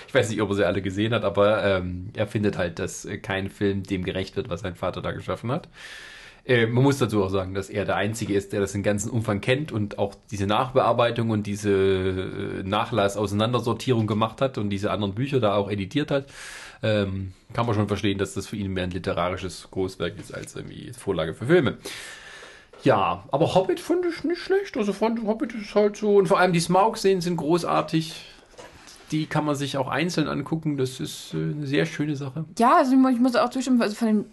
ich weiß nicht, ob er sie alle gesehen hat, aber ähm, er findet halt, dass kein Film dem gerecht wird, was sein Vater da geschaffen hat. Äh, man muss dazu auch sagen, dass er der Einzige ist, der das in ganzen Umfang kennt und auch diese Nachbearbeitung und diese äh, Nachlass-Auseinandersortierung gemacht hat und diese anderen Bücher da auch editiert hat. Ähm, kann man schon verstehen, dass das für ihn mehr ein literarisches Großwerk ist als irgendwie Vorlage für Filme. Ja, aber Hobbit fand ich nicht schlecht. Also fand Hobbit ist halt so. Und vor allem die Smaug-Szenen sind großartig. Die kann man sich auch einzeln angucken. Das ist äh, eine sehr schöne Sache. Ja, also ich muss auch zustimmen, also von, den,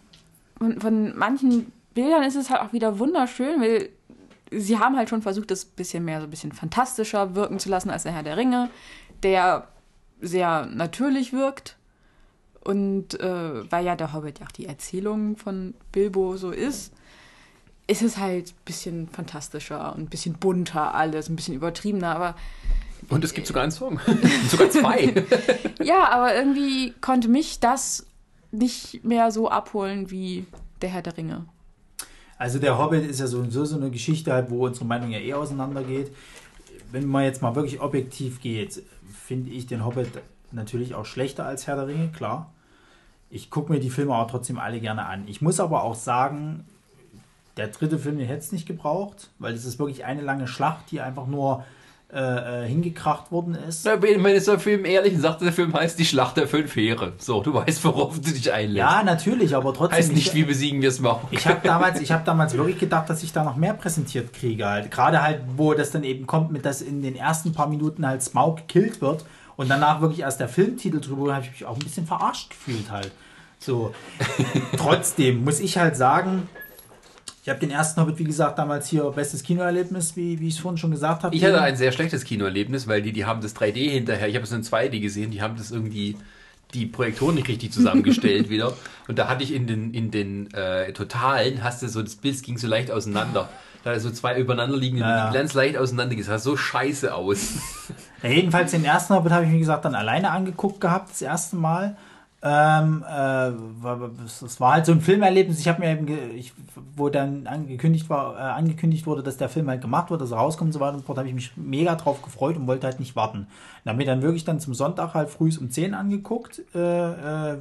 von, von manchen Bildern ist es halt auch wieder wunderschön, weil sie haben halt schon versucht, das bisschen mehr so ein bisschen fantastischer wirken zu lassen als der Herr der Ringe, der sehr natürlich wirkt. Und äh, weil ja der Hobbit ja auch die Erzählung von Bilbo so ist, ist es halt ein bisschen fantastischer und ein bisschen bunter alles, ein bisschen übertriebener, aber. Und es gibt sogar einen Song. sogar zwei. ja, aber irgendwie konnte mich das nicht mehr so abholen wie der Herr der Ringe. Also der Hobbit ist ja so, so, eine Geschichte halt, wo unsere Meinung ja eh auseinandergeht. Wenn man jetzt mal wirklich objektiv geht, finde ich den Hobbit natürlich auch schlechter als Herr der Ringe, klar. Ich gucke mir die Filme aber trotzdem alle gerne an. Ich muss aber auch sagen, der dritte Film, hätte es nicht gebraucht, weil es ist wirklich eine lange Schlacht, die einfach nur äh, äh, hingekracht worden ist. Na, wenn der Film ehrlich sagt, der Film heißt Die Schlacht der Fünf Heere. So, du weißt, worauf du dich einlässt. Ja, natürlich, aber trotzdem. Heißt nicht, wie besiegen wir es mal. Ich habe damals, hab damals wirklich gedacht, dass ich da noch mehr präsentiert kriege. Halt. Gerade halt, wo das dann eben kommt, mit dass in den ersten paar Minuten halt Smaug gekillt wird und danach wirklich erst der Filmtitel drüber, habe ich mich auch ein bisschen verarscht gefühlt halt. So. Trotzdem muss ich halt sagen, ich habe den ersten Hobbit, wie gesagt, damals hier bestes Kinoerlebnis, wie, wie ich es vorhin schon gesagt habe. Ich hatte ein sehr schlechtes Kinoerlebnis, weil die, die haben das 3D hinterher, ich habe es in 2D gesehen, die haben das irgendwie die Projektoren nicht richtig zusammengestellt wieder. Und da hatte ich in den, in den äh, Totalen, hast du so, das Bild ging so leicht auseinander. Da so zwei übereinander liegende, naja. die ganz leicht auseinander, das sah so scheiße aus. Ja, jedenfalls den ersten Hobbit habe ich, wie gesagt, dann alleine angeguckt gehabt, das erste Mal. Ähm, äh, es war halt so ein Filmerlebnis. Ich habe mir eben, ich, wo dann angekündigt war, äh, angekündigt wurde, dass der Film halt gemacht wird, dass er rauskommt und so weiter und so fort, habe ich mich mega drauf gefreut und wollte halt nicht warten. Und habe mir dann wirklich dann zum Sonntag halt früh um 10 angeguckt. Äh, äh,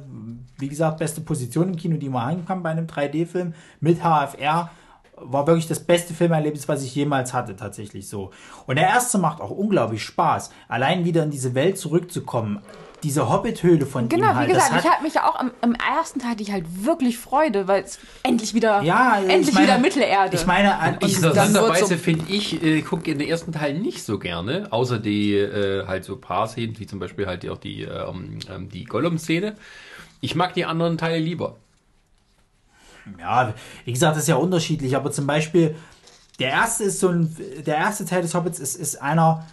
wie gesagt, beste Position im Kino, die man haben bei einem 3D-Film mit HFR war wirklich das beste Filmerlebnis, was ich jemals hatte, tatsächlich so. Und der erste macht auch unglaublich Spaß, allein wieder in diese Welt zurückzukommen diese Hobbit-Höhle von genau, ihm halt. Genau, wie gesagt, ich habe mich ja auch am, im ersten Teil hatte ich halt wirklich Freude, weil es endlich wieder, ja, endlich meine, wieder Mittelerde. Ich meine, an interessanterweise so finde ich, äh, gucke in den ersten Teil nicht so gerne, außer die äh, halt so paar Szenen, wie zum Beispiel halt auch die, ähm, ähm, die Gollum-Szene. Ich mag die anderen Teile lieber. Ja, wie gesagt, das ist ja unterschiedlich, aber zum Beispiel der erste ist so ein, der erste Teil des Hobbits ist, ist einer,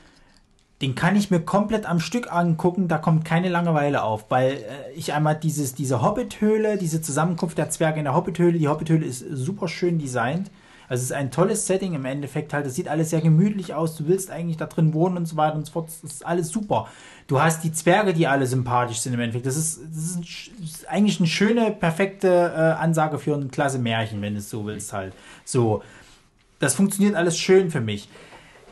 den kann ich mir komplett am Stück angucken, da kommt keine Langeweile auf, weil äh, ich einmal dieses, diese Hobbit-Höhle, diese Zusammenkunft der Zwerge in der Hobbit-Höhle, die Hobbit-Höhle ist super schön designt. Also es ist ein tolles Setting im Endeffekt halt. Es sieht alles sehr gemütlich aus. Du willst eigentlich da drin wohnen und so weiter und so fort. Das ist alles super. Du hast die Zwerge, die alle sympathisch sind im Endeffekt. Das ist, das ist, ein, das ist eigentlich eine schöne, perfekte äh, Ansage für ein klasse Märchen, wenn du es so willst halt. So. Das funktioniert alles schön für mich.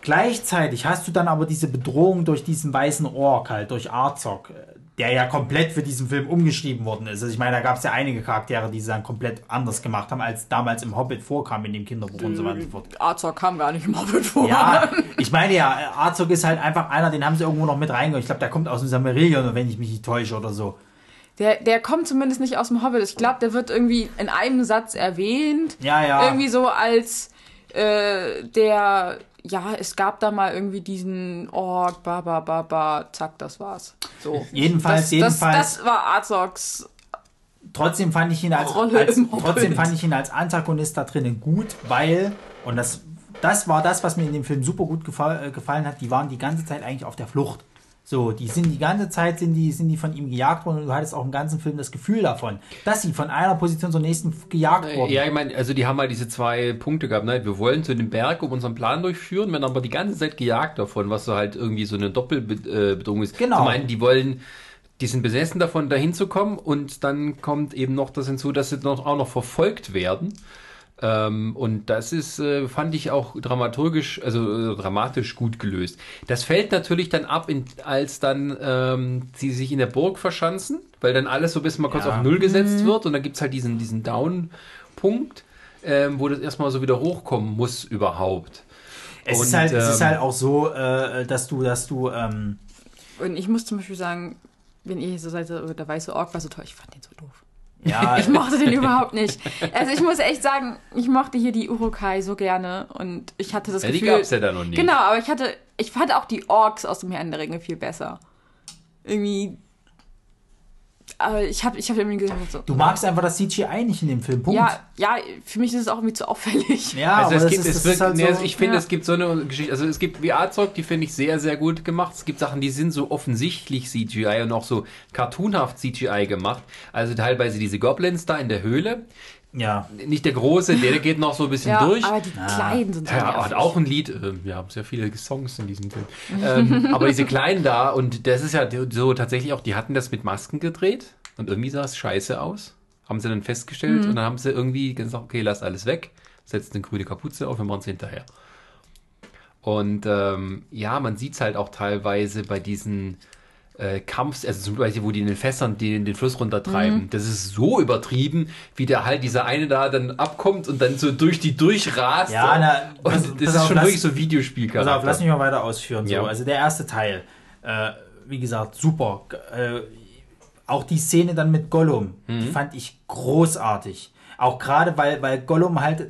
Gleichzeitig hast du dann aber diese Bedrohung durch diesen weißen Ork halt, durch Arzog, der ja komplett für diesen Film umgeschrieben worden ist. Also ich meine, da gab es ja einige Charaktere, die sie dann komplett anders gemacht haben, als damals im Hobbit vorkam, in dem Kinderbuch und so weiter und so fort. Arzog kam gar nicht im Hobbit vor. Ja, ich meine ja, Arzog ist halt einfach einer, den haben sie irgendwo noch mit reingegangen. Ich glaube, der kommt aus dem Samarillion, wenn ich mich nicht täusche oder so. Der, der kommt zumindest nicht aus dem Hobbit. Ich glaube, der wird irgendwie in einem Satz erwähnt. Ja, ja. Irgendwie so als äh, der ja, es gab da mal irgendwie diesen Org, ba, ba, ba, ba, zack, das war's. So. Jedenfalls, das, jedenfalls. Das, das war Arzogs. Trotzdem fand ich ihn als, als trotzdem fand ich ihn als Antagonist da drinnen gut, weil, und das, das war das, was mir in dem Film super gut gefallen, äh, gefallen hat, die waren die ganze Zeit eigentlich auf der Flucht. So, die sind die ganze Zeit sind die, sind die von ihm gejagt worden und du hattest auch im ganzen Film das Gefühl davon, dass sie von einer Position zur nächsten gejagt wurden. Ja, ich meine, also die haben halt diese zwei Punkte gehabt, ne? Wir wollen zu dem Berg, um unseren Plan durchführen, werden aber die ganze Zeit gejagt davon, was so halt irgendwie so eine Doppelbedrohung ist. Genau. Zum einen, die wollen, die sind besessen davon, dahin zu kommen und dann kommt eben noch das hinzu, dass sie noch, auch noch verfolgt werden. Ähm, und das ist, äh, fand ich auch dramaturgisch, also äh, dramatisch gut gelöst. Das fällt natürlich dann ab, in, als dann ähm, sie sich in der Burg verschanzen, weil dann alles so ein bisschen mal kurz Ja. auf Null gesetzt Mhm. wird und dann gibt's halt diesen, diesen Down-Punkt, ähm, wo das erstmal so wieder hochkommen muss überhaupt. es, ist und, halt, es ist ähm, halt auch so, äh, dass du, dass du, ähm, Und ich muss zum Beispiel sagen, wenn ihr so seid, der weiße Ork war so toll, ich fand den so doof. Ja, Ich mochte den überhaupt nicht. Also ich muss echt sagen, ich mochte hier die Urukai so gerne und ich hatte das Ja, die Gefühl. gab's ja da noch nie. Genau, aber ich hatte, ich fand auch die Orks aus dem Herrn der Ringe viel besser. Irgendwie. Aber ich habe ich hab irgendwie gesagt, so. du magst einfach das CGI nicht in dem Film, Punkt. Ja, ja, für mich ist es auch irgendwie zu auffällig. Ja, Also aber es das gibt, ist, es ist halt nee, so, ich finde, Ja. es gibt so eine Geschichte, also es gibt Arzog, die finde ich sehr, sehr gut gemacht. Es gibt Sachen, die sind so offensichtlich CGI und auch so cartoonhaft CGI gemacht. Also teilweise diese Goblins da in der Höhle. Ja. Nicht der große, der, der geht noch so ein bisschen Ja, durch. aber die kleinen sind so Ja, hat auch ein Lied. äh, Wir haben sehr viele Songs in diesem Film. ähm, aber diese kleinen da, und das ist ja so tatsächlich auch, die hatten das mit Masken gedreht und irgendwie sah es scheiße aus. Haben sie dann festgestellt Mhm. und dann haben sie irgendwie gesagt, okay, lass alles weg, setzt eine grüne Kapuze auf, wir machen es hinterher. Und ähm, ja, man sieht es halt auch teilweise bei diesen äh, Kampfs, also zum Beispiel, wo die in den Fässern den, den Fluss runtertreiben. Mhm. Das ist so übertrieben, wie der halt dieser eine da dann abkommt und dann so durch die durchrast. Ja, na, und pass- das pass ist auf, schon lass- wirklich so Pass Videospielcharakter. auf, lass mich mal weiter ausführen. So. Ja. Also der erste Teil, äh, wie gesagt, super. Äh, auch die Szene dann mit Gollum, Mhm. die fand ich großartig. Auch gerade, weil, weil Gollum halt, äh,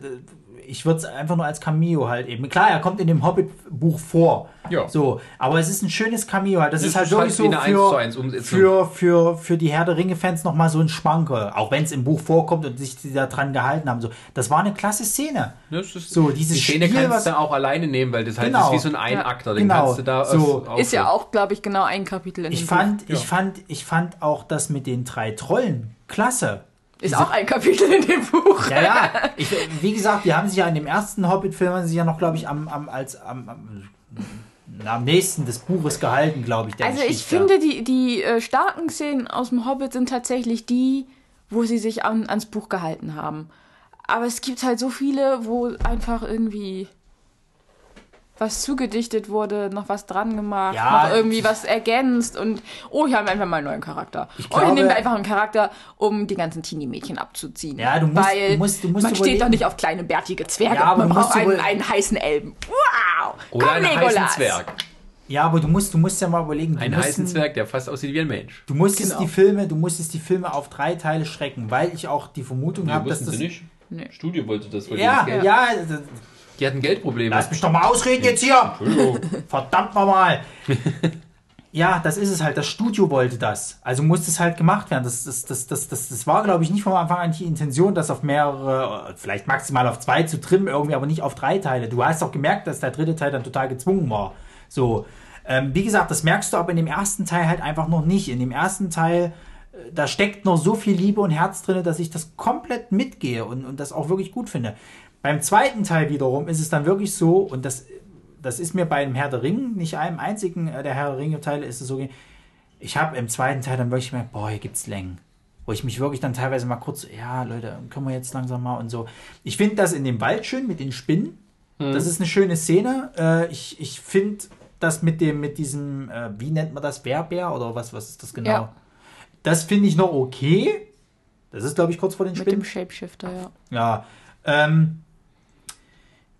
ich würde es einfach nur als Cameo halt eben. Klar, er kommt in dem Hobbit-Buch vor. Ja. So, aber es ist ein schönes Cameo halt. Das, Das ist halt wirklich halt so 1 für, 1 Umsetzung. für, für, für die Herr der Ringe-Fans nochmal so ein Schmankerl. Auch wenn es im Buch vorkommt und sich die da dran gehalten haben. So, das war eine klasse Szene. Das ist, So, dieses die Szene Spiel, kannst du auch alleine nehmen, weil das halt Genau. ist wie so ein Einakter. Den Genau. kannst du da So. Ist ja auch, glaube ich, genau ein Kapitel in Ich dem fand, Ja. ich fand, ich fand auch das mit den drei Trollen klasse. Ist auch ein Kapitel in dem Buch. Ja, ja. Ich, wie gesagt, die haben sich ja in dem ersten Hobbit-Film haben sie ja noch, glaube ich, am, am, als, am, am am nächsten des Buches gehalten, glaube ich. Also ich finde, die, die äh, starken Szenen aus dem Hobbit sind tatsächlich die, wo sie sich an, ans Buch gehalten haben. Aber es gibt halt so viele, wo einfach irgendwie was zugedichtet wurde, noch was dran gemacht, Ja, noch irgendwie was ergänzt und oh, hier haben wir einfach mal einen neuen Charakter. Ich oh, hier glaube- nehmen wir einfach einen Charakter, um die ganzen Teenie-Mädchen abzuziehen. Ja, du musst- Weil du musst- du musst man steht überlegen- doch nicht auf kleine bärtige Zwerge, Ja, aber man braucht einen, einen heißen Elben. Wow! Oder Komm, einen heißen Legolas! Zwerg. Ja, aber du musst, du musst ja mal überlegen. Du Einen musst heißen Zwerg, der fast aussieht wie ein Mensch. Du musstest Genau. die Filme, du musstest die Filme auf drei Teile schrecken, weil ich auch die Vermutung habe, dass das. nicht. Nee. Studio wollte das von Ja, ja, das- Die hatten Geldprobleme. lass mich doch mal ausreden jetzt hier. Verdammt nochmal. ja, das ist es halt. Das Studio wollte das. Also musste es halt gemacht werden. Das, das, das, das, das, das war, glaube ich, nicht von Anfang an die Intention, das auf mehrere, vielleicht maximal auf zwei zu trimmen, irgendwie, aber nicht auf drei Teile. Du hast auch gemerkt, dass der dritte Teil dann total gezwungen war. So. Ähm, wie gesagt, das merkst du aber in dem ersten Teil halt einfach noch nicht. In dem ersten Teil, äh, da steckt noch so viel Liebe und Herz drin, dass ich das komplett mitgehe und, und das auch wirklich gut finde. Beim zweiten Teil wiederum ist es dann wirklich so, und das, das ist mir bei einem Herr der Ringe, nicht einem einzigen äh, der Herr der Ringe-Teile, ist es so, ich habe im zweiten Teil dann wirklich gemerkt, boah, hier gibt's Längen. Wo ich mich wirklich dann teilweise mal kurz, ja, Leute, können wir jetzt langsam mal und so. Ich finde das in dem Wald schön mit den Spinnen. Das ist eine schöne Szene. Äh, ich ich finde das mit dem, mit diesem, äh, wie nennt man das, Bärbär oder was, was ist das genau? Ja. Das finde ich noch okay. Das ist, glaube ich, kurz vor den Mit Spinnen. dem Shapeshifter, ja. Ja. Ähm,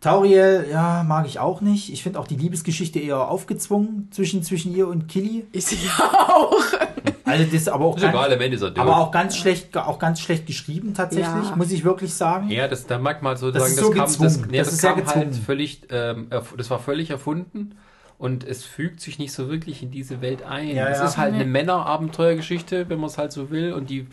Tauriel, ja, mag ich auch nicht. Ich finde auch die Liebesgeschichte eher aufgezwungen zwischen, zwischen ihr und Killy. Ist sie auch. Also das ist aber auch, Ist ganz, egal, am Ende ist er aber auch ganz schlecht, auch ganz schlecht geschrieben tatsächlich, Ja. muss ich wirklich sagen. Ja, das, da mag man so Das sagen, ist das so kam, das, nee, Das das, ist sehr kam halt völlig, ähm, das war völlig erfunden und es fügt sich nicht so wirklich in diese Welt ein. Ja, es ja. ist halt eine Männerabenteuergeschichte, wenn man es halt so will und die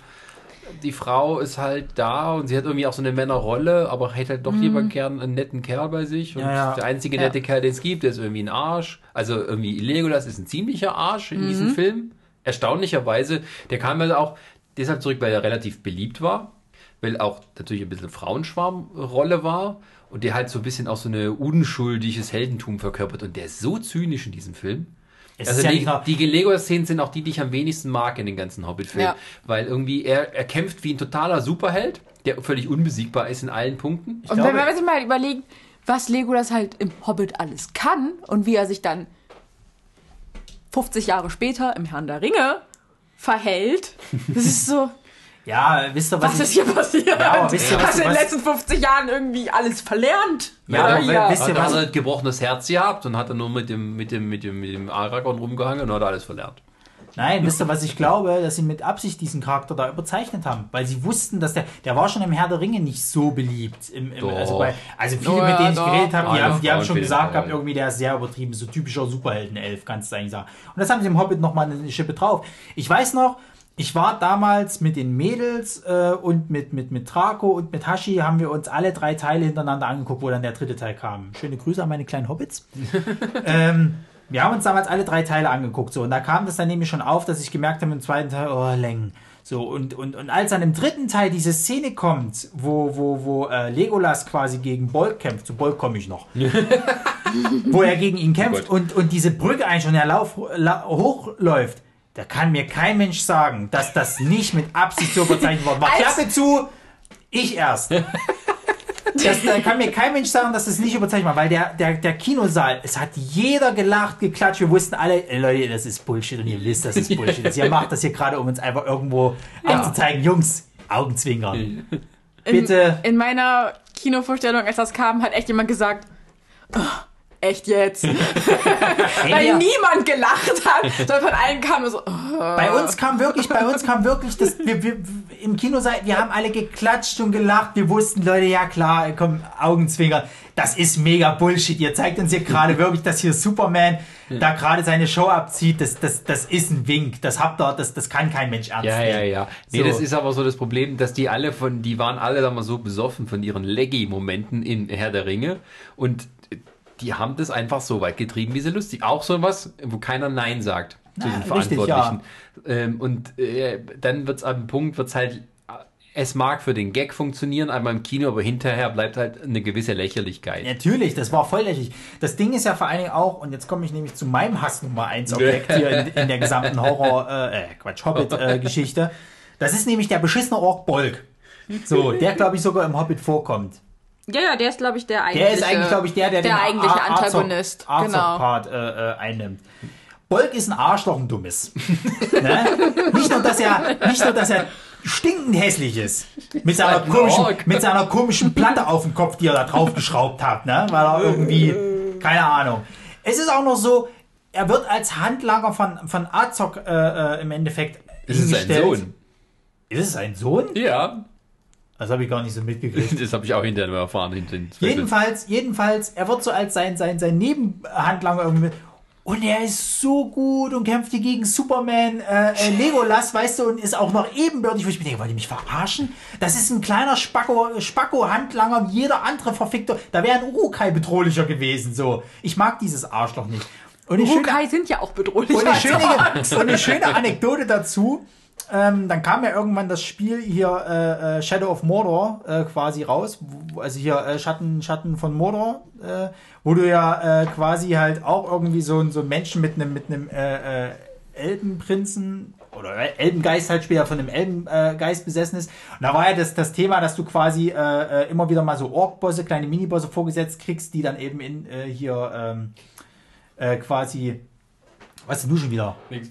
die Frau ist halt da und sie hat irgendwie auch so eine Männerrolle, aber hätte halt doch lieber gern einen netten Kerl bei sich. Und Ja, ja. der einzige Ja. nette Kerl, den es gibt, der ist irgendwie ein Arsch. Also irgendwie Legolas ist ein ziemlicher Arsch in diesem Film. Erstaunlicherweise. Der kam ja auch deshalb zurück, weil er relativ beliebt war. Weil auch natürlich ein bisschen Frauenschwarmrolle war. Und der halt so ein bisschen auch so eine unschuldiges Heldentum verkörpert. Und der ist so zynisch in diesem Film. Es Also ist ja die, die Lego-Szenen sind auch die, die ich am wenigsten mag in den ganzen Hobbit-Filmen. Ja. Weil irgendwie er, er kämpft wie ein totaler Superheld, der völlig unbesiegbar ist in allen Punkten. ich Und glaube, wenn man sich mal überlegt, was Legolas halt im Hobbit alles kann und wie er sich dann 50 Jahre später im Herrn der Ringe verhält, das ist so, ja, wisst ihr, was, was ist ich, hier passiert? Ja, wisst ihr, was- Hast du in den letzten 50 Jahren irgendwie alles verlernt? Ja, hier? wisst ihr, Hat, was- hat er ein gebrochenes Herz gehabt und hat dann nur mit dem, mit dem, mit dem, mit dem Aragorn rumgehangen und hat alles verlernt. Nein, wisst ihr, was ich glaube, dass sie mit Absicht diesen Charakter da überzeichnet haben, weil sie wussten, dass der, der war schon im Herr der Ringe nicht so beliebt. Im, im, also, bei, also viele, Oh mit ja, denen ich doch. geredet habe, die, Ja, haben, die ja, haben schon gesagt gehabt, irgendwie der ist sehr übertrieben, so typischer Superhelden-Elf, kannst du eigentlich sagen. Und das haben sie im Hobbit nochmal eine Schippe drauf. Ich weiß noch, ich war damals mit den Mädels äh, und mit, mit, mit Draco und mit Hashi haben wir uns alle drei Teile hintereinander angeguckt, wo dann der dritte Teil kam. Schöne Grüße an meine kleinen Hobbits. ähm, wir haben uns damals alle drei Teile angeguckt. So, und da kam das dann nämlich schon auf, dass ich gemerkt habe im zweiten Teil, oh, Längen. So, und, und, und als dann im dritten Teil diese Szene kommt, wo, wo, wo äh, Legolas quasi gegen Bolk kämpft, zu Bolk komme ich noch, wo er gegen ihn kämpft Gott. und, und diese Brücke eigentlich schon Lauf, la, hochläuft, da kann mir kein Mensch sagen, dass das nicht mit Absicht so verzeichnet worden war. Als- Klappe zu, ich erst. Das, da kann mir kein Mensch sagen, dass es nicht überzeichnet war, weil der, der, der Kinosaal, es hat jeder gelacht, geklatscht, wir wussten alle, ey, Leute, das ist Bullshit und ihr wisst, das ist Bullshit. ihr macht das hier gerade, um uns einfach irgendwo aufzuzeigen. Jungs, Augenzwinkern. in, bitte. In meiner Kinovorstellung, als das kam, hat echt jemand gesagt, "Oh, echt jetzt? Weil ja. niemand gelacht hat, sondern von allen kam so, oh. Bei uns kam wirklich, bei uns kam wirklich das, wir, wir, im Kinosaal, wir haben alle geklatscht und gelacht, wir wussten, Leute, ja klar, komm, Augenzwinkern, das ist mega Bullshit, ihr zeigt uns hier gerade wirklich, dass hier Superman da gerade seine Show abzieht, das, das, das ist ein Wink, das habt ihr, das, das kann kein Mensch ernst Ja, nehmen. ja, ja. Nee, So. das ist aber so das Problem, dass die alle von, die waren alle da mal so besoffen von ihren Leggy-Momenten in Herr der Ringe und die haben das einfach so weit getrieben, wie sie lustig. Auch so was, wo keiner Nein sagt zu Ja, den richtig, Verantwortlichen. Ähm, und äh, dann wird's am Punkt, wird's halt es mag für den Gag funktionieren, einmal im Kino, aber hinterher bleibt halt eine gewisse Lächerlichkeit. Natürlich, das war voll lächerlich. Das Ding ist ja vor allen Dingen auch, und jetzt komme ich nämlich zu meinem Hass Nummer 1 Objekt hier in, in der gesamten Horror, äh, äh Quatsch, Hobbit-Geschichte. das ist nämlich der beschissene Ork Bolk. So, der glaube ich sogar im Hobbit vorkommt. Ja, ja, der ist, glaube ich, der eigentliche. Der ist eigentlich, glaube ich, der, der, der den eigentliche Antagonist. Arzog, genau. Part äh, äh, einnimmt. Bolk ist ein Arschloch, ein dummes. ne? Nicht nur, dass er, nicht nur, dass er stinkend hässlich ist. Mit seiner, komischen, mit seiner komischen Platte auf dem Kopf, die er da draufgeschraubt hat, ne? Weil er irgendwie, keine Ahnung. Es ist auch noch so, er wird als Handlanger von, von Azog äh, äh, im Endeffekt ist es sein Sohn? Ist es sein Sohn? Ja. Das habe ich gar nicht so mitgekriegt. Das habe ich auch hinterher erfahren. Hinter jedenfalls, jedenfalls, er wird so als sein, sein, sein Nebenhandlanger irgendwie mit. Und er ist so gut und kämpft hier gegen Superman, äh, äh, Legolas, weißt du, und ist auch noch ebenbürtig, wo ich mir denke, wollt ihr mich verarschen? Das ist ein kleiner Spacko, Spacko-Handlanger wie jeder andere Verfickte. Da wäre ein Urukai bedrohlicher gewesen, so. Ich mag dieses Arschloch nicht. Und Urukai sind ja auch bedrohlich. Und eine, schöne, und eine schöne Anekdote dazu. Ähm, dann kam ja irgendwann das Spiel hier äh, äh, Shadow of Mordor äh, quasi raus, also hier äh, Schatten Schatten von Mordor, äh, wo du ja äh, quasi halt auch irgendwie so, so Menschen mit einem mit einem Elbenprinzen oder Elbengeist halt später von einem Elbengeist besessen ist. Und da war ja das, das Thema, dass du quasi immer wieder mal so Ork-Bosse, kleine Mini-Bosse vorgesetzt kriegst, die dann eben in hier ähm, äh, quasi was denn du schon wieder? Nichts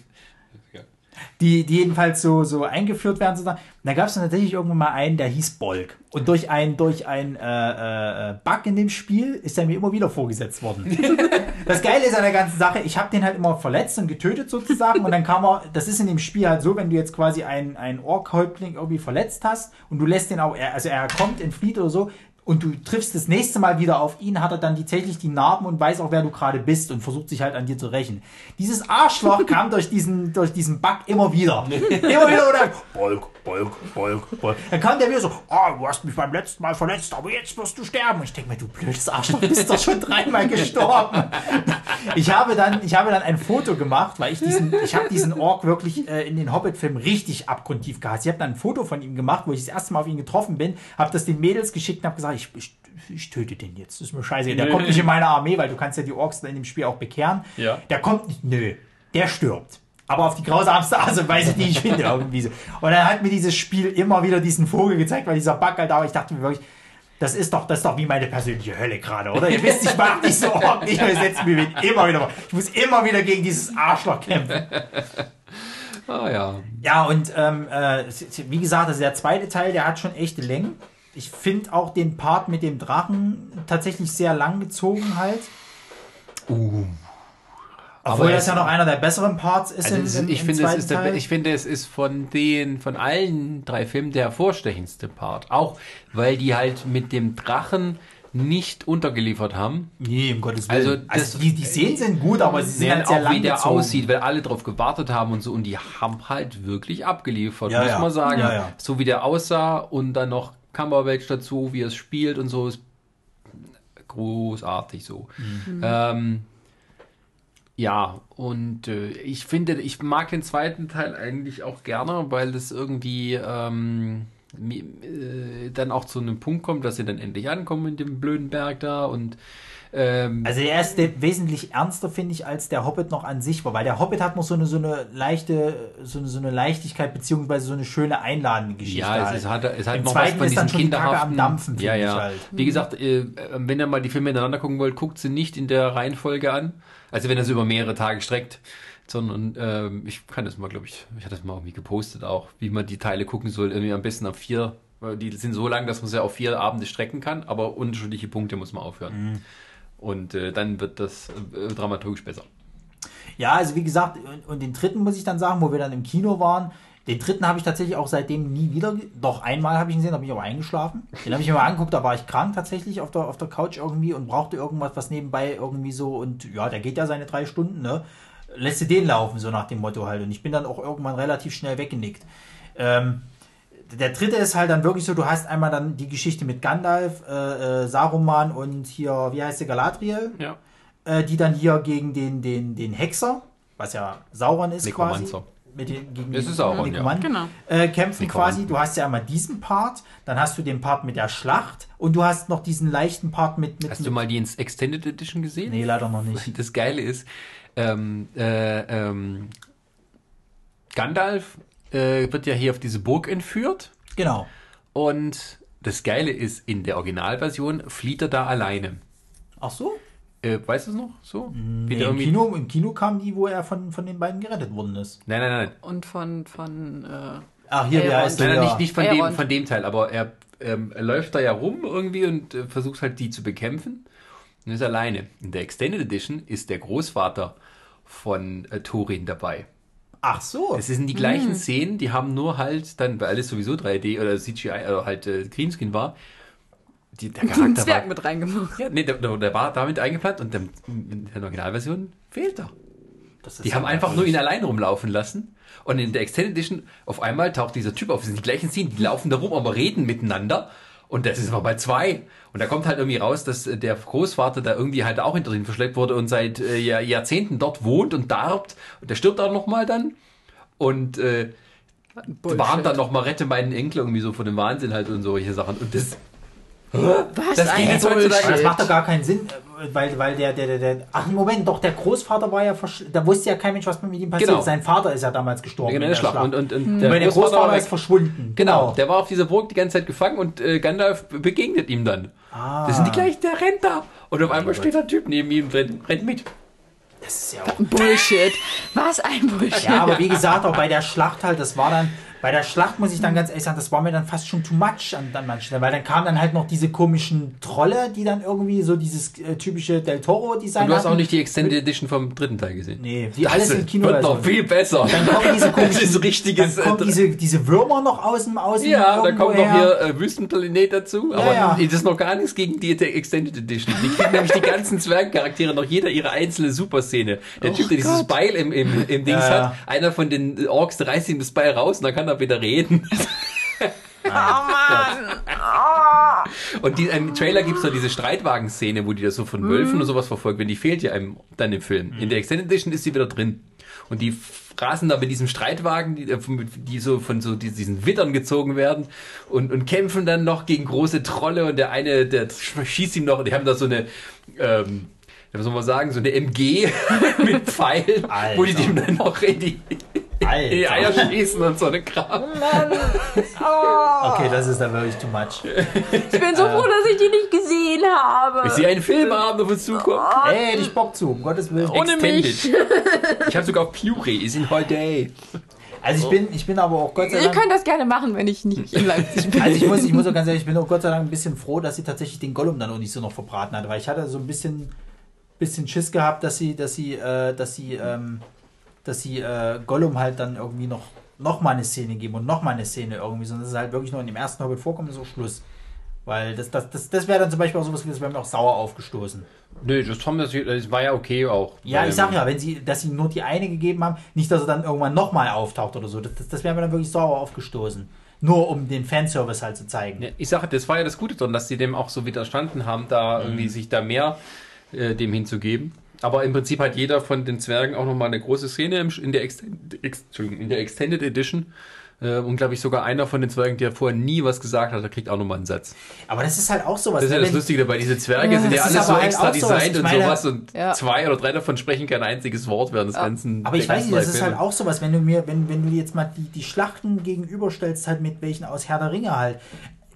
die, die jedenfalls so, so eingeführt werden. Sozusagen. Und da gab es tatsächlich irgendwann mal einen, der hieß Bolk. Und durch ein, durch ein äh, äh, Bug in dem Spiel ist er mir immer wieder vorgesetzt worden. das Geile ist an der ganzen Sache, ich habe den halt immer verletzt und getötet sozusagen. Und dann kam er, das ist in dem Spiel halt so, wenn du jetzt quasi einen, einen Ork-Häuptling irgendwie verletzt hast und du lässt den auch, also er kommt, entflieht oder so, und du triffst das nächste Mal wieder auf ihn, hat er dann tatsächlich die Narben und weiß auch, wer du gerade bist und versucht sich halt an dir zu rächen. Dieses Arschloch kam durch diesen, durch diesen Bug immer wieder. immer wieder oder Bolk, Bolk, Bolk, Bolk. Dann kam der wieder so, oh, du hast mich beim letzten Mal verletzt, aber jetzt wirst du sterben. Und ich denke mir, du blödes Arschloch, bist doch schon dreimal gestorben. Ich habe dann, ich habe dann ein Foto gemacht, weil ich diesen, ich habe diesen Ork wirklich äh, in den Hobbit-Filmen richtig abgrundtief gehasst. Ich habe dann ein Foto von ihm gemacht, wo ich das erste Mal auf ihn getroffen bin, habe das den Mädels geschickt und habe gesagt, ich, ich, ich töte den jetzt. Das ist mir scheiße. Der kommt nicht in meine Armee, weil du kannst ja die Orks in dem Spiel auch bekehren. Ja. Der kommt nicht, nö, der stirbt aber auf die grausamste Art und Weise, die ich finde irgendwie so. Und dann hat mir dieses Spiel immer wieder diesen Vogel gezeigt, weil dieser Bug halt da war. Ich dachte mir wirklich, das ist doch, das ist doch wie meine persönliche Hölle gerade, oder? Ihr wisst, ich mag nicht so ordentlich, ich setze mir immer wieder, ich muss immer wieder gegen dieses Arschloch kämpfen. Ah ja. Ja, und ähm, äh, wie gesagt, also der zweite Teil, der hat schon echte Längen. Ich finde auch den Part mit dem Drachen tatsächlich sehr lang gezogen halt. Uh. Obwohl aber das ja noch einer der besseren Parts ist. Also im, im, ich, im finde, es ist der, ich finde, es ist von den, von allen drei Filmen der hervorstechendste Part. Auch weil die halt mit dem Drachen nicht untergeliefert haben. Nee, um Gottes Willen. Also, also die, die Szenen sind gut, aber sie sind halt sehr auch wie der gezogen. aussieht, weil alle drauf gewartet haben und so und die haben halt wirklich abgeliefert, ja, muss ja. man sagen. Ja, so wie der aussah und dann noch Cumberbatch dazu, wie er es spielt und so ist großartig so. Mhm. Ähm, ja, und äh, ich finde, ich mag den zweiten Teil eigentlich auch gerne, weil das irgendwie ähm, äh, dann auch zu einem Punkt kommt, dass sie dann endlich ankommen in dem blöden Berg da und ähm, also er ist wesentlich ernster, finde ich, als der Hobbit noch an sich war, weil der Hobbit hat noch so eine, so eine leichte, so eine, so eine Leichtigkeit, beziehungsweise so eine schöne einladende Geschichte. Ja, es, halt. ist, hat, es hat Im noch zweiten was von ist dann schon die Kacke am Dampfen, ja, ja. Halt. Wie gesagt, äh, wenn ihr mal die Filme ineinander gucken wollt, guckt sie nicht in der Reihenfolge an. Also wenn er es über mehrere Tage streckt, sondern ähm, ich kann das mal, glaube ich, ich hatte das mal irgendwie gepostet auch, wie man die Teile gucken soll. Irgendwie am besten auf vier, weil die sind so lang, dass man sie auf vier Abende strecken kann, aber unterschiedliche Punkte muss man aufhören. Mhm. Und äh, dann wird das äh, dramaturgisch besser. Ja, also wie gesagt, und, und den dritten muss ich dann sagen, wo wir dann im Kino waren, den dritten habe ich tatsächlich auch seitdem nie wieder. Doch einmal habe ich ihn gesehen, da bin ich aber eingeschlafen. Den habe ich mir mal angeguckt, da war ich krank tatsächlich auf der, auf der Couch irgendwie und brauchte irgendwas, was nebenbei irgendwie so. Und ja, der geht ja seine drei Stunden, ne? Lässt du den laufen, so nach dem Motto halt. Und ich bin dann auch irgendwann relativ schnell weggenickt. Ähm, der dritte ist halt dann wirklich so, du hast einmal dann die Geschichte mit Gandalf, äh, äh, Saruman und hier, wie heißt der, Galadriel? Ja. Äh, die dann hier gegen den, den, den Hexer, was ja Sauron ist quasi mit den, gegen Das den ist Sauron, ja. Nekromanten, Genau. äh, kämpfen Nekromanten. quasi. Du hast ja einmal diesen Part, dann hast du den Part mit der Schlacht und du hast noch diesen leichten Part mit. mit Hast mit, du mal die ins Extended Edition gesehen? Nee, leider noch nicht. Das Geile ist, ähm, äh, ähm, Gandalf äh, wird ja hier auf diese Burg entführt Genau. und das Geile ist, in der Originalversion flieht er da alleine. Ach so? Äh, weißt du es noch? So? Nee, der im, irgendwie- Kino, Im Kino kam die, wo er von, von den beiden gerettet worden ist. Nein, nein, nein. Und von, von äh, Ach, hier, wie Elrond. heißt Nein, der? nein, Ja. nicht, nicht von, dem, von dem Teil, aber er ähm, er läuft da ja rum irgendwie und äh, versucht halt die zu bekämpfen und ist alleine. In der Extended Edition ist der Großvater von äh, Thorin dabei. Ach so. Es sind die gleichen Szenen, die haben nur halt dann, weil alles sowieso 3D oder CGI oder halt äh, Greenscreen war, die, der einen Charakter Zwerg war, mit reingemacht. ja, nee, der, der, der war damit eingeplant und der, in der Originalversion fehlt er. Das ist Die haben einfach nur ihn allein rumlaufen lassen. Und in der Extended Edition auf einmal taucht dieser Typ auf. Es sind die gleichen Szenen, die laufen da rum, aber reden miteinander. Und das ist aber bei zwei. Und da kommt halt irgendwie raus, dass äh, der Großvater da irgendwie halt auch hinter ihn verschleppt wurde und seit äh, Jahr- Jahrzehnten dort wohnt und darbt. Und der stirbt auch nochmal dann. Und äh, warnt dann nochmal, rette meinen Enkel irgendwie so von dem Wahnsinn halt und solche Sachen. Und das, Was Das ein jetzt heutzutage- das macht doch gar keinen Sinn, weil, weil der, der, der, der, ach Moment, doch, der Großvater war ja, versch- da wusste ja kein Mensch, was mit ihm passiert. Genau. Sein Vater ist ja damals gestorben. in in der Schlacht. Und, und, und der, Weil der Großvater Großvater war ist verschwunden. Genau, der war auf dieser Burg die ganze Zeit gefangen und äh, Gandalf begegnet ihm dann. Ah. Das sind die gleichen, der rennt da. Und auf einmal steht ein Typ neben ihm rennt, rennt mit. Das ist ja auch Bullshit. Was ein Bullshit. Ja, aber wie gesagt, auch bei der Schlacht halt, das war dann, bei der Schlacht muss ich dann ganz ehrlich sagen, das war mir dann fast schon too much an, an manchen Stellen, weil dann kamen dann halt noch diese komischen Trolle, die dann irgendwie so dieses äh, typische Del Toro-Design du hast auch hatten. nicht die Extended Edition vom dritten Teil gesehen. Nee, die alles im Kino. wird noch viel besser. Dann kommen diese komischen, das ist richtiges. dann kommen äh, diese, diese Würmer noch aus dem Außen. ja, da kommt noch hier äh, Wüstenplanet dazu, aber ja. das ist noch gar nichts gegen die die Extended Edition. Die kriegen nämlich die ganzen Zwergcharaktere noch jeder ihre einzelne Superszene. Der Typ, der dieses Beil im, im, im Dings Ja, ja. hat, einer von den Orks, der reißt ihm das Beil raus und dann kann er wieder reden. Und die, im Trailer gibt es diese Streitwagen-Szene, wo die das so von Wölfen und sowas verfolgt werden. Die fehlt ja einem dann im Film. In der Extended Edition ist sie wieder drin. Und die rasen da mit diesem Streitwagen, die, äh, die so von so diesen Wittern gezogen werden und, und kämpfen dann noch gegen große Trolle und der eine, der schießt ihm noch, die haben da so eine, ähm, was soll man sagen, so eine MG mit Pfeilen, wo die Alter. dem dann noch in die, Alter. Eier schießen und so eine Kram. Okay, das ist dann wirklich too much. Ich bin so froh, dass ich die nicht gesehen habe. Ich sehe einen Filmabend auf uns zukommen. Ey, hätte ich Bock zu, um Gottes Willen. Ohne mich. Ich habe sogar auf Blu-ray, ist in Day. Also ich bin, ich bin aber auch Gott sei Ihr Dank. könnt das gerne machen, wenn ich nicht in Leipzig bin. Also ich muss, ich muss auch ganz ehrlich, ich bin auch Gott sei Dank ein bisschen froh, dass sie tatsächlich den Gollum dann auch nicht so noch verbraten hat, weil ich hatte so ein bisschen, bisschen Schiss gehabt, dass sie, dass sie, äh, dass sie, ähm, dass sie äh, Gollum halt dann irgendwie noch, noch mal eine Szene geben und noch mal eine Szene irgendwie, sondern dass es halt wirklich nur in dem ersten Hobbit vorkommt, ist auch Schluss. Weil das, das, das, das wäre dann zum Beispiel auch sowas, das wäre mir auch sauer aufgestoßen. Nee, das, haben das, das war ja okay auch. Ja, ich sag ja, wenn sie, dass sie nur die eine gegeben haben, nicht, dass er dann irgendwann nochmal auftaucht oder so. Das, das, das wäre mir dann wirklich sauer aufgestoßen. Nur um den Fanservice halt zu zeigen. Ja, ich sage, das war ja das Gute dran, dass sie dem auch so widerstanden haben, da Mhm. irgendwie sich da mehr äh, dem hinzugeben. Aber im Prinzip hat jeder von den Zwergen auch nochmal eine große Szene im, in, der in der Extended Edition. Äh, und glaube ich sogar einer von den Zwergen, der vorher nie was gesagt hat, der kriegt auch nochmal einen Satz. Aber das ist halt auch sowas. Das ist ja ne, das Lustige dabei. Diese Zwerge Ja, sind ja das ist alle so halt extra designt und sowas und Ja. zwei oder drei davon sprechen kein einziges Wort während des ganzen Aber ich weiß nicht, das ist halt auch sowas, wenn du mir, wenn, wenn du jetzt mal die, die Schlachten gegenüberstellst, halt mit welchen aus Herr der Ringe halt.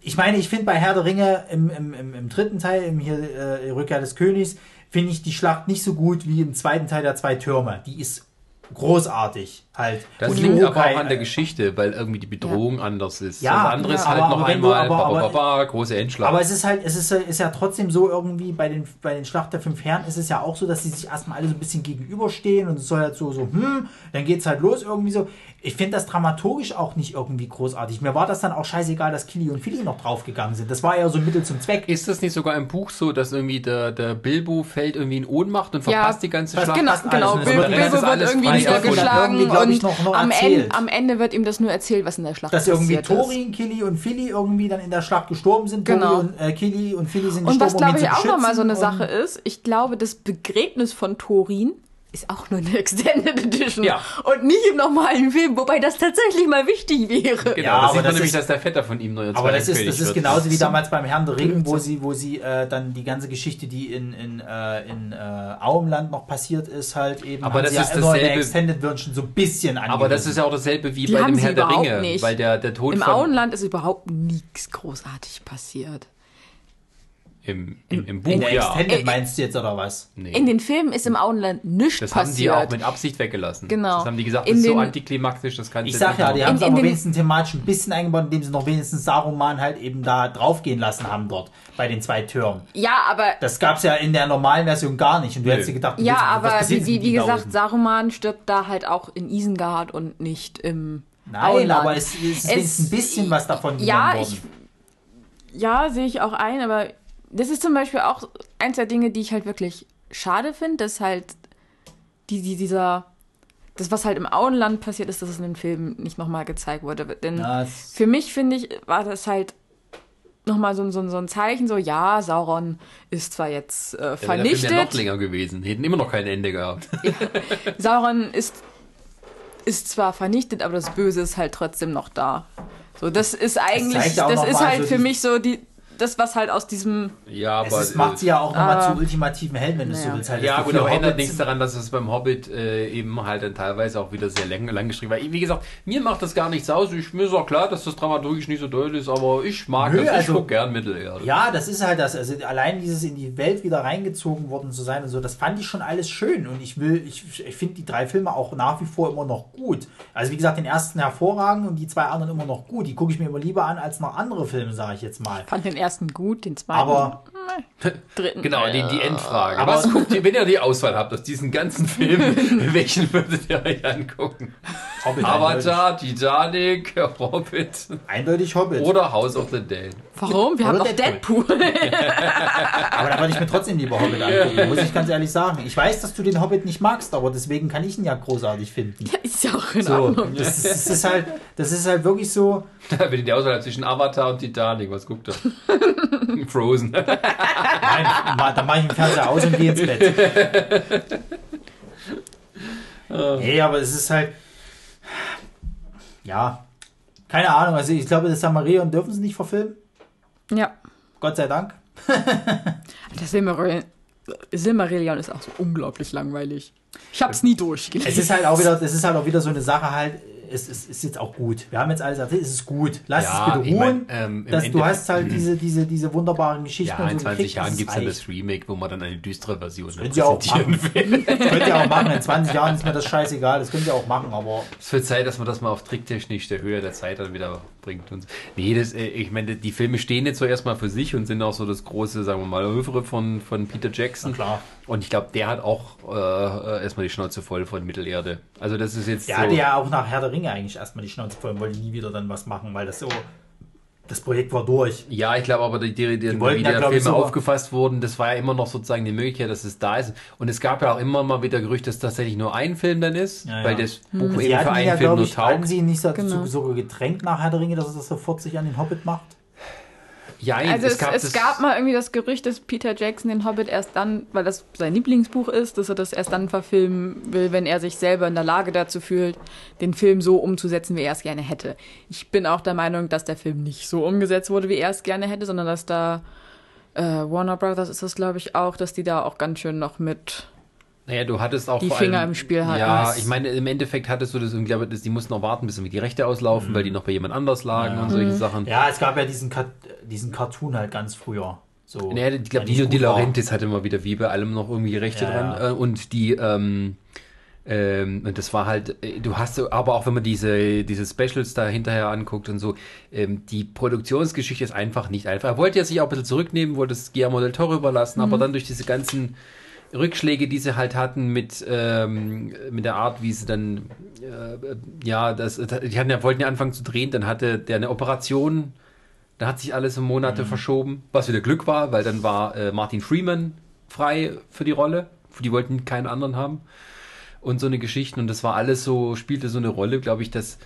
Ich meine, ich finde bei Herr der Ringe im, im, im, im dritten Teil, im hier äh, Rückkehr des Königs, finde ich die Schlacht nicht so gut wie im zweiten Teil der zwei Türme. Die ist großartig halt. Das Und liegt aber Urukai, auch an der Geschichte, weil irgendwie die Bedrohung anders ist. Ja, das andere ist ja, halt aber- noch aber du- einmal aber- ba, ba, aber- ba, große Endschlacht. Aber es ist halt, es ist, ist ja trotzdem so irgendwie bei den, bei den Schlacht der fünf Herren ist es ja auch so, dass sie sich erstmal alle so ein bisschen gegenüberstehen und es soll halt so, so, hm, dann geht's halt los irgendwie so. Ich finde das dramaturgisch auch nicht irgendwie großartig. Mir war das dann auch scheißegal, dass Kili und Philly noch draufgegangen sind. Das war eher so ein Mittel zum Zweck. Ist das nicht sogar im Buch so, dass irgendwie der, der Bilbo fällt irgendwie in Ohnmacht und Ja, verpasst die ganze das Schlacht? Genau, genau. Bilbo ist wird irgendwie niedergeschlagen erfunden. Und noch- noch am. Ende, am Ende wird ihm das nur erzählt, was in der Schlacht Dass irgendwie passiert ist. Thorin, Kili und Philly irgendwie dann in der Schlacht gestorben sind. Genau. Tori und, äh, Kili und Philly sind Und gestorben, was, um glaube ihn ich, auch nochmal so eine Sache und- ist, ich glaube, das Begräbnis von Thorin ist auch nur eine Extended Edition. Ja. Und nicht im normalen Film, wobei das tatsächlich mal wichtig wäre. Genau, Ja, das aber sieht man das nämlich, ist- dass der Vetter von ihm neuer Aber das ist, das ist wird. genauso wie damals beim Herrn der Ringe, wo sie, wo sie äh, dann die ganze Geschichte, die in, in, äh, in äh, Auenland noch passiert ist, halt eben, Aber haben das sie ist ja immer in der dasselbe- Extended Version so ein bisschen Aber das ist ja auch dasselbe wie Die bei dem Herr der Ringe, nicht. weil der, der Tod Im von Auenland ist überhaupt nichts großartig passiert. Im, im, im Buch in der ja. Extended Äh, meinst du jetzt oder was? Nee. In den Filmen ist im Auenland nichts das haben die passiert. auch mit Absicht weggelassen. Genau. Das haben die gesagt, In das ist so antiklimaktisch, das kannst Ich sag ja, die haben es aber wenigstens thematisch ein bisschen eingebaut, indem sie noch wenigstens Saruman halt eben da draufgehen lassen haben dort bei den zwei Türen. ja, aber Das gab's ja in der normalen Version gar nicht. Und du Nö. hättest dir gedacht, du Ja, aber passiert wie, wie, wie gesagt? Saruman stirbt da halt auch in Isengard und nicht im Nein, Auenland. aber es, es ist Es- wenigstens ein bisschen was davon Ja, genommen ich, worden. Ja, sehe ich auch ein, aber das ist zum Beispiel auch eins der Dinge, die ich halt wirklich schade finde, dass halt die, die, dieser, das, was halt im Auenland passiert ist, dass es in den Filmen nicht nochmal gezeigt wurde. Denn Ja, es- für mich, finde ich, war das halt nochmal so, so, so ein Zeichen, so, ja, Sauron ist zwar jetzt äh, Der wäre der vernichtet, ja noch länger gewesen. Hätten immer noch kein Ende gehabt. Sauron ist, ist zwar vernichtet, aber das Böse ist halt trotzdem noch da. So, das ist eigentlich, ja das noch ist halt so für mich so die, das, was halt aus diesem Ja, Es aber. ist, macht sie ja auch nochmal aber- zu ultimativen Helden, wenn du es so willst. Halt, ja, gut, aber ändert nichts daran, dass es beim Hobbit äh, eben halt dann teilweise auch wieder sehr lang, lang geschrieben war. Wie gesagt, mir macht das gar nichts aus. Ich, mir ist auch klar, dass das dramaturgisch nicht so deutlich ist, aber ich mag Nö, das. Ich also- gucke gern Mittelerde. Ja, das ist halt das. Also allein dieses in die Welt wieder reingezogen worden zu sein und so, das fand ich schon alles schön. Und ich will, ich, ich finde die drei Filme auch nach wie vor immer noch gut. Also wie gesagt, den ersten hervorragend und die zwei anderen immer noch gut. Die gucke ich mir immer lieber an als noch andere Filme, sage ich jetzt mal. fand den ersten gut, den zweiten, Aber dritten. Genau, die, die Endfrage. Aber- Was guckt ihr, wenn ihr die Auswahl habt aus diesen ganzen Filmen, welchen würdet ihr euch angucken? Hobbit Avatar, Titanic, Hobbit Eindeutig, eindeutig Hobbit. oder House of the Dead? Warum? Wir haben Oder noch Deadpool. aber da würde ich mir trotzdem lieber Hobbit angucken, muss ich ganz ehrlich sagen. Ich weiß, dass du den Hobbit nicht magst, aber deswegen kann ich ihn ja großartig finden. ist ja auch in So, Ordnung. das, ist- das ist halt, das ist halt wirklich so. Wenn ihr die Auswahl zwischen Avatar und Titanic, was guckt ihr? Frozen. Nein, dann mache ich den Fernseher aus und gehe ins Bett. nee, aber es ist halt. Ja. Keine Ahnung. Also ich glaube, das Samarion dürfen sie nicht verfilmen. Ja. Gott sei Dank. Das Silmarillion, Silmarillion ist auch so unglaublich langweilig. Ich hab's nie durchgelesen. Es ist halt auch wieder, das ist halt auch wieder so eine Sache halt. Es ist, ist jetzt auch gut. Wir haben jetzt alles erzählt, es ist gut. Lass Ja, es bitte ich ruhen. mein, ähm, dass du Endeffekt- hast halt diese, diese, diese wunderbaren Geschichten. Ja, in so 20 gekriegt, Jahren das gibt es dann das Remake, wo man dann eine düstere Version Könnt ihr auch präsentieren will. Das könnt ihr auch machen. In 20 Jahren ist mir das scheißegal. Das könnt ihr auch machen, aber Es wird Zeit, dass man das mal auf tricktechnisch der Höhe der Zeit dann wieder bringt. Und so. nee, das, äh, ich meine, die Filme stehen jetzt so erstmal für sich und sind auch so das große, sagen wir mal, Övre von, von Peter Jackson. Na klar. Und ich glaube, der hat auch äh, erstmal die Schnauze voll von Mittelerde. Also das ist jetzt Der so. hatte ja auch nach Herr der Ringe eigentlich erstmal die Schnauze voll und wollte nie wieder dann was machen, weil das so. Das Projekt war durch. Ja, ich glaube aber, die, die, die, wollten wie der Filme aufgefasst wurden, das war ja immer noch sozusagen die Möglichkeit, dass es da ist. Und es gab ja auch immer mal wieder Gerüchte, dass tatsächlich nur ein Film dann ist, Ja, ja. weil das Buch Sie eben für einen ja, Film nur ich, hatten taugt. sie ihn nicht so, Genau. sogar gedrängt nach Herr der Ringe, dass er das sofort sich an den Hobbit macht? Ja, Also es, es, das- gab mal irgendwie das Gerücht, dass Peter Jackson den Hobbit erst dann, weil das sein Lieblingsbuch ist, dass er das erst dann verfilmen will, wenn er sich selber in der Lage dazu fühlt, den Film so umzusetzen, wie er es gerne hätte. Ich bin auch der Meinung, dass der Film nicht so umgesetzt wurde, wie er es gerne hätte, sondern dass da äh, Warner Brothers ist das, glaube ich, auch, dass die da auch ganz schön noch mit Naja, du hattest auch die vor Finger allem, im Spiel hatten. Ja, Was- ich meine, im Endeffekt hattest du das, ich glaube, die mussten noch warten, bis irgendwie die Rechte auslaufen, weil die noch bei jemand anders lagen Ja. und solche Sachen. Ja, es gab ja diesen, Kat diesen Cartoon halt ganz früher. So, Nee, ich glaube, Dino De. Laurentiis hatte immer wieder wie bei allem noch irgendwie Rechte Ja, dran. ja. Äh, Und die, ähm, ähm, und das war halt, äh, du hast so, aber auch wenn man diese, diese Specials da hinterher anguckt und so, ähm, die Produktionsgeschichte ist einfach nicht einfach. Er wollte ja sich auch ein bisschen zurücknehmen, wollte es Guillermo del Toro überlassen, aber dann durch diese ganzen Rückschläge, die sie halt hatten mit, ähm, mit der Art, wie sie dann, äh, ja, das, die hatten ja, wollten ja anfangen zu drehen, dann hatte der eine Operation, da hat sich alles um Monate verschoben, was wieder Glück war, weil dann war äh, Martin Freeman frei für die Rolle. Die wollten keinen anderen haben. Und so eine Geschichte. Und das war alles so, spielte so eine Rolle, glaube ich, dass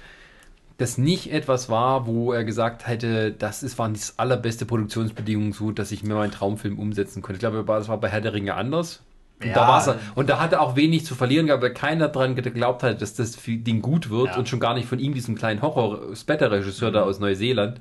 das nicht etwas war, wo er gesagt hätte, das ist, waren die allerbeste Produktionsbedingungen so, dass ich mir meinen Traumfilm umsetzen konnte. Ich glaube, das war bei Herr der Ringe anders. Und, Ja. da war's, er- und da hat er auch wenig zu verlieren gehabt, weil keiner dran geglaubt hat, dass das Ding gut wird Ja. und schon gar nicht von ihm, diesem kleinen Horror-Splatter-Regisseur da aus Neuseeland.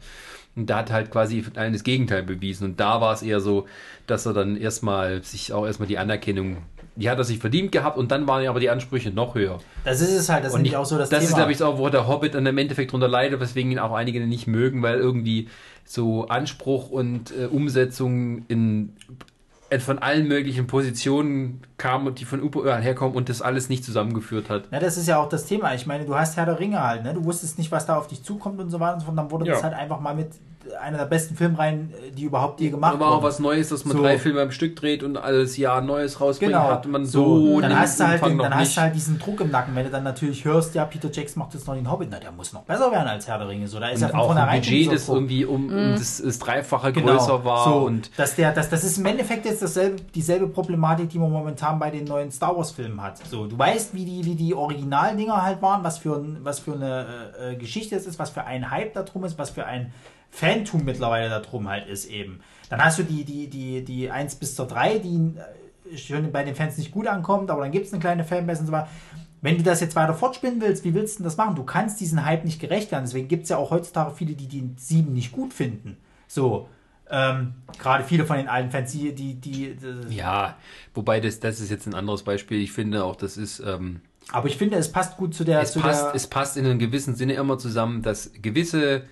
Und da hat halt quasi allen das Gegenteil bewiesen. Und da war es eher so, dass er dann erstmal sich auch erstmal die Anerkennung, die hat er sich verdient gehabt und dann waren ja aber die Ansprüche noch höher. Das ist es halt, das ist Und ich, auch so das, das Thema. ist, glaube ich, auch, wo der Hobbit dann im Endeffekt drunter leidet, weswegen ihn auch einige nicht mögen, weil irgendwie so Anspruch und äh, Umsetzung in von allen möglichen Positionen kam und die von überall herkommen und das alles nicht zusammengeführt hat. Ja, das ist ja auch das Thema. Ich meine, du hast Herr der Ringe halt, ne? Du wusstest nicht, was da auf dich zukommt und so weiter und so fort. Dann wurde Ja. das halt einfach mal mit einer der besten Filmreihen, die überhaupt je gemacht Aber auch was Neues, dass man So. drei Filme am Stück dreht und alles Jahr Neues rausbringt, Genau. hat man so, so, dann, hast du, halt, den, noch dann hast du halt diesen Druck im Nacken, wenn du dann natürlich hörst, ja, Peter Jackson macht jetzt noch den Hobbit, na, der muss noch besser werden als Herr der Ringe. So, da ist ja und von auch ein vornherein Budget, das Druck. irgendwie um, um das, das Dreifache Genau. größer war so, und dass der, dass, das ist im Endeffekt jetzt dasselbe, dieselbe Problematik, die man momentan bei den neuen Star Wars Filmen hat. So, du weißt, wie die, wie die Originaldinger halt waren, was für, ein, was für eine äh, äh, Geschichte es ist, was für ein Hype da drum ist, was für ein Fantum mittlerweile da drum halt ist eben. Dann hast du die, die, die, die 1 bis zur 3, die äh, schon bei den Fans nicht gut ankommt, aber dann gibt es eine kleine Fanbase und so weiter. Wenn du das jetzt weiter fortspinnen willst, wie willst du denn das machen? Du kannst diesen Hype nicht gerecht werden. Deswegen gibt es ja auch heutzutage viele, die den 7 nicht gut finden. So, ähm, gerade viele von den alten Fans, die, die, die, die ja, wobei das, das ist jetzt ein anderes Beispiel. Ich finde auch, das ist ähm, aber ich finde, es passt gut zu der, es zu passt, der es passt in einem gewissen Sinne immer zusammen, dass gewisse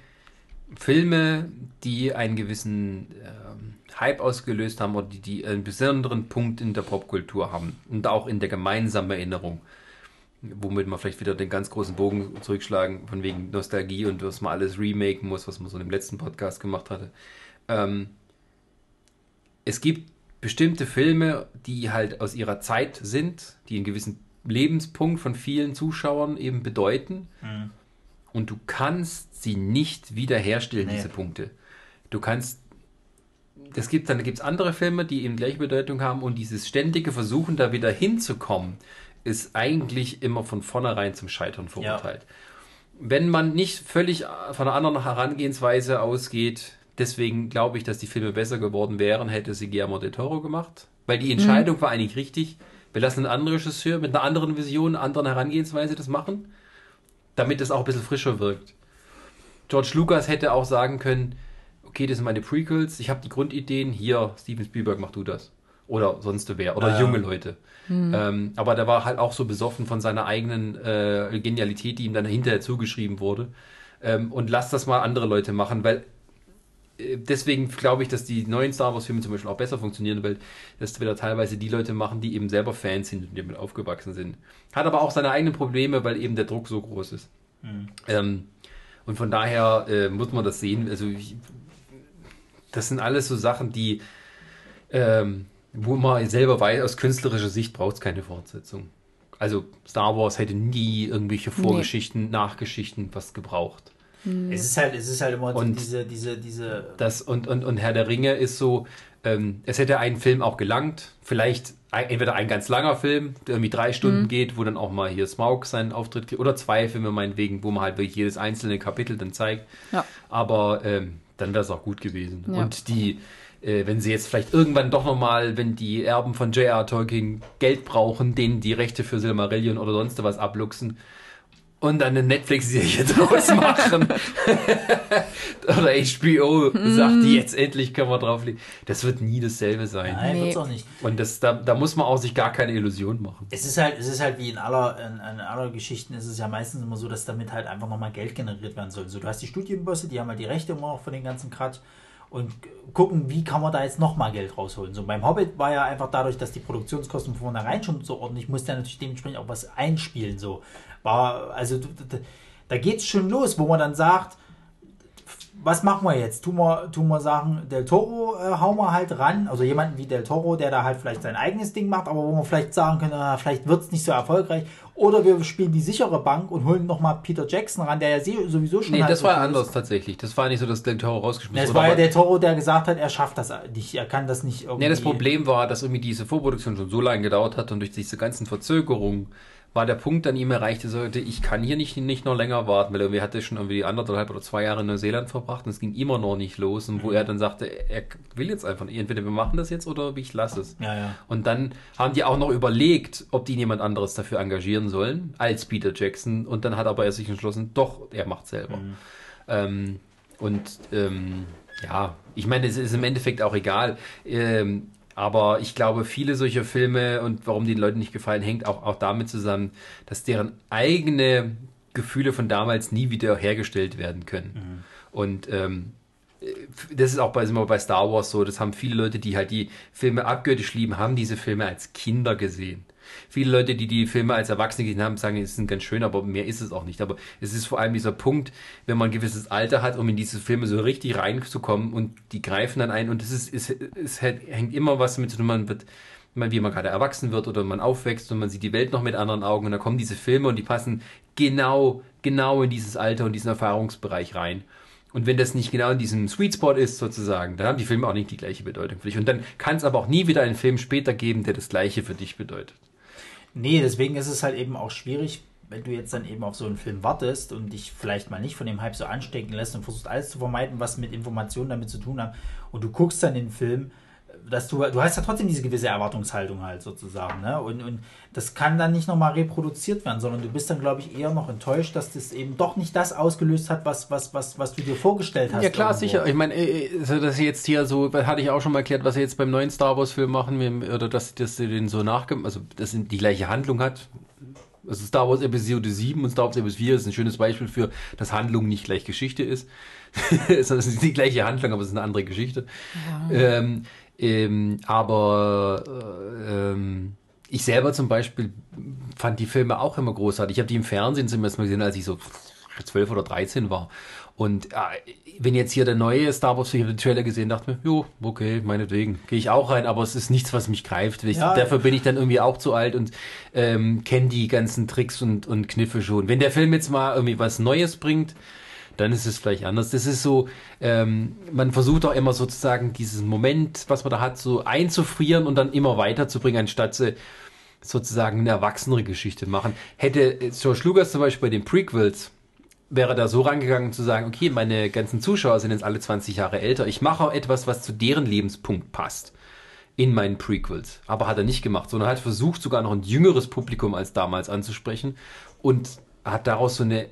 Filme, die einen gewissen ähm, Hype ausgelöst haben oder die, die einen besonderen Punkt in der Popkultur haben und auch in der gemeinsamen Erinnerung, womit man vielleicht wieder den ganz großen Bogen zurückschlagen, von wegen Nostalgie und was man alles remaken muss, was man so im letzten Podcast gemacht hatte. Ähm, es gibt bestimmte Filme, die halt aus ihrer Zeit sind, die einen gewissen Lebenspunkt von vielen Zuschauern eben bedeuten. Mhm. Und du kannst sie nicht wiederherstellen, Nee. diese Punkte. Du kannst. Es gibt dann gibt's andere Filme, die eben gleiche Bedeutung haben und dieses ständige Versuchen, da wieder hinzukommen, ist eigentlich immer von vornherein zum Scheitern verurteilt. Wenn man nicht völlig von einer anderen Herangehensweise ausgeht, deswegen glaube ich, dass die Filme besser geworden wären, hätte sie Guillermo del Toro gemacht. Weil die Entscheidung war eigentlich richtig. Wir lassen einen anderen Regisseur mit einer anderen Vision, einer anderen Herangehensweise das machen, damit es auch ein bisschen frischer wirkt. George Lucas hätte auch sagen können, okay, das sind meine Prequels, ich habe die Grundideen, hier, Steven Spielberg, mach du das. Oder sonst wer. Oder Ja. junge Leute. Ähm, aber der war halt auch so besoffen von seiner eigenen äh, Genialität, die ihm dann hinterher zugeschrieben wurde. Ähm, und lass das mal andere Leute machen, weil äh, deswegen glaube ich, dass die neuen Star Wars Filme zum Beispiel auch besser funktionieren, weil das wieder teilweise die Leute machen, die eben selber Fans sind und die damit aufgewachsen sind. Hat aber auch seine eigenen Probleme, weil eben der Druck so groß ist. Ähm, und von daher äh, muss man das sehen. Also ich, das sind alles so Sachen, die ähm, wo man selber weiß, aus künstlerischer Sicht braucht es keine Fortsetzung. Also Star Wars hätte nie irgendwelche Vorgeschichten, Nachgeschichten was gebraucht. es ist halt, es ist halt immer Und- diese, diese, diese, Das und, und, und Herr der Ringe ist so, ähm, es hätte einen Film auch gelangt, vielleicht entweder ein ganz langer Film, der irgendwie drei Stunden geht, wo dann auch mal hier Smaug seinen Auftritt kriegt, oder zwei Filme meinetwegen, wo man halt wirklich jedes einzelne Kapitel dann zeigt. Ja. Aber ähm, dann wäre es auch gut gewesen. Ja. Und die, äh, wenn sie jetzt vielleicht irgendwann doch nochmal, wenn die Erben von J.R. Tolkien Geld brauchen, denen die Rechte für Silmarillion oder sonst was abluchsen und dann eine Netflix-Serie draus machen. oder HBO sagt, die jetzt endlich können wir drauflegen. Das wird nie dasselbe sein. nein, Nee. wird's auch nicht. Und das, da, da muss man auch sich gar keine Illusion machen. Es ist halt, es ist halt wie in aller, in, in aller Geschichten ist es ja meistens immer so, dass damit halt einfach nochmal Geld generiert werden soll. So, du hast die Studienbosse, die haben halt die Rechte immer auch von den ganzen Kratsch und gucken, wie kann man da jetzt nochmal Geld rausholen. So beim Hobbit war ja einfach dadurch, dass die Produktionskosten von vornherein schon so ordentlich, musste ja natürlich dementsprechend auch was einspielen. So war, also da geht's schon los, wo man dann sagt, was machen wir jetzt? Tun wir, tun wir sagen, Del Toro äh, hauen wir halt ran, also jemanden wie Del Toro, der da halt vielleicht sein eigenes Ding macht, aber wo wir vielleicht sagen können, ah, vielleicht wird es nicht so erfolgreich. Oder wir spielen die sichere Bank und holen nochmal Peter Jackson ran, der ja sowieso schon Nee, halt das so war anders ist. tatsächlich. Das war nicht so, dass Del Toro rausgeschmissen Es wurde. war ja der Toro, der gesagt hat, er schafft das nicht, er kann das nicht irgendwie. Nee, das Problem war, dass irgendwie diese Vorproduktion schon so lange gedauert hat und durch diese ganzen Verzögerungen war der Punkt an ihm erreicht, er sagte, ich kann hier nicht, nicht noch länger warten, weil er hatte schon irgendwie anderthalb oder zwei Jahre in Neuseeland verbracht und es ging immer noch nicht los. Und wo er dann sagte, er will jetzt einfach, entweder wir machen das jetzt oder ich lasse es. Ja, ja. Und dann haben die auch noch überlegt, ob die jemand anderes dafür engagieren sollen, als Peter Jackson. Und dann hat aber er sich entschlossen, doch, er macht selber. Ähm, und ähm, ja, ich meine, es ist im Endeffekt auch egal. Ähm, aber ich glaube, viele solcher Filme und warum die den Leuten nicht gefallen, hängt auch, auch damit zusammen, dass deren eigene Gefühle von damals nie wieder hergestellt werden können. Und ähm, das ist auch bei, sind wir bei Star Wars so, das haben viele Leute, die halt die Filme abgöttisch lieben, haben diese Filme als Kinder gesehen. Viele Leute, die die Filme als Erwachsene gesehen haben, sagen, es sind ganz schön, aber mehr ist es auch nicht. Aber es ist vor allem dieser Punkt, wenn man ein gewisses Alter hat, um in diese Filme so richtig reinzukommen und die greifen dann ein und es ist, es, es hängt immer was damit zu tun, man wird, wie man gerade erwachsen wird oder man aufwächst und man sieht die Welt noch mit anderen Augen und dann kommen diese Filme und die passen genau, genau in dieses Alter und diesen Erfahrungsbereich rein. Und wenn das nicht genau in diesem Sweet Spot ist, sozusagen, dann haben die Filme auch nicht die gleiche Bedeutung für dich. Und dann kann es aber auch nie wieder einen Film später geben, der das gleiche für dich bedeutet. Nee, deswegen ist es halt eben auch schwierig, wenn du jetzt dann eben auf so einen Film wartest und dich vielleicht mal nicht von dem Hype so anstecken lässt und versuchst alles zu vermeiden, was mit Informationen damit zu tun hat und du guckst dann den Film, dass du, du hast ja trotzdem diese gewisse Erwartungshaltung halt sozusagen, ne? Und, und das kann dann nicht nochmal reproduziert werden, sondern du bist dann, glaube ich, eher noch enttäuscht, dass das eben doch nicht das ausgelöst hat, was, was, was, was du dir vorgestellt hast. Ja klar, irgendwo. sicher. Ich meine, äh, also dass sie jetzt hier so, hatte ich auch schon mal erklärt, was sie jetzt beim neuen Star Wars Film machen, wir- oder dass, dass sie den so nachgemacht, also dass sie die gleiche Handlung hat. Also Star Wars Episode 7 und Star Wars Episode 4 ist ein schönes Beispiel für, dass Handlung nicht gleich Geschichte ist. es ist die gleiche Handlung, aber es ist eine andere Geschichte. Ähm, ähm, aber äh, ähm, ich selber zum Beispiel fand die Filme auch immer großartig. Ich habe die im Fernsehen zum ersten Mal gesehen, als ich so 12 oder 13 war. Und äh, wenn jetzt hier der neue Star Wars, ich habe den Trailer gesehen, dachte mir, jo, okay, meinetwegen, gehe ich auch rein, aber es ist nichts, was mich greift. Ich, Ja. dafür bin ich dann irgendwie auch zu alt und ähm, kenne die ganzen Tricks und, und Kniffe schon. Wenn der Film jetzt mal irgendwie was Neues bringt, dann ist es vielleicht anders. Das ist so, ähm, man versucht auch immer sozusagen dieses Moment, was man da hat, so einzufrieren und dann immer weiterzubringen, anstatt sie sozusagen eine erwachsenere Geschichte machen. Hätte George Lucas zum Beispiel bei den Prequels wäre da so rangegangen zu sagen, okay, meine ganzen Zuschauer sind jetzt alle 20 Jahre älter, ich mache auch etwas, was zu deren Lebenspunkt passt in meinen Prequels. Aber hat er nicht gemacht, sondern hat versucht, sogar noch ein jüngeres Publikum als damals anzusprechen und hat daraus so eine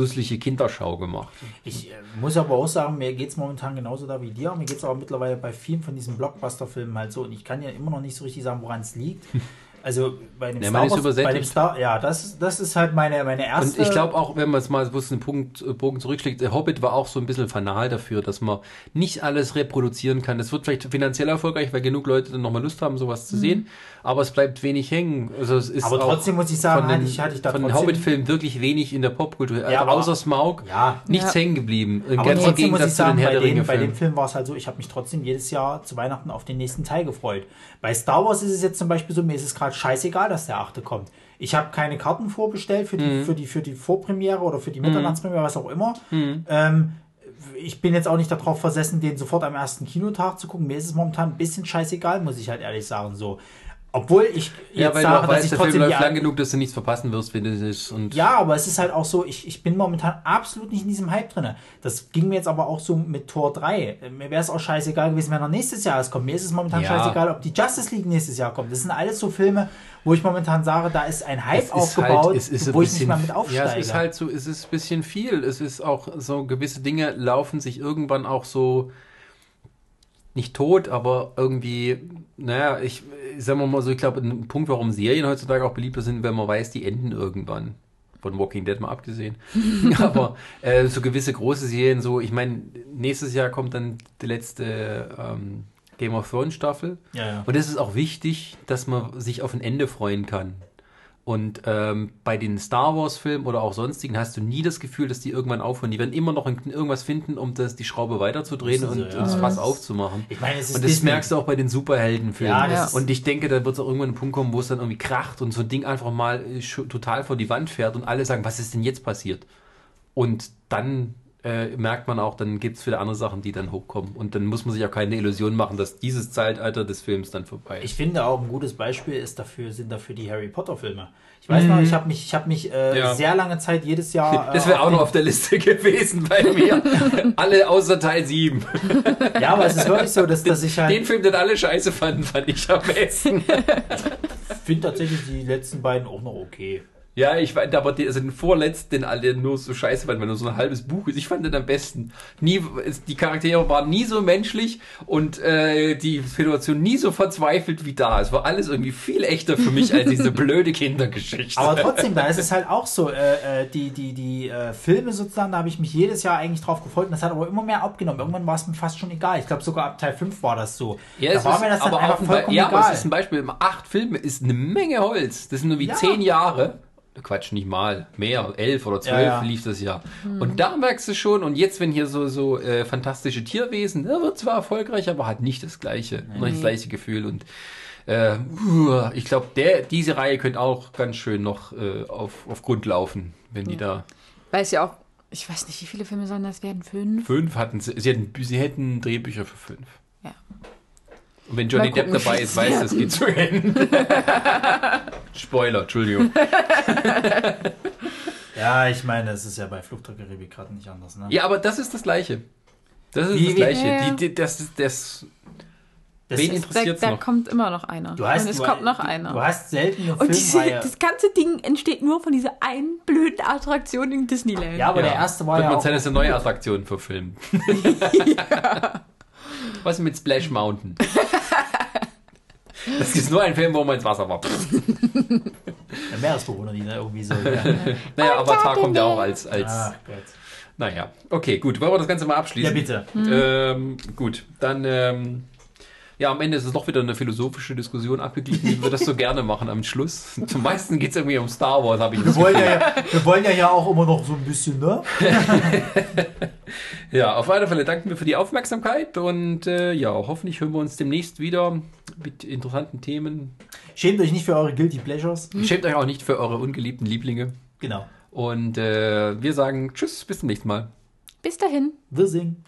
dusselige Kinderschau gemacht. Ich äh, muss aber auch sagen, mir geht es momentan genauso da wie dir. Mir geht es aber mittlerweile bei vielen von diesen Blockbuster-Filmen halt so. Und ich kann ja immer noch nicht so richtig sagen, woran es liegt. Also bei dem Ja, ist bei dem. Star, ja, das, das ist halt meine, meine erste. Und ich glaube auch, wenn man es mal bloß einen Punkt, äh, Bogen zurückschlägt, der Hobbit war auch so ein bisschen fanal dafür, dass man nicht alles reproduzieren kann. Es wird vielleicht finanziell erfolgreich, weil genug Leute dann nochmal Lust haben, sowas zu sehen, aber es bleibt wenig hängen. Also es ist Mhm. Aber trotzdem muss ich sagen, von den, hatte ich- hatte ich da von den Hobbit-Filmen wirklich wenig in der Popkultur. Also aber- außer Smaug, Ja. nichts Ja. hängen geblieben. Im aber trotzdem muss ich Gegensatz zu den sagen, bei, den, bei dem. Film war es halt so, ich habe mich trotzdem jedes Jahr zu Weihnachten auf den nächsten Teil gefreut. Bei Star Wars ist es jetzt zum Beispiel so, mir ist es gerade scheißegal, dass der achte kommt. Ich habe keine Karten vorbestellt für die, Mhm. für, die, für die Vorpremiere oder für die Mitternachtspremiere, was auch immer. Ähm, ich bin jetzt auch nicht darauf versessen, den sofort am ersten Kinotag zu gucken. Mir ist es momentan ein bisschen scheißegal, muss ich halt ehrlich sagen. So. Obwohl ich Ja, jetzt weil du sage, auch dass weißt, ich der Film läuft lang genug, dass du nichts verpassen wirst, wenn es ist. Und ja, aber es ist halt auch so, ich, ich bin momentan absolut nicht in diesem Hype drin. Das ging mir jetzt aber auch so mit Tor 3. Äh, Mir wäre es auch scheißegal gewesen, wenn er nächstes Jahr es kommt. Mir ist es momentan Ja. scheißegal, ob die Justice League nächstes Jahr kommt. Das sind alles so Filme, wo ich momentan sage, da ist ein Hype es ist aufgebaut, halt, es ist wo ich bisschen, nicht mal mit aufsteige. Ja, es ist halt so, es ist ein bisschen viel. Es ist auch so, gewisse Dinge laufen sich irgendwann auch so nicht tot, aber irgendwie, naja, ich, ich sag mal so, ich glaube, ein Punkt, warum Serien heutzutage auch beliebter sind, wenn man weiß, die enden irgendwann. Von Walking Dead mal abgesehen. aber äh, so gewisse große Serien, so, ich meine, nächstes Jahr kommt dann die letzte ähm, Game of Thrones Staffel. ja, ja. Und es ist auch wichtig, dass man sich auf ein Ende freuen kann. Und ähm, bei den Star Wars-Filmen oder auch sonstigen hast du nie das Gefühl, dass die irgendwann aufhören. Die werden immer noch irgendwas finden, um das, die Schraube weiterzudrehen und, ja. und das Fass aufzumachen. Ich meine, es ist Und das Disney. merkst du auch bei den Superheldenfilmen. Ja, Ja. Und ich denke, da wird es auch irgendwann ein Punkt kommen, wo es dann irgendwie kracht und so ein Ding einfach mal äh, total vor die Wand fährt und alle sagen, was ist denn jetzt passiert? Und dann äh, merkt man auch, dann gibt es wieder andere Sachen, die dann hochkommen. Und dann muss man sich auch keine Illusion machen, dass dieses Zeitalter des Films dann vorbei ist. Ich finde auch ein gutes Beispiel ist dafür, sind dafür die Harry Potter Filme. Ich weiß noch, ich habe mich, ich habe mich äh, Mhm. Ja. sehr lange Zeit jedes Jahr. Äh, das wäre auch noch den- auf der Liste gewesen bei mir. alle außer Teil 7. Ja, aber es ist wirklich so, dass, dass ich Den halt. Film, den alle scheiße fanden, fand ich am besten. finde tatsächlich die letzten beiden auch noch okay. Ja, ich fand aber die, also den vorletzten, den alle nur so scheiße fanden, weil nur so ein halbes Buch ist. Ich fand den am besten. Nie, die Charaktere waren nie so menschlich und äh, die Situation nie so verzweifelt wie da. Es war alles irgendwie viel echter für mich als diese blöde Kindergeschichte. Aber trotzdem, da ist es halt auch so, äh, äh, die, die, die äh, Filme sozusagen, da habe ich mich jedes Jahr eigentlich drauf gefreut und das hat aber immer mehr abgenommen. Irgendwann war es mir fast schon egal. Ich glaube sogar ab Teil 5 war das so. Ja, da es war ist, mir das dann aber einfach auch ein Be- vollkommen ja, aber egal. es ist ein Beispiel. Acht Filme ist eine Menge Holz. Das sind nur wie Ja. zehn Jahre. Quatsch, nicht mal. Mehr, elf oder zwölf Ja, ja. lief das Jahr. Und da merkst du schon, und jetzt, wenn hier so, so äh, fantastische Tierwesen, der wird zwar erfolgreich, aber hat nicht das gleiche, nicht das gleiche Gefühl. Und äh, ich glaube, der diese Reihe könnte auch ganz schön noch äh, auf, auf Grund laufen, wenn die da Weiß ja auch, ich weiß nicht, wie viele Filme sollen das werden? Fünf? fünf hatten. Sie, sie, hätten, sie hätten Drehbücher für fünf. Ja. Und wenn Johnny gucken, Depp dabei ist, weiß werden. das geht zu Ende. Spoiler, Entschuldigung. Ja, ich meine, es ist ja bei Flucht der Karibik gerade nicht anders. Ne? Ja, aber das ist das Gleiche. Das ist Wie- das Gleiche. Ja, ja. Die, die, das ist das. Das wen ist- Da, da kommt immer noch einer. Du hast, Und es du, kommt noch du, einer. Du hast selten eine Und diese, das ganze Ding entsteht nur von dieser einen blöden Attraktion in Disneyland. ja, aber Ja. der erste war Wird ja man auch, dass eine neue Attraktion verfilmen. Was ist mit Splash Mountain? Das ist nur ein Film, wo man ins Wasser war. der Meeresbewohner, die da irgendwie so. Ja. Naja, Avatar kommt ja auch als. als Ah, Gott. Naja, okay, gut. Wollen wir das Ganze mal Ja, abschließen? bitte. Ähm, gut, dann. Ähm, ja, am Ende ist es doch wieder eine philosophische Diskussion abgeglichen, wie wir das so gerne machen am Schluss. Zum meisten geht es irgendwie um Star Wars, habe ich Wir das wollen, ja, wir wollen ja, ja auch immer noch so ein bisschen, ne? Ja, auf alle Fälle danken wir für die Aufmerksamkeit und äh, ja, hoffentlich hören wir uns demnächst wieder mit interessanten Themen. Schämt euch nicht für eure Guilty Pleasures. Schämt euch auch nicht für eure ungeliebten Lieblinge. Genau. Und äh, wir sagen Tschüss, bis zum nächsten Mal. Bis dahin. Wir singen.